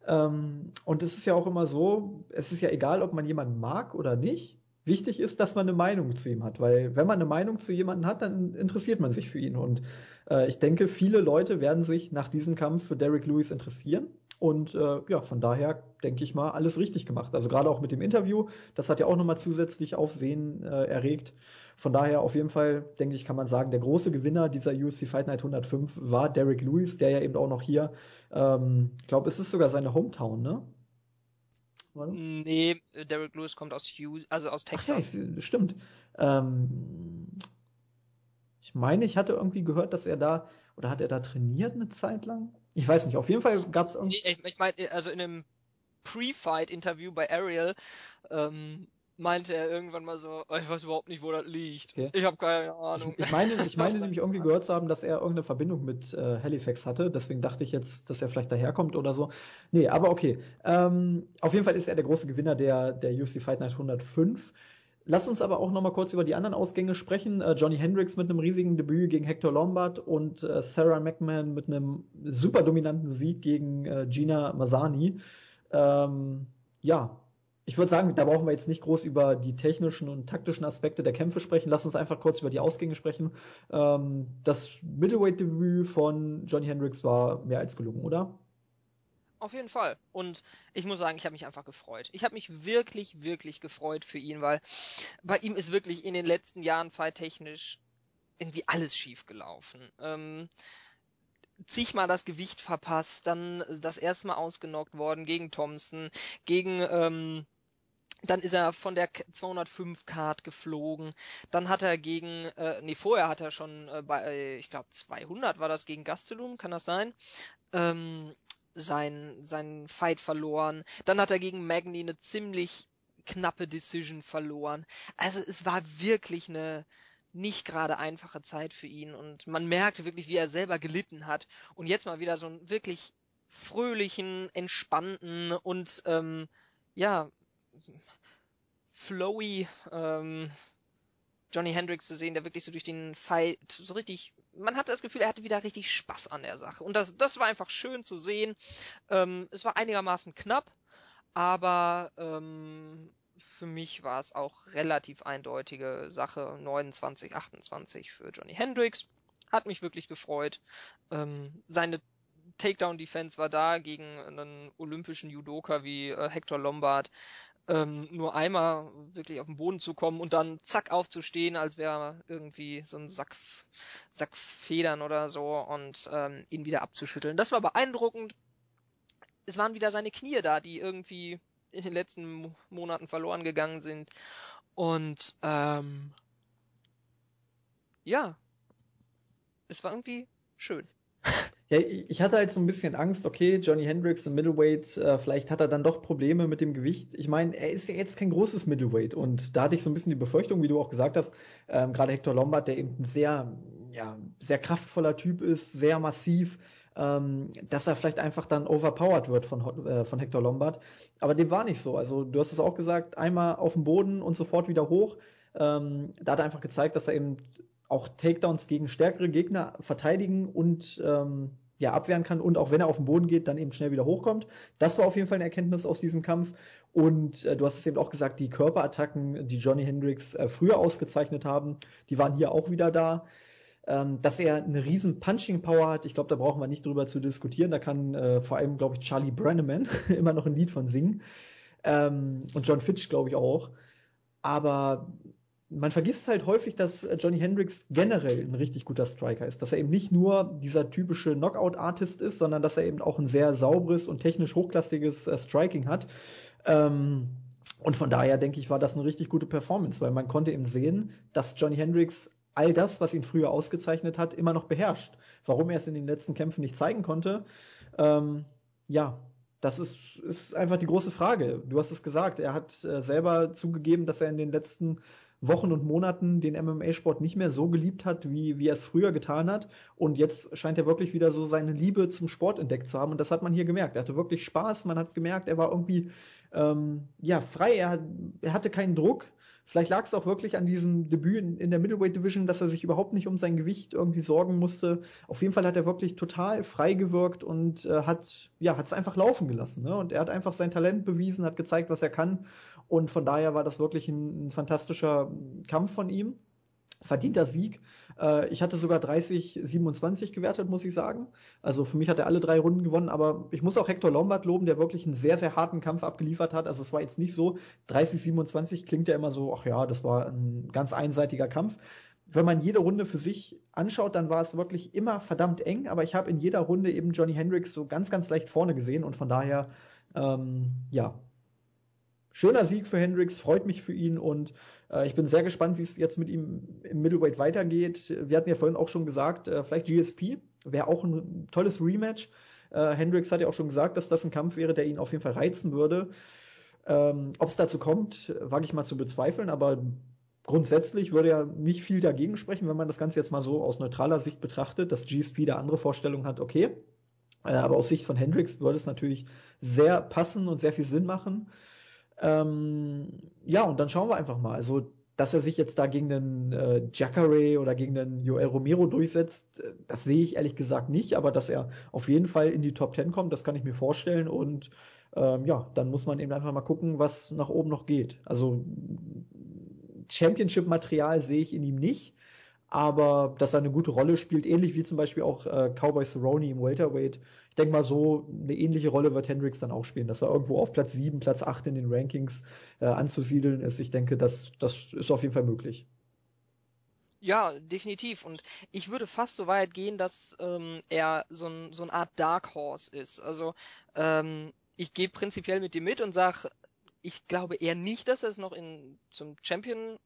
Ähm, und es ist ja auch immer so, es ist ja egal, ob man jemanden mag oder nicht. Wichtig ist, dass man eine Meinung zu ihm hat, weil wenn man eine Meinung zu jemandem hat, dann interessiert man sich für ihn. Und äh, ich denke, viele Leute werden sich nach diesem Kampf für Derek Lewis interessieren. Und äh, ja, von daher denke ich mal, alles richtig gemacht. Also gerade auch mit dem Interview, das hat ja auch nochmal zusätzlich Aufsehen äh, erregt. Von daher auf jeden Fall, denke ich, kann man sagen, der große Gewinner dieser UFC Fight Night 105 war Derek Lewis, der ja eben auch noch hier, ähm, ich glaube, es ist sogar seine Hometown, ne? Oder? Nee, Derek Lewis kommt aus Hughes, also aus Texas. Ach ja, stimmt. Ähm, ich meine, ich hatte irgendwie gehört, dass er da, oder hat er da trainiert eine Zeit lang? Ich weiß nicht, auf jeden Fall gab es irgendwie. Nee, ich, ich meine, also in einem Pre-Fight-Interview bei Ariel ähm, meinte er irgendwann mal so, oh, ich weiß überhaupt nicht, wo das liegt. Okay. Ich habe keine Ahnung. Ich, ich meine, <laughs> ich meine nämlich irgendwie gehört zu haben, dass er irgendeine Verbindung mit äh, Halifax hatte. Deswegen dachte ich jetzt, dass er vielleicht daherkommt oder so. Nee, aber okay. Ähm, auf jeden Fall ist er der große Gewinner der, der UFC Fight Night 105. Lass uns aber auch noch mal kurz über die anderen Ausgänge sprechen. Äh, Johnny Hendricks mit einem riesigen Debüt gegen Hector Lombard und äh, Sarah McMahon mit einem super dominanten Sieg gegen äh, Gina Masani. Ähm, ja, ich würde sagen, da brauchen wir jetzt nicht groß über die technischen und taktischen Aspekte der Kämpfe sprechen. Lass uns einfach kurz über die Ausgänge sprechen. Ähm, das Middleweight-Debüt von Johnny Hendricks war mehr als gelungen, oder? Auf jeden Fall. Und ich muss sagen, ich habe mich einfach gefreut. Ich habe mich wirklich, wirklich gefreut für ihn, weil bei ihm ist wirklich in den letzten Jahren fighttechnisch irgendwie alles schief gelaufen. Ähm, zigmal das Gewicht verpasst, dann das erste Mal ausgenockt worden gegen Thompson, gegen ähm, dann ist er von der 205 Card geflogen. Dann hat er gegen, äh, nee, vorher hat er schon äh, bei, ich glaube 200 war das gegen Gastelum, kann das sein? Ähm, sein, sein Fight verloren. Dann hat er gegen Magni eine ziemlich knappe Decision verloren. Also es war wirklich eine nicht gerade einfache Zeit für ihn und man merkte wirklich, wie er selber gelitten hat und jetzt mal wieder so einen wirklich fröhlichen, entspannten und ähm, ja flowy ähm, Johnny Hendricks zu sehen, der wirklich so durch den Fight so richtig, man hatte das Gefühl, er hatte wieder richtig Spaß an der Sache. Und das, das war einfach schön zu sehen. Ähm, es war einigermaßen knapp, aber ähm, für mich war es auch relativ eindeutige Sache. 29, 28 für Johnny Hendricks. Hat mich wirklich gefreut. Ähm, seine Takedown-Defense war da gegen einen olympischen Judoka wie äh, Hector Lombard ähm, nur einmal wirklich auf den Boden zu kommen und dann zack aufzustehen, als wäre irgendwie so ein Sack, Sack Federn oder so und ähm, ihn wieder abzuschütteln. Das war beeindruckend. Es waren wieder seine Knie da, die irgendwie in den letzten Monaten verloren gegangen sind. Und ähm, ja, es war irgendwie schön. <laughs> Ja, ich hatte halt so ein bisschen Angst, okay, Johnny Hendricks im Middleweight, äh, vielleicht hat er dann doch Probleme mit dem Gewicht. Ich meine, er ist ja jetzt kein großes Middleweight und da hatte ich so ein bisschen die Befürchtung, wie du auch gesagt hast, ähm, gerade Hector Lombard, der eben ein sehr, ja, sehr kraftvoller Typ ist, sehr massiv, ähm, dass er vielleicht einfach dann overpowered wird von, äh, von Hector Lombard. Aber dem war nicht so. Also du hast es auch gesagt, einmal auf dem Boden und sofort wieder hoch. Ähm, da hat er einfach gezeigt, dass er eben auch Takedowns gegen stärkere Gegner verteidigen und ähm, ja, abwehren kann und auch wenn er auf den Boden geht, dann eben schnell wieder hochkommt. Das war auf jeden Fall eine Erkenntnis aus diesem Kampf. Und äh, du hast es eben auch gesagt, die Körperattacken, die Johnny Hendricks äh, früher ausgezeichnet haben, die waren hier auch wieder da. ähm, dass er eine riesen Punching Power hat. Ich glaube, da brauchen wir nicht drüber zu diskutieren. Da kann äh, vor allem, glaube ich, Charlie Brenneman <laughs> immer noch ein Lied von singen. Ähm, und John Fitch, glaube ich, auch. Aber man vergisst halt häufig, dass Johnny Hendricks generell ein richtig guter Striker ist. Dass er eben nicht nur dieser typische Knockout-Artist ist, sondern dass er eben auch ein sehr sauberes und technisch hochklassiges äh, Striking hat. Ähm, und von daher denke ich, war das eine richtig gute Performance, weil man konnte eben sehen, dass Johnny Hendricks all das, was ihn früher ausgezeichnet hat, immer noch beherrscht. Warum er es in den letzten Kämpfen nicht zeigen konnte, ähm, ja, das ist, ist einfach die große Frage. Du hast es gesagt, er hat äh, selber zugegeben, dass er in den letzten Wochen und Monaten den MMA-Sport nicht mehr so geliebt hat, wie, wie er es früher getan hat. Und jetzt scheint er wirklich wieder so seine Liebe zum Sport entdeckt zu haben. Und das hat man hier gemerkt. Er hatte wirklich Spaß. Man hat gemerkt, er war irgendwie ähm, ja frei. Er, er hatte keinen Druck. Vielleicht lag es auch wirklich an diesem Debüt in, in, der Middleweight Division, dass er sich überhaupt nicht um sein Gewicht irgendwie sorgen musste. Auf jeden Fall hat er wirklich total frei gewirkt und äh, hat ja hat es einfach laufen gelassen. Ne? Und er hat einfach sein Talent bewiesen, hat gezeigt, was er kann. Und von daher war das wirklich ein, ein fantastischer Kampf von ihm verdienter Sieg. Äh, ich hatte sogar 30, 27 gewertet, muss ich sagen. Also für mich hat er alle drei Runden gewonnen, aber ich muss auch Hector Lombard loben, der wirklich einen sehr, sehr harten Kampf abgeliefert hat. Also es war jetzt nicht so, 30, 27 klingt ja immer so, ach ja, das war ein ganz einseitiger Kampf. Wenn man jede Runde für sich anschaut, dann war es wirklich immer verdammt eng, aber ich habe in jeder Runde eben Johnny Hendricks so ganz, ganz leicht vorne gesehen und von daher, ähm, ja, schöner Sieg für Hendricks, freut mich für ihn und ich bin sehr gespannt, wie es jetzt mit ihm im Middleweight weitergeht. Wir hatten ja vorhin auch schon gesagt, äh, vielleicht GSP wäre auch ein tolles Rematch. Äh, Hendricks hat ja auch schon gesagt, dass das ein Kampf wäre, der ihn auf jeden Fall reizen würde. Ähm, Ob es dazu kommt, wage ich mal zu bezweifeln, aber grundsätzlich würde ja nicht viel dagegen sprechen, wenn man das Ganze jetzt mal so aus neutraler Sicht betrachtet, dass GSP da andere Vorstellungen hat, okay. Äh, aber aus Sicht von Hendricks würde es natürlich sehr passen und sehr viel Sinn machen. Ähm, ja, und dann schauen wir einfach mal. Also, dass er sich jetzt da gegen den äh, Jacare oder gegen den Joel Romero durchsetzt, äh, das sehe ich ehrlich gesagt nicht, aber dass er auf jeden Fall in die Top 10 kommt, das kann ich mir vorstellen und ähm, ja, dann muss man eben einfach mal gucken, was nach oben noch geht. Also Championship-Material sehe ich in ihm nicht aber dass er eine gute Rolle spielt, ähnlich wie zum Beispiel auch äh, Cowboy Cerrone im Welterweight. Ich denke mal so, eine ähnliche Rolle wird Hendricks dann auch spielen, dass er irgendwo auf Platz 7, Platz 8 in den Rankings äh, anzusiedeln ist. Ich denke, das, das ist auf jeden Fall möglich. Ja, definitiv. Und ich würde fast so weit gehen, dass ähm, er so, ein, so eine Art Dark Horse ist. Also ähm, ich gehe prinzipiell mit dir mit und sage, ich glaube eher nicht, dass er es noch in, zum Champion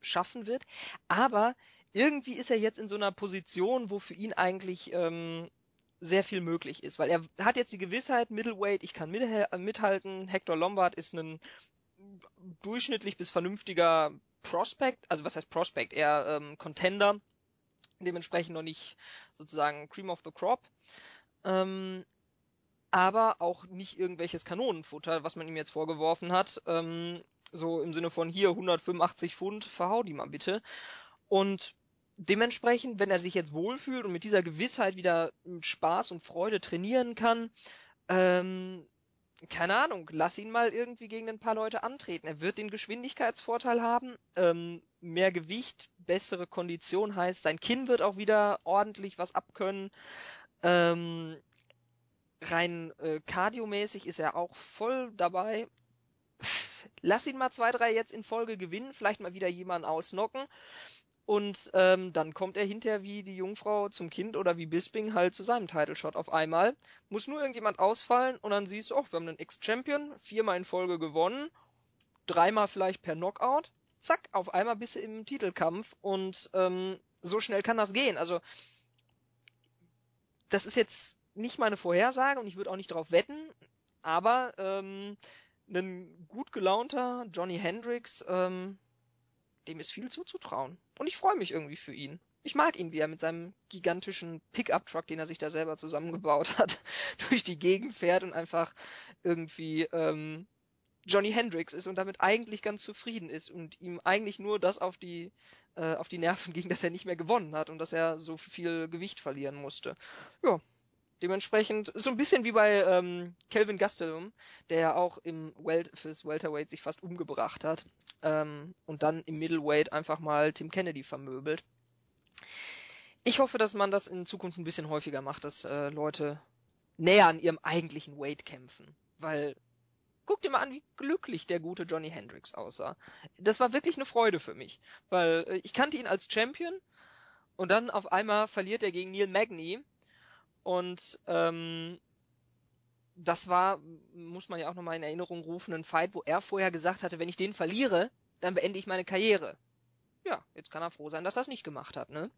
schaffen wird. Aber irgendwie ist er jetzt in so einer Position, wo für ihn eigentlich ähm, sehr viel möglich ist, weil er hat jetzt die Gewissheit, Middleweight, ich kann mithalten, Hector Lombard ist ein durchschnittlich bis vernünftiger Prospect, also was heißt Prospect, eher ähm, Contender, dementsprechend noch nicht sozusagen Cream of the Crop, ähm, aber auch nicht irgendwelches Kanonenfutter, was man ihm jetzt vorgeworfen hat, ähm, so im Sinne von hier 185 Pfund, verhau die mal bitte. Und dementsprechend, wenn er sich jetzt wohlfühlt und mit dieser Gewissheit wieder mit Spaß und Freude trainieren kann, ähm, keine Ahnung, lass ihn mal irgendwie gegen ein paar Leute antreten. Er wird den Geschwindigkeitsvorteil haben, ähm, mehr Gewicht, bessere Kondition heißt, sein Kinn wird auch wieder ordentlich was abkönnen. Ähm, rein äh, kardiomäßig ist er auch voll dabei. Lass ihn mal zwei, drei jetzt in Folge gewinnen, vielleicht mal wieder jemanden ausnocken und ähm, dann kommt er hinterher wie die Jungfrau zum Kind oder wie Bisping halt zu seinem Title Shot auf einmal. Muss nur irgendjemand ausfallen und dann siehst du, oh, wir haben einen Ex-Champion, viermal in Folge gewonnen, dreimal vielleicht per Knockout. Zack, auf einmal bist du im Titelkampf und ähm, so schnell kann das gehen. Also das ist jetzt nicht meine Vorhersage und ich würde auch nicht darauf wetten, aber ähm, ein gut gelaunter Johnny Hendricks ähm, dem ist viel zuzutrauen. Und ich freue mich irgendwie für ihn. Ich mag ihn, wie er mit seinem gigantischen Pickup-Truck, den er sich da selber zusammengebaut hat, <laughs> durch die Gegend fährt und einfach irgendwie ähm, Johnny Hendrix ist und damit eigentlich ganz zufrieden ist und ihm eigentlich nur das auf die äh, auf die Nerven <laughs> ging, dass er nicht mehr gewonnen hat und dass er so viel Gewicht verlieren musste. Ja, dementsprechend so ein bisschen wie bei ähm, Kelvin Gastelum, der ja auch im Welt fürs Welterweight sich fast umgebracht hat ähm, und dann im Middleweight einfach mal Tim Kennedy vermöbelt. ich hoffe, dass man das in Zukunft ein bisschen häufiger macht, dass äh, Leute näher an ihrem eigentlichen Weight kämpfen. Weil, guck dir mal an, wie glücklich der gute Johnny Hendricks aussah. Das war wirklich eine Freude für mich. Weil äh, ich kannte ihn als Champion und dann auf einmal verliert er gegen Neil Magny. Und ähm, das war, muss man ja auch nochmal in Erinnerung rufen, ein Fight, wo er vorher gesagt hatte, wenn ich den verliere, dann beende ich meine Karriere. Ja, jetzt kann er froh sein, dass er es nicht gemacht hat, ne?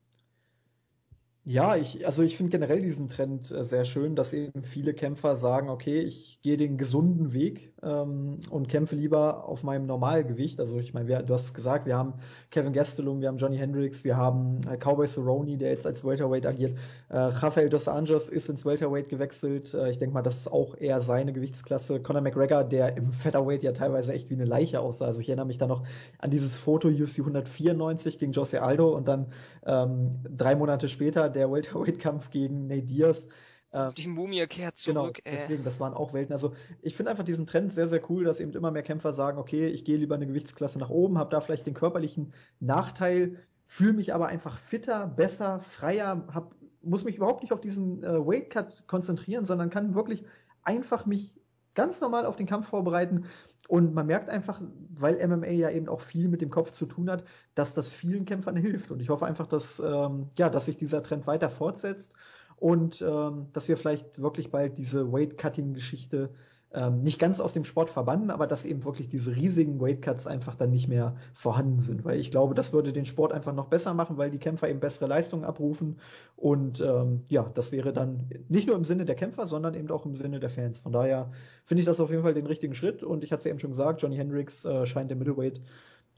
Ja, ich, also ich finde generell diesen Trend äh, sehr schön, dass eben viele Kämpfer sagen, okay, ich gehe den gesunden Weg ähm, und kämpfe lieber auf meinem Normalgewicht. Also ich meine, du hast gesagt, wir haben Kevin Gastelum, wir haben Johnny Hendricks, wir haben äh, Cowboy Cerrone, der jetzt als Welterweight agiert. Äh, Rafael dos Anjos ist ins Welterweight gewechselt. Äh, ich denke mal, das ist auch eher seine Gewichtsklasse. Conor McGregor, der im Featherweight ja teilweise echt wie eine Leiche aussah. Also ich erinnere mich da noch an dieses Foto UFC 194 gegen Jose Aldo und dann ähm, drei Monate später der Welterweight-Kampf gegen Nate Diaz. Ähm, die Mumie kehrt genau, zurück. Genau, deswegen, das waren auch Welten. Also ich finde einfach diesen Trend sehr, sehr cool, dass eben immer mehr Kämpfer sagen, okay, ich gehe lieber eine Gewichtsklasse nach oben, habe da vielleicht den körperlichen Nachteil, fühle mich aber einfach fitter, besser, freier, hab, muss mich überhaupt nicht auf diesen äh, Weight Cut konzentrieren, sondern kann wirklich einfach mich ganz normal auf den Kampf vorbereiten. Und man merkt einfach, weil MMA ja eben auch viel mit dem Kopf zu tun hat, dass das vielen Kämpfern hilft. Und ich hoffe einfach, dass, ähm, ja, dass sich dieser Trend weiter fortsetzt und ähm, dass wir vielleicht wirklich bald diese Weight-Cutting-Geschichte ähm, nicht ganz aus dem Sport verbannen, aber dass eben wirklich diese riesigen Weightcuts einfach dann nicht mehr vorhanden sind, weil ich glaube, das würde den Sport einfach noch besser machen, weil die Kämpfer eben bessere Leistungen abrufen und ähm, ja, das wäre dann nicht nur im Sinne der Kämpfer, sondern eben auch im Sinne der Fans. Von daher finde ich das auf jeden Fall den richtigen Schritt und ich hatte es ja eben schon gesagt, Johnny Hendricks äh, scheint der Middleweight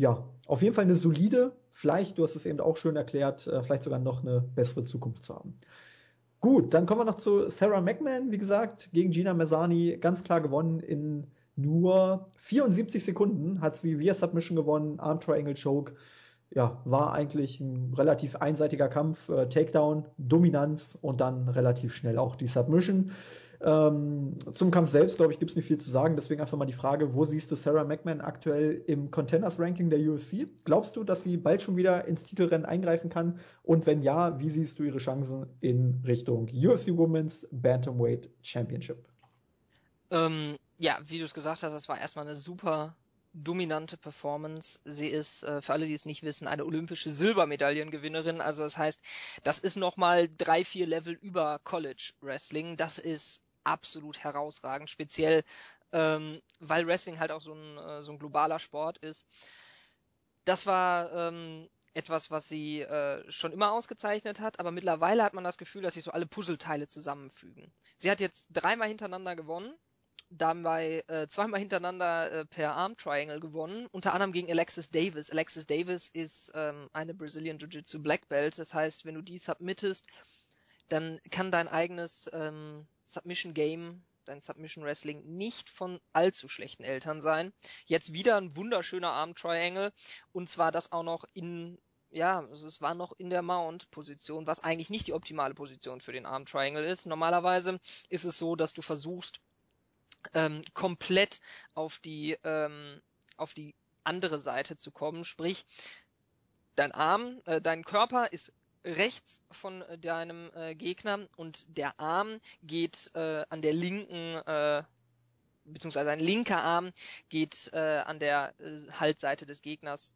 ja, auf jeden Fall eine solide, vielleicht, du hast es eben auch schön erklärt, äh, vielleicht sogar noch eine bessere Zukunft zu haben. Gut, dann kommen wir noch zu Sarah McMahon, wie gesagt, gegen Gina Mazzani, ganz klar gewonnen in nur 74 Sekunden hat sie via Submission gewonnen, Arm Triangle Choke. Ja, war eigentlich ein relativ einseitiger Kampf, äh, Takedown, Dominanz und dann relativ schnell auch die Submission. Ähm, zum Kampf selbst, glaube ich, gibt es nicht viel zu sagen. Deswegen einfach mal die Frage, wo siehst du Sarah McMahon aktuell im Contenders-Ranking der UFC? Glaubst du, dass sie bald schon wieder ins Titelrennen eingreifen kann? Und wenn ja, wie siehst du ihre Chancen in Richtung UFC Women's Bantamweight Championship? Ähm, ja, wie du es gesagt hast, das war erstmal eine super dominante Performance. Sie ist, äh, für alle, die es nicht wissen, eine olympische Silbermedaillengewinnerin. Also das heißt, das ist nochmal drei, vier Level über College Wrestling. Das ist absolut herausragend, speziell ähm, weil Wrestling halt auch so ein, äh, so ein globaler Sport ist. Das war ähm, etwas, was sie äh, schon immer ausgezeichnet hat, aber mittlerweile hat man das Gefühl, dass sich so alle Puzzleteile zusammenfügen. Sie hat jetzt dreimal hintereinander gewonnen, dabei äh, zweimal hintereinander äh, per Arm Triangle gewonnen, unter anderem gegen Alexis Davis. Alexis Davis ist ähm, eine Brazilian Jiu-Jitsu Black Belt, das heißt, wenn du die submittest, dann kann dein eigenes ähm, Submission Game, dein Submission Wrestling nicht von allzu schlechten Eltern sein. Jetzt wieder ein wunderschöner Arm Triangle und zwar das auch noch in ja, es war noch in der Mount-Position, was eigentlich nicht die optimale Position für den Arm Triangle ist. Normalerweise ist es so, dass du versuchst, ähm, komplett auf die, ähm, auf die andere Seite zu kommen. Sprich, dein Arm, äh, dein Körper ist rechts von äh, deinem äh, Gegner und der Arm geht äh, an der linken äh, beziehungsweise ein linker Arm geht äh, an der äh, Halsseite des Gegners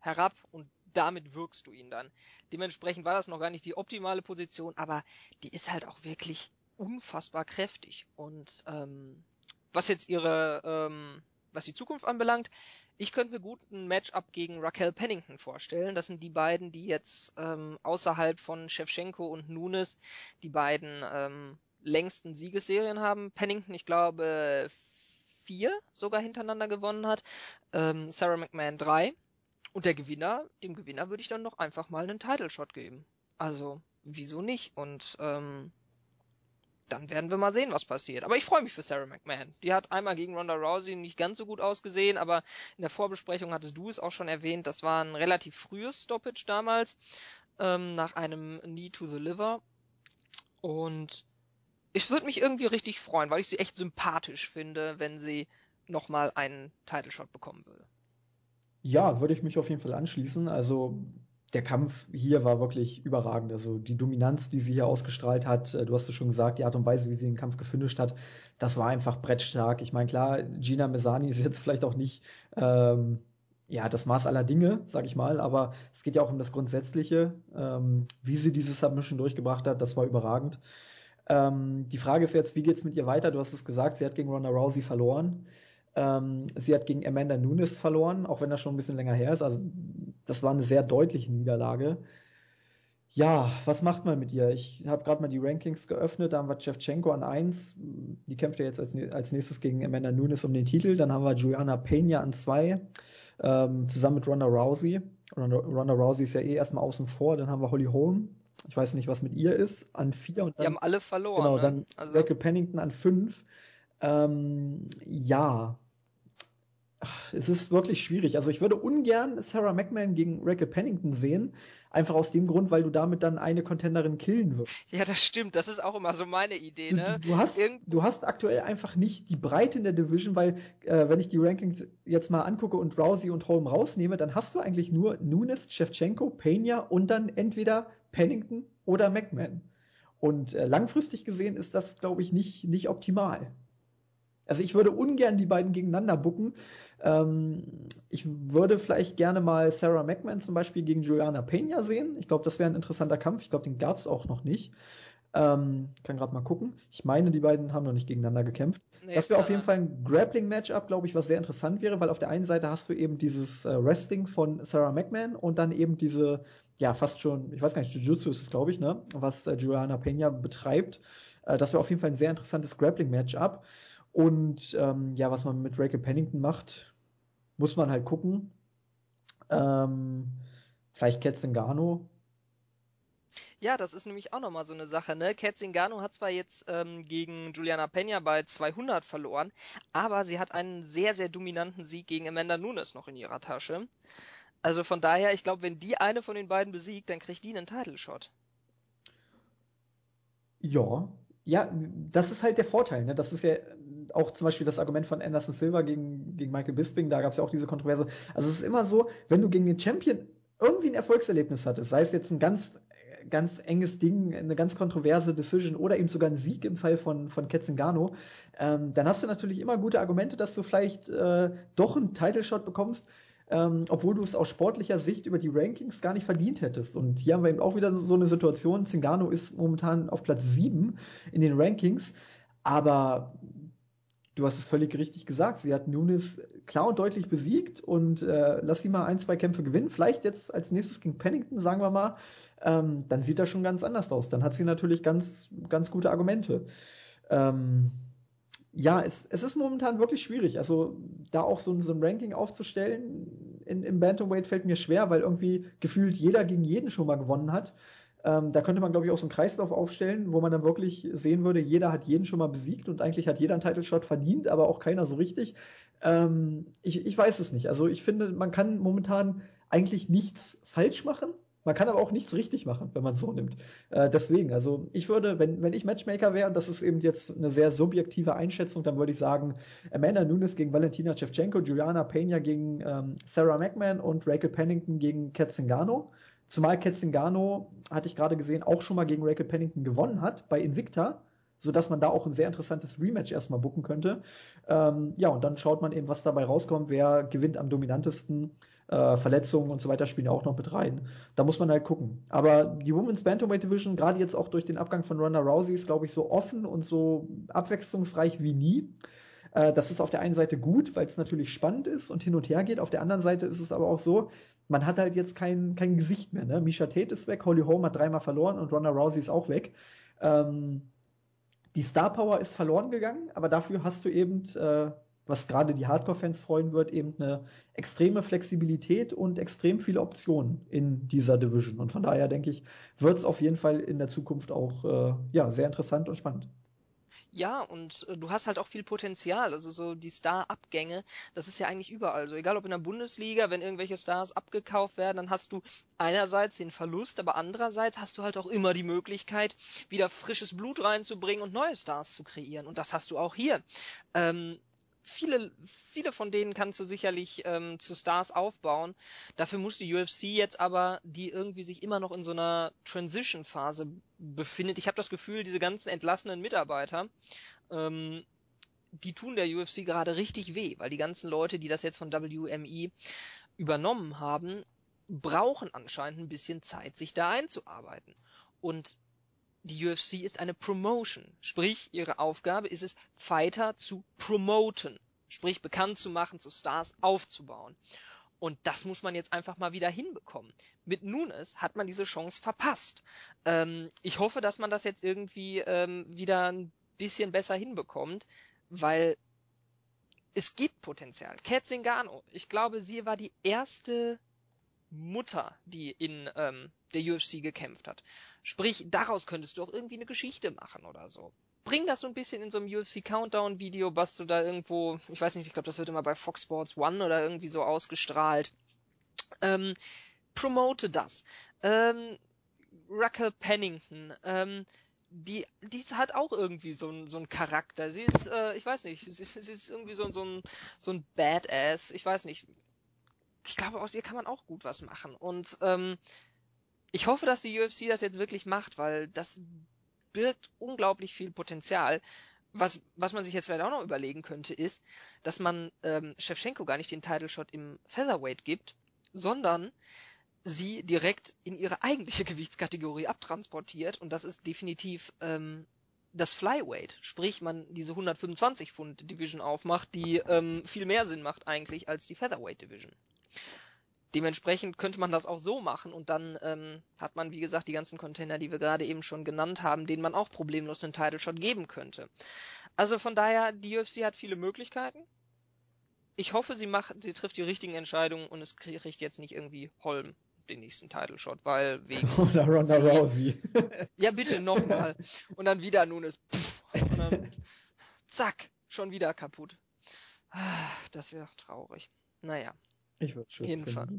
herab und damit wirkst du ihn dann. Dementsprechend war das noch gar nicht die optimale Position, aber die ist halt auch wirklich unfassbar kräftig und ähm, was jetzt ihre ähm, was die Zukunft anbelangt, ich könnte mir gut ein Matchup gegen Raquel Pennington vorstellen. Das sind die beiden, die jetzt ähm, außerhalb von Shevchenko und Nunes die beiden ähm, längsten Siegesserien haben. Pennington, ich glaube, vier sogar hintereinander gewonnen hat. Ähm, Sarah McMahon drei. Und der Gewinner, dem Gewinner würde ich dann noch einfach mal einen Title Shot geben. Also, wieso nicht? Und ähm, dann werden wir mal sehen, was passiert. Aber ich freue mich für Sarah McMahon. Die hat einmal gegen Ronda Rousey nicht ganz so gut ausgesehen, aber in der Vorbesprechung hattest du es auch schon erwähnt, das war ein relativ frühes Stoppage damals, ähm, nach einem Knee to the Liver. Und ich würde mich irgendwie richtig freuen, weil ich sie echt sympathisch finde, wenn sie nochmal einen Title Shot bekommen würde. Ja, würde ich mich auf jeden Fall anschließen. Also der Kampf hier war wirklich überragend. Also die Dominanz, die sie hier ausgestrahlt hat, äh, du hast es schon gesagt, die Art und Weise, wie sie den Kampf gefinisht hat, das war einfach brettstark. Ich meine, klar, Gina Mesani ist jetzt <laughs> vielleicht auch nicht ähm, ja, das Maß aller Dinge, sag ich mal, aber es geht ja auch um das Grundsätzliche, ähm, wie sie diese Submission durchgebracht hat, das war überragend. Ähm, die Frage ist jetzt, wie geht's mit ihr weiter? Du hast es gesagt, sie hat gegen Ronda Rousey verloren. Ähm, sie hat gegen Amanda Nunes verloren, auch wenn das schon ein bisschen länger her ist. Also das war eine sehr deutliche Niederlage. Ja, was macht man mit ihr? Ich habe gerade mal die Rankings geöffnet. Da haben wir Chevchenko an 1. Die kämpft ja jetzt als, als, nächstes gegen Amanda Nunes um den Titel. Dann haben wir Juliana Pena an 2 ähm, zusammen mit Ronda Rousey. Ronda, Ronda Rousey ist ja eh erstmal außen vor. Dann haben wir Holly Holm. Ich weiß nicht, was mit ihr ist. An vier und dann, Die haben alle verloren. Genau, ne? dann also. Rachel Pennington an fünf. Ähm, ja. Es ist wirklich schwierig. Also ich würde ungern Sarah McMahon gegen Rachel Pennington sehen, Einfach aus dem Grund, weil du damit dann eine Contenderin killen wirst. Ja, das stimmt. Das ist auch immer so meine Idee. Ne? Du, du hast, du hast aktuell einfach nicht die Breite in der Division, weil äh, wenn ich die Rankings jetzt mal angucke und Rousey und Holm rausnehme, dann hast du eigentlich nur Nunes, Shevchenko, Pena und dann entweder Pennington oder McMahon. Und äh, langfristig gesehen ist das, glaube ich, nicht, nicht optimal. Also ich würde ungern die beiden gegeneinander bucken. Ähm, ich würde vielleicht gerne mal Sarah McMahon zum Beispiel gegen Juliana Pena sehen. Ich glaube, das wäre ein interessanter Kampf. Ich glaube, den gab es auch noch nicht. Ähm, kann gerade mal gucken. Ich meine, die beiden haben noch nicht gegeneinander gekämpft. Nee, das wäre auf jeden Fall ein Grappling-Matchup, glaube ich, was sehr interessant wäre, weil auf der einen Seite hast du eben dieses äh, Wrestling von Sarah McMahon und dann eben diese, ja, fast schon, ich weiß gar nicht, Jiu-Jitsu ist es, glaube ich, ne, was äh, Juliana Pena betreibt. Äh, das wäre auf jeden Fall ein sehr interessantes Grappling-Matchup. Und ähm, ja, was man mit Rachel Pennington macht, muss man halt gucken. Ähm, vielleicht Ketzengano. Ja, das ist nämlich auch nochmal so eine Sache, ne? Ketzingano hat zwar jetzt ähm, gegen Juliana Pena bei 200 verloren, aber sie hat einen sehr, sehr dominanten Sieg gegen Amanda Nunes noch in ihrer Tasche. Also von daher, ich glaube, wenn die eine von den beiden besiegt, dann kriegt die einen Title Shot. Ja, ja, das ist halt der Vorteil. Ne? Das ist ja auch zum Beispiel das Argument von Anderson Silva gegen, gegen Michael Bisping, da gab es ja auch diese Kontroverse. Also es ist immer so, wenn du gegen den Champion irgendwie ein Erfolgserlebnis hattest, sei es jetzt ein ganz ganz enges Ding, eine ganz kontroverse Decision oder eben sogar ein Sieg im Fall von, von Ketzengano, ähm, dann hast du natürlich immer gute Argumente, dass du vielleicht äh, doch einen Title Shot bekommst, ähm, obwohl du es aus sportlicher Sicht über die Rankings gar nicht verdient hättest. Und hier haben wir eben auch wieder so eine Situation. Zingano ist momentan auf Platz 7 in den Rankings, aber du hast es völlig richtig gesagt. Sie hat Nunes klar und deutlich besiegt und äh, lass sie mal ein, zwei Kämpfe gewinnen. Vielleicht jetzt als nächstes gegen Pennington, sagen wir mal. Ähm, dann sieht das schon ganz anders aus. Dann hat sie natürlich ganz, ganz gute Argumente. Ähm, ja, es, es ist momentan wirklich schwierig. Also da auch so, so ein Ranking aufzustellen in, im Bantamweight fällt mir schwer, weil irgendwie gefühlt jeder gegen jeden schon mal gewonnen hat. Ähm, da könnte man, glaube ich, auch so einen Kreislauf aufstellen, wo man dann wirklich sehen würde, jeder hat jeden schon mal besiegt und eigentlich hat jeder einen Title Shot verdient, aber auch keiner so richtig. Ähm, ich, ich weiß es nicht. Also ich finde, man kann momentan eigentlich nichts falsch machen. Man kann aber auch nichts richtig machen, wenn man es so nimmt. Äh, deswegen, also ich würde, wenn, wenn ich Matchmaker wäre, und das ist eben jetzt eine sehr subjektive Einschätzung, dann würde ich sagen, Amanda Nunes gegen Valentina Shevchenko, Juliana Pena gegen ähm, Sarah McMahon und Rachel Pennington gegen Ketzingano. Zumal Ketzingano, hatte ich gerade gesehen, auch schon mal gegen Rachel Pennington gewonnen hat bei Invicta, sodass man da auch ein sehr interessantes Rematch erstmal bucken könnte. Ähm, ja, und dann schaut man eben, was dabei rauskommt, wer gewinnt am dominantesten äh, Verletzungen und so weiter spielen auch noch mit rein. Da muss man halt gucken. Aber die Women's Bantamweight Division, gerade jetzt auch durch den Abgang von Ronda Rousey, ist, glaube ich, so offen und so abwechslungsreich wie nie. Äh, das ist auf der einen Seite gut, weil es natürlich spannend ist und hin und her geht. Auf der anderen Seite ist es aber auch so, man hat halt jetzt kein, kein Gesicht mehr. Ne? Misha Tate ist weg, Holly Holm hat dreimal verloren und Ronda Rousey ist auch weg. Ähm, die Star Power ist verloren gegangen, aber dafür hast du eben äh, was gerade die Hardcore-Fans freuen wird, eben eine extreme Flexibilität und extrem viele Optionen in dieser Division. Und von daher denke ich, wird es auf jeden Fall in der Zukunft auch äh, ja, sehr interessant und spannend. Ja, und äh, du hast halt auch viel Potenzial. Also so die Star-Abgänge, das ist ja eigentlich überall so. Egal ob in der Bundesliga, wenn irgendwelche Stars abgekauft werden, dann hast du einerseits den Verlust, aber andererseits hast du halt auch immer die Möglichkeit, wieder frisches Blut reinzubringen und neue Stars zu kreieren. Und das hast du auch hier. Ähm, viele, viele von denen kannst du sicherlich ähm, zu Stars aufbauen. Dafür muss die UFC jetzt aber, die irgendwie sich immer noch in so einer Transition-Phase befindet. Ich habe das Gefühl, diese ganzen entlassenen Mitarbeiter, ähm, die tun der UFC gerade richtig weh, weil die ganzen Leute, die das jetzt von WME übernommen haben, brauchen anscheinend ein bisschen Zeit, sich da einzuarbeiten. Und die UFC ist eine Promotion. Sprich, ihre Aufgabe ist es, Fighter zu promoten. Sprich, bekannt zu machen, zu Stars aufzubauen. Und das muss man jetzt einfach mal wieder hinbekommen. Mit Nunes hat man diese Chance verpasst. Ähm, ich hoffe, dass man das jetzt irgendwie ähm, wieder ein bisschen besser hinbekommt, weil es gibt Potenzial. Kat Zingano, ich glaube, sie war die erste Mutter, die in ähm, der UFC gekämpft hat. Sprich, daraus könntest du auch irgendwie eine Geschichte machen oder so. Bring das so ein bisschen in so einem UFC Countdown Video, was du da irgendwo, ich weiß nicht, ich glaube, das wird immer bei Fox Sports One oder irgendwie so ausgestrahlt. Ähm, promote das. Ähm, Raquel Pennington, ähm, die, die hat auch irgendwie so ein so ein Charakter. Sie ist, äh, ich weiß nicht, sie, sie ist irgendwie so, so ein so ein Badass. Ich weiß nicht. Ich glaube, aus ihr kann man auch gut was machen. Und ähm, ich hoffe, dass die UFC das jetzt wirklich macht, weil das birgt unglaublich viel Potenzial. Was, was man sich jetzt vielleicht auch noch überlegen könnte, ist, dass man ähm, Shevchenko gar nicht den Title Shot im Featherweight gibt, sondern sie direkt in ihre eigentliche <laughs> Gewichtskategorie abtransportiert und das ist definitiv ähm, das Flyweight, sprich man diese 125 Pfund Division aufmacht, die ähm, viel mehr Sinn macht eigentlich als die Featherweight Division. Dementsprechend könnte man das auch so machen und dann ähm, hat man, wie gesagt, die ganzen Container, die wir gerade eben schon genannt haben, denen man auch problemlos einen Title Shot geben könnte. Also von daher, die UFC hat viele Möglichkeiten. Ich hoffe, sie macht, sie trifft die richtigen Entscheidungen und es kriegt jetzt nicht irgendwie Holm den nächsten Title Shot, weil wegen <laughs> oder Ronda Rousey. ja bitte nochmal und dann wieder nun ist pff, und dann zack schon wieder kaputt. Ah, das wäre traurig. Naja, ich würde schon. Jedenfalls.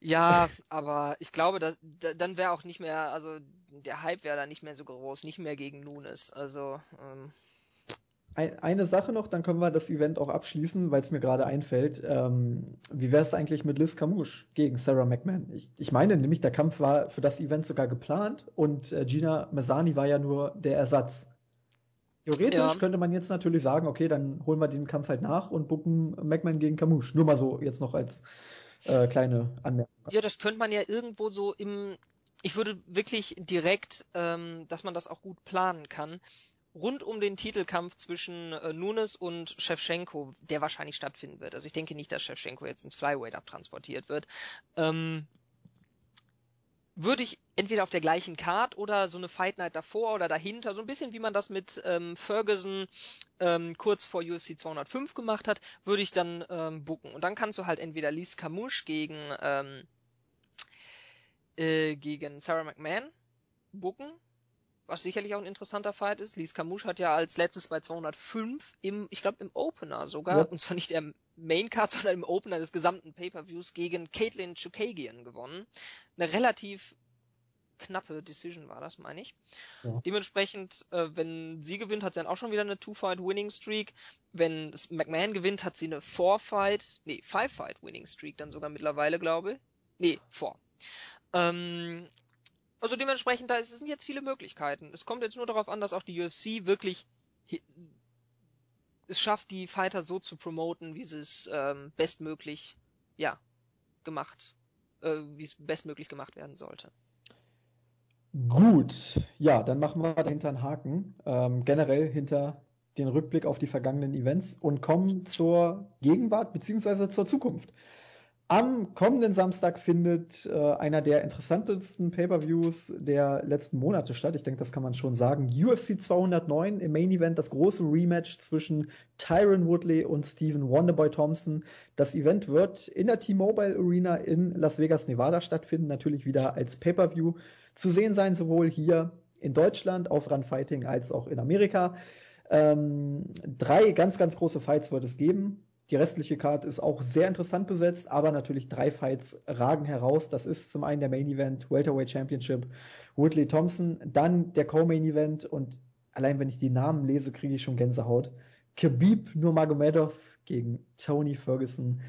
Ja, aber ich glaube, dass, dann wäre auch nicht mehr, also der Hype wäre da nicht mehr so groß, nicht mehr gegen Nunes. Also ähm, eine Sache noch, dann können wir das Event auch abschließen, weil es mir gerade einfällt. Ähm, wie wäre es eigentlich mit Liz Camouche gegen Sarah McMahon? Ich, ich, meine nämlich, der Kampf war für das Event sogar geplant und äh, Gina Mazzani war ja nur der Ersatz. Theoretisch ja. könnte man jetzt natürlich sagen, okay, dann holen wir den Kampf halt nach und bucken McMahon gegen Camouche. Nur mal so jetzt noch als äh, kleine Anmerkung. Ja, das könnte man ja irgendwo so im, ich würde wirklich direkt, ähm, dass man das auch gut planen kann, rund um den Titelkampf zwischen äh, Nunes und Shevchenko, der wahrscheinlich stattfinden wird. Also ich denke nicht, dass Shevchenko jetzt ins Flyweight abtransportiert wird. Ähm, würde ich entweder auf der gleichen Card oder so eine Fight Night davor oder dahinter, so ein bisschen wie man das mit ähm, Ferguson ähm, kurz vor UFC 205 gemacht hat, würde ich dann ähm, booken. Und dann kannst du halt entweder Lise Camouche gegen ähm, äh, gegen Sarah McMahon booken, was sicherlich auch ein interessanter Fight ist. Lise Camouche hat ja als letztes bei 205 im, ich glaube im Opener sogar, ja. und zwar nicht der Main Card, <laughs> sondern im Opener des gesamten Pay-per-Views gegen Caitlin Chukagian gewonnen. Eine relativ knappe Decision war das, meine ich. Ja. Dementsprechend, äh, wenn sie gewinnt, hat sie dann auch schon wieder eine Two-Fight-Winning-Streak. Wenn McMahon gewinnt, hat sie eine Four-Fight, nee, Five-Fight-Winning-Streak dann sogar mittlerweile, glaube ich. Nee, Four. Ähm, also dementsprechend, da sind jetzt viele Möglichkeiten. Es kommt jetzt nur darauf an, dass auch die UFC wirklich es schafft, die Fighter so zu promoten, wie sie es ähm, bestmöglich, ja, gemacht, äh, wie es bestmöglich gemacht werden sollte. Gut, ja, dann machen wir dahinter einen Haken, ähm, generell hinter den Rückblick auf die vergangenen Events und kommen zur Gegenwart beziehungsweise zur Zukunft. Am kommenden Samstag findet äh, einer der interessantesten Pay-per-Views der letzten Monate statt. Ich denke, das kann man schon sagen. UFC 209 im Main Event, das große Rematch zwischen Tyron Woodley und Stephen Wonderboy Thompson. Das Event wird in der T-Mobile Arena in Las Vegas, Nevada stattfinden. Natürlich wieder als Pay-per-View zu sehen sein, sowohl hier in Deutschland auf Run Fighting als auch in Amerika. Ähm, drei ganz, ganz große Fights wird es geben. Die restliche Card ist auch sehr interessant besetzt, aber natürlich drei Fights ragen heraus. Das ist zum einen der Main Event, Welterweight Championship, Woodley Thompson, dann der Co-Main Event und allein wenn ich die Namen lese, kriege ich schon Gänsehaut. Khabib Nurmagomedov gegen Tony Ferguson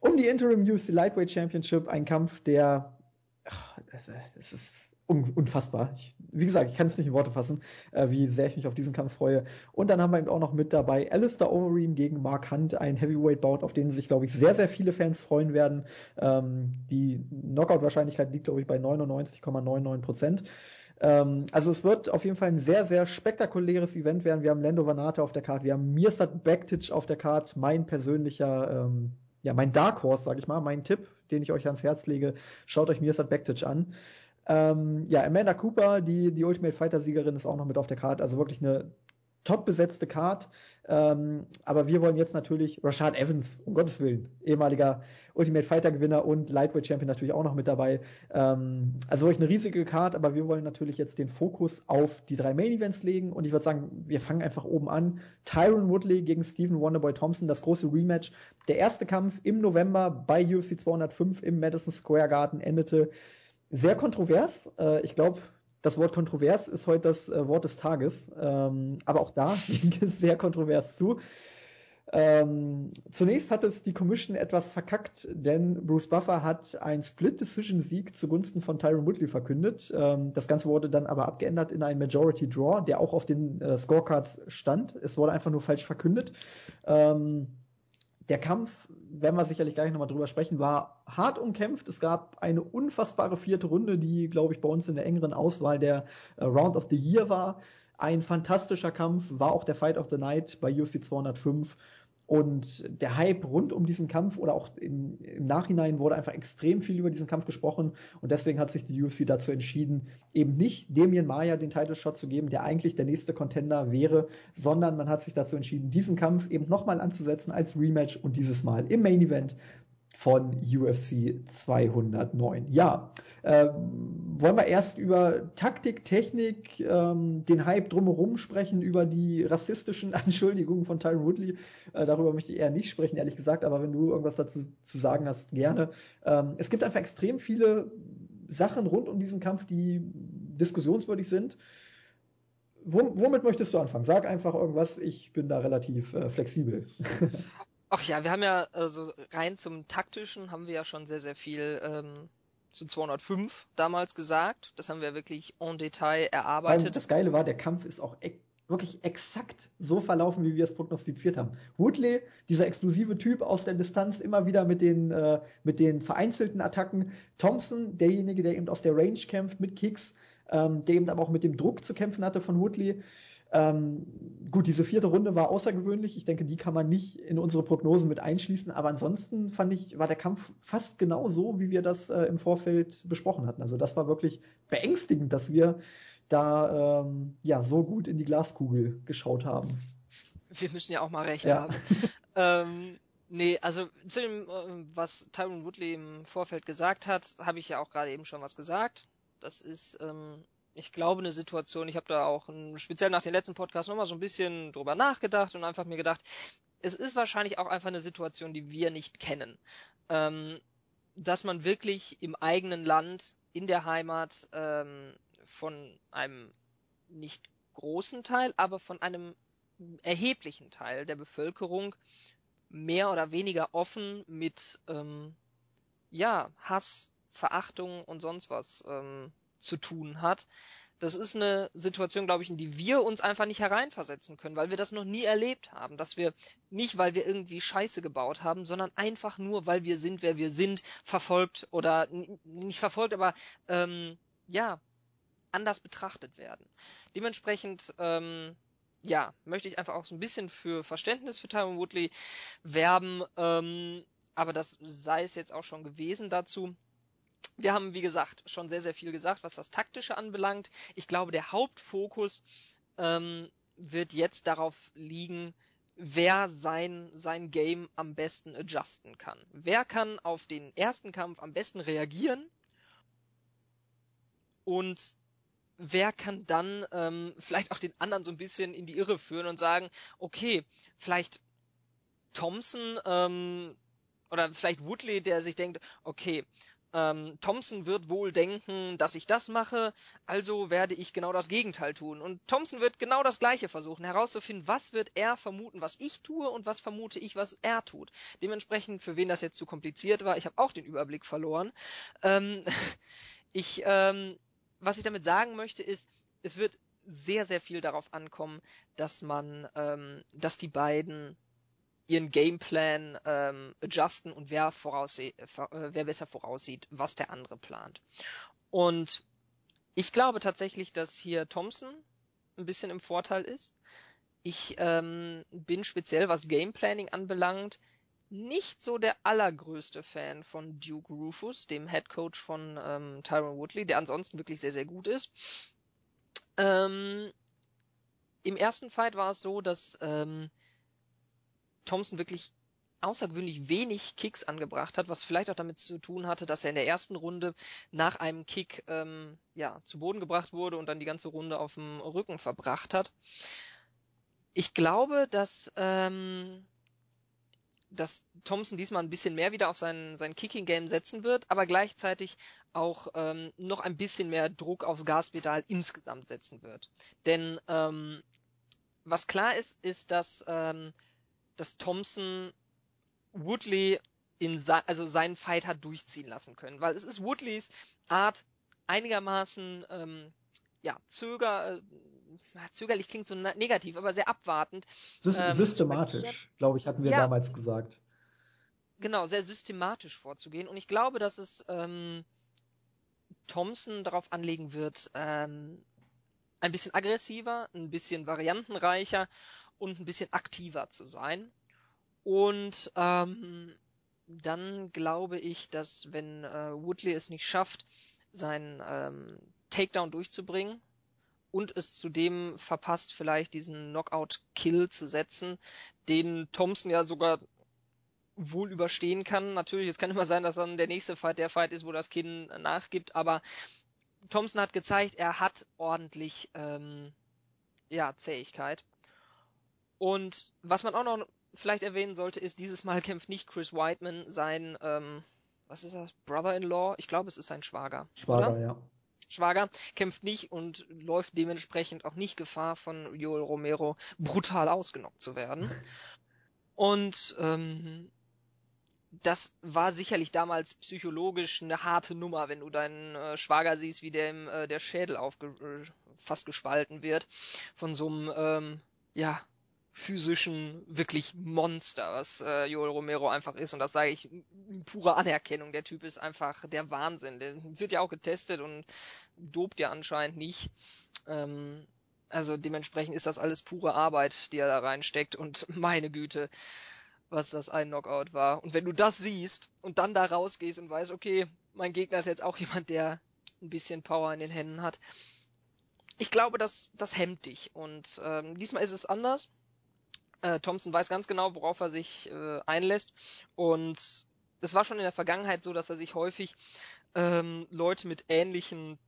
um die Interim UFC Lightweight Championship. Ein Kampf, der, ach, das, ist unfassbar. Ich, wie gesagt, ich kann es nicht in Worte fassen, äh, wie sehr ich mich auf diesen Kampf freue. Und dann haben wir eben auch noch mit dabei Alistair Overeem gegen Mark Hunt, ein Heavyweight-Bout, auf den sich, glaube ich, sehr, sehr viele Fans freuen werden. Ähm, die Knockout-Wahrscheinlichkeit liegt, glaube ich, bei 99,99 Prozent. Ähm, also es wird auf jeden Fall ein sehr, sehr spektakuläres Event werden. Wir haben Lando Vanata auf der Karte, wir haben Mirsad Bektic auf der Karte, mein persönlicher, ähm, ja, mein Dark Horse, sag ich mal, mein Tipp, den ich euch ans Herz lege. Schaut euch Mirsad Bektic an. Ähm, ja, Amanda Cooper, die, die Ultimate Fighter Siegerin, ist auch noch mit auf der Karte. Also wirklich eine top besetzte Card. Ähm, aber wir wollen jetzt natürlich Rashad Evans, um Gottes Willen, ehemaliger Ultimate Fighter Gewinner und Lightweight Champion natürlich auch noch mit dabei. Ähm, also wirklich eine riesige Card, aber wir wollen natürlich jetzt den Fokus auf die drei Main Events legen und ich würde sagen, wir fangen einfach oben an. Tyron Woodley gegen Stephen Wonderboy Thompson, das große Rematch. Der erste Kampf im November bei UFC 205 im Madison Square Garden endete sehr kontrovers. Äh, ich glaube, das Wort kontrovers ist heute das äh, Wort des Tages, ähm, aber auch da <laughs> ging es sehr kontrovers zu. Ähm, zunächst hat es die Commission etwas verkackt, denn Bruce Buffer hat einen Split-Decision-Sieg zugunsten von Tyron Woodley verkündet. Ähm, das Ganze wurde dann aber abgeändert in einen Majority-Draw, der auch auf den äh, Scorecards stand. Es wurde einfach nur falsch verkündet. Ähm, der Kampf, werden wir sicherlich gleich nochmal drüber sprechen, war hart umkämpft. Es gab eine unfassbare vierte Runde, die, glaube ich, bei uns in der engeren Auswahl der äh, Round of the Year war. Ein fantastischer Kampf, war auch der Fight of the Night bei UFC 205. Und der Hype rund um diesen Kampf oder auch im, im, Nachhinein wurde einfach extrem viel über diesen Kampf gesprochen. Und deswegen hat sich die UFC dazu entschieden, eben nicht Damien Maya den Title Shot zu geben, der eigentlich der nächste Contender wäre, sondern man hat sich dazu entschieden, diesen Kampf eben nochmal anzusetzen als Rematch und dieses Mal im Main Event von UFC 209. Ja, äh, wollen wir erst über Taktik, Technik, ähm, den Hype drumherum sprechen, über die rassistischen <laughs> Anschuldigungen von Tyron Woodley. Äh, darüber möchte ich eher nicht sprechen, ehrlich gesagt, aber wenn du irgendwas dazu zu sagen hast, gerne. Ähm, es gibt einfach extrem viele Sachen rund um diesen Kampf, die diskussionswürdig sind. Womit möchtest du anfangen? Sag einfach irgendwas, ich bin da relativ äh, flexibel. <laughs> Ach ja, wir haben ja, also rein zum taktischen haben wir ja schon sehr, sehr viel ähm, zu 205 damals gesagt. Das haben wir wirklich en Detail erarbeitet. Das Geile war, der Kampf ist auch e wirklich exakt so verlaufen, wie wir es prognostiziert haben. Woodley, dieser explosive Typ aus der Distanz, immer wieder mit den, äh, mit den vereinzelten Attacken. Thompson, derjenige, der eben aus der Range kämpft mit Kicks, ähm, der eben aber auch mit dem Druck zu kämpfen hatte von Woodley. Ähm, gut, diese vierte Runde war außergewöhnlich. Ich denke, die kann man nicht in unsere Prognosen mit einschließen. Aber ansonsten fand ich, war der Kampf fast genau so, wie wir das äh, im Vorfeld besprochen hatten. Also das war wirklich beängstigend, dass wir da ähm, ja so gut in die Glaskugel geschaut haben. Wir müssen ja auch mal recht ja. haben. <laughs> ähm, nee, also zu dem, äh, was Tyron Woodley im Vorfeld gesagt hat, habe ich ja auch gerade eben schon was gesagt. Das ist ähm, ich glaube, eine Situation, ich habe da auch speziell nach dem letzten Podcast nochmal so ein bisschen drüber nachgedacht und einfach mir gedacht, es ist wahrscheinlich auch einfach eine Situation, die wir nicht kennen. Ähm, dass man wirklich im eigenen Land, in der Heimat, ähm, von einem nicht großen Teil, aber von einem erheblichen Teil der Bevölkerung mehr oder weniger offen mit ähm, ja Hass, Verachtung und sonst was ähm, zu tun hat. Das ist eine Situation, glaube ich, in die wir uns einfach nicht hereinversetzen können, weil wir das noch nie erlebt haben. Dass wir nicht, weil wir irgendwie Scheiße gebaut haben, sondern einfach nur, weil wir sind, wer wir sind, verfolgt oder nicht verfolgt, aber ähm, ja, anders betrachtet werden. Dementsprechend, ähm, ja, möchte ich einfach auch so ein bisschen für Verständnis für Tyron Woodley werben, ähm, aber das sei es jetzt auch schon gewesen dazu. Wir haben, wie gesagt, schon sehr, sehr viel gesagt, was das Taktische anbelangt. Ich glaube, der Hauptfokus ähm, wird jetzt darauf liegen, wer sein, sein Game am besten adjusten kann. Wer kann auf den ersten Kampf am besten reagieren und wer kann dann ähm, vielleicht auch den anderen so ein bisschen in die Irre führen und sagen, okay, vielleicht Thompson ähm, oder vielleicht Woodley, der sich denkt, okay, ähm, Thompson wird wohl denken, dass ich das mache, also werde ich genau das Gegenteil tun. Und Thompson wird genau das Gleiche versuchen, herauszufinden, was wird er vermuten, was ich tue und was vermute ich, was er tut. Dementsprechend, für wen das jetzt zu kompliziert war, ich habe auch den Überblick verloren. Ähm, <laughs> ich, ähm, was ich damit sagen möchte, ist, es wird sehr, sehr viel darauf ankommen, dass man, ähm, dass die beiden ihren Gameplan ähm, adjusten und wer, vorausseh, äh, wer besser voraussieht, was der andere plant. Und ich glaube tatsächlich, dass hier Thompson ein bisschen im Vorteil ist. Ich ähm, bin speziell, was Gameplanning anbelangt, nicht so der allergrößte Fan von Duke Rufus, dem Head Coach von ähm, Tyron Woodley, der ansonsten wirklich sehr, sehr gut ist. Ähm, Im ersten Fight war es so, dass ähm, Thompson wirklich außergewöhnlich wenig Kicks angebracht hat, was vielleicht auch damit zu tun hatte, dass er in der ersten Runde nach einem Kick ähm, ja zu Boden gebracht wurde und dann die ganze Runde auf dem Rücken verbracht hat. Ich glaube, dass ähm, dass Thompson diesmal ein bisschen mehr wieder auf sein, sein Kicking-Game setzen wird, aber gleichzeitig auch ähm, noch ein bisschen mehr Druck aufs Gaspedal insgesamt setzen wird. Denn ähm, was klar ist, ist, dass ähm, dass Thompson Woodley in se also seinen Fight hat durchziehen lassen können, weil es ist Woodleys Art einigermaßen ähm, ja zöger äh, zögerlich klingt so negativ, aber sehr abwartend. Ähm, systematisch, ähm, glaube ich, hatten wir ja, damals gesagt. Genau, sehr systematisch vorzugehen und ich glaube, dass es ähm, Thompson darauf anlegen wird, ähm, ein bisschen aggressiver, ein bisschen variantenreicher und ein bisschen aktiver zu sein. Und ähm, dann glaube ich, dass wenn äh, Woodley es nicht schafft, seinen ähm, Takedown durchzubringen und es zudem verpasst, vielleicht diesen Knockout-Kill zu setzen, den Thompson ja sogar wohl überstehen kann. Natürlich, es kann immer sein, dass dann der nächste Fight der Fight ist, wo das Kinn nachgibt, aber Thompson hat gezeigt, er hat ordentlich ähm, ja, Zähigkeit. Und was man auch noch vielleicht erwähnen sollte, ist, dieses Mal kämpft nicht Chris Whiteman sein, ähm, was ist das, Brother-in-Law? Ich glaube, es ist sein Schwager. Schwager, oder? ja. Schwager kämpft nicht und läuft dementsprechend auch nicht Gefahr, von Joel Romero brutal ausgenockt zu werden. <laughs> Und ähm, das war sicherlich damals psychologisch eine harte Nummer, wenn du deinen äh, Schwager siehst, wie dem äh, der Schädel aufge äh, fast gespalten wird von so einem ähm, ja physischen wirklich Monster, was äh, Joel Romero einfach ist. Und das sage ich in purer Anerkennung. Der Typ ist einfach der Wahnsinn. Der wird ja auch getestet und dopt ja anscheinend nicht. Ähm, also dementsprechend ist das alles pure Arbeit, die er da reinsteckt. Und meine Güte, was das ein Knockout war. Und wenn du das siehst und dann da rausgehst und weißt, okay, mein Gegner ist jetzt auch jemand, der ein bisschen Power in den Händen hat. Ich glaube, das, das hemmt dich. Und ähm, diesmal ist es anders. Äh, Thompson weiß ganz genau, worauf er sich äh, einlässt. Und es war schon in der Vergangenheit so, dass er sich häufig ähm, Leute mit ähnlichen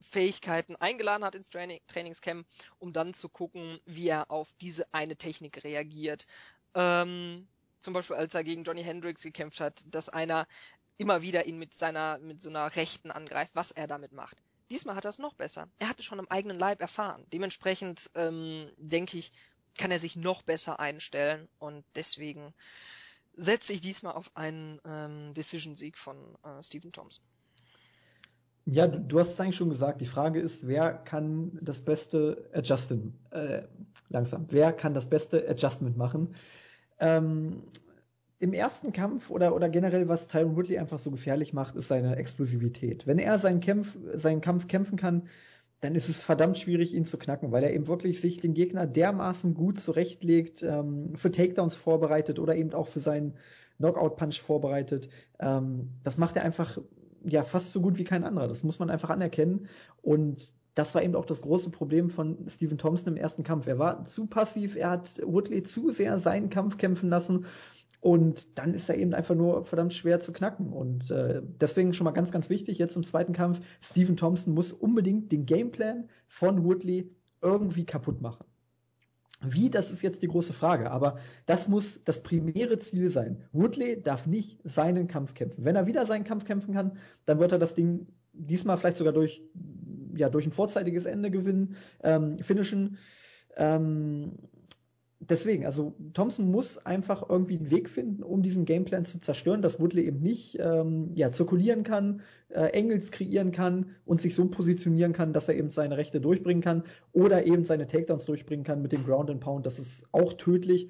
Fähigkeiten eingeladen hat ins Training, Trainingscamp, um dann zu gucken, wie er auf diese eine Technik reagiert. Ähm, zum Beispiel, als er gegen Johnny Hendricks gekämpft hat, dass einer immer wieder ihn mit seiner, mit so einer Rechten angreift, was er damit macht. Diesmal hat er es noch besser. Er hatte schon am eigenen Leib erfahren. Dementsprechend ähm, denke ich, kann er sich noch besser einstellen und deswegen setze ich diesmal auf einen ähm, Decision-Sieg von äh, Stephen Thompson. Ja, du, du, hast es eigentlich schon gesagt. Die Frage ist, wer kann das beste Adjustment, äh, langsam, wer kann das beste Adjustment machen? Ähm, Im ersten Kampf oder, oder generell, was Tyron Woodley einfach so gefährlich macht, ist seine Explosivität. Wenn er seinen, Kämpf, seinen Kampf kämpfen kann, dann ist es verdammt schwierig, ihn zu knacken, weil er eben wirklich sich den Gegner dermaßen gut zurechtlegt, ähm, für Takedowns vorbereitet oder eben auch für seinen Knockout-Punch vorbereitet. Ähm, das macht er einfach ja fast so gut wie kein anderer. Das muss man einfach anerkennen. Und das war eben auch das große Problem von Stephen Thompson im ersten Kampf. Er war zu passiv, er hat Woodley zu sehr seinen Kampf kämpfen lassen und dann ist er eben einfach nur verdammt schwer zu knacken. Und äh, deswegen schon mal ganz, ganz wichtig, jetzt im zweiten Kampf, Stephen Thompson muss unbedingt den Gameplan von Woodley irgendwie kaputt machen. Wie, das ist jetzt die große Frage. Aber das muss das primäre Ziel sein. Woodley darf nicht seinen Kampf kämpfen. Wenn er wieder seinen Kampf kämpfen kann, dann wird er das Ding diesmal vielleicht sogar durch, ja, durch ein vorzeitiges Ende gewinnen, ähm, finishen. Ähm, deswegen, also Thompson muss einfach irgendwie einen Weg finden, um diesen Gameplan zu zerstören, dass Woodley eben nicht ähm, ja, zirkulieren kann, äh, Engels kreieren kann und sich so positionieren kann, dass er eben seine Rechte durchbringen kann oder eben seine Takedowns durchbringen kann mit dem Ground and Pound. Das ist auch tödlich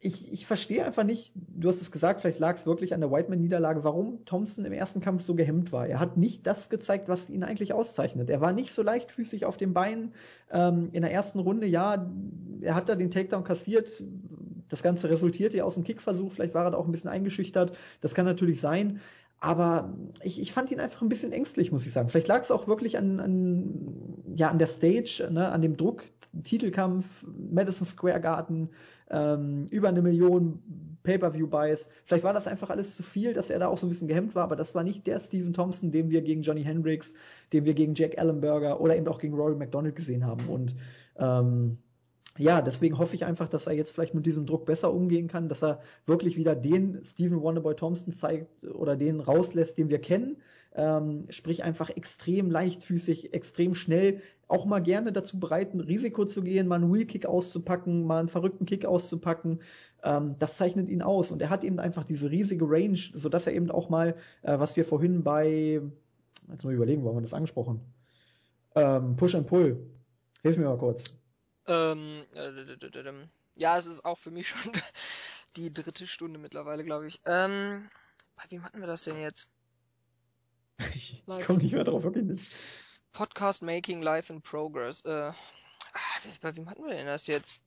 ich, ich verstehe einfach nicht, du hast es gesagt, vielleicht lag es wirklich an der Whiteman-Niederlage, warum Thompson im ersten Kampf so gehemmt war. Er hat nicht das gezeigt, was ihn eigentlich auszeichnet. Er war nicht so leichtfüßig auf den Beinen. Ähm, in der ersten Runde, ja, er hat da den Takedown kassiert. Das Ganze resultierte ja aus dem Kickversuch. Vielleicht war er da auch ein bisschen eingeschüchtert. Das kann natürlich sein. Aber ich, ich fand ihn einfach ein bisschen ängstlich, muss ich sagen. Vielleicht lag es auch wirklich an, an, ja, an der Stage, ne, an dem Druck, Titelkampf, Madison Square Garden, ähm, über eine Million Pay-per-view-Buys. Vielleicht war das einfach alles zu viel, dass er da auch so ein bisschen gehemmt war, aber das war nicht der Stephen Thompson, den wir gegen Johnny Hendricks, den wir gegen Jack Allenberger oder eben auch gegen Rory McDonald gesehen haben. Und ähm, ja, deswegen hoffe ich einfach, dass er jetzt vielleicht mit diesem Druck besser umgehen kann, dass er wirklich wieder den Stephen Wonderboy Thompson zeigt oder den rauslässt, den wir kennen. Ähm, sprich einfach extrem leichtfüßig, extrem schnell, auch mal gerne dazu bereit, ein Risiko zu gehen, mal einen Wheelkick auszupacken, mal einen verrückten Kick auszupacken. Ähm, das zeichnet ihn aus und er hat eben einfach diese riesige Range, so dass er eben auch mal, äh, was wir vorhin bei, jetzt mal überlegen, wo haben wir das angesprochen? Ähm, Push and Pull. Hilf mir mal kurz. Ähm, äh, ja, es ist auch für mich <laughs> schon die dritte Stunde mittlerweile, glaube ich. Ähm, bei wem hatten wir das denn jetzt? Ich, ich komme nicht mehr drauf, wirklich nicht. Podcast Making Live in Progress. Äh, ah, bei wem hatten wir denn das jetzt?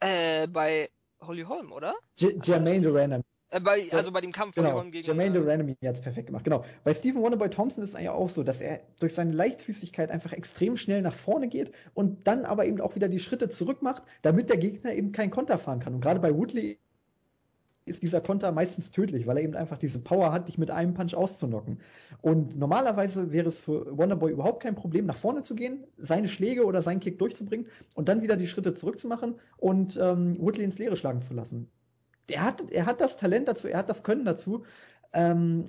Äh, bei Holly Holm, oder? J Jermaine Duran äh, bei, also bei dem Kampf genau, von gegen Jermaine äh, Duranamy hat es perfekt gemacht. Genau. Bei Stephen Wonderboy Thompson ist es eigentlich auch so, dass er durch seine Leichtfüßigkeit einfach extrem schnell nach vorne geht und dann aber eben auch wieder die Schritte zurück macht, damit der Gegner eben kein Konter fahren kann. Und gerade bei Woodley ist dieser Konter meistens tödlich, weil er eben einfach diese Power hat, dich mit einem Punch auszunocken. Und normalerweise wäre es für Wonderboy überhaupt kein Problem, nach vorne zu gehen, seine Schläge oder seinen Kick durchzubringen und dann wieder die Schritte zurückzumachen und ähm, Woodley ins Leere schlagen zu lassen er hat, er hat das Talent dazu, er hat das Können dazu. Ähm,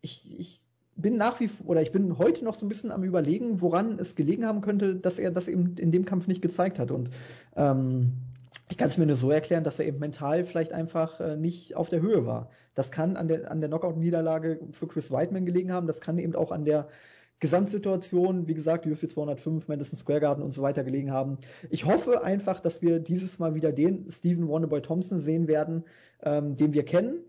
ich, ich bin nach wie vor, oder ich bin heute noch so ein bisschen am überlegen, woran es gelegen haben könnte, dass er das eben in dem Kampf nicht gezeigt hat. Und ähm, ich kann es mir nur so erklären, dass er eben mental vielleicht einfach äh, nicht auf der Höhe war. Das kann an der, an der Knockout-Niederlage für Chris Whiteman gelegen haben, das kann eben auch an der Gesamtsituation, wie gesagt, UFC 205, Madison Square Garden und so weiter gelegen haben. Ich hoffe einfach, dass wir dieses Mal wieder den Stephen Wonderboy Thompson sehen werden, ähm, den wir kennen.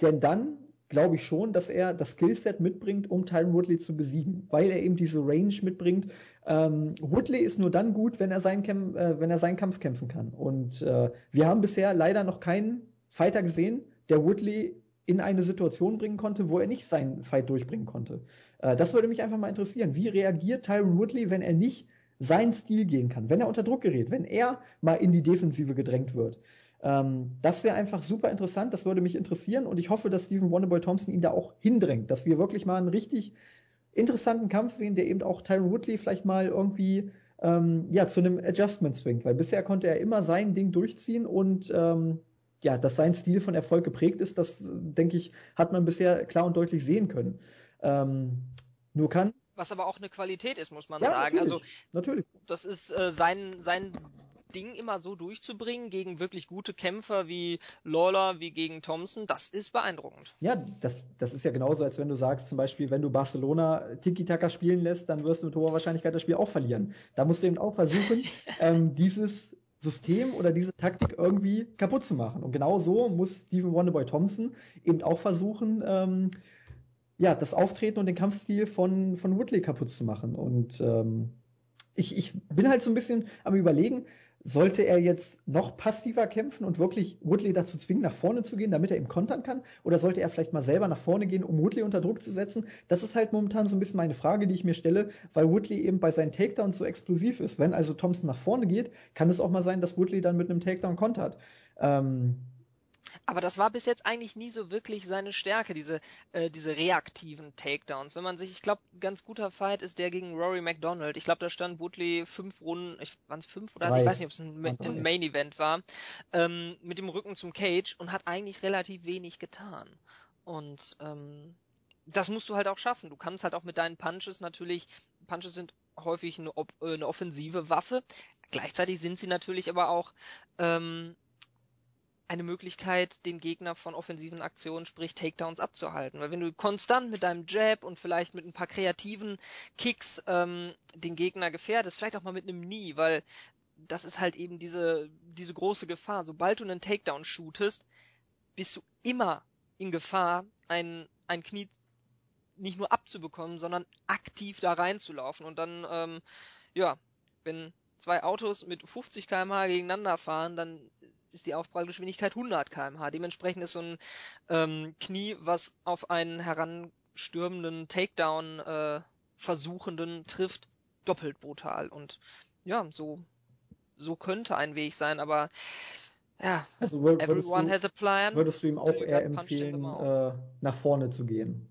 Denn dann glaube ich schon, dass er das Skillset mitbringt, um Tyron Woodley zu besiegen, weil er eben diese Range mitbringt. Ähm, Woodley ist nur dann gut, wenn er, seinen, Kämp äh, wenn er seinen Kampf kämpfen kann. Und äh, wir haben bisher leider noch keinen Fighter gesehen, der Woodley in eine Situation bringen konnte, wo er nicht seinen Fight durchbringen konnte. Äh, das würde mich einfach mal interessieren. Wie reagiert Tyron Woodley, wenn er nicht seinen Stil gehen kann, wenn er unter Druck gerät, wenn er mal in die Defensive gedrängt wird? Ähm, das wäre einfach super interessant, das würde mich interessieren und ich hoffe, dass Stephen Wonderboy Thompson ihn da auch hindrängt, dass wir wirklich mal einen richtig interessanten Kampf sehen, der eben auch Tyron Woodley vielleicht mal irgendwie ähm, ja, zu einem Adjustment zwingt, weil bisher konnte er immer sein Ding durchziehen und ähm, ja, dass sein Stil von Erfolg geprägt ist, das denke ich, hat man bisher klar und deutlich sehen können. Ähm, nur kann. Was aber auch eine Qualität ist, muss man ja, sagen. Natürlich, also natürlich. Das ist äh, sein sein Ding immer so durchzubringen gegen wirklich gute Kämpfer wie Lawler, wie gegen Thompson, das ist beeindruckend. Ja, das, das ist ja genauso, als wenn du sagst, zum Beispiel, wenn du Barcelona Tiki-Taka spielen lässt, dann wirst du mit hoher Wahrscheinlichkeit das Spiel auch verlieren. Da musst du eben auch versuchen, <laughs> ähm, dieses System oder diese Taktik irgendwie kaputt zu machen. Und genau so muss Stephen Wonderboy Thompson eben auch versuchen, ähm, ja, das Auftreten und den Kampfstil von, von Woodley kaputt zu machen. Und ähm, ich, ich bin halt so ein bisschen am überlegen, sollte er jetzt noch passiver kämpfen und wirklich Woodley dazu zwingen, nach vorne zu gehen, damit er ihm kontern kann? Oder sollte er vielleicht mal selber nach vorne gehen, um Woodley unter Druck zu setzen? Das ist halt momentan so ein bisschen meine Frage, die ich mir stelle, weil Woodley eben bei seinen Takedowns so explosiv ist. Wenn also Thompson nach vorne geht, kann es auch mal sein, dass Woodley dann mit einem Takedown kontert. Ähm, Aber das war bis jetzt eigentlich nie so wirklich seine Stärke, diese, äh, diese reaktiven Takedowns. Wenn man sich, ich glaube, ganz guter Fight ist der gegen Rory McDonald. Ich glaube, da stand Woodley fünf Runden, waren es fünf oder drei. ich weiß nicht, ob es ein, ein Main Event war, ähm, mit dem Rücken zum Cage und hat eigentlich relativ wenig getan. Und ähm, das musst du halt auch schaffen. Du kannst halt auch mit deinen Punches natürlich, Punches sind häufig eine, äh, eine offensive Waffe. Gleichzeitig sind sie natürlich aber auch ähm, eine Möglichkeit, den Gegner von offensiven Aktionen, sprich Takedowns, abzuhalten. Weil wenn du konstant mit deinem Jab und vielleicht mit ein paar kreativen Kicks ähm, den Gegner gefährdest, vielleicht auch mal mit einem Knie, weil das ist halt eben diese, diese große Gefahr. Sobald du einen Takedown shootest, bist du immer in Gefahr, ein, ein Knie nicht nur abzubekommen, sondern aktiv da reinzulaufen. Und dann, ähm, ja, wenn zwei Autos mit 50 km/h gegeneinander fahren, dann ist die Aufprallgeschwindigkeit 100 km/h. Dementsprechend ist so ein ähm, Knie, was auf einen heranstürmenden Takedown äh, Versuchenden trifft, doppelt brutal. Und ja, so so könnte ein Weg sein, aber ja, also würd, everyone du, has a plan. Würdest du ihm auch eher empfehlen, äh, nach vorne zu gehen?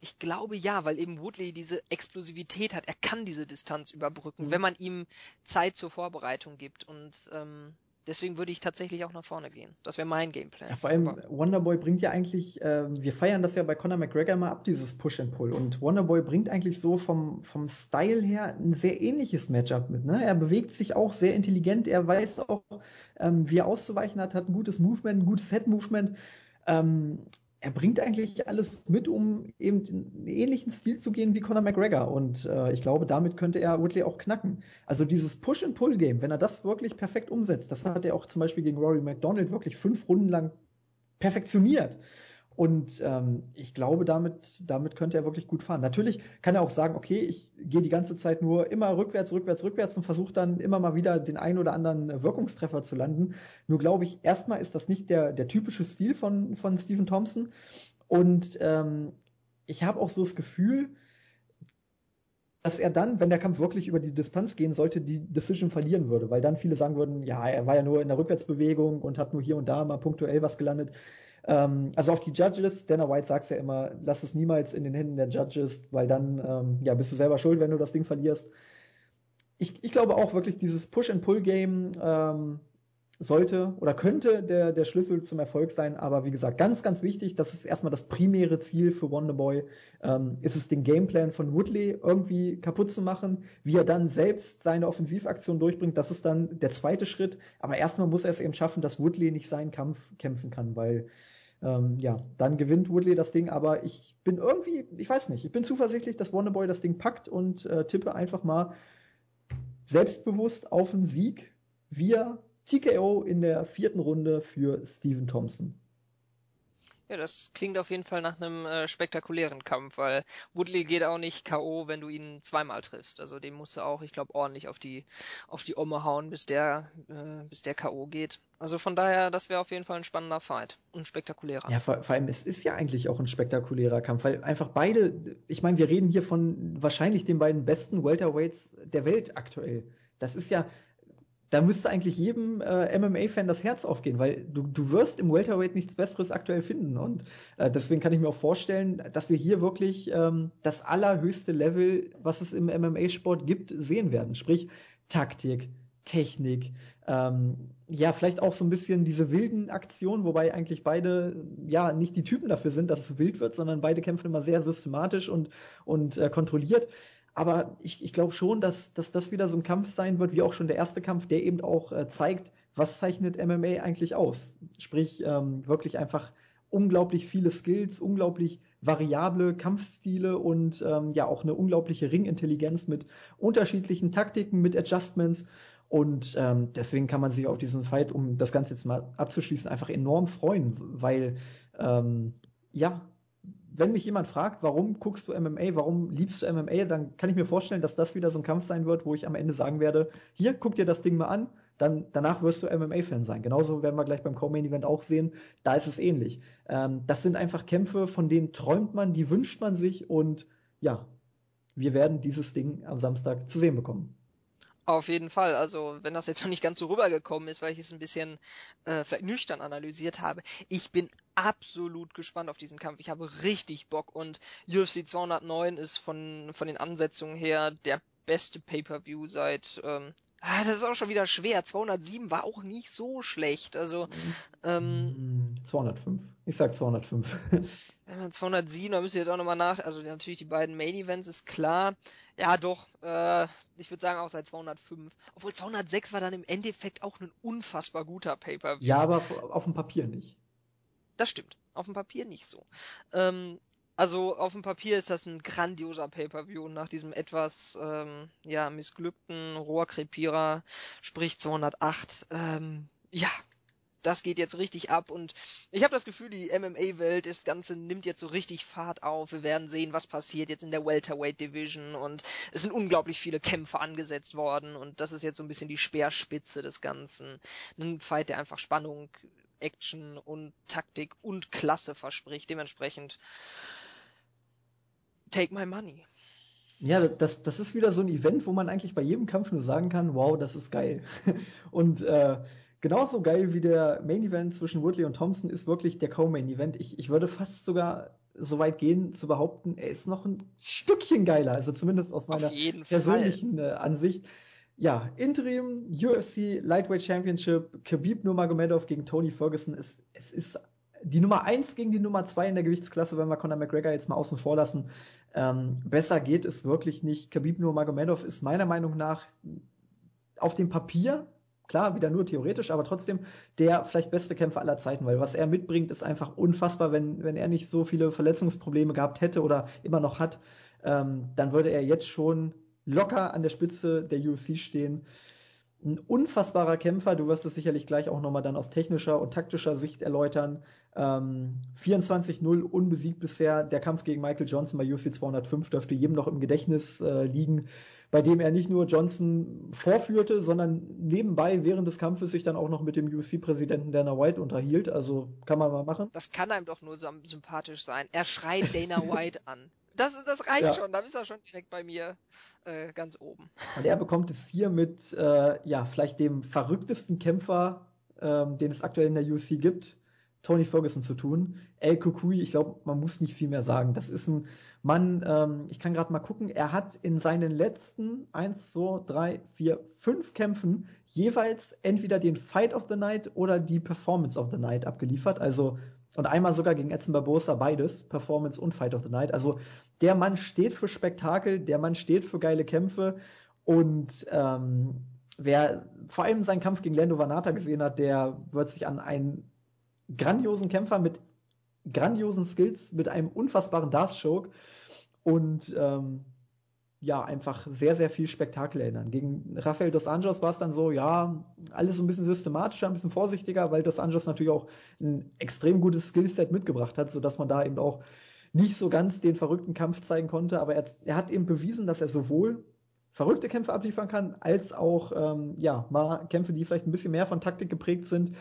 Ich glaube ja, weil eben Woodley diese Explosivität hat. Er kann diese Distanz überbrücken, mhm. wenn man ihm Zeit zur Vorbereitung gibt. Und ähm, deswegen würde ich tatsächlich auch nach vorne gehen. Das wäre mein Gameplan. Ja, vor allem Aber Wonderboy bringt ja eigentlich, äh, wir feiern das ja bei Conor McGregor mal ab, dieses Push and Pull. Und Wonderboy bringt eigentlich so vom, vom Style her ein sehr ähnliches Matchup mit. Ne? Er bewegt sich auch sehr intelligent, er weiß auch, ähm, wie er auszuweichen hat, hat ein gutes Movement, ein gutes Head-Movement. Ähm, er bringt eigentlich alles mit, um eben einen ähnlichen Stil zu gehen wie Conor McGregor. Und äh, ich glaube, damit könnte er Woodley auch knacken. Also dieses Push-and-Pull-Game, wenn er das wirklich perfekt umsetzt, das hat er auch zum Beispiel gegen Rory McDonald wirklich fünf Runden lang perfektioniert. Und ähm, ich glaube, damit, damit könnte er wirklich gut fahren. Natürlich kann er auch sagen, okay, ich gehe die ganze Zeit nur immer rückwärts, rückwärts, rückwärts und versuche dann immer mal wieder den einen oder anderen Wirkungstreffer zu landen. Nur glaube ich, erstmal ist das nicht der, der typische Stil von, von Stephen Thompson. Und ähm, ich habe auch so das Gefühl, dass er dann, wenn der Kampf wirklich über die Distanz gehen sollte, die Decision verlieren würde, weil dann viele sagen würden, ja, er war ja nur in der Rückwärtsbewegung und hat nur hier und da mal punktuell was gelandet. Ähm, also auf die Judges, Dana White sagt ja immer, lass es niemals in den Händen der Judges, weil dann ähm, ja, bist du selber schuld, wenn du das Ding verlierst. Ich, ich glaube auch wirklich, dieses Push-and-Pull-Game ähm, sollte oder könnte der, der Schlüssel zum Erfolg sein. Aber wie gesagt, ganz, ganz wichtig, das ist erstmal das primäre Ziel für Wonderboy, ähm, ist es den Gameplan von Woodley irgendwie kaputt zu machen. Wie er dann selbst seine Offensivaktion durchbringt, das ist dann der zweite Schritt. Aber erstmal muss er es eben schaffen, dass Woodley nicht seinen Kampf kämpfen kann, weil ähm, ja, dann gewinnt Woodley das Ding, aber ich bin irgendwie, ich weiß nicht, ich bin zuversichtlich, dass Wonderboy das Ding packt und äh, tippe einfach mal selbstbewusst auf einen Sieg via TKO in der vierten Runde für Steven Thompson. Ja, das klingt auf jeden Fall nach einem äh, spektakulären Kampf, weil Woodley geht auch nicht K.O., wenn du ihn zweimal triffst. Also dem musst du auch, ich glaube, ordentlich auf die auf die Omme hauen, bis der äh, bis der K.O. geht. Also von daher, das wäre auf jeden Fall ein spannender Fight und ein spektakulärer. Ja, vor, vor allem es ist ja eigentlich auch ein spektakulärer Kampf, weil einfach beide, ich meine, wir reden hier von wahrscheinlich den beiden besten Welterweights der Welt aktuell. Das ist ja, da müsste eigentlich jedem äh, MMA-Fan das Herz aufgehen, weil du, du wirst im Welterweight nichts Besseres aktuell finden. Und äh, deswegen kann ich mir auch vorstellen, dass wir hier wirklich ähm, das allerhöchste Level, was es im MMA-Sport gibt, sehen werden. Sprich Taktik, Technik, ähm, ja, vielleicht auch so ein bisschen diese wilden Aktionen, wobei eigentlich beide ja nicht die Typen dafür sind, dass es wild wird, sondern beide kämpfen immer sehr systematisch und, und äh, kontrolliert. Aber ich, ich glaube schon, dass, dass das wieder so ein Kampf sein wird, wie auch schon der erste Kampf, der eben auch äh, zeigt, was zeichnet MMA eigentlich aus. Sprich, ähm, wirklich einfach unglaublich viele Skills, unglaublich variable Kampfstile und ähm, ja auch eine unglaubliche Ringintelligenz mit unterschiedlichen Taktiken, mit Adjustments. Und ähm, deswegen kann man sich auf diesen Fight, um das Ganze jetzt mal abzuschließen, einfach enorm freuen, weil ähm, ja, wenn mich jemand fragt, warum guckst du MMA, warum liebst du MMA, dann kann ich mir vorstellen, dass das wieder so ein Kampf sein wird, wo ich am Ende sagen werde, hier, guck dir das Ding mal an, dann danach wirst du MMA-Fan sein. Genauso werden wir gleich beim Co-Main-Event auch sehen, da ist es ähnlich. Ähm, das sind einfach Kämpfe, von denen träumt man, die wünscht man sich und ja, wir werden dieses Ding am Samstag zu sehen bekommen. Auf jeden Fall. Also, wenn das jetzt noch nicht ganz so rübergekommen ist, weil ich es ein bisschen äh, vielleicht nüchtern analysiert habe, ich bin absolut gespannt auf diesen Kampf. Ich habe richtig Bock und UFC 209 ist von, von den Ansetzungen her der beste Pay-per-View seit ähm, Ah, das ist auch schon wieder schwer. 207 war auch nicht so schlecht. Also ähm, 205. Ich sag 205. Wenn <laughs> man 207, da müsst ihr jetzt auch nochmal nach. Also natürlich die beiden Main Events ist klar. Ja, doch. Äh, ich würde sagen auch seit 205. Obwohl 206 war dann im Endeffekt auch ein unfassbar guter Pay-per-View. Ja, aber auf dem Papier nicht. Das stimmt. Auf dem Papier nicht so. Ähm, also auf dem Papier ist das ein grandioser Pay-per-View nach diesem etwas ähm, ja missglückten Rohrkrepierer, sprich 208. Ähm, ja, das geht jetzt richtig ab und ich habe das Gefühl, die MMA-Welt, das Ganze nimmt jetzt so richtig Fahrt auf. Wir werden sehen, was passiert jetzt in der Welterweight Division und es sind unglaublich viele Kämpfe angesetzt worden und das ist jetzt so ein bisschen die Speerspitze des Ganzen. Ein Fight, der einfach Spannung, Action und Taktik und Klasse verspricht. Dementsprechend take my money. Ja, das, das ist wieder so ein Event, wo man eigentlich bei jedem Kampf nur sagen kann, wow, das ist geil. <laughs> und äh, genauso geil wie der Main Event zwischen Woodley und Thompson ist wirklich der Co-Main Event. Ich, ich würde fast sogar so weit gehen zu behaupten, er ist noch ein Stückchen geiler, also zumindest aus meiner persönlichen äh, Ansicht. Ja, Interim UFC Lightweight Championship, Khabib Nurmagomedov gegen Tony Ferguson. Es, es ist die Nummer 1 gegen die Nummer 2 in der Gewichtsklasse, wenn wir Conor McGregor jetzt mal außen vor lassen. Ähm, besser geht es wirklich nicht. Khabib Nurmagomedov ist meiner Meinung nach auf dem Papier, klar, wieder nur theoretisch, aber trotzdem der vielleicht beste Kämpfer aller Zeiten, weil was er mitbringt, ist einfach unfassbar. Wenn, wenn er nicht so viele Verletzungsprobleme gehabt hätte oder immer noch hat, ähm, dann würde er jetzt schon locker an der Spitze der UFC stehen ein unfassbarer Kämpfer. Du wirst es sicherlich gleich auch nochmal dann aus technischer und taktischer Sicht erläutern. Ähm, 24-0 unbesiegt bisher. Der Kampf gegen Michael Johnson bei UFC 205 dürfte jedem noch im Gedächtnis äh, liegen, bei dem er nicht nur Johnson vorführte, sondern nebenbei während des Kampfes sich dann auch noch mit dem UFC-Präsidenten Dana White unterhielt. Also kann man mal machen. Das kann einem doch nur so sympathisch sein. Er schreit Dana White an. Das, das reicht ja. schon, da ist er schon direkt bei mir äh, ganz oben. Und er bekommt es hier mit, äh, ja, vielleicht dem verrücktesten Kämpfer, ähm, den es aktuell in der UFC gibt, Tony Ferguson zu tun. El Kukui, ich glaube, man muss nicht viel mehr sagen. Das ist ein Mann, ähm, ich kann gerade mal gucken, er hat in seinen letzten 1, 2, 3, 4, 5 Kämpfen jeweils entweder den Fight of the Night oder die Performance of the Night abgeliefert. Also und einmal sogar gegen Edson Barbosa beides, Performance und Fight of the Night. Also der Mann steht für Spektakel, der Mann steht für geile Kämpfe und ähm, wer vor allem seinen Kampf gegen Lando Vanata gesehen hat, der wird sich an einen grandiosen Kämpfer mit grandiosen Skills, mit einem unfassbaren Darth-Choke und ähm, ja, einfach sehr, sehr viel Spektakel erinnern. Gegen Rafael dos Anjos war es dann so, ja, alles ein bisschen systematischer, ein bisschen vorsichtiger, weil dos Anjos natürlich auch ein extrem gutes Skillset mitgebracht hat, sodass man da eben auch nicht so ganz den verrückten Kampf zeigen konnte. Aber er, er hat eben bewiesen, dass er sowohl verrückte Kämpfe abliefern kann, als auch, ähm, ja, mal Kämpfe, die vielleicht ein bisschen mehr von Taktik geprägt sind.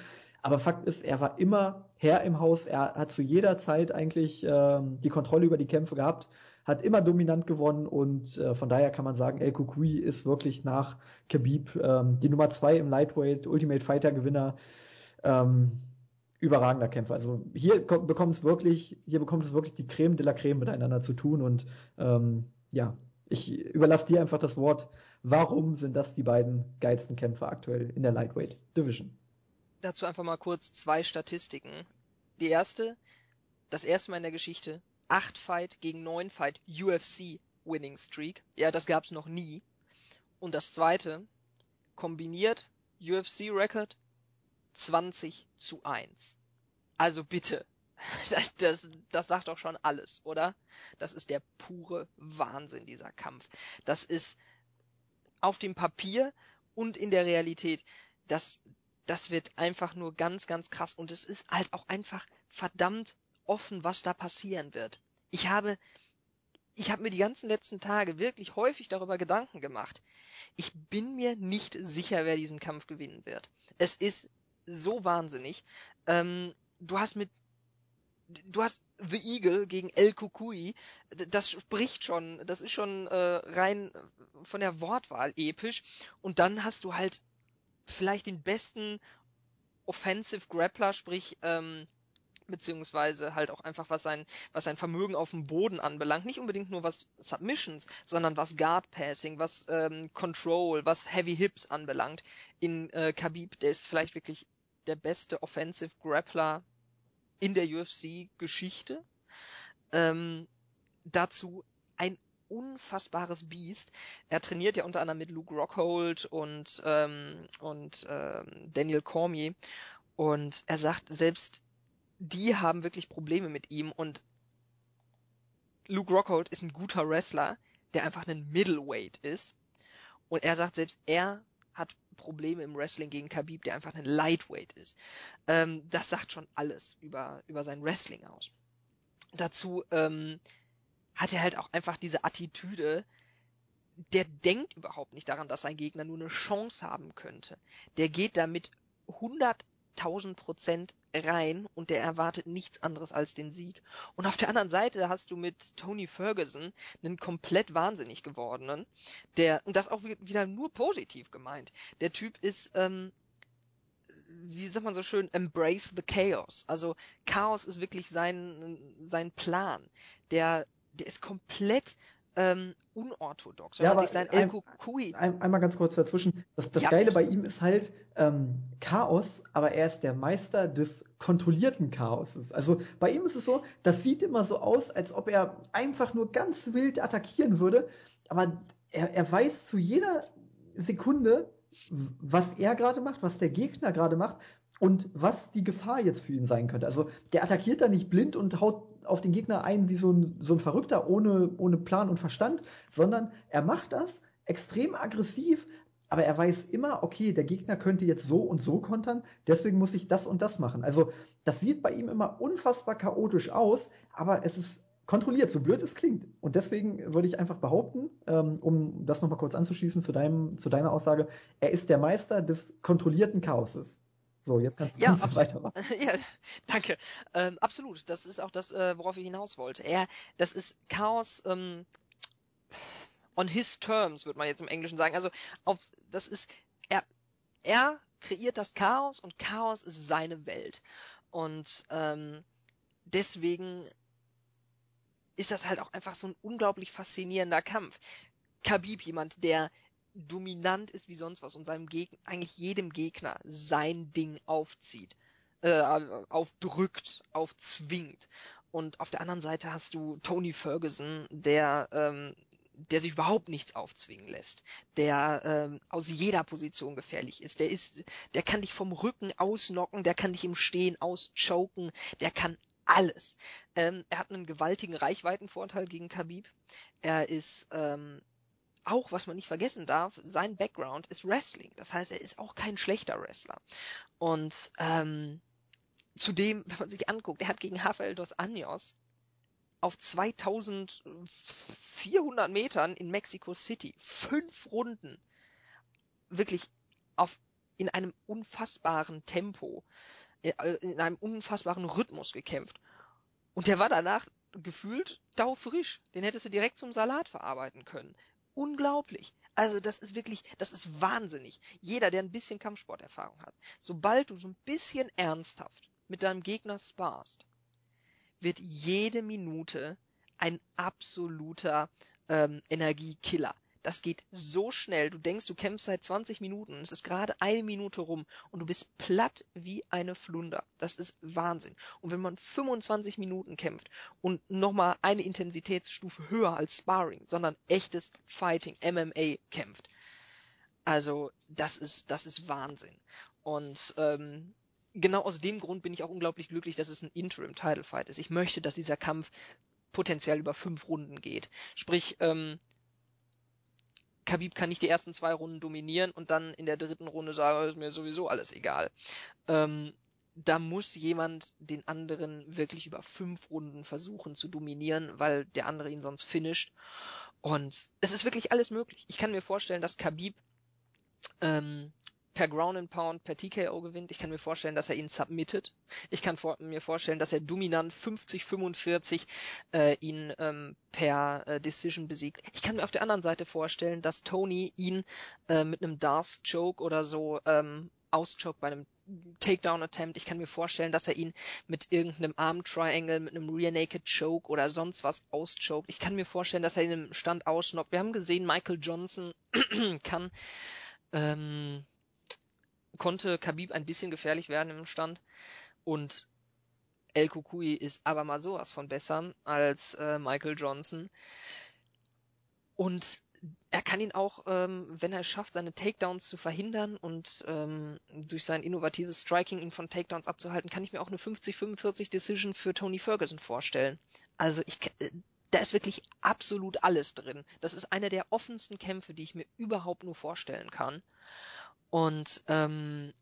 Aber Fakt ist, er war immer Herr im Haus. Er hat zu jeder Zeit eigentlich ähm, die Kontrolle über die Kämpfe gehabt hat immer dominant gewonnen und äh, von daher kann man sagen, El Kukui ist wirklich nach Khabib ähm, die Nummer zwei im Lightweight, Ultimate Fighter Gewinner. Ähm, überragender Kämpfer. Also hier bekommt es wirklich, hier bekommt es wirklich die Creme de la Creme miteinander zu tun und ähm, ja, ich überlasse dir einfach das Wort. Warum sind das die beiden geilsten Kämpfer aktuell in der Lightweight Division? Dazu einfach mal kurz zwei Statistiken. Die erste, das erste Mal in der Geschichte 8 Fight gegen 9 Fight UFC Winning Streak. Ja, das gab's noch nie. Und das zweite, kombiniert UFC Record 20 zu 1. Also bitte. <laughs> Das, das, das sagt doch schon alles, oder? Das ist der pure Wahnsinn, dieser Kampf. Das ist auf dem Papier und in der Realität. Das, das wird einfach nur ganz, ganz krass. Und es ist halt auch einfach verdammt offen, was da passieren wird. Ich habe, ich habe mir die ganzen letzten Tage wirklich häufig darüber Gedanken gemacht. Ich bin mir nicht sicher, wer diesen Kampf gewinnen wird. Es ist so wahnsinnig. Ähm, du hast mit du hast The Eagle gegen El Kukui, das spricht schon, das ist schon äh, rein von der Wortwahl episch. Und dann hast du halt vielleicht den besten Offensive Grappler, sprich ähm, beziehungsweise halt auch einfach was sein was sein Vermögen auf dem Boden anbelangt, nicht unbedingt nur was Submissions, sondern was Guard Passing, was ähm, Control, was Heavy Hips anbelangt. In äh, Khabib, der ist vielleicht wirklich der beste Offensive Grappler in der UFC-Geschichte. Ähm, dazu ein unfassbares Biest. Er trainiert ja unter anderem mit Luke Rockhold und, ähm, und ähm, Daniel Cormier. Und er sagt, selbst die haben wirklich Probleme mit ihm. Und Luke Rockhold ist ein guter Wrestler, der einfach ein Middleweight ist. Und er sagt, selbst er hat Probleme im Wrestling gegen Khabib, der einfach ein Lightweight ist. Ähm, das sagt schon alles über, über sein Wrestling aus. Dazu ähm, hat er halt auch einfach diese Attitüde, der denkt überhaupt nicht daran, dass sein Gegner nur eine Chance haben könnte. Der geht damit 100.000 Prozent rein und der erwartet nichts anderes als den Sieg. Und auf der anderen Seite hast du mit Tony Ferguson einen komplett wahnsinnig gewordenen, der, und das auch wieder nur positiv gemeint. Der Typ ist, ähm, wie sagt man so schön, embrace the chaos. Also Chaos ist wirklich sein, sein Plan. Der der ist komplett ähm, unorthodox. Wenn ja, man sich sein ein, Kui ein, einmal ganz kurz dazwischen. Das, das ja. Geile bei ihm ist halt ähm, Chaos, aber er ist der Meister des kontrollierten Chaoses. Also bei ihm ist es so, das sieht immer so aus, als ob er einfach nur ganz wild attackieren würde, aber er, er weiß zu jeder Sekunde, was er gerade macht, was der Gegner gerade macht und was die Gefahr jetzt für ihn sein könnte. Also der attackiert da nicht blind und haut auf den Gegner ein wie so ein, so ein Verrückter ohne, ohne Plan und Verstand, sondern er macht das extrem aggressiv, aber er weiß immer, okay, der Gegner könnte jetzt so und so kontern, deswegen muss ich das und das machen. Also das sieht bei ihm immer unfassbar chaotisch aus, aber es ist kontrolliert, so blöd es klingt. Und deswegen würde ich einfach behaupten, ähm, um das nochmal kurz anzuschließen zu, deinem, zu deiner Aussage, er ist der Meister des kontrollierten Chaoses. So, jetzt kannst, ja, kannst du weitermachen. <laughs> Ja, danke. Ähm, absolut. Das ist auch das, äh, worauf ich hinaus wollte. Er, das ist Chaos ähm, on his terms, würde man jetzt im Englischen sagen. Also auf, das ist er, er kreiert das Chaos und Chaos ist seine Welt. Und ähm, deswegen ist das halt auch einfach so ein unglaublich faszinierender Kampf. Khabib, jemand, der dominant ist wie sonst was und seinem Gegner, eigentlich jedem Gegner sein Ding aufzieht, äh, aufdrückt, aufzwingt. Und auf der anderen Seite hast du Tony Ferguson, der ähm, der sich überhaupt nichts aufzwingen lässt, der ähm, aus jeder Position gefährlich ist, der ist, der kann dich vom Rücken ausnocken, der kann dich im Stehen auschoken, der kann alles. Ähm, er hat einen gewaltigen Reichweitenvorteil gegen Khabib. Er ist ähm, auch, was man nicht vergessen darf, sein Background ist Wrestling. Das heißt, er ist auch kein schlechter Wrestler. Und ähm, zudem, wenn man sich anguckt, er hat gegen Rafael dos Anjos auf 2400 Metern in Mexico City fünf Runden wirklich auf in einem unfassbaren Tempo, äh, in einem unfassbaren Rhythmus gekämpft. Und der war danach gefühlt daufrisch. Den hättest du direkt zum Salat verarbeiten können unglaublich. Also das ist wirklich, das ist wahnsinnig. Jeder, der ein bisschen Kampfsporterfahrung hat, sobald du so ein bisschen ernsthaft mit deinem Gegner sparst, wird jede Minute ein absoluter ähm, Energiekiller. Das geht so schnell. Du denkst, du kämpfst seit 20 Minuten. Es ist gerade eine Minute rum und du bist platt wie eine Flunder. Das ist Wahnsinn. Und wenn man 25 Minuten kämpft und nochmal eine Intensitätsstufe höher als Sparring, sondern echtes Fighting, MMA kämpft. Also, das ist, das ist Wahnsinn. Und ähm, genau aus dem Grund bin ich auch unglaublich glücklich, dass es ein Interim Title Fight ist. Ich möchte, dass dieser Kampf potenziell über fünf Runden geht. Sprich, ähm, Khabib kann nicht die ersten zwei Runden dominieren und dann in der dritten Runde sagen, ist mir sowieso alles egal. Ähm, da muss jemand den anderen wirklich über fünf Runden versuchen zu dominieren, weil der andere ihn sonst finisht. Und es ist wirklich alles möglich. Ich kann mir vorstellen, dass Khabib ähm, per Ground and Pound, per TKO gewinnt. Ich kann mir vorstellen, dass er ihn submittet. Ich kann vor, mir vorstellen, dass er dominant 50-45 äh, ihn ähm, per äh, Decision besiegt. Ich kann mir auf der anderen Seite vorstellen, dass Tony ihn äh, mit einem Darth Choke oder so ähm, auschoke bei einem Takedown-Attempt. Ich kann mir vorstellen, dass er ihn mit irgendeinem Arm-Triangle, mit einem Rear Naked Choke oder sonst was auschoked. Ich kann mir vorstellen, dass er ihn im Stand ausschnockt. Wir haben gesehen, Michael Johnson <clears throat> kann ähm, konnte Khabib ein bisschen gefährlich werden im Stand und El Kukui ist aber mal sowas von besser als äh, Michael Johnson. Und er kann ihn auch, ähm, wenn er es schafft, seine Takedowns zu verhindern und ähm, durch sein innovatives Striking ihn von Takedowns abzuhalten, kann ich mir auch eine 50-45 Decision für Tony Ferguson vorstellen. Also ich, äh, da ist wirklich absolut alles drin. Das ist einer der offensten Kämpfe, die ich mir überhaupt nur vorstellen kann. Und ähm,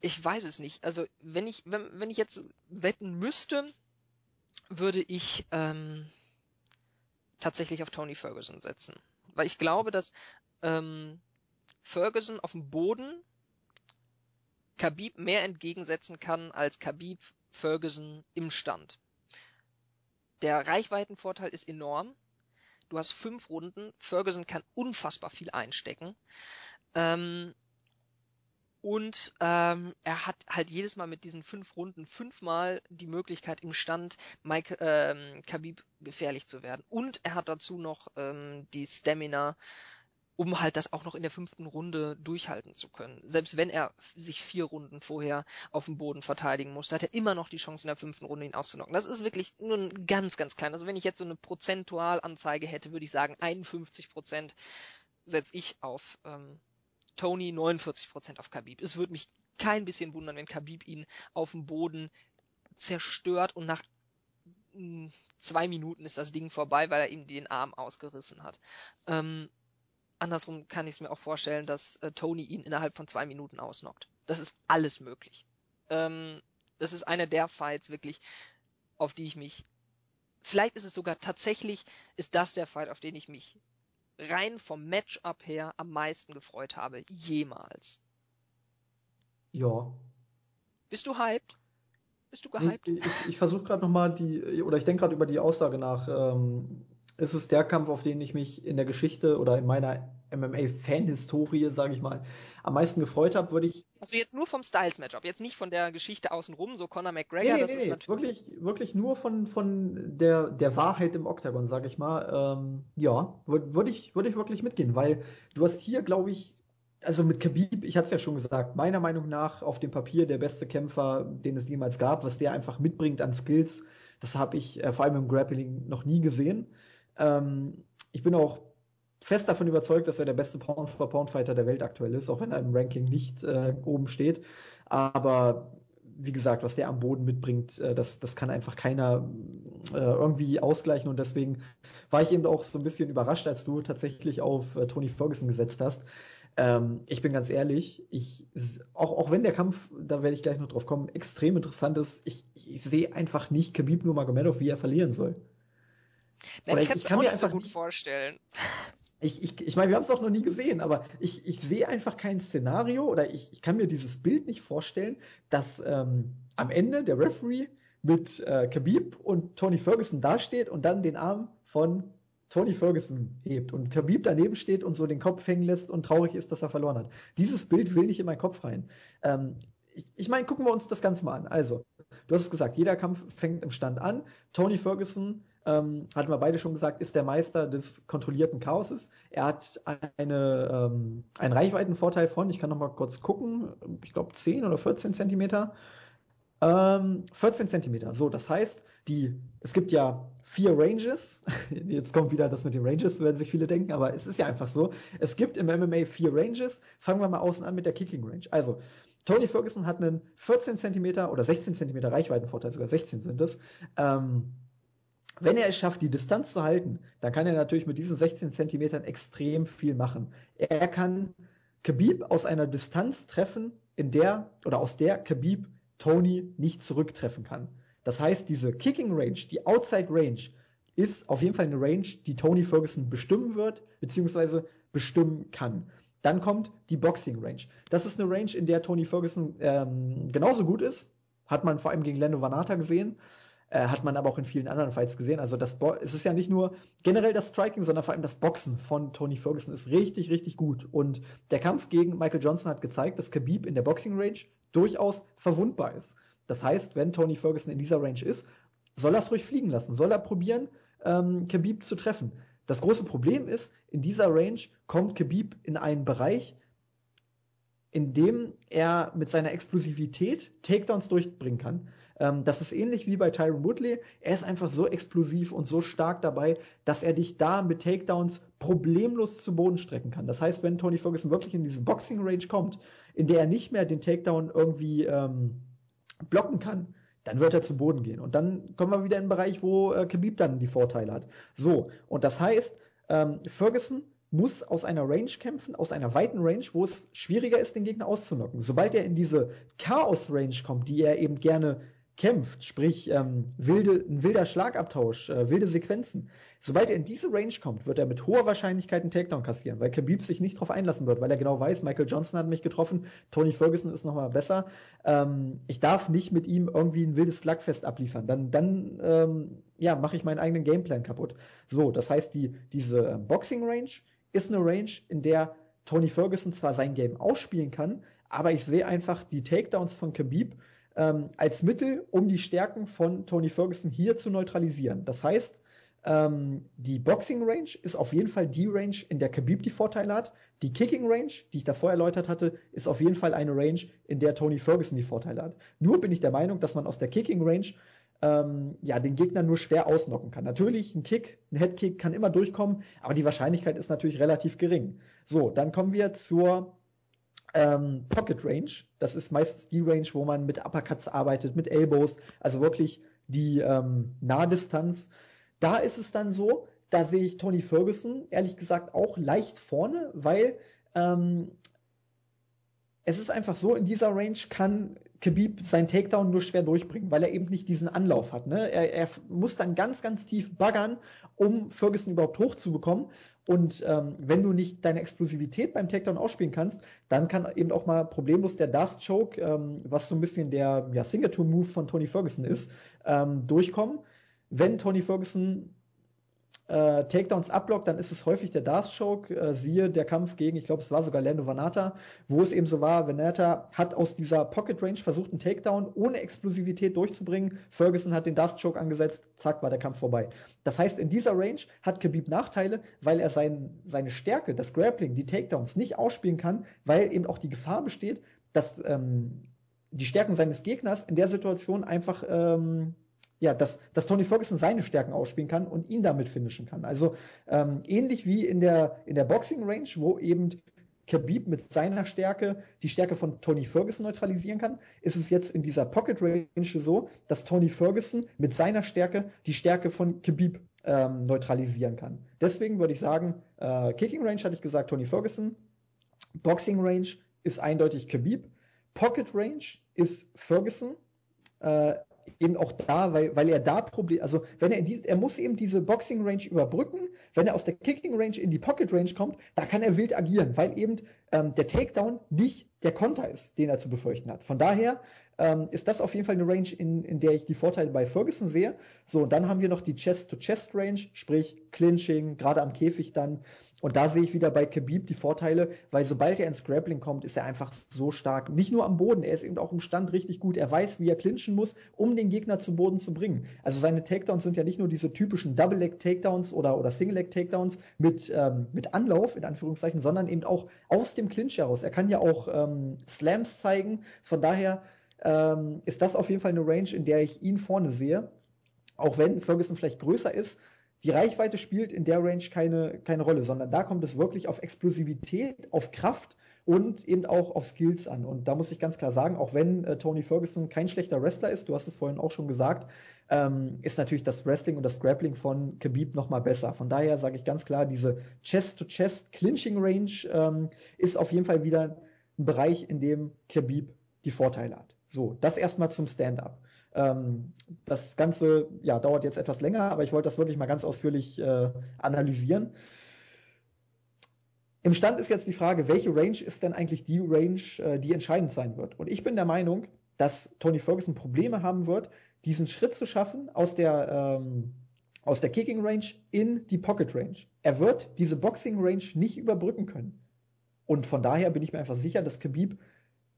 ich weiß es nicht. Also wenn ich, wenn, wenn ich jetzt wetten müsste, würde ich ähm, tatsächlich auf Tony Ferguson setzen. Weil ich glaube, dass ähm, Ferguson auf dem Boden Khabib mehr entgegensetzen kann als Khabib Ferguson im Stand. Der Reichweitenvorteil ist enorm. Du hast fünf Runden. Ferguson kann unfassbar viel einstecken. Ähm, und ähm, er hat halt jedes Mal mit diesen fünf Runden fünfmal die Möglichkeit im Stand Mike ähm, Khabib gefährlich zu werden. Und er hat dazu noch ähm, die Stamina, um halt das auch noch in der fünften Runde durchhalten zu können. Selbst wenn er sich vier Runden vorher auf dem Boden verteidigen muss, hat er immer noch die Chance in der fünften Runde ihn auszunocken. Das ist wirklich nur ein ganz, ganz klein. Also wenn ich jetzt so eine Prozentualanzeige hätte, würde ich sagen, 51 Prozent setze ich auf ähm, Tony, 49 Prozent auf Khabib. Es würde mich kein bisschen wundern, wenn Khabib ihn auf dem Boden zerstört und nach hm, zwei Minuten ist das Ding vorbei, weil er ihm den Arm ausgerissen hat. Ähm, andersrum kann ich es mir auch vorstellen, dass äh, Tony ihn innerhalb von zwei Minuten ausnockt. Das ist alles möglich. Ähm, das ist einer der Fights wirklich, auf die ich mich, vielleicht ist es sogar tatsächlich, ist das der Fight, auf den ich mich rein vom Matchup her am meisten gefreut habe, jemals. Ja. Bist du hyped? Bist du gehyped? Ich, ich, ich versuche gerade nochmal die, oder ich denke gerade über die Aussage nach, ähm, ist es der Kampf, auf den ich mich in der Geschichte oder in meiner MMA-Fan-Historie, sage ich mal, am meisten gefreut habe, würde ich. Also jetzt nur vom Styles-Matchup, jetzt nicht von der Geschichte außenrum, so Conor McGregor. Nee, nee, das nee, ist nee. wirklich, wirklich nur von, von der, der Wahrheit im Oktagon, sage ich mal. Ähm, ja, würde würd ich, würd ich wirklich mitgehen, weil du hast hier, glaube ich, also mit Khabib, ich hatte es ja schon gesagt, meiner Meinung nach auf dem Papier der beste Kämpfer, den es jemals gab, was der einfach mitbringt an Skills, das habe ich äh, vor allem im Grappling noch nie gesehen. Ähm, ich bin auch fest davon überzeugt, dass er der beste Pound-for-Pound-Fighter der Welt aktuell ist, auch wenn er im Ranking nicht äh, oben steht. Aber wie gesagt, was der am Boden mitbringt, äh, das, das kann einfach keiner äh, irgendwie ausgleichen. Und deswegen war ich eben auch so ein bisschen überrascht, als du tatsächlich auf äh, Tony Ferguson gesetzt hast. Ähm, ich bin ganz ehrlich, ich, auch, auch wenn der Kampf, da werde ich gleich noch drauf kommen, extrem interessant ist, ich, ich sehe einfach nicht Khabib Nurmagomedov, wie er verlieren soll. Nein, ich, ich kann mir einfach so gut vorstellen. Ich, ich, ich meine, wir haben es auch noch nie gesehen, aber ich, ich sehe einfach kein Szenario oder ich, ich kann mir dieses Bild nicht vorstellen, dass ähm, am Ende der Referee mit äh, Khabib und Tony Ferguson dasteht und dann den Arm von Tony Ferguson hebt und Khabib daneben steht und so den Kopf hängen lässt und traurig ist, dass er verloren hat. Dieses Bild will nicht in meinen Kopf rein. Ähm, ich, ich meine, gucken wir uns das Ganze mal an. Also, du hast es gesagt, jeder Kampf fängt im Stand an. Tony Ferguson ähm, hatten wir beide schon gesagt, ist der Meister des kontrollierten Chaoses. Er hat eine, ähm, einen Reichweitenvorteil von, ich kann noch mal kurz gucken, ich glaube 10 oder 14 Zentimeter. Ähm, 14 Zentimeter. So, das heißt, die, es gibt ja vier Ranges. <laughs> Jetzt kommt wieder das mit den Ranges, werden sich viele denken, aber es ist ja einfach so. Es gibt im MMA vier Ranges. Fangen wir mal außen an mit der Kicking Range. Also, Tony Ferguson hat einen 14 Zentimeter oder 16 Zentimeter Reichweitenvorteil, sogar 16 sind es. Ähm, wenn er es schafft, die Distanz zu halten, dann kann er natürlich mit diesen 16 Zentimetern extrem viel machen. Er kann Khabib aus einer Distanz treffen, in der oder aus der Khabib Tony nicht zurücktreffen kann. Das heißt, diese Kicking Range, die Outside Range, ist auf jeden Fall eine Range, die Tony Ferguson bestimmen wird, beziehungsweise bestimmen kann. Dann kommt die Boxing Range. Das ist eine Range, in der Tony Ferguson ähm, genauso gut ist. Hat man vor allem gegen Lando Vanata gesehen. Äh, hat man aber auch in vielen anderen Fights gesehen. Also das Bo es ist ja nicht nur generell das Striking, sondern vor allem das Boxen von Tony Ferguson ist richtig, richtig gut. Und der Kampf gegen Michael Johnson hat gezeigt, dass Khabib in der Boxing Range durchaus verwundbar ist. Das heißt, wenn Tony Ferguson in dieser Range ist, soll er es ruhig fliegen lassen, soll er probieren, ähm, Khabib zu treffen. Das große Problem ist, in dieser Range kommt Khabib in einen Bereich, in dem er mit seiner Explosivität Takedowns durchbringen kann. Ähm, das ist ähnlich wie bei Tyron Woodley. Er ist einfach so explosiv und so stark dabei, dass er dich da mit Takedowns problemlos zu Boden strecken kann. Das heißt, wenn Tony Ferguson wirklich in diese Boxing Range kommt, in der er nicht mehr den Takedown irgendwie ähm, blocken kann, dann wird er zu Boden gehen. Und dann kommen wir wieder in den Bereich, wo äh, Khabib dann die Vorteile hat. So, und das heißt, ähm, Ferguson muss aus einer Range kämpfen, aus einer weiten Range, wo es schwieriger ist, den Gegner auszunocken. Sobald er in diese Chaos-Range kommt, die er eben gerne kämpft, sprich ähm, wilde, ein wilder Schlagabtausch, äh, wilde Sequenzen. Sobald er in diese Range kommt, wird er mit hoher Wahrscheinlichkeit einen Takedown kassieren, weil Khabib sich nicht darauf einlassen wird, weil er genau weiß, Michael Johnson hat mich getroffen, Tony Ferguson ist nochmal besser. Ähm, ich darf nicht mit ihm irgendwie ein wildes Slugfest abliefern. Dann, dann ähm, ja, mache ich meinen eigenen Gameplan kaputt. So, das heißt, die, diese ähm, Boxing Range ist eine Range, in der Tony Ferguson zwar sein Game ausspielen kann, aber ich sehe einfach die Takedowns von Khabib ähm, als Mittel, um die Stärken von Tony Ferguson hier zu neutralisieren. Das heißt, ähm, die Boxing Range ist auf jeden Fall die Range, in der Khabib die Vorteile hat. Die Kicking Range, die ich davor erläutert hatte, ist auf jeden Fall eine Range, in der Tony Ferguson die Vorteile hat. Nur bin ich der Meinung, dass man aus der Kicking Range ähm, ja, den Gegner nur schwer ausnocken kann. Natürlich, ein Kick, ein Headkick kann immer durchkommen, aber die Wahrscheinlichkeit ist natürlich relativ gering. So, dann kommen wir zur ähm, Pocket Range. Das ist meistens die Range, wo man mit Uppercuts arbeitet, mit Elbows, also wirklich die ähm, Nahdistanz. Da ist es dann so, da sehe ich Tony Ferguson ehrlich gesagt auch leicht vorne, weil ähm, es ist einfach so, in dieser Range kann Khabib seinen Takedown nur schwer durchbringen, weil er eben nicht diesen Anlauf hat. Ne? Er, er muss dann ganz, ganz tief baggern, um Ferguson überhaupt hochzubekommen. Und ähm, wenn du nicht deine Explosivität beim Takedown ausspielen kannst, dann kann eben auch mal problemlos der Dust Choke, ähm, was so ein bisschen der ja, Signature-Move von Tony Ferguson ist, ähm, durchkommen. Wenn Tony Ferguson äh, Takedowns abblockt, dann ist es häufig der Darth Choke. Äh, siehe der Kampf gegen, ich glaube, es war sogar Lando Vanata, wo es eben so war, Vanata hat aus dieser Pocket Range versucht, einen Takedown ohne Explosivität durchzubringen. Ferguson hat den Darth Choke angesetzt, zack, war der Kampf vorbei. Das heißt, in dieser Range hat Khabib Nachteile, weil er sein, seine Stärke, das Grappling, die Takedowns nicht ausspielen kann, weil eben auch die Gefahr besteht, dass ähm, die Stärken seines Gegners in der Situation einfach ähm, ja, dass, dass Tony Ferguson seine Stärken ausspielen kann und ihn damit finishen kann. Also ähm, ähnlich wie in der, in der Boxing Range, wo eben Khabib mit seiner Stärke die Stärke von Tony Ferguson neutralisieren kann, ist es jetzt in dieser Pocket Range so, dass Tony Ferguson mit seiner Stärke die Stärke von Khabib ähm, neutralisieren kann. Deswegen würde ich sagen, äh, Kicking Range hatte ich gesagt Tony Ferguson, Boxing Range ist eindeutig Khabib, Pocket Range ist Ferguson, äh, eben auch da, weil, weil er da Problem, also wenn er in diese, er muss eben diese Boxing Range überbrücken, wenn er aus der Kicking Range in die Pocket Range kommt, da kann er wild agieren, weil eben ähm, der Takedown nicht der Konter ist, den er zu befürchten hat. Von daher ähm, ist das auf jeden Fall eine Range, in, in der ich die Vorteile bei Ferguson sehe. So, und dann haben wir noch die Chest-to-Chest-Range, sprich Clinching, gerade am Käfig dann. Und da sehe ich wieder bei Khabib die Vorteile, weil sobald er ins Grappling kommt, ist er einfach so stark. Nicht nur am Boden, er ist eben auch im Stand richtig gut. Er weiß, wie er clinchen muss, um den Gegner zum Boden zu bringen. Also seine Takedowns sind ja nicht nur diese typischen Double-Leg-Takedowns oder, oder Single-Leg-Takedowns mit, ähm, mit Anlauf, in Anführungszeichen, sondern eben auch aus dem Clinch heraus. Er kann ja auch ähm, Slams zeigen. Von daher ähm, ist das auf jeden Fall eine Range, in der ich ihn vorne sehe. Auch wenn Ferguson vielleicht größer ist, die Reichweite spielt in der Range keine, keine Rolle, sondern da kommt es wirklich auf Explosivität, auf Kraft und eben auch auf Skills an. Und da muss ich ganz klar sagen, auch wenn äh, Tony Ferguson kein schlechter Wrestler ist, du hast es vorhin auch schon gesagt, ähm, ist natürlich das Wrestling und das Grappling von Khabib nochmal besser. Von daher sage ich ganz klar, diese Chest-to-Chest-Clinching-Range ähm, ist auf jeden Fall wieder ein Bereich, in dem Khabib die Vorteile hat. So, das erstmal zum Stand-up. Ähm, das Ganze ja, dauert jetzt etwas länger, aber ich wollte das wirklich mal ganz ausführlich äh, analysieren. Im Stand ist jetzt die Frage, welche Range ist denn eigentlich die Range, äh, die entscheidend sein wird? Und ich bin der Meinung, dass Tony Ferguson Probleme haben wird, diesen Schritt zu schaffen aus der, ähm, aus der Kicking Range in die Pocket Range. Er wird diese Boxing Range nicht überbrücken können. Und von daher bin ich mir einfach sicher, dass Khabib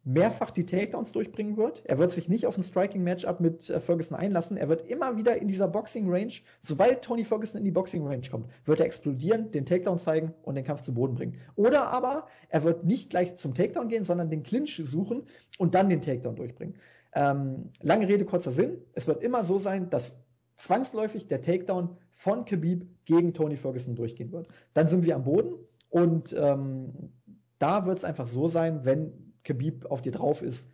mehrfach die Takedowns durchbringen wird. Er wird sich nicht auf ein Striking-Matchup mit äh, Ferguson einlassen. Er wird immer wieder in dieser Boxing-Range, sobald Tony Ferguson in die Boxing-Range kommt, wird er explodieren, den Takedown zeigen und den Kampf zu Boden bringen. Oder aber er wird nicht gleich zum Takedown gehen, sondern den Clinch suchen und dann den Takedown durchbringen. Ähm, lange Rede, kurzer Sinn. Es wird immer so sein, dass zwangsläufig der Takedown von Khabib gegen Tony Ferguson durchgehen wird. Dann sind wir am Boden und ähm, da wird es einfach so sein, wenn Khabib auf dir drauf ist.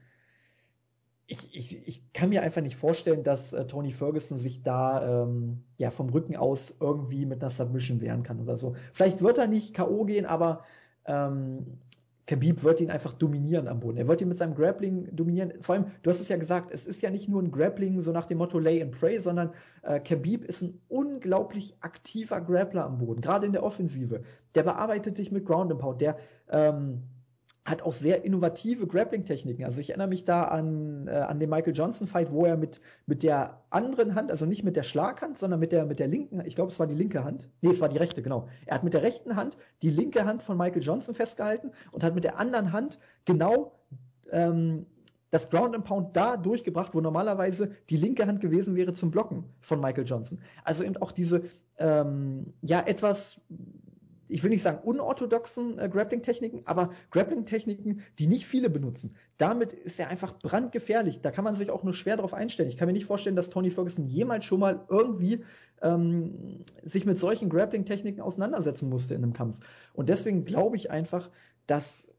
Ich, ich, ich kann mir einfach nicht vorstellen, dass äh, Tony Ferguson sich da ähm, ja vom Rücken aus irgendwie mit einer Submission wehren kann oder so. Vielleicht wird er nicht K.O. gehen, aber ähm, Khabib wird ihn einfach dominieren am Boden. Er wird ihn mit seinem Grappling dominieren. Vor allem, du hast es ja gesagt, es ist ja nicht nur ein Grappling so nach dem Motto Lay and Pray, sondern äh, Khabib ist ein unglaublich aktiver Grappler am Boden, gerade in der Offensive. Der bearbeitet dich mit Ground and Pound. Der ähm, hat auch sehr innovative Grappling-Techniken. Also ich erinnere mich da an, äh, an den Michael Johnson-Fight, wo er mit, mit der anderen Hand, also nicht mit der Schlaghand, sondern mit der, mit der linken, ich glaube, es war die linke Hand. Nee, es war die rechte, genau. Er hat mit der rechten Hand die linke Hand von Michael Johnson festgehalten und hat mit der anderen Hand genau ähm, das Ground and Pound da durchgebracht, wo normalerweise die linke Hand gewesen wäre zum Blocken von Michael Johnson. Also eben auch diese ähm, ja etwas ich will nicht sagen unorthodoxen äh, Grappling-Techniken, aber Grappling-Techniken, die nicht viele benutzen. Damit ist er einfach brandgefährlich. Da kann man sich auch nur schwer darauf einstellen. Ich kann mir nicht vorstellen, dass Tony Ferguson jemals schon mal irgendwie ähm, sich mit solchen Grappling-Techniken auseinandersetzen musste in einem Kampf. Und deswegen glaube ich einfach, dass,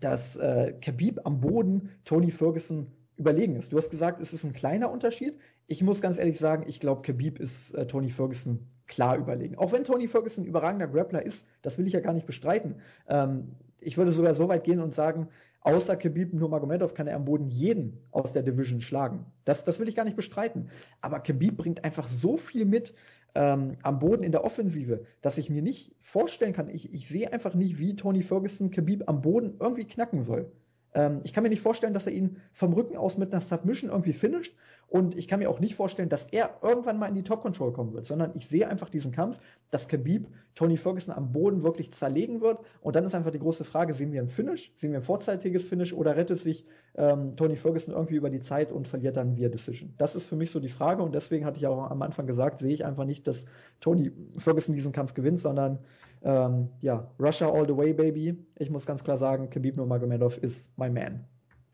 dass äh, Khabib am Boden Tony Ferguson überlegen ist. Du hast gesagt, es ist ein kleiner Unterschied. Ich muss ganz ehrlich sagen, ich glaube, Khabib ist äh, Tony Ferguson klar überlegen. Auch wenn Tony Ferguson ein überragender Grappler ist, das will ich ja gar nicht bestreiten. Ähm, ich würde sogar so weit gehen und sagen, außer Khabib Nurmagomedov kann er am Boden jeden aus der Division schlagen. Das, das will ich gar nicht bestreiten. Aber Khabib bringt einfach so viel mit ähm, am Boden in der Offensive, dass ich mir nicht vorstellen kann, ich, ich sehe einfach nicht, wie Tony Ferguson Khabib am Boden irgendwie knacken soll. Ähm, ich kann mir nicht vorstellen, dass er ihn vom Rücken aus mit einer Submission irgendwie finisht. Und ich kann mir auch nicht vorstellen, dass er irgendwann mal in die Top Control kommen wird, sondern ich sehe einfach diesen Kampf, dass Khabib Tony Ferguson am Boden wirklich zerlegen wird. Und dann ist einfach die große Frage, sehen wir ein Finish, sehen wir ein vorzeitiges Finish oder rettet sich ähm, Tony Ferguson irgendwie über die Zeit und verliert dann via Decision? Das ist für mich so die Frage und deswegen hatte ich auch am Anfang gesagt, sehe ich einfach nicht, dass Tony Ferguson diesen Kampf gewinnt, sondern ähm, ja, Russia all the way, baby. Ich muss ganz klar sagen, Khabib Nurmagomedov ist my man.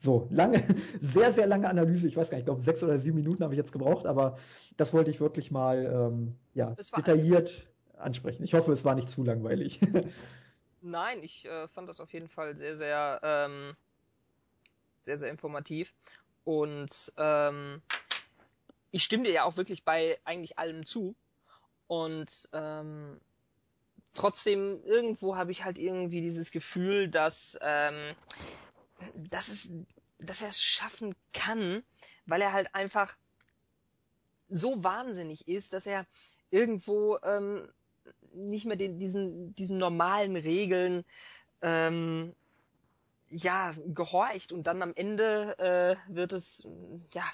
So, lange, <laughs> sehr, sehr lange Analyse. Ich weiß gar nicht, ich glaube, sechs oder sieben Minuten habe ich jetzt gebraucht, aber das wollte ich wirklich mal ähm, ja, detailliert ansprechen. Ich hoffe, es war nicht zu langweilig. <laughs> Nein, ich äh, fand das auf jeden Fall sehr, sehr, ähm, sehr, sehr informativ. Und ähm, ich stimme dir ja auch wirklich bei eigentlich allem zu. Und ähm, trotzdem, irgendwo habe ich halt irgendwie dieses Gefühl, dass, ähm, dass, es, dass er es schaffen kann, weil er halt einfach so wahnsinnig ist, dass er irgendwo ähm, nicht mehr den, diesen, diesen normalen Regeln ähm, ja gehorcht. Und dann am Ende äh, wird es ja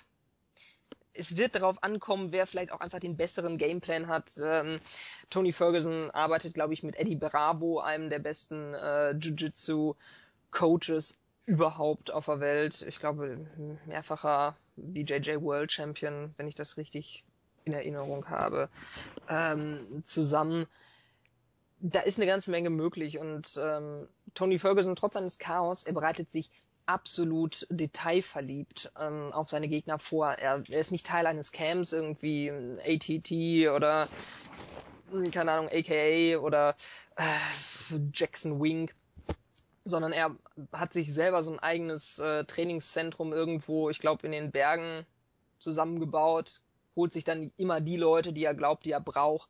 es wird darauf ankommen, wer vielleicht auch einfach den besseren Gameplan hat. Ähm, Tony Ferguson arbeitet, glaube ich, mit Eddie Bravo, einem der besten äh, Jiu-Jitsu-Coaches überhaupt auf der Welt. Ich glaube, mehrfacher BJJ World Champion, wenn ich das richtig in Erinnerung habe, ähm, zusammen. Da ist eine ganze Menge möglich und ähm, Tony Ferguson, trotz seines Chaos, er bereitet sich absolut detailverliebt ähm, auf seine Gegner vor. Er, er ist nicht Teil eines Camps, irgendwie ATT oder hm, keine Ahnung, AKA oder äh, Jackson Wing, sondern er hat sich selber so ein eigenes äh, Trainingszentrum irgendwo, ich glaube in den Bergen zusammengebaut, holt sich dann immer die Leute, die er glaubt, die er braucht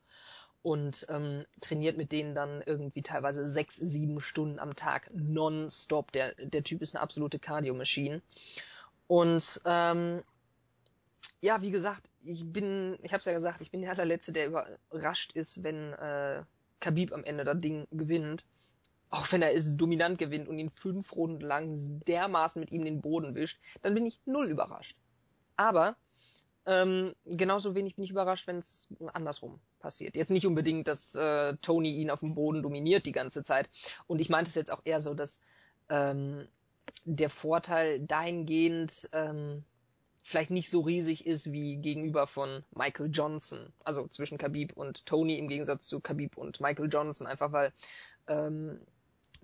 und ähm, trainiert mit denen dann irgendwie teilweise sechs, sieben Stunden am Tag nonstop. Der, der Typ ist eine absolute Cardio-Maschine. Und ähm, ja, wie gesagt, ich bin, ich habe es ja gesagt, ich bin der allerletzte, der überrascht ist, wenn äh, Khabib am Ende das Ding gewinnt. auch wenn er es dominant gewinnt und ihn fünf Runden lang dermaßen mit ihm den Boden wischt, dann bin ich null überrascht. Aber ähm, genauso wenig bin ich überrascht, wenn es andersrum passiert. Jetzt nicht unbedingt, dass äh, Tony ihn auf dem Boden dominiert die ganze Zeit. Und ich meinte es jetzt auch eher so, dass ähm, der Vorteil dahingehend ähm, vielleicht nicht so riesig ist wie gegenüber von Michael Johnson. Also zwischen Khabib und Tony im Gegensatz zu Khabib und Michael Johnson. Einfach weil ähm,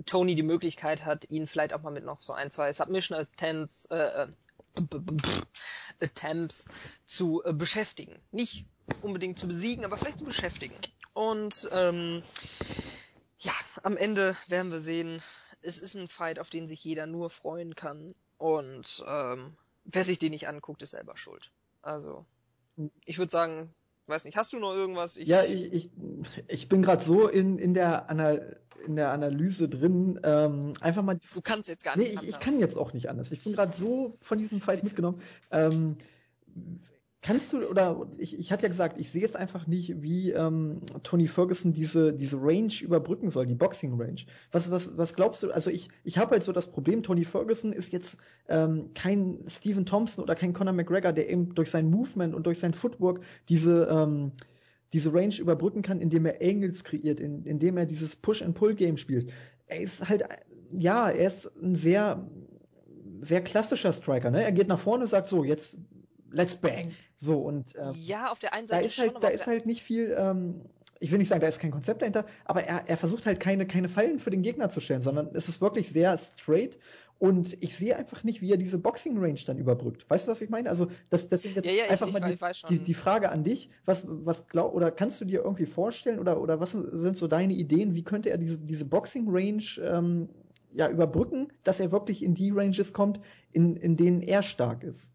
Tony die Möglichkeit hat, ihn vielleicht auch mal mit noch so ein, zwei Submission Attempts, äh, äh Attempts zu äh, beschäftigen. Nicht unbedingt zu besiegen, aber vielleicht zu beschäftigen. Und ähm, ja, am Ende werden wir sehen, es ist ein Fight, auf den sich jeder nur freuen kann. Und ähm, wer sich den nicht anguckt, ist selber schuld. Also, ich würde sagen, weiß nicht, hast du noch irgendwas? Ich ja, ich, ich, ich bin gerade so in, in der Anal in der Analyse drin. Ähm, einfach mal. Du kannst jetzt gar nicht. Nee, ich, ich kann jetzt auch nicht anders. Ich bin gerade so von diesem Fight mitgenommen. Ähm, Kannst du, oder ich, ich hatte ja gesagt, ich sehe jetzt einfach nicht, wie ähm, Tony Ferguson diese, diese Range überbrücken soll, die Boxing Range. Was, was, was glaubst du? Also ich, ich habe halt so das Problem, Tony Ferguson ist jetzt ähm, kein Stephen Thompson oder kein Conor McGregor, der eben durch sein Movement und durch sein Footwork diese, ähm, diese Range überbrücken kann, indem er Angles kreiert, in, indem er dieses Push-and-Pull-Game spielt. Er ist halt, ja, er ist ein sehr, sehr klassischer Striker. Ne? Er geht nach vorne, sagt so, jetzt let's bang. So und äh, ja, auf der einen Seite da ist halt, schon, da ist halt nicht viel. Ähm, ich will nicht sagen, da ist kein Konzept dahinter, aber er, er versucht halt keine keine Fallen für den Gegner zu stellen, sondern es ist wirklich sehr straight. Und ich sehe einfach nicht, wie er diese Boxing Range dann überbrückt. Weißt du, was ich meine? Also das, deswegen jetzt ja, ja, einfach ich, mal ich die, die, die, Frage an dich. Was, was glaub, oder kannst du dir irgendwie vorstellen oder, oder was sind so deine Ideen? Wie könnte er diese, diese Boxing Range ähm, ja, überbrücken, dass er wirklich in die Ranges kommt, in, in denen er stark ist?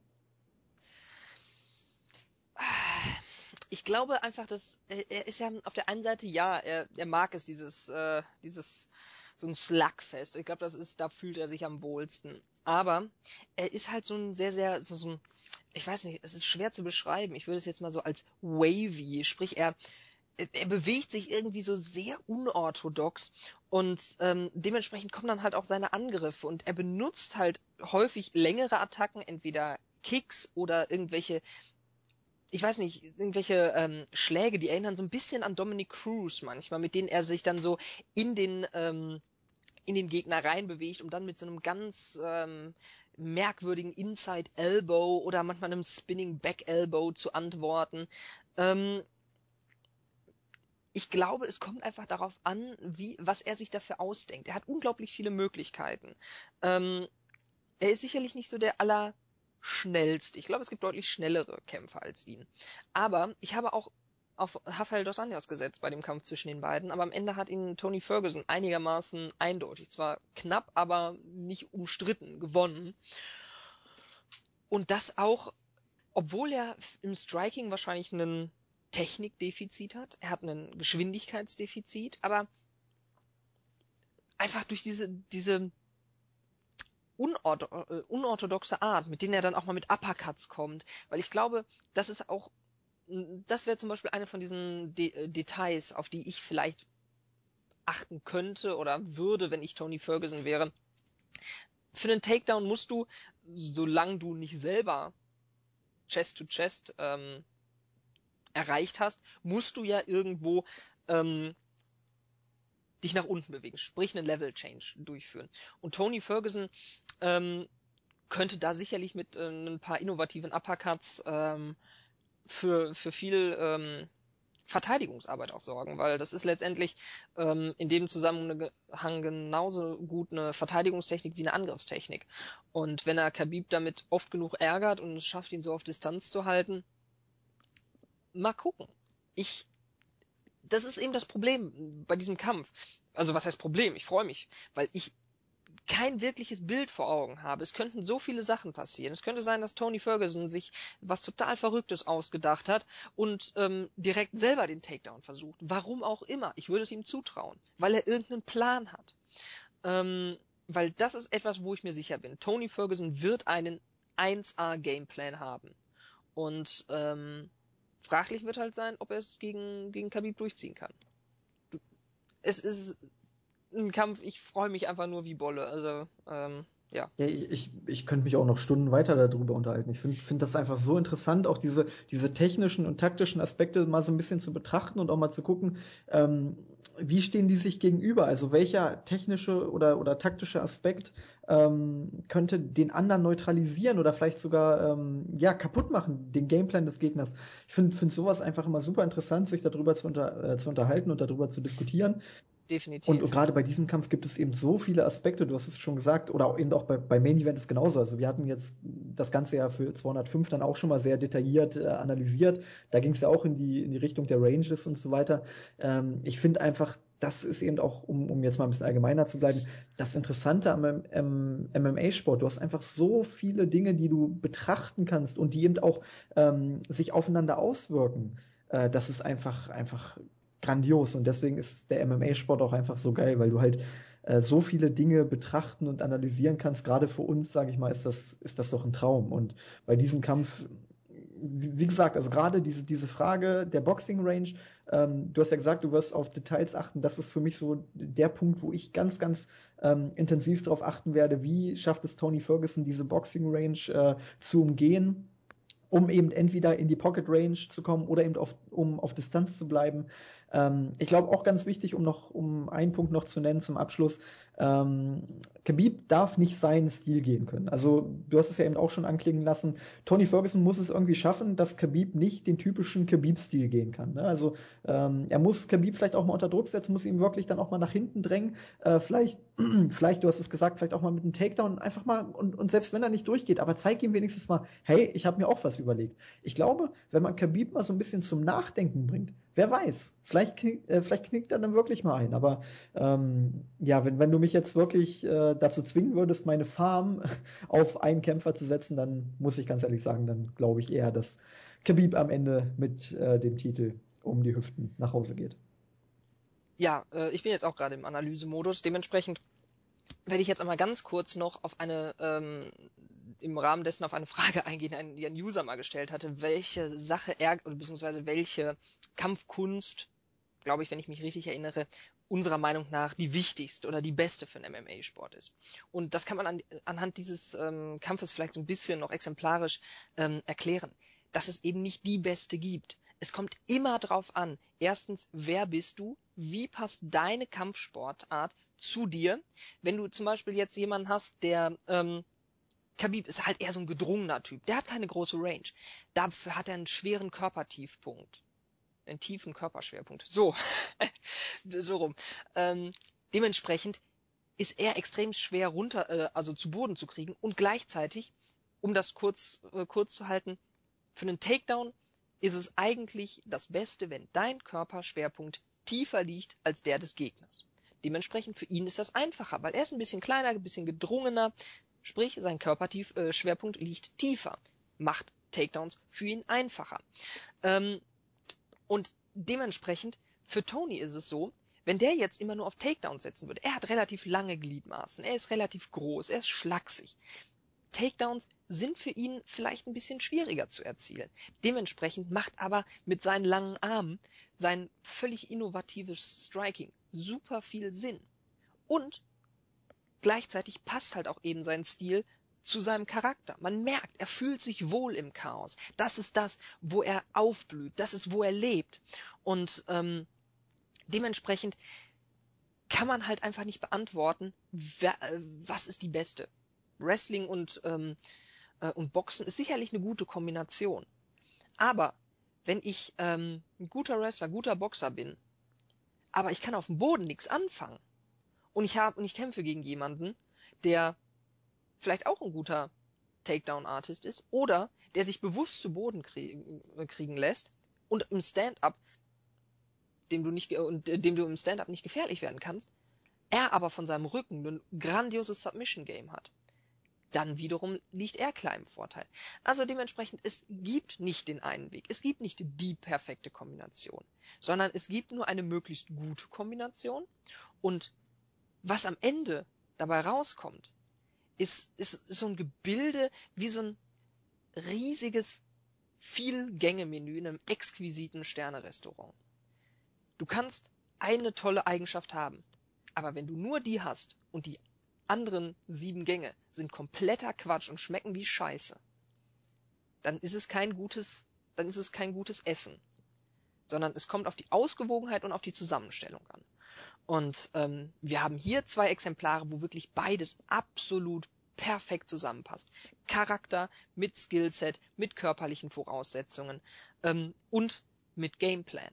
Ich glaube einfach, dass er ist ja auf der einen Seite ja, er, er mag es dieses äh, dieses so ein Slugfest. Ich glaube, das ist da fühlt er sich am wohlsten. Aber er ist halt so ein sehr sehr so so ein ich weiß nicht, es ist schwer zu beschreiben. Ich würde es jetzt mal so als wavy, sprich er er bewegt sich irgendwie so sehr unorthodox und ähm, dementsprechend kommen dann halt auch seine Angriffe und er benutzt halt häufig längere Attacken, entweder Kicks oder irgendwelche ich weiß nicht, irgendwelche ähm, Schläge, die erinnern so ein bisschen an Dominic Cruz manchmal, mit denen er sich dann so in den ähm, in den Gegner reinbewegt, um dann mit so einem ganz ähm, merkwürdigen Inside Elbow oder manchmal einem Spinning Back Elbow zu antworten. Ähm, ich glaube, es kommt einfach darauf an, wie, was er sich dafür ausdenkt. Er hat unglaublich viele Möglichkeiten. Ähm, er ist sicherlich nicht so der aller schnellst. Ich glaube, es gibt deutlich schnellere Kämpfer als ihn. Aber ich habe auch auf Rafael dos Anjos gesetzt bei dem Kampf zwischen den beiden, aber am Ende hat ihn Tony Ferguson einigermaßen eindeutig, zwar knapp, aber nicht umstritten gewonnen. Und das auch, obwohl er im Striking wahrscheinlich einen Technikdefizit hat, er hat einen Geschwindigkeitsdefizit, aber einfach durch diese, diese äh, unorthodoxe Art, mit denen er dann auch mal mit Uppercuts kommt. Weil ich glaube, das ist auch, das wäre zum Beispiel eine von diesen De äh, Details, auf die ich vielleicht achten könnte oder würde, wenn ich Tony Ferguson wäre. Für einen Takedown musst du, solange du nicht selber Chest to Chest ähm, erreicht hast, musst du ja irgendwo ähm, dich nach unten bewegen, sprich einen Level Change durchführen. Und Tony Ferguson ähm, könnte da sicherlich mit äh, ein paar innovativen Uppercuts ähm, für, für viel ähm, Verteidigungsarbeit auch sorgen, weil das ist letztendlich ähm, in dem Zusammenhang genauso gut eine Verteidigungstechnik wie eine Angriffstechnik. Und wenn er Khabib damit oft genug ärgert und es schafft, ihn so auf Distanz zu halten, mal gucken. Ich das ist eben das Problem bei diesem Kampf. Also was heißt Problem? Ich freue mich, weil ich kein wirkliches Bild vor Augen habe. Es könnten so viele Sachen passieren. Es könnte sein, dass Tony Ferguson sich was total Verrücktes ausgedacht hat und ähm, direkt selber den Takedown versucht. Warum auch immer. Ich würde es ihm zutrauen, weil er irgendeinen Plan hat. Ähm, weil das ist etwas, wo ich mir sicher bin. Tony Ferguson wird einen 1A Gameplan haben. Und ähm, Fraglich wird halt sein, ob er es gegen, gegen Khabib durchziehen kann. Es ist ein Kampf, ich freue mich einfach nur wie Bolle. Also, ähm, ja. ja ich, ich könnte mich auch noch Stunden weiter darüber unterhalten. Ich finde find das einfach so interessant, auch diese, diese technischen und taktischen Aspekte mal so ein bisschen zu betrachten und auch mal zu gucken, ähm, wie stehen die sich gegenüber? Also welcher technische oder, oder taktische Aspekt ähm, könnte den anderen neutralisieren oder vielleicht sogar ähm, ja, kaputt machen, den Gameplan des Gegners. Ich finde find sowas einfach immer super interessant, sich darüber zu, unter, äh, zu unterhalten und darüber zu diskutieren definitiv. Und, und gerade bei diesem Kampf gibt es eben so viele Aspekte, du hast es schon gesagt, oder eben auch bei, bei Main Event ist genauso. Also wir hatten jetzt das Ganze ja für 205 dann auch schon mal sehr detailliert äh, analysiert. Da ging es ja auch in die, in die Richtung der Ranges und so weiter. Ähm, ich finde einfach, das ist eben auch, um, um jetzt mal ein bisschen allgemeiner zu bleiben, das Interessante am ähm, MMA-Sport. Du hast einfach so viele Dinge, die du betrachten kannst und die eben auch ähm, sich aufeinander auswirken. Äh, das ist einfach, einfach grandios und deswegen ist der MMA-Sport auch einfach so geil, weil du halt äh, so viele Dinge betrachten und analysieren kannst. Gerade für uns, sage ich mal, ist das ist das doch ein Traum. Und bei diesem Kampf, wie, gesagt, also gerade diese diese Frage der Boxing Range. Ähm, du hast ja gesagt, du wirst auf Details achten. Das ist für mich so der Punkt, wo ich ganz ganz ähm, intensiv darauf achten werde. Wie schafft es Tony Ferguson, diese Boxing Range äh, zu umgehen? um eben entweder in die Pocket Range zu kommen oder eben auf, um auf Distanz zu bleiben. Ähm, ich glaube auch ganz wichtig, um noch um einen Punkt noch zu nennen zum Abschluss. Ähm, Khabib darf nicht seinen Stil gehen können. Also du hast es ja eben auch schon anklingen lassen. Tony Ferguson muss es irgendwie schaffen, dass Khabib nicht den typischen Khabib-Stil gehen kann. Ne? Also ähm, er muss Khabib vielleicht auch mal unter Druck setzen, muss ihn wirklich dann auch mal nach hinten drängen. Äh, vielleicht, <clears throat> vielleicht, du hast es gesagt, vielleicht auch mal mit einem Takedown einfach mal und, und selbst wenn er nicht durchgeht, aber zeig ihm wenigstens mal, hey, ich habe mir auch was überlegt. Ich glaube, wenn man Khabib mal so ein bisschen zum Nachdenken bringt, wer weiß, vielleicht, äh, vielleicht knickt er dann wirklich mal ein. Aber ähm, ja, wenn, wenn du mich jetzt wirklich äh, dazu zwingen würdest, meine Farm <laughs> auf einen Kämpfer zu setzen, dann muss ich ganz ehrlich sagen, dann glaube ich eher, dass Khabib am Ende mit äh, dem Titel um die Hüften nach Hause geht. Ja, äh, ich bin jetzt auch gerade im Analysemodus. Dementsprechend werde ich jetzt einmal ganz kurz noch auf eine ähm, im Rahmen dessen auf eine Frage eingehen, die ein User mal gestellt hatte, welche Sache er, oder beziehungsweise welche Kampfkunst, glaube ich, wenn ich mich richtig erinnere, unserer Meinung nach die wichtigste oder die beste für einen MMA-Sport ist. Und das kann man an, anhand dieses ähm, Kampfes vielleicht so ein bisschen noch exemplarisch ähm, erklären, dass es eben nicht die beste gibt. Es kommt immer drauf an, erstens, wer bist du? Wie passt deine Kampfsportart zu dir? Wenn du zum Beispiel jetzt jemanden hast, der ähm, Khabib ist halt eher so ein gedrungener Typ. Der hat keine große Range. Dafür hat er einen schweren Körpertiefpunkt. Einen tiefen Körperschwerpunkt. So. <laughs> so rum. Ähm, dementsprechend ist er extrem schwer runter, äh, also zu Boden zu kriegen und gleichzeitig, um das kurz, äh, kurz zu halten, für einen Takedown ist es eigentlich das Beste, wenn dein Körperschwerpunkt tiefer liegt als der des Gegners. Dementsprechend für ihn ist das einfacher, weil er ist ein bisschen kleiner, ein bisschen gedrungener, Sprich, sein Körperschwerpunkt äh, liegt tiefer. Macht Takedowns für ihn einfacher. Ähm, und dementsprechend, für Tony ist es so, wenn der jetzt immer nur auf Takedowns setzen würde, er hat relativ lange Gliedmaßen, er ist relativ groß, er ist schlaksig. Takedowns sind für ihn vielleicht ein bisschen schwieriger zu erzielen. Dementsprechend macht aber mit seinen langen Armen sein völlig innovatives Striking super viel Sinn. Und gleichzeitig passt halt auch eben sein Stil zu seinem Charakter. Man merkt, er fühlt sich wohl im Chaos. Das ist das, wo er aufblüht. Das ist, wo er lebt. Und ähm, dementsprechend kann man halt einfach nicht beantworten, wer, äh, was ist die beste. Wrestling und, ähm, äh, und Boxen ist sicherlich eine gute Kombination. Aber wenn ich ähm, ein guter Wrestler, guter Boxer bin, aber ich kann auf dem Boden nichts anfangen, und ich habe und ich kämpfe gegen jemanden, der vielleicht auch ein guter Takedown-Artist ist oder der sich bewusst zu Boden kriegen, äh, kriegen lässt und im Stand-up, dem du nicht und äh, dem du im Stand-up nicht gefährlich werden kannst, er aber von seinem Rücken ein grandioses Submission-Game hat. Dann wiederum liegt er klar im Vorteil. Also dementsprechend, es gibt nicht den einen Weg. Es gibt nicht die perfekte Kombination, sondern es gibt nur eine möglichst gute Kombination und was am Ende dabei rauskommt, ist, ist, ist so ein Gebilde wie so ein riesiges Vielgänge-Menü in einem exquisiten Sternerestaurant. Du kannst eine tolle Eigenschaft haben. Aber wenn du nur die hast und die anderen sieben Gänge sind kompletter Quatsch und schmecken wie Scheiße, dann ist es kein gutes, dann ist es kein gutes Essen. Sondern es kommt auf die Ausgewogenheit und auf die Zusammenstellung an. Und ähm, wir haben hier zwei Exemplare, wo wirklich beides absolut perfekt zusammenpasst. Charakter mit Skillset, mit körperlichen Voraussetzungen ähm, und mit Gameplan.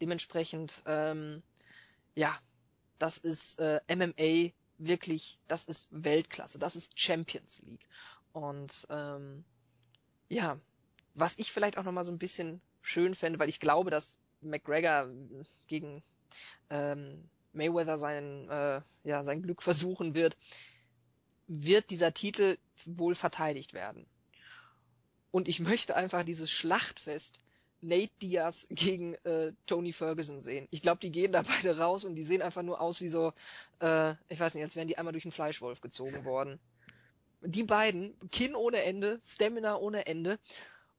Dementsprechend, ähm, ja, das ist äh, MMA wirklich, das ist Weltklasse, das ist Champions League. Und ähm, ja, was ich vielleicht auch nochmal so ein bisschen schön fände, weil ich glaube, dass McGregor gegen ähm, Mayweather sein, äh, ja, sein Glück versuchen wird, wird dieser Titel wohl verteidigt werden. Und ich möchte einfach dieses Schlachtfest Nate Diaz gegen äh, Tony Ferguson sehen. Ich glaube, die gehen da <laughs> beide raus und die sehen einfach nur aus wie so, äh, ich weiß nicht, als wären die einmal durch einen Fleischwolf gezogen worden. Die beiden, Kinn ohne Ende, Stamina ohne Ende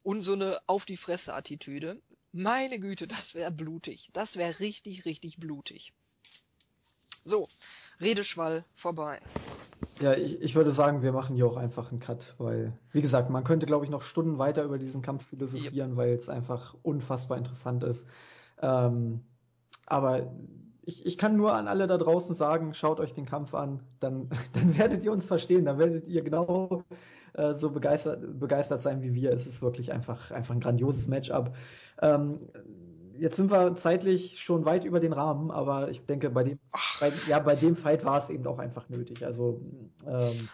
und so eine auf die Fresse Attitüde. Meine Güte, das wäre blutig. Das wäre richtig, richtig blutig. So, Redeschwall vorbei. Ja, ich, ich würde sagen, wir machen hier auch einfach einen Cut, weil, wie gesagt, man könnte, glaube ich, noch Stunden weiter über diesen Kampf philosophieren, yep. weil es einfach unfassbar interessant ist. Ähm, aber ich, ich kann nur an alle da draußen sagen, schaut euch den Kampf an, dann, <laughs> dann werdet ihr uns verstehen, dann werdet ihr genau äh, so begeistert, begeistert sein wie wir. Es ist wirklich einfach, einfach ein grandioses Matchup. Ähm, jetzt sind wir zeitlich schon weit über den Rahmen, aber ich denke, bei dem, bei, ja, bei dem Fight war es eben auch einfach nötig. Also, ähm,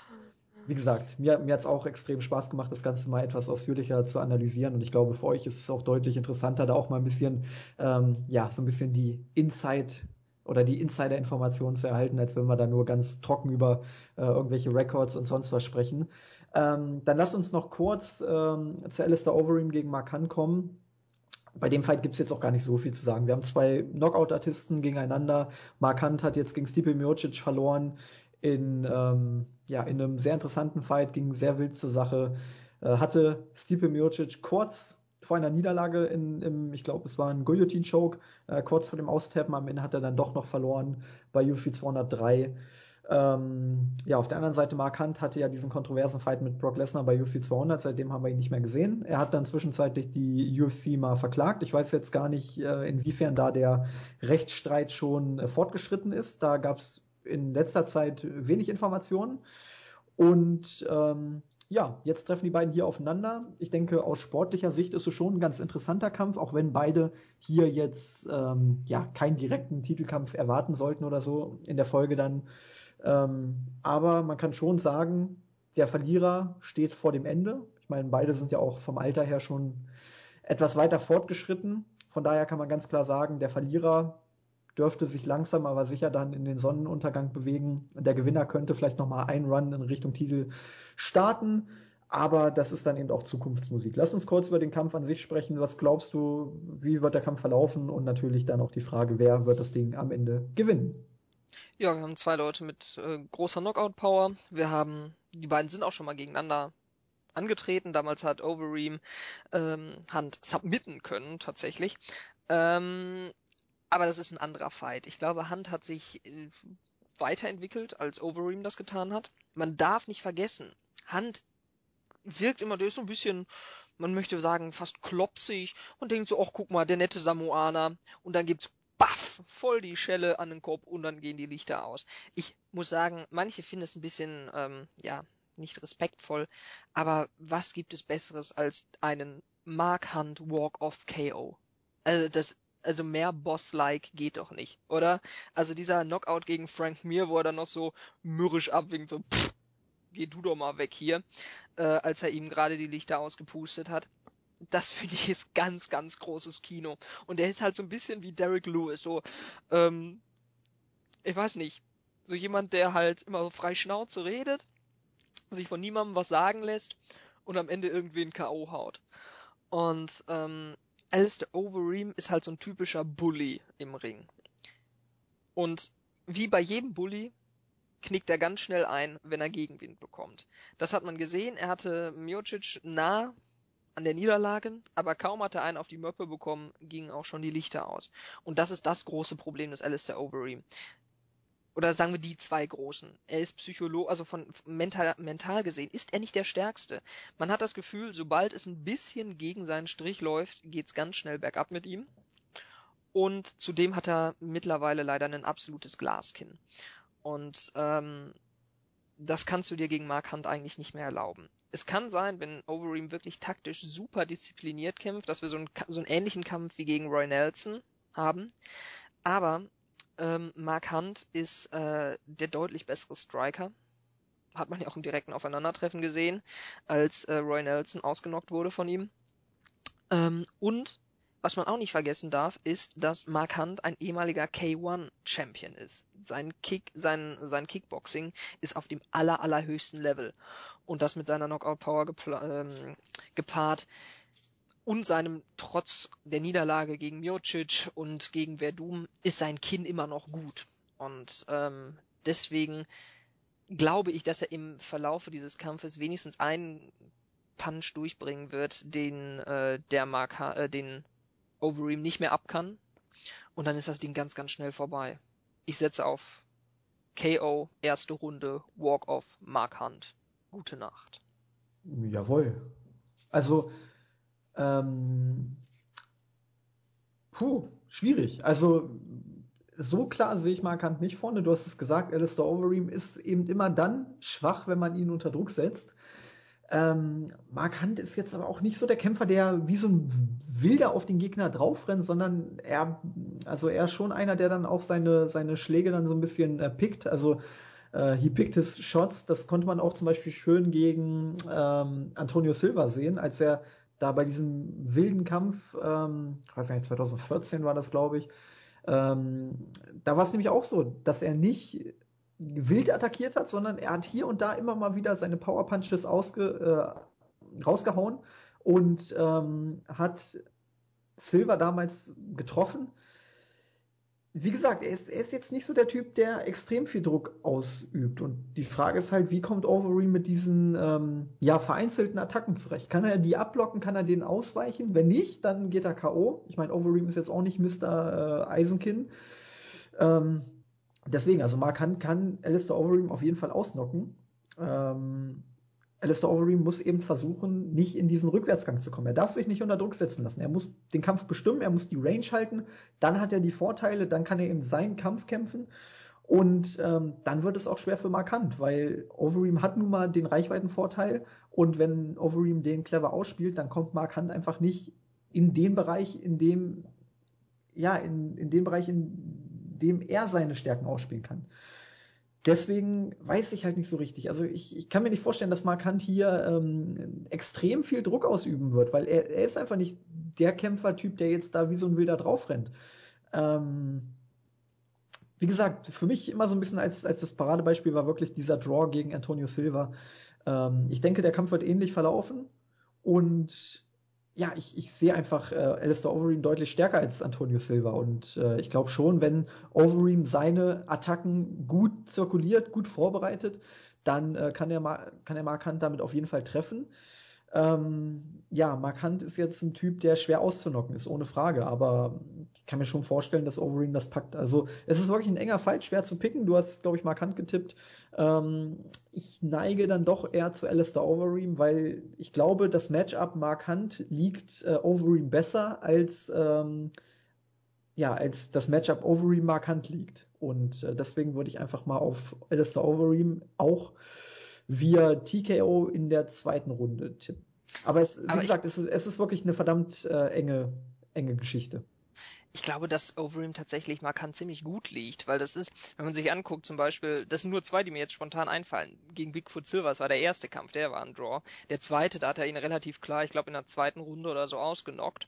wie gesagt, mir, mir hat es auch extrem Spaß gemacht, das Ganze mal etwas ausführlicher zu analysieren. Und ich glaube, für euch ist es auch deutlich interessanter, da auch mal ein bisschen, ähm, ja, so ein bisschen die Insight oder die Insider-Informationen zu erhalten, als wenn wir da nur ganz trocken über äh, irgendwelche Records und sonst was sprechen. Ähm, dann lasst uns noch kurz ähm, zu Alistair Overeem gegen Mark Hunt kommen bei dem Fight gibt es jetzt auch gar nicht so viel zu sagen. Wir haben zwei Knockout-Artisten gegeneinander. Mark Hunt hat jetzt gegen Stipe Miocic verloren in, ähm, ja, in einem sehr interessanten Fight, ging sehr wild zur Sache. Äh, hatte Stipe Miocic kurz vor einer Niederlage in, im, ich glaube, es war ein Guillotine-Choke, äh, kurz vor dem Austappen. Am Ende hat er dann doch noch verloren bei UFC 203. Ähm, ja, auf der anderen Seite, Mark Hunt hatte ja diesen kontroversen Fight mit Brock Lesnar bei UFC 200, seitdem haben wir ihn nicht mehr gesehen. Er hat dann zwischenzeitlich die UFC mal verklagt. Ich weiß jetzt gar nicht, äh, inwiefern da der Rechtsstreit schon äh, fortgeschritten ist. Da gab es in letzter Zeit wenig Informationen. Und ähm, ja, jetzt treffen die beiden hier aufeinander. Ich denke, aus sportlicher Sicht ist es schon ein ganz interessanter Kampf, auch wenn beide hier jetzt ähm, ja keinen direkten Titelkampf erwarten sollten oder so in der Folge dann. Ähm, aber man kann schon sagen, der Verlierer steht vor dem Ende. Ich meine, beide sind ja auch vom Alter her schon etwas weiter fortgeschritten. Von daher kann man ganz klar sagen, der Verlierer dürfte sich langsam aber sicher dann in den Sonnenuntergang bewegen. Der Gewinner könnte vielleicht nochmal einen Run in Richtung Titel starten. Aber das ist dann eben auch Zukunftsmusik. Lass uns kurz über den Kampf an sich sprechen. Was glaubst du, wie wird der Kampf verlaufen? Und natürlich dann auch die Frage, wer wird das Ding am Ende gewinnen? Ja, wir haben zwei Leute mit äh, großer Knockout-Power. Wir haben, die beiden sind auch schon mal gegeneinander angetreten. Damals hat Overeem ähm, Hand submitten können, tatsächlich. Ähm, aber das ist ein anderer Fight. Ich glaube, Hand hat sich äh, weiterentwickelt, als Overeem das getan hat. Man darf nicht vergessen, Hand wirkt immer, der ist so ein bisschen, man möchte sagen, fast klopsig und denkt so, ach guck mal, der nette Samoaner. Und dann gibt's baff, voll die Schelle an den Kopf und dann gehen die Lichter aus. Ich muss sagen, manche finden es ein bisschen, ähm, ja, nicht respektvoll, aber was gibt es Besseres als einen Mark Hunt Walk-Off KO? Also das, also mehr Boss-like geht doch nicht, oder? Also dieser Knockout gegen Frank Mir, wo er dann noch so mürrisch abwinkt, so, pff, geh du doch mal weg hier, äh, als er ihm gerade die Lichter ausgepustet hat das finde ich ist ganz, ganz großes Kino. Und der ist halt so ein bisschen wie Derek Lewis, so, ähm, ich weiß nicht, so jemand, der halt immer so frei Schnauze redet, sich von niemandem was sagen lässt und am Ende irgendwie ein K.O. haut. Und ähm, Alistair Overeem ist halt so ein typischer Bully im Ring. Und wie bei jedem Bully knickt er ganz schnell ein, wenn er Gegenwind bekommt. Das hat man gesehen. Er hatte Miocic nah an der Niederlage, aber kaum hat er einen auf die Möppe bekommen, gingen auch schon die Lichter aus. Und das ist das große Problem des Alistair Overeem. oder sagen wir die zwei großen. Er ist Psycholo, also von mental, mental gesehen ist er nicht der Stärkste. Man hat das Gefühl, sobald es ein bisschen gegen seinen Strich läuft, geht's ganz schnell bergab mit ihm. Und zudem hat er mittlerweile leider ein absolutes Glaskinn. Und ähm, das kannst du dir gegen Mark Hunt eigentlich nicht mehr erlauben. Es kann sein, wenn Overeem wirklich taktisch super diszipliniert kämpft, dass wir so einen, so einen ähnlichen Kampf wie gegen Roy Nelson haben. Aber ähm, Mark Hunt ist äh, der deutlich bessere Striker. Hat man ja auch im direkten Aufeinandertreffen gesehen, als äh, Roy Nelson ausgenockt wurde von ihm. Ähm, und was man auch nicht vergessen darf, ist, dass Mark Hunt ein ehemaliger K1 Champion ist. Sein Kick, sein, sein Kickboxing ist auf dem aller, allerhöchsten Level. Und das mit seiner Knockout Power ähm, gepaart und seinem Trotz der Niederlage gegen Miocic und gegen Verdum ist sein Kinn immer noch gut. Und ähm, deswegen glaube ich, dass er im Verlaufe dieses Kampfes wenigstens einen Punch durchbringen wird, den äh, der Mark, äh, den Overeem nicht mehr ab kann. Und dann ist das Ding ganz, ganz schnell vorbei. Ich setze auf KO, erste Runde, Walk-Off, Mark Hunt. Gute Nacht. Jawohl. Also, ähm, puh, schwierig. Also, so klar sehe ich Mark Hunt nicht vorne. Du hast es gesagt, Alistair Overeem ist eben immer dann schwach, wenn man ihn unter Druck setzt. Ähm, Mark Hunt ist jetzt aber auch nicht so der Kämpfer, der wie so ein Wilder auf den Gegner draufrennt, sondern er, also er ist schon einer, der dann auch seine, seine Schläge dann so ein bisschen äh, pickt. Also äh, he picked his shots. Das konnte man auch zum Beispiel schön gegen ähm, Antonio Silva sehen, als er da bei diesem wilden Kampf, ähm, ich weiß nicht, 2014 war das, glaube ich, ähm, da war es nämlich auch so, dass er nicht wild attackiert hat, sondern er hat hier und da immer mal wieder seine Power Punches ausge, äh, rausgehauen und ähm, hat Silver damals getroffen. Wie gesagt, er ist, er ist jetzt nicht so der Typ, der extrem viel Druck ausübt. Und die Frage ist halt, wie kommt Overeem mit diesen ähm, ja, vereinzelten Attacken zurecht? Kann er die abblocken? Kann er denen ausweichen? Wenn nicht, dann geht er K.O. Ich meine, Overeem ist jetzt auch nicht Mr. Äh, Eisenkinn. Ähm, deswegen, also Mark Hunt kann Alistair Overeem auf jeden Fall ausnocken. Ähm, Alistair Overeem muss eben versuchen, nicht in diesen Rückwärtsgang zu kommen. Er darf sich nicht unter Druck setzen lassen. Er muss den Kampf bestimmen, er muss die Range halten, dann hat er die Vorteile, dann kann er eben seinen Kampf kämpfen. Und ähm, dann wird es auch schwer für Mark Hunt, weil Overeem hat nun mal den Reichweitenvorteil und wenn Overeem den clever ausspielt, dann kommt Mark Hunt einfach nicht in den Bereich, in dem, ja, in, in den Bereich, in dem er seine Stärken ausspielen kann deswegen weiß ich halt nicht so richtig. Also ich, ich kann mir nicht vorstellen, dass Mark Hunt hier ähm, extrem viel Druck ausüben wird, weil er, er ist einfach nicht der Kämpfertyp, der jetzt da wie so ein Wilder draufrennt. Ähm, wie gesagt, für mich immer so ein bisschen als, als das Paradebeispiel war wirklich dieser Draw gegen Antonio Silva. Ähm, ich denke, der Kampf wird ähnlich verlaufen und ja, ich, ich sehe einfach äh, Alistair Overeem deutlich stärker als Antonio Silva. Und äh, ich glaube schon, wenn Overeem seine Attacken gut zirkuliert, gut vorbereitet, dann äh, kann, er, kann er Mark Hunt damit auf jeden Fall treffen. Ähm, ja, Mark Hunt ist jetzt ein Typ, der schwer auszunocken ist, ohne Frage. Aber ich kann mir schon vorstellen, dass Overeem das packt. Also es ist wirklich ein enger Fight, schwer zu picken. Du hast, glaube ich, Mark Hunt getippt. Ähm, ich neige dann doch eher zu Alistair Overeem, weil ich glaube, das Matchup Mark Hunt liegt äh, Overeem besser als ähm, ja, als das Matchup Overeem Mark Hunt liegt. Und äh, deswegen würde ich einfach mal auf Alistair Overeem auch via TKO in der zweiten Runde tippen. Aber es, wie Aber gesagt, es ist, es ist wirklich eine verdammt äh, enge, enge Geschichte. Ich glaube, dass Overeem tatsächlich markant ziemlich gut liegt, weil das ist, wenn man sich anguckt, zum Beispiel, das sind nur zwei, die mir jetzt spontan einfallen. Gegen Bigfoot Silver, das war der erste Kampf, der war ein Draw. Der zweite, da hat er ihn relativ klar, ich glaube in der zweiten Runde oder so ausgenockt.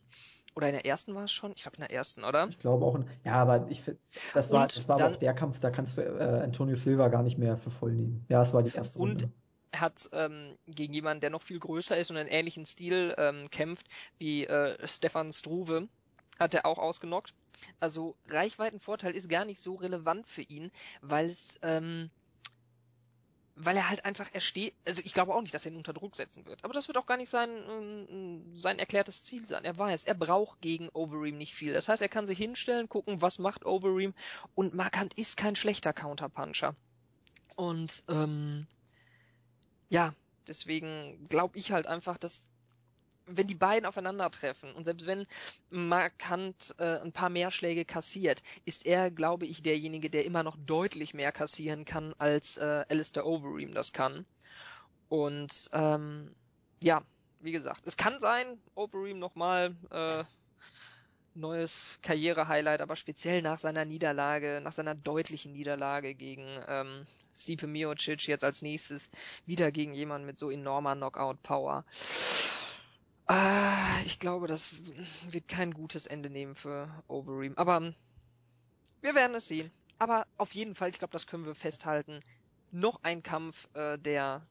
Oder in der ersten war es schon? Ich glaube in der ersten, oder? Ich glaube auch. In, ja, aber ich finde, das war, das war dann, aber auch der Kampf, da kannst du äh, Antonio Silva gar nicht mehr für voll nehmen. Ja, es war die erste und Runde. Und er hat ähm, gegen jemanden, der noch viel größer ist und einen ähnlichen Stil ähm, kämpft wie äh, Stefan Struve, hat er auch ausgenockt. Also Reichweitenvorteil ist gar nicht so relevant für ihn, weil es ähm, weil er halt einfach, er steht, also ich glaube auch nicht, dass er ihn unter Druck setzen wird. Aber das wird auch gar nicht sein, ähm, sein erklärtes Ziel sein. Er weiß, er braucht gegen Overeem nicht viel. Das heißt, er kann sich hinstellen, gucken, was macht Overeem und Markant ist kein schlechter Counterpuncher. Und ähm, ja, deswegen glaube ich halt einfach, dass wenn die beiden aufeinandertreffen und selbst wenn Markant äh, ein paar mehr Schläge kassiert, ist er, glaube ich, derjenige, der immer noch deutlich mehr kassieren kann, als äh, Alistair Overeem das kann. Und ähm, ja, wie gesagt, es kann sein, Overeem nochmal äh, neues Karriere-Highlight, aber speziell nach seiner Niederlage, nach seiner deutlichen Niederlage gegen ähm, Stipe Miocic jetzt als nächstes wieder gegen jemanden mit so enormer Knockout-Power. Ah, ich glaube, das wird kein gutes Ende nehmen für Overeem. Aber ähm, wir werden es sehen. Aber auf jeden Fall, ich glaube, das können wir festhalten. Noch ein Kampf, äh, der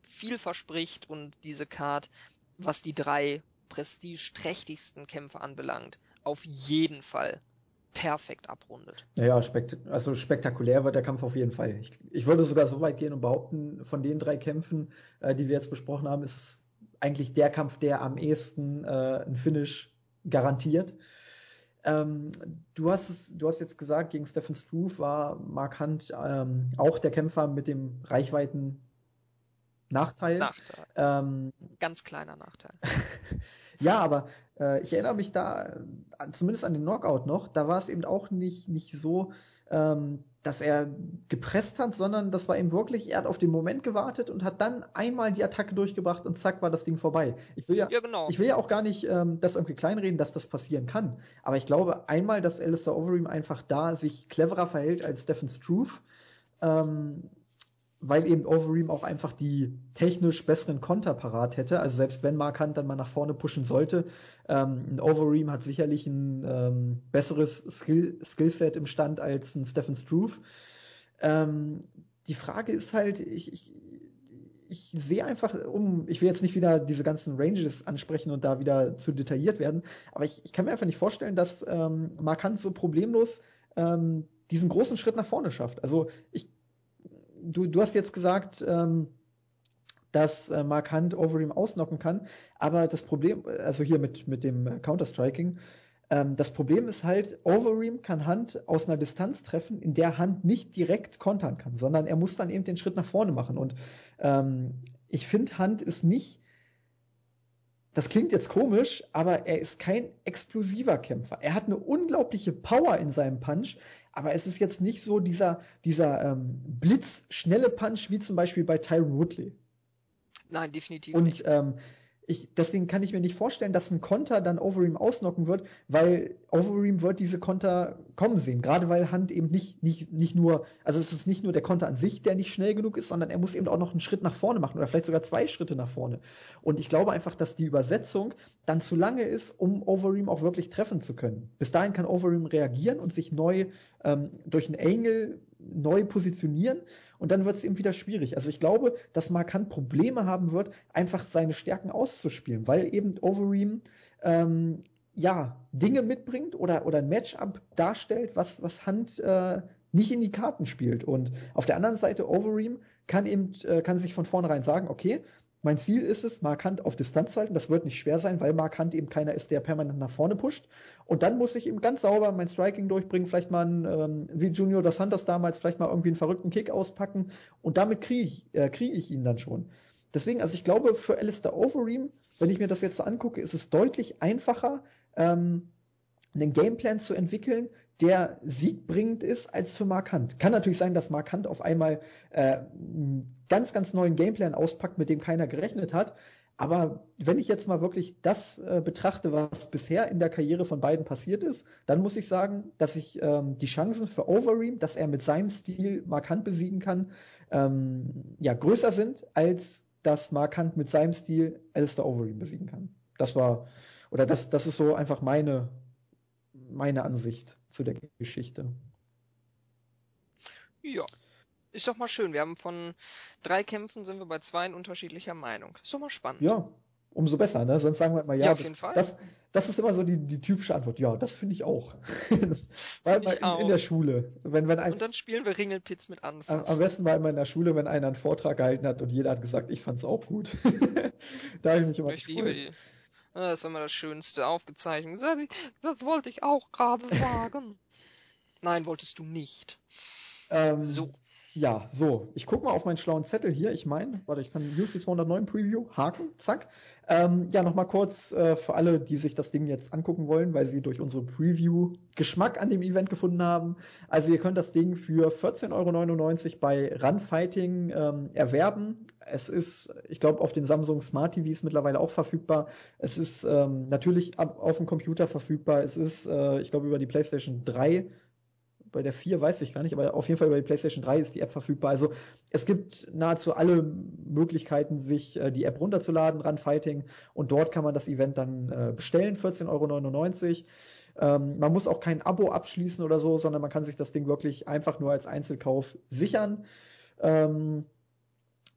viel verspricht und diese Card, was die drei prestigeträchtigsten Kämpfe anbelangt, auf jeden Fall perfekt abrundet. Ja, spekt also spektakulär wird der Kampf auf jeden Fall. Ich, ich würde sogar so weit gehen und behaupten, von den drei Kämpfen, äh, die wir jetzt besprochen haben, ist es eigentlich der Kampf, der am ehesten äh, ein Finish garantiert. Ähm, du hast es, du hast jetzt gesagt, gegen Stephen Struve war Mark Hunt ähm, auch der Kämpfer mit dem Reichweiten Nachteil. Nachteil. Ähm, Ganz kleiner Nachteil. <laughs> ja, aber äh, ich erinnere mich da äh, zumindest an den Knockout noch. Da war es eben auch nicht nicht so, ähm, dass er gepresst hat, sondern das war ihm wirklich, er hat auf den Moment gewartet und hat dann einmal die Attacke durchgebracht und zack war das Ding vorbei. Ich will ja, ja genau. ich will ja auch gar nicht ähm, das irgendwie kleinreden, dass das passieren kann. Aber ich glaube einmal, dass Alistair Overeem einfach da sich cleverer verhält als Stephen Struve, ähm, weil eben Overeem auch einfach die technisch besseren Konter parat hätte. Also selbst wenn Mark Hunt dann mal nach vorne pushen sollte, ähm, ein Overeem hat sicherlich ein ähm, besseres Skill Skillset im Stand als ein Stephen Struve. Ähm, die Frage ist halt, ich, ich, ich sehe einfach um, ich will jetzt nicht wieder diese ganzen Ranges ansprechen und da wieder zu detailliert werden, aber ich, ich kann mir einfach nicht vorstellen, dass ähm, Mark Hunt so problemlos ähm, diesen großen Schritt nach vorne schafft. Also ich du, du hast jetzt gesagt, ähm, dass äh, Mark Hunt Overeem ausnocken kann, aber das Problem, also hier mit, mit dem Counter-Striking, ähm, das Problem ist halt, Overeem kann Hunt aus einer Distanz treffen, in der Hunt nicht direkt kontern kann, sondern er muss dann eben den Schritt nach vorne machen. Und ähm, ich finde, Hunt ist nicht das klingt jetzt komisch, aber er ist kein explosiver Kämpfer. Er hat eine unglaubliche Power in seinem Punch, aber es ist jetzt nicht so dieser, dieser ähm, blitzschnelle Punch wie zum Beispiel bei Tyron Woodley. Nein, definitiv Und, nicht. Ähm, ich, deswegen kann ich mir nicht vorstellen, dass ein Konter dann Overeem ausnocken wird, weil Overeem wird diese Konter kommen sehen. Gerade weil Hand eben nicht, nicht, nicht nur, also es ist nicht nur der Konter an sich, der nicht schnell genug ist, sondern er muss eben auch noch einen Schritt nach vorne machen oder vielleicht sogar zwei Schritte nach vorne. Und ich glaube einfach, dass die Übersetzung dann zu lange ist, um Overeem auch wirklich treffen zu können. Bis dahin kann Overeem reagieren und sich neu ähm, durch einen Angle neu positionieren und dann wird es eben wieder schwierig. Also ich glaube, dass Markant Probleme haben wird, einfach seine Stärken auszuspielen, weil eben Overeem ähm, ja Dinge mitbringt oder oder ein Matchup darstellt, was was Hand äh, nicht in die Karten spielt. Und auf der anderen Seite Overeem kann eben äh, kann sich von vornherein sagen, okay, mein Ziel ist es, Markant auf Distanz zu halten. Das wird nicht schwer sein, weil Markant eben keiner ist, der permanent nach vorne pusht. Und dann muss ich eben ganz sauber mein Striking durchbringen, vielleicht mal ein, ähm, wie Junior dos Santos damals, vielleicht mal irgendwie einen verrückten Kick auspacken. Und damit kriege ich, äh, kriege ich ihn dann schon. Deswegen, also ich glaube, für Alistair Overeem, wenn ich mir das jetzt so angucke, ist es deutlich einfacher, ähm, einen Gameplan zu entwickeln, der siegbringend ist als für Mark Hunt. Kann natürlich sein, dass Mark Hunt auf einmal äh, ganz, ganz neuen Gameplan auspackt, mit dem keiner gerechnet hat. Aber wenn ich jetzt mal wirklich das äh, betrachte, was bisher in der Karriere von beiden passiert ist, dann muss ich sagen, dass ich ähm, die Chancen für Overeem, dass er mit seinem Stil Mark Hunt besiegen kann, ähm, ja größer sind, als dass Mark Hunt mit seinem Stil Alistair Overeem besiegen kann. Das war oder das, das ist so einfach meine meine Ansicht zu der Geschichte. Ja, ist doch mal schön. Wir haben von drei Kämpfen sind wir bei zwei in unterschiedlicher Meinung. Ist doch mal spannend. Ja, umso besser, ne? Sonst sagen wir immer, ja, Ja, auf das, jeden Fall. Das, das ist immer so die, die typische Antwort. Ja, das finde ich auch. <laughs> das war immer ich in, in der Schule. Wenn, wenn ein, Und dann spielen wir Ringelpitz mit am, Anfass. am besten war immer in der Schule, wenn einer einen Vortrag gehalten hat und jeder hat gesagt, ich fand's auch gut. <laughs> da habe ich mich immer ich liebe die. Das war immer das Schönste, aufgezeichnet. Das, das wollte ich auch gerade <laughs> sagen. Nein, wolltest du nicht. Ähm, So. Ja, so. Ich gucke mal auf meinen schlauen Zettel hier. Ich meine, warte, ich kann UC 209 Preview, Haken, zack. Ähm, ja, nochmal kurz äh, für alle, die sich das Ding jetzt angucken wollen, weil sie durch unsere Preview Geschmack an dem Event gefunden haben. Also ihr könnt das Ding für 14,99 Euro bei Runfighting ähm, erwerben. Es ist, ich glaube, auf den Samsung Smart TVs mittlerweile auch verfügbar. Es ist ähm, natürlich ab, auf dem Computer verfügbar. Es ist, äh, ich glaube, über die PlayStation 3 bei der 4 weiß ich gar nicht, aber auf jeden Fall über die PlayStation 3 ist die App verfügbar. Also es gibt nahezu alle Möglichkeiten, sich äh, die App runterzuladen, Runfighting, und dort kann man das Event dann äh, bestellen, 14,99 Euro. Ähm, man muss auch kein Abo abschließen oder so, sondern man kann sich das Ding wirklich einfach nur als Einzelkauf sichern. Ähm,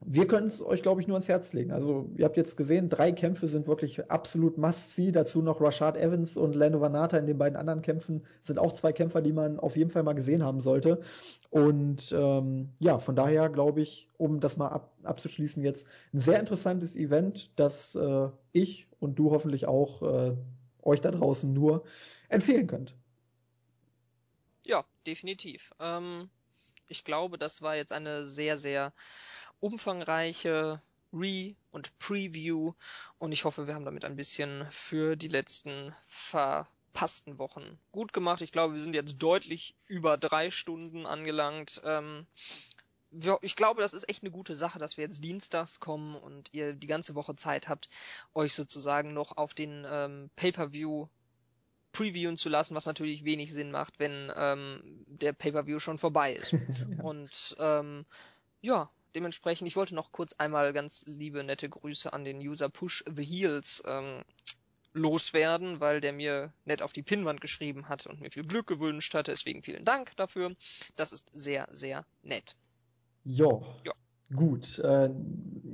wir können es euch, glaube ich, nur ans Herz legen. Also, ihr habt jetzt gesehen, drei Kämpfe sind wirklich absolut must-see. Dazu noch Rashad Evans und Lando Vanata in den beiden anderen Kämpfen sind auch zwei Kämpfer, die man auf jeden Fall mal gesehen haben sollte. Und ähm, ja, von daher glaube ich, um das mal ab, abzuschließen, jetzt ein sehr interessantes Event, das äh, ich und du hoffentlich auch äh, euch da draußen nur empfehlen könnt. Ja, definitiv. Ähm, ich glaube, das war jetzt eine sehr, sehr umfangreiche Re- und Preview und ich hoffe, wir haben damit ein bisschen für die letzten verpassten Wochen gut gemacht. Ich glaube, wir sind jetzt deutlich über drei Stunden angelangt. Ähm, ich glaube, das ist echt eine gute Sache, dass wir jetzt dienstags kommen und ihr die ganze Woche Zeit habt, euch sozusagen noch auf den ähm, Pay-per-View previewen zu lassen, was natürlich wenig Sinn macht, wenn ähm, der Pay-per-View schon vorbei ist. <laughs> Und ähm, ja, dementsprechend, ich wollte noch kurz einmal ganz liebe, nette Grüße an den User Push the Heels ähm, loswerden, weil der mir nett auf die Pinnwand geschrieben hat und mir viel Glück gewünscht hatte. Deswegen vielen Dank dafür. Das ist sehr, sehr nett. Jo. Ja. Gut. Äh,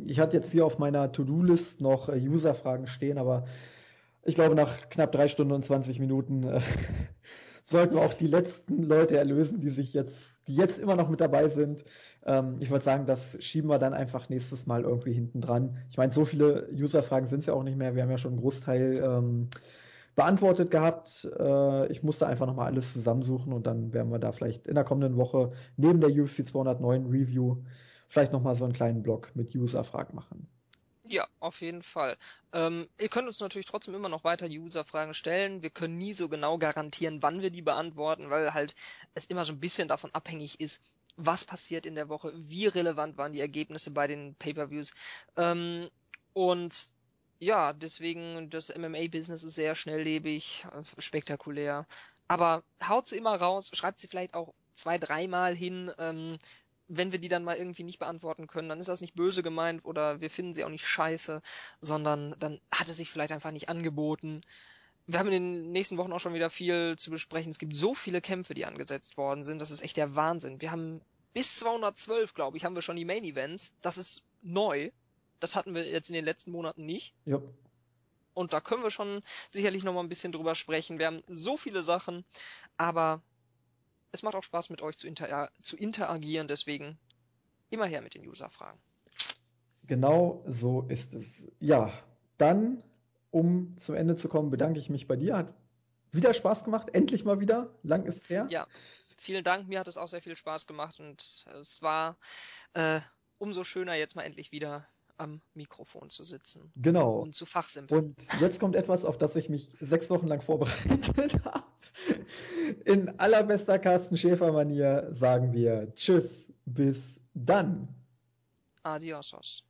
ich hatte jetzt hier auf meiner To-Do-List noch äh, User-Fragen stehen, aber ich glaube, nach knapp drei Stunden und 20 Minuten äh, <laughs> sollten wir auch die letzten Leute erlösen, die sich jetzt, die jetzt immer noch mit dabei sind. Ähm, ich würde sagen, das schieben wir dann einfach nächstes Mal irgendwie hinten dran. Ich meine, so viele User-Fragen sind es ja auch nicht mehr. Wir haben ja schon einen Großteil ähm, beantwortet gehabt. Äh, ich musste einfach nochmal alles zusammensuchen und dann werden wir da vielleicht in der kommenden Woche neben der UFC 209 Review vielleicht nochmal so einen kleinen Blog mit User-Fragen machen. Ja, auf jeden Fall. Ähm, ihr könnt uns natürlich trotzdem immer noch weiter User-Fragen stellen. Wir können nie so genau garantieren, wann wir die beantworten, weil halt es immer so ein bisschen davon abhängig ist, was passiert in der Woche, wie relevant waren die Ergebnisse bei den Pay-per-Views. Ähm, und ja, deswegen das MMA-Business ist sehr schnelllebig, äh, spektakulär. Aber haut sie immer raus, schreibt sie vielleicht auch zwei, dreimal hin. Ähm, wenn wir die dann mal irgendwie nicht beantworten können, dann ist das nicht böse gemeint oder wir finden sie auch nicht scheiße, sondern dann hat es sich vielleicht einfach nicht angeboten. Wir haben in den nächsten Wochen auch schon wieder viel zu besprechen. Es gibt so viele Kämpfe, die angesetzt worden sind. Das ist echt der Wahnsinn. Wir haben bis 212, glaube ich, haben wir schon die Main Events. Das ist neu. Das hatten wir jetzt in den letzten Monaten nicht. Ja. Und da können wir schon sicherlich noch mal ein bisschen drüber sprechen. Wir haben so viele Sachen, aber es macht auch Spaß mit euch zu, inter zu interagieren, deswegen immer her mit den User-Fragen. Genau so ist es. Ja, dann, um zum Ende zu kommen, bedanke ich mich bei dir. Hat wieder Spaß gemacht, endlich mal wieder. Lang ist es her. Ja, vielen Dank. Mir hat es auch sehr viel Spaß gemacht und es war äh, umso schöner, jetzt mal endlich wieder am Mikrofon zu sitzen. Genau. Und zu fachsimpeln. Und jetzt kommt etwas, auf das ich mich sechs Wochen lang vorbereitet <laughs> habe. In allerbester Carsten Schäfer-Manier sagen wir Tschüss, bis dann. Adiosos.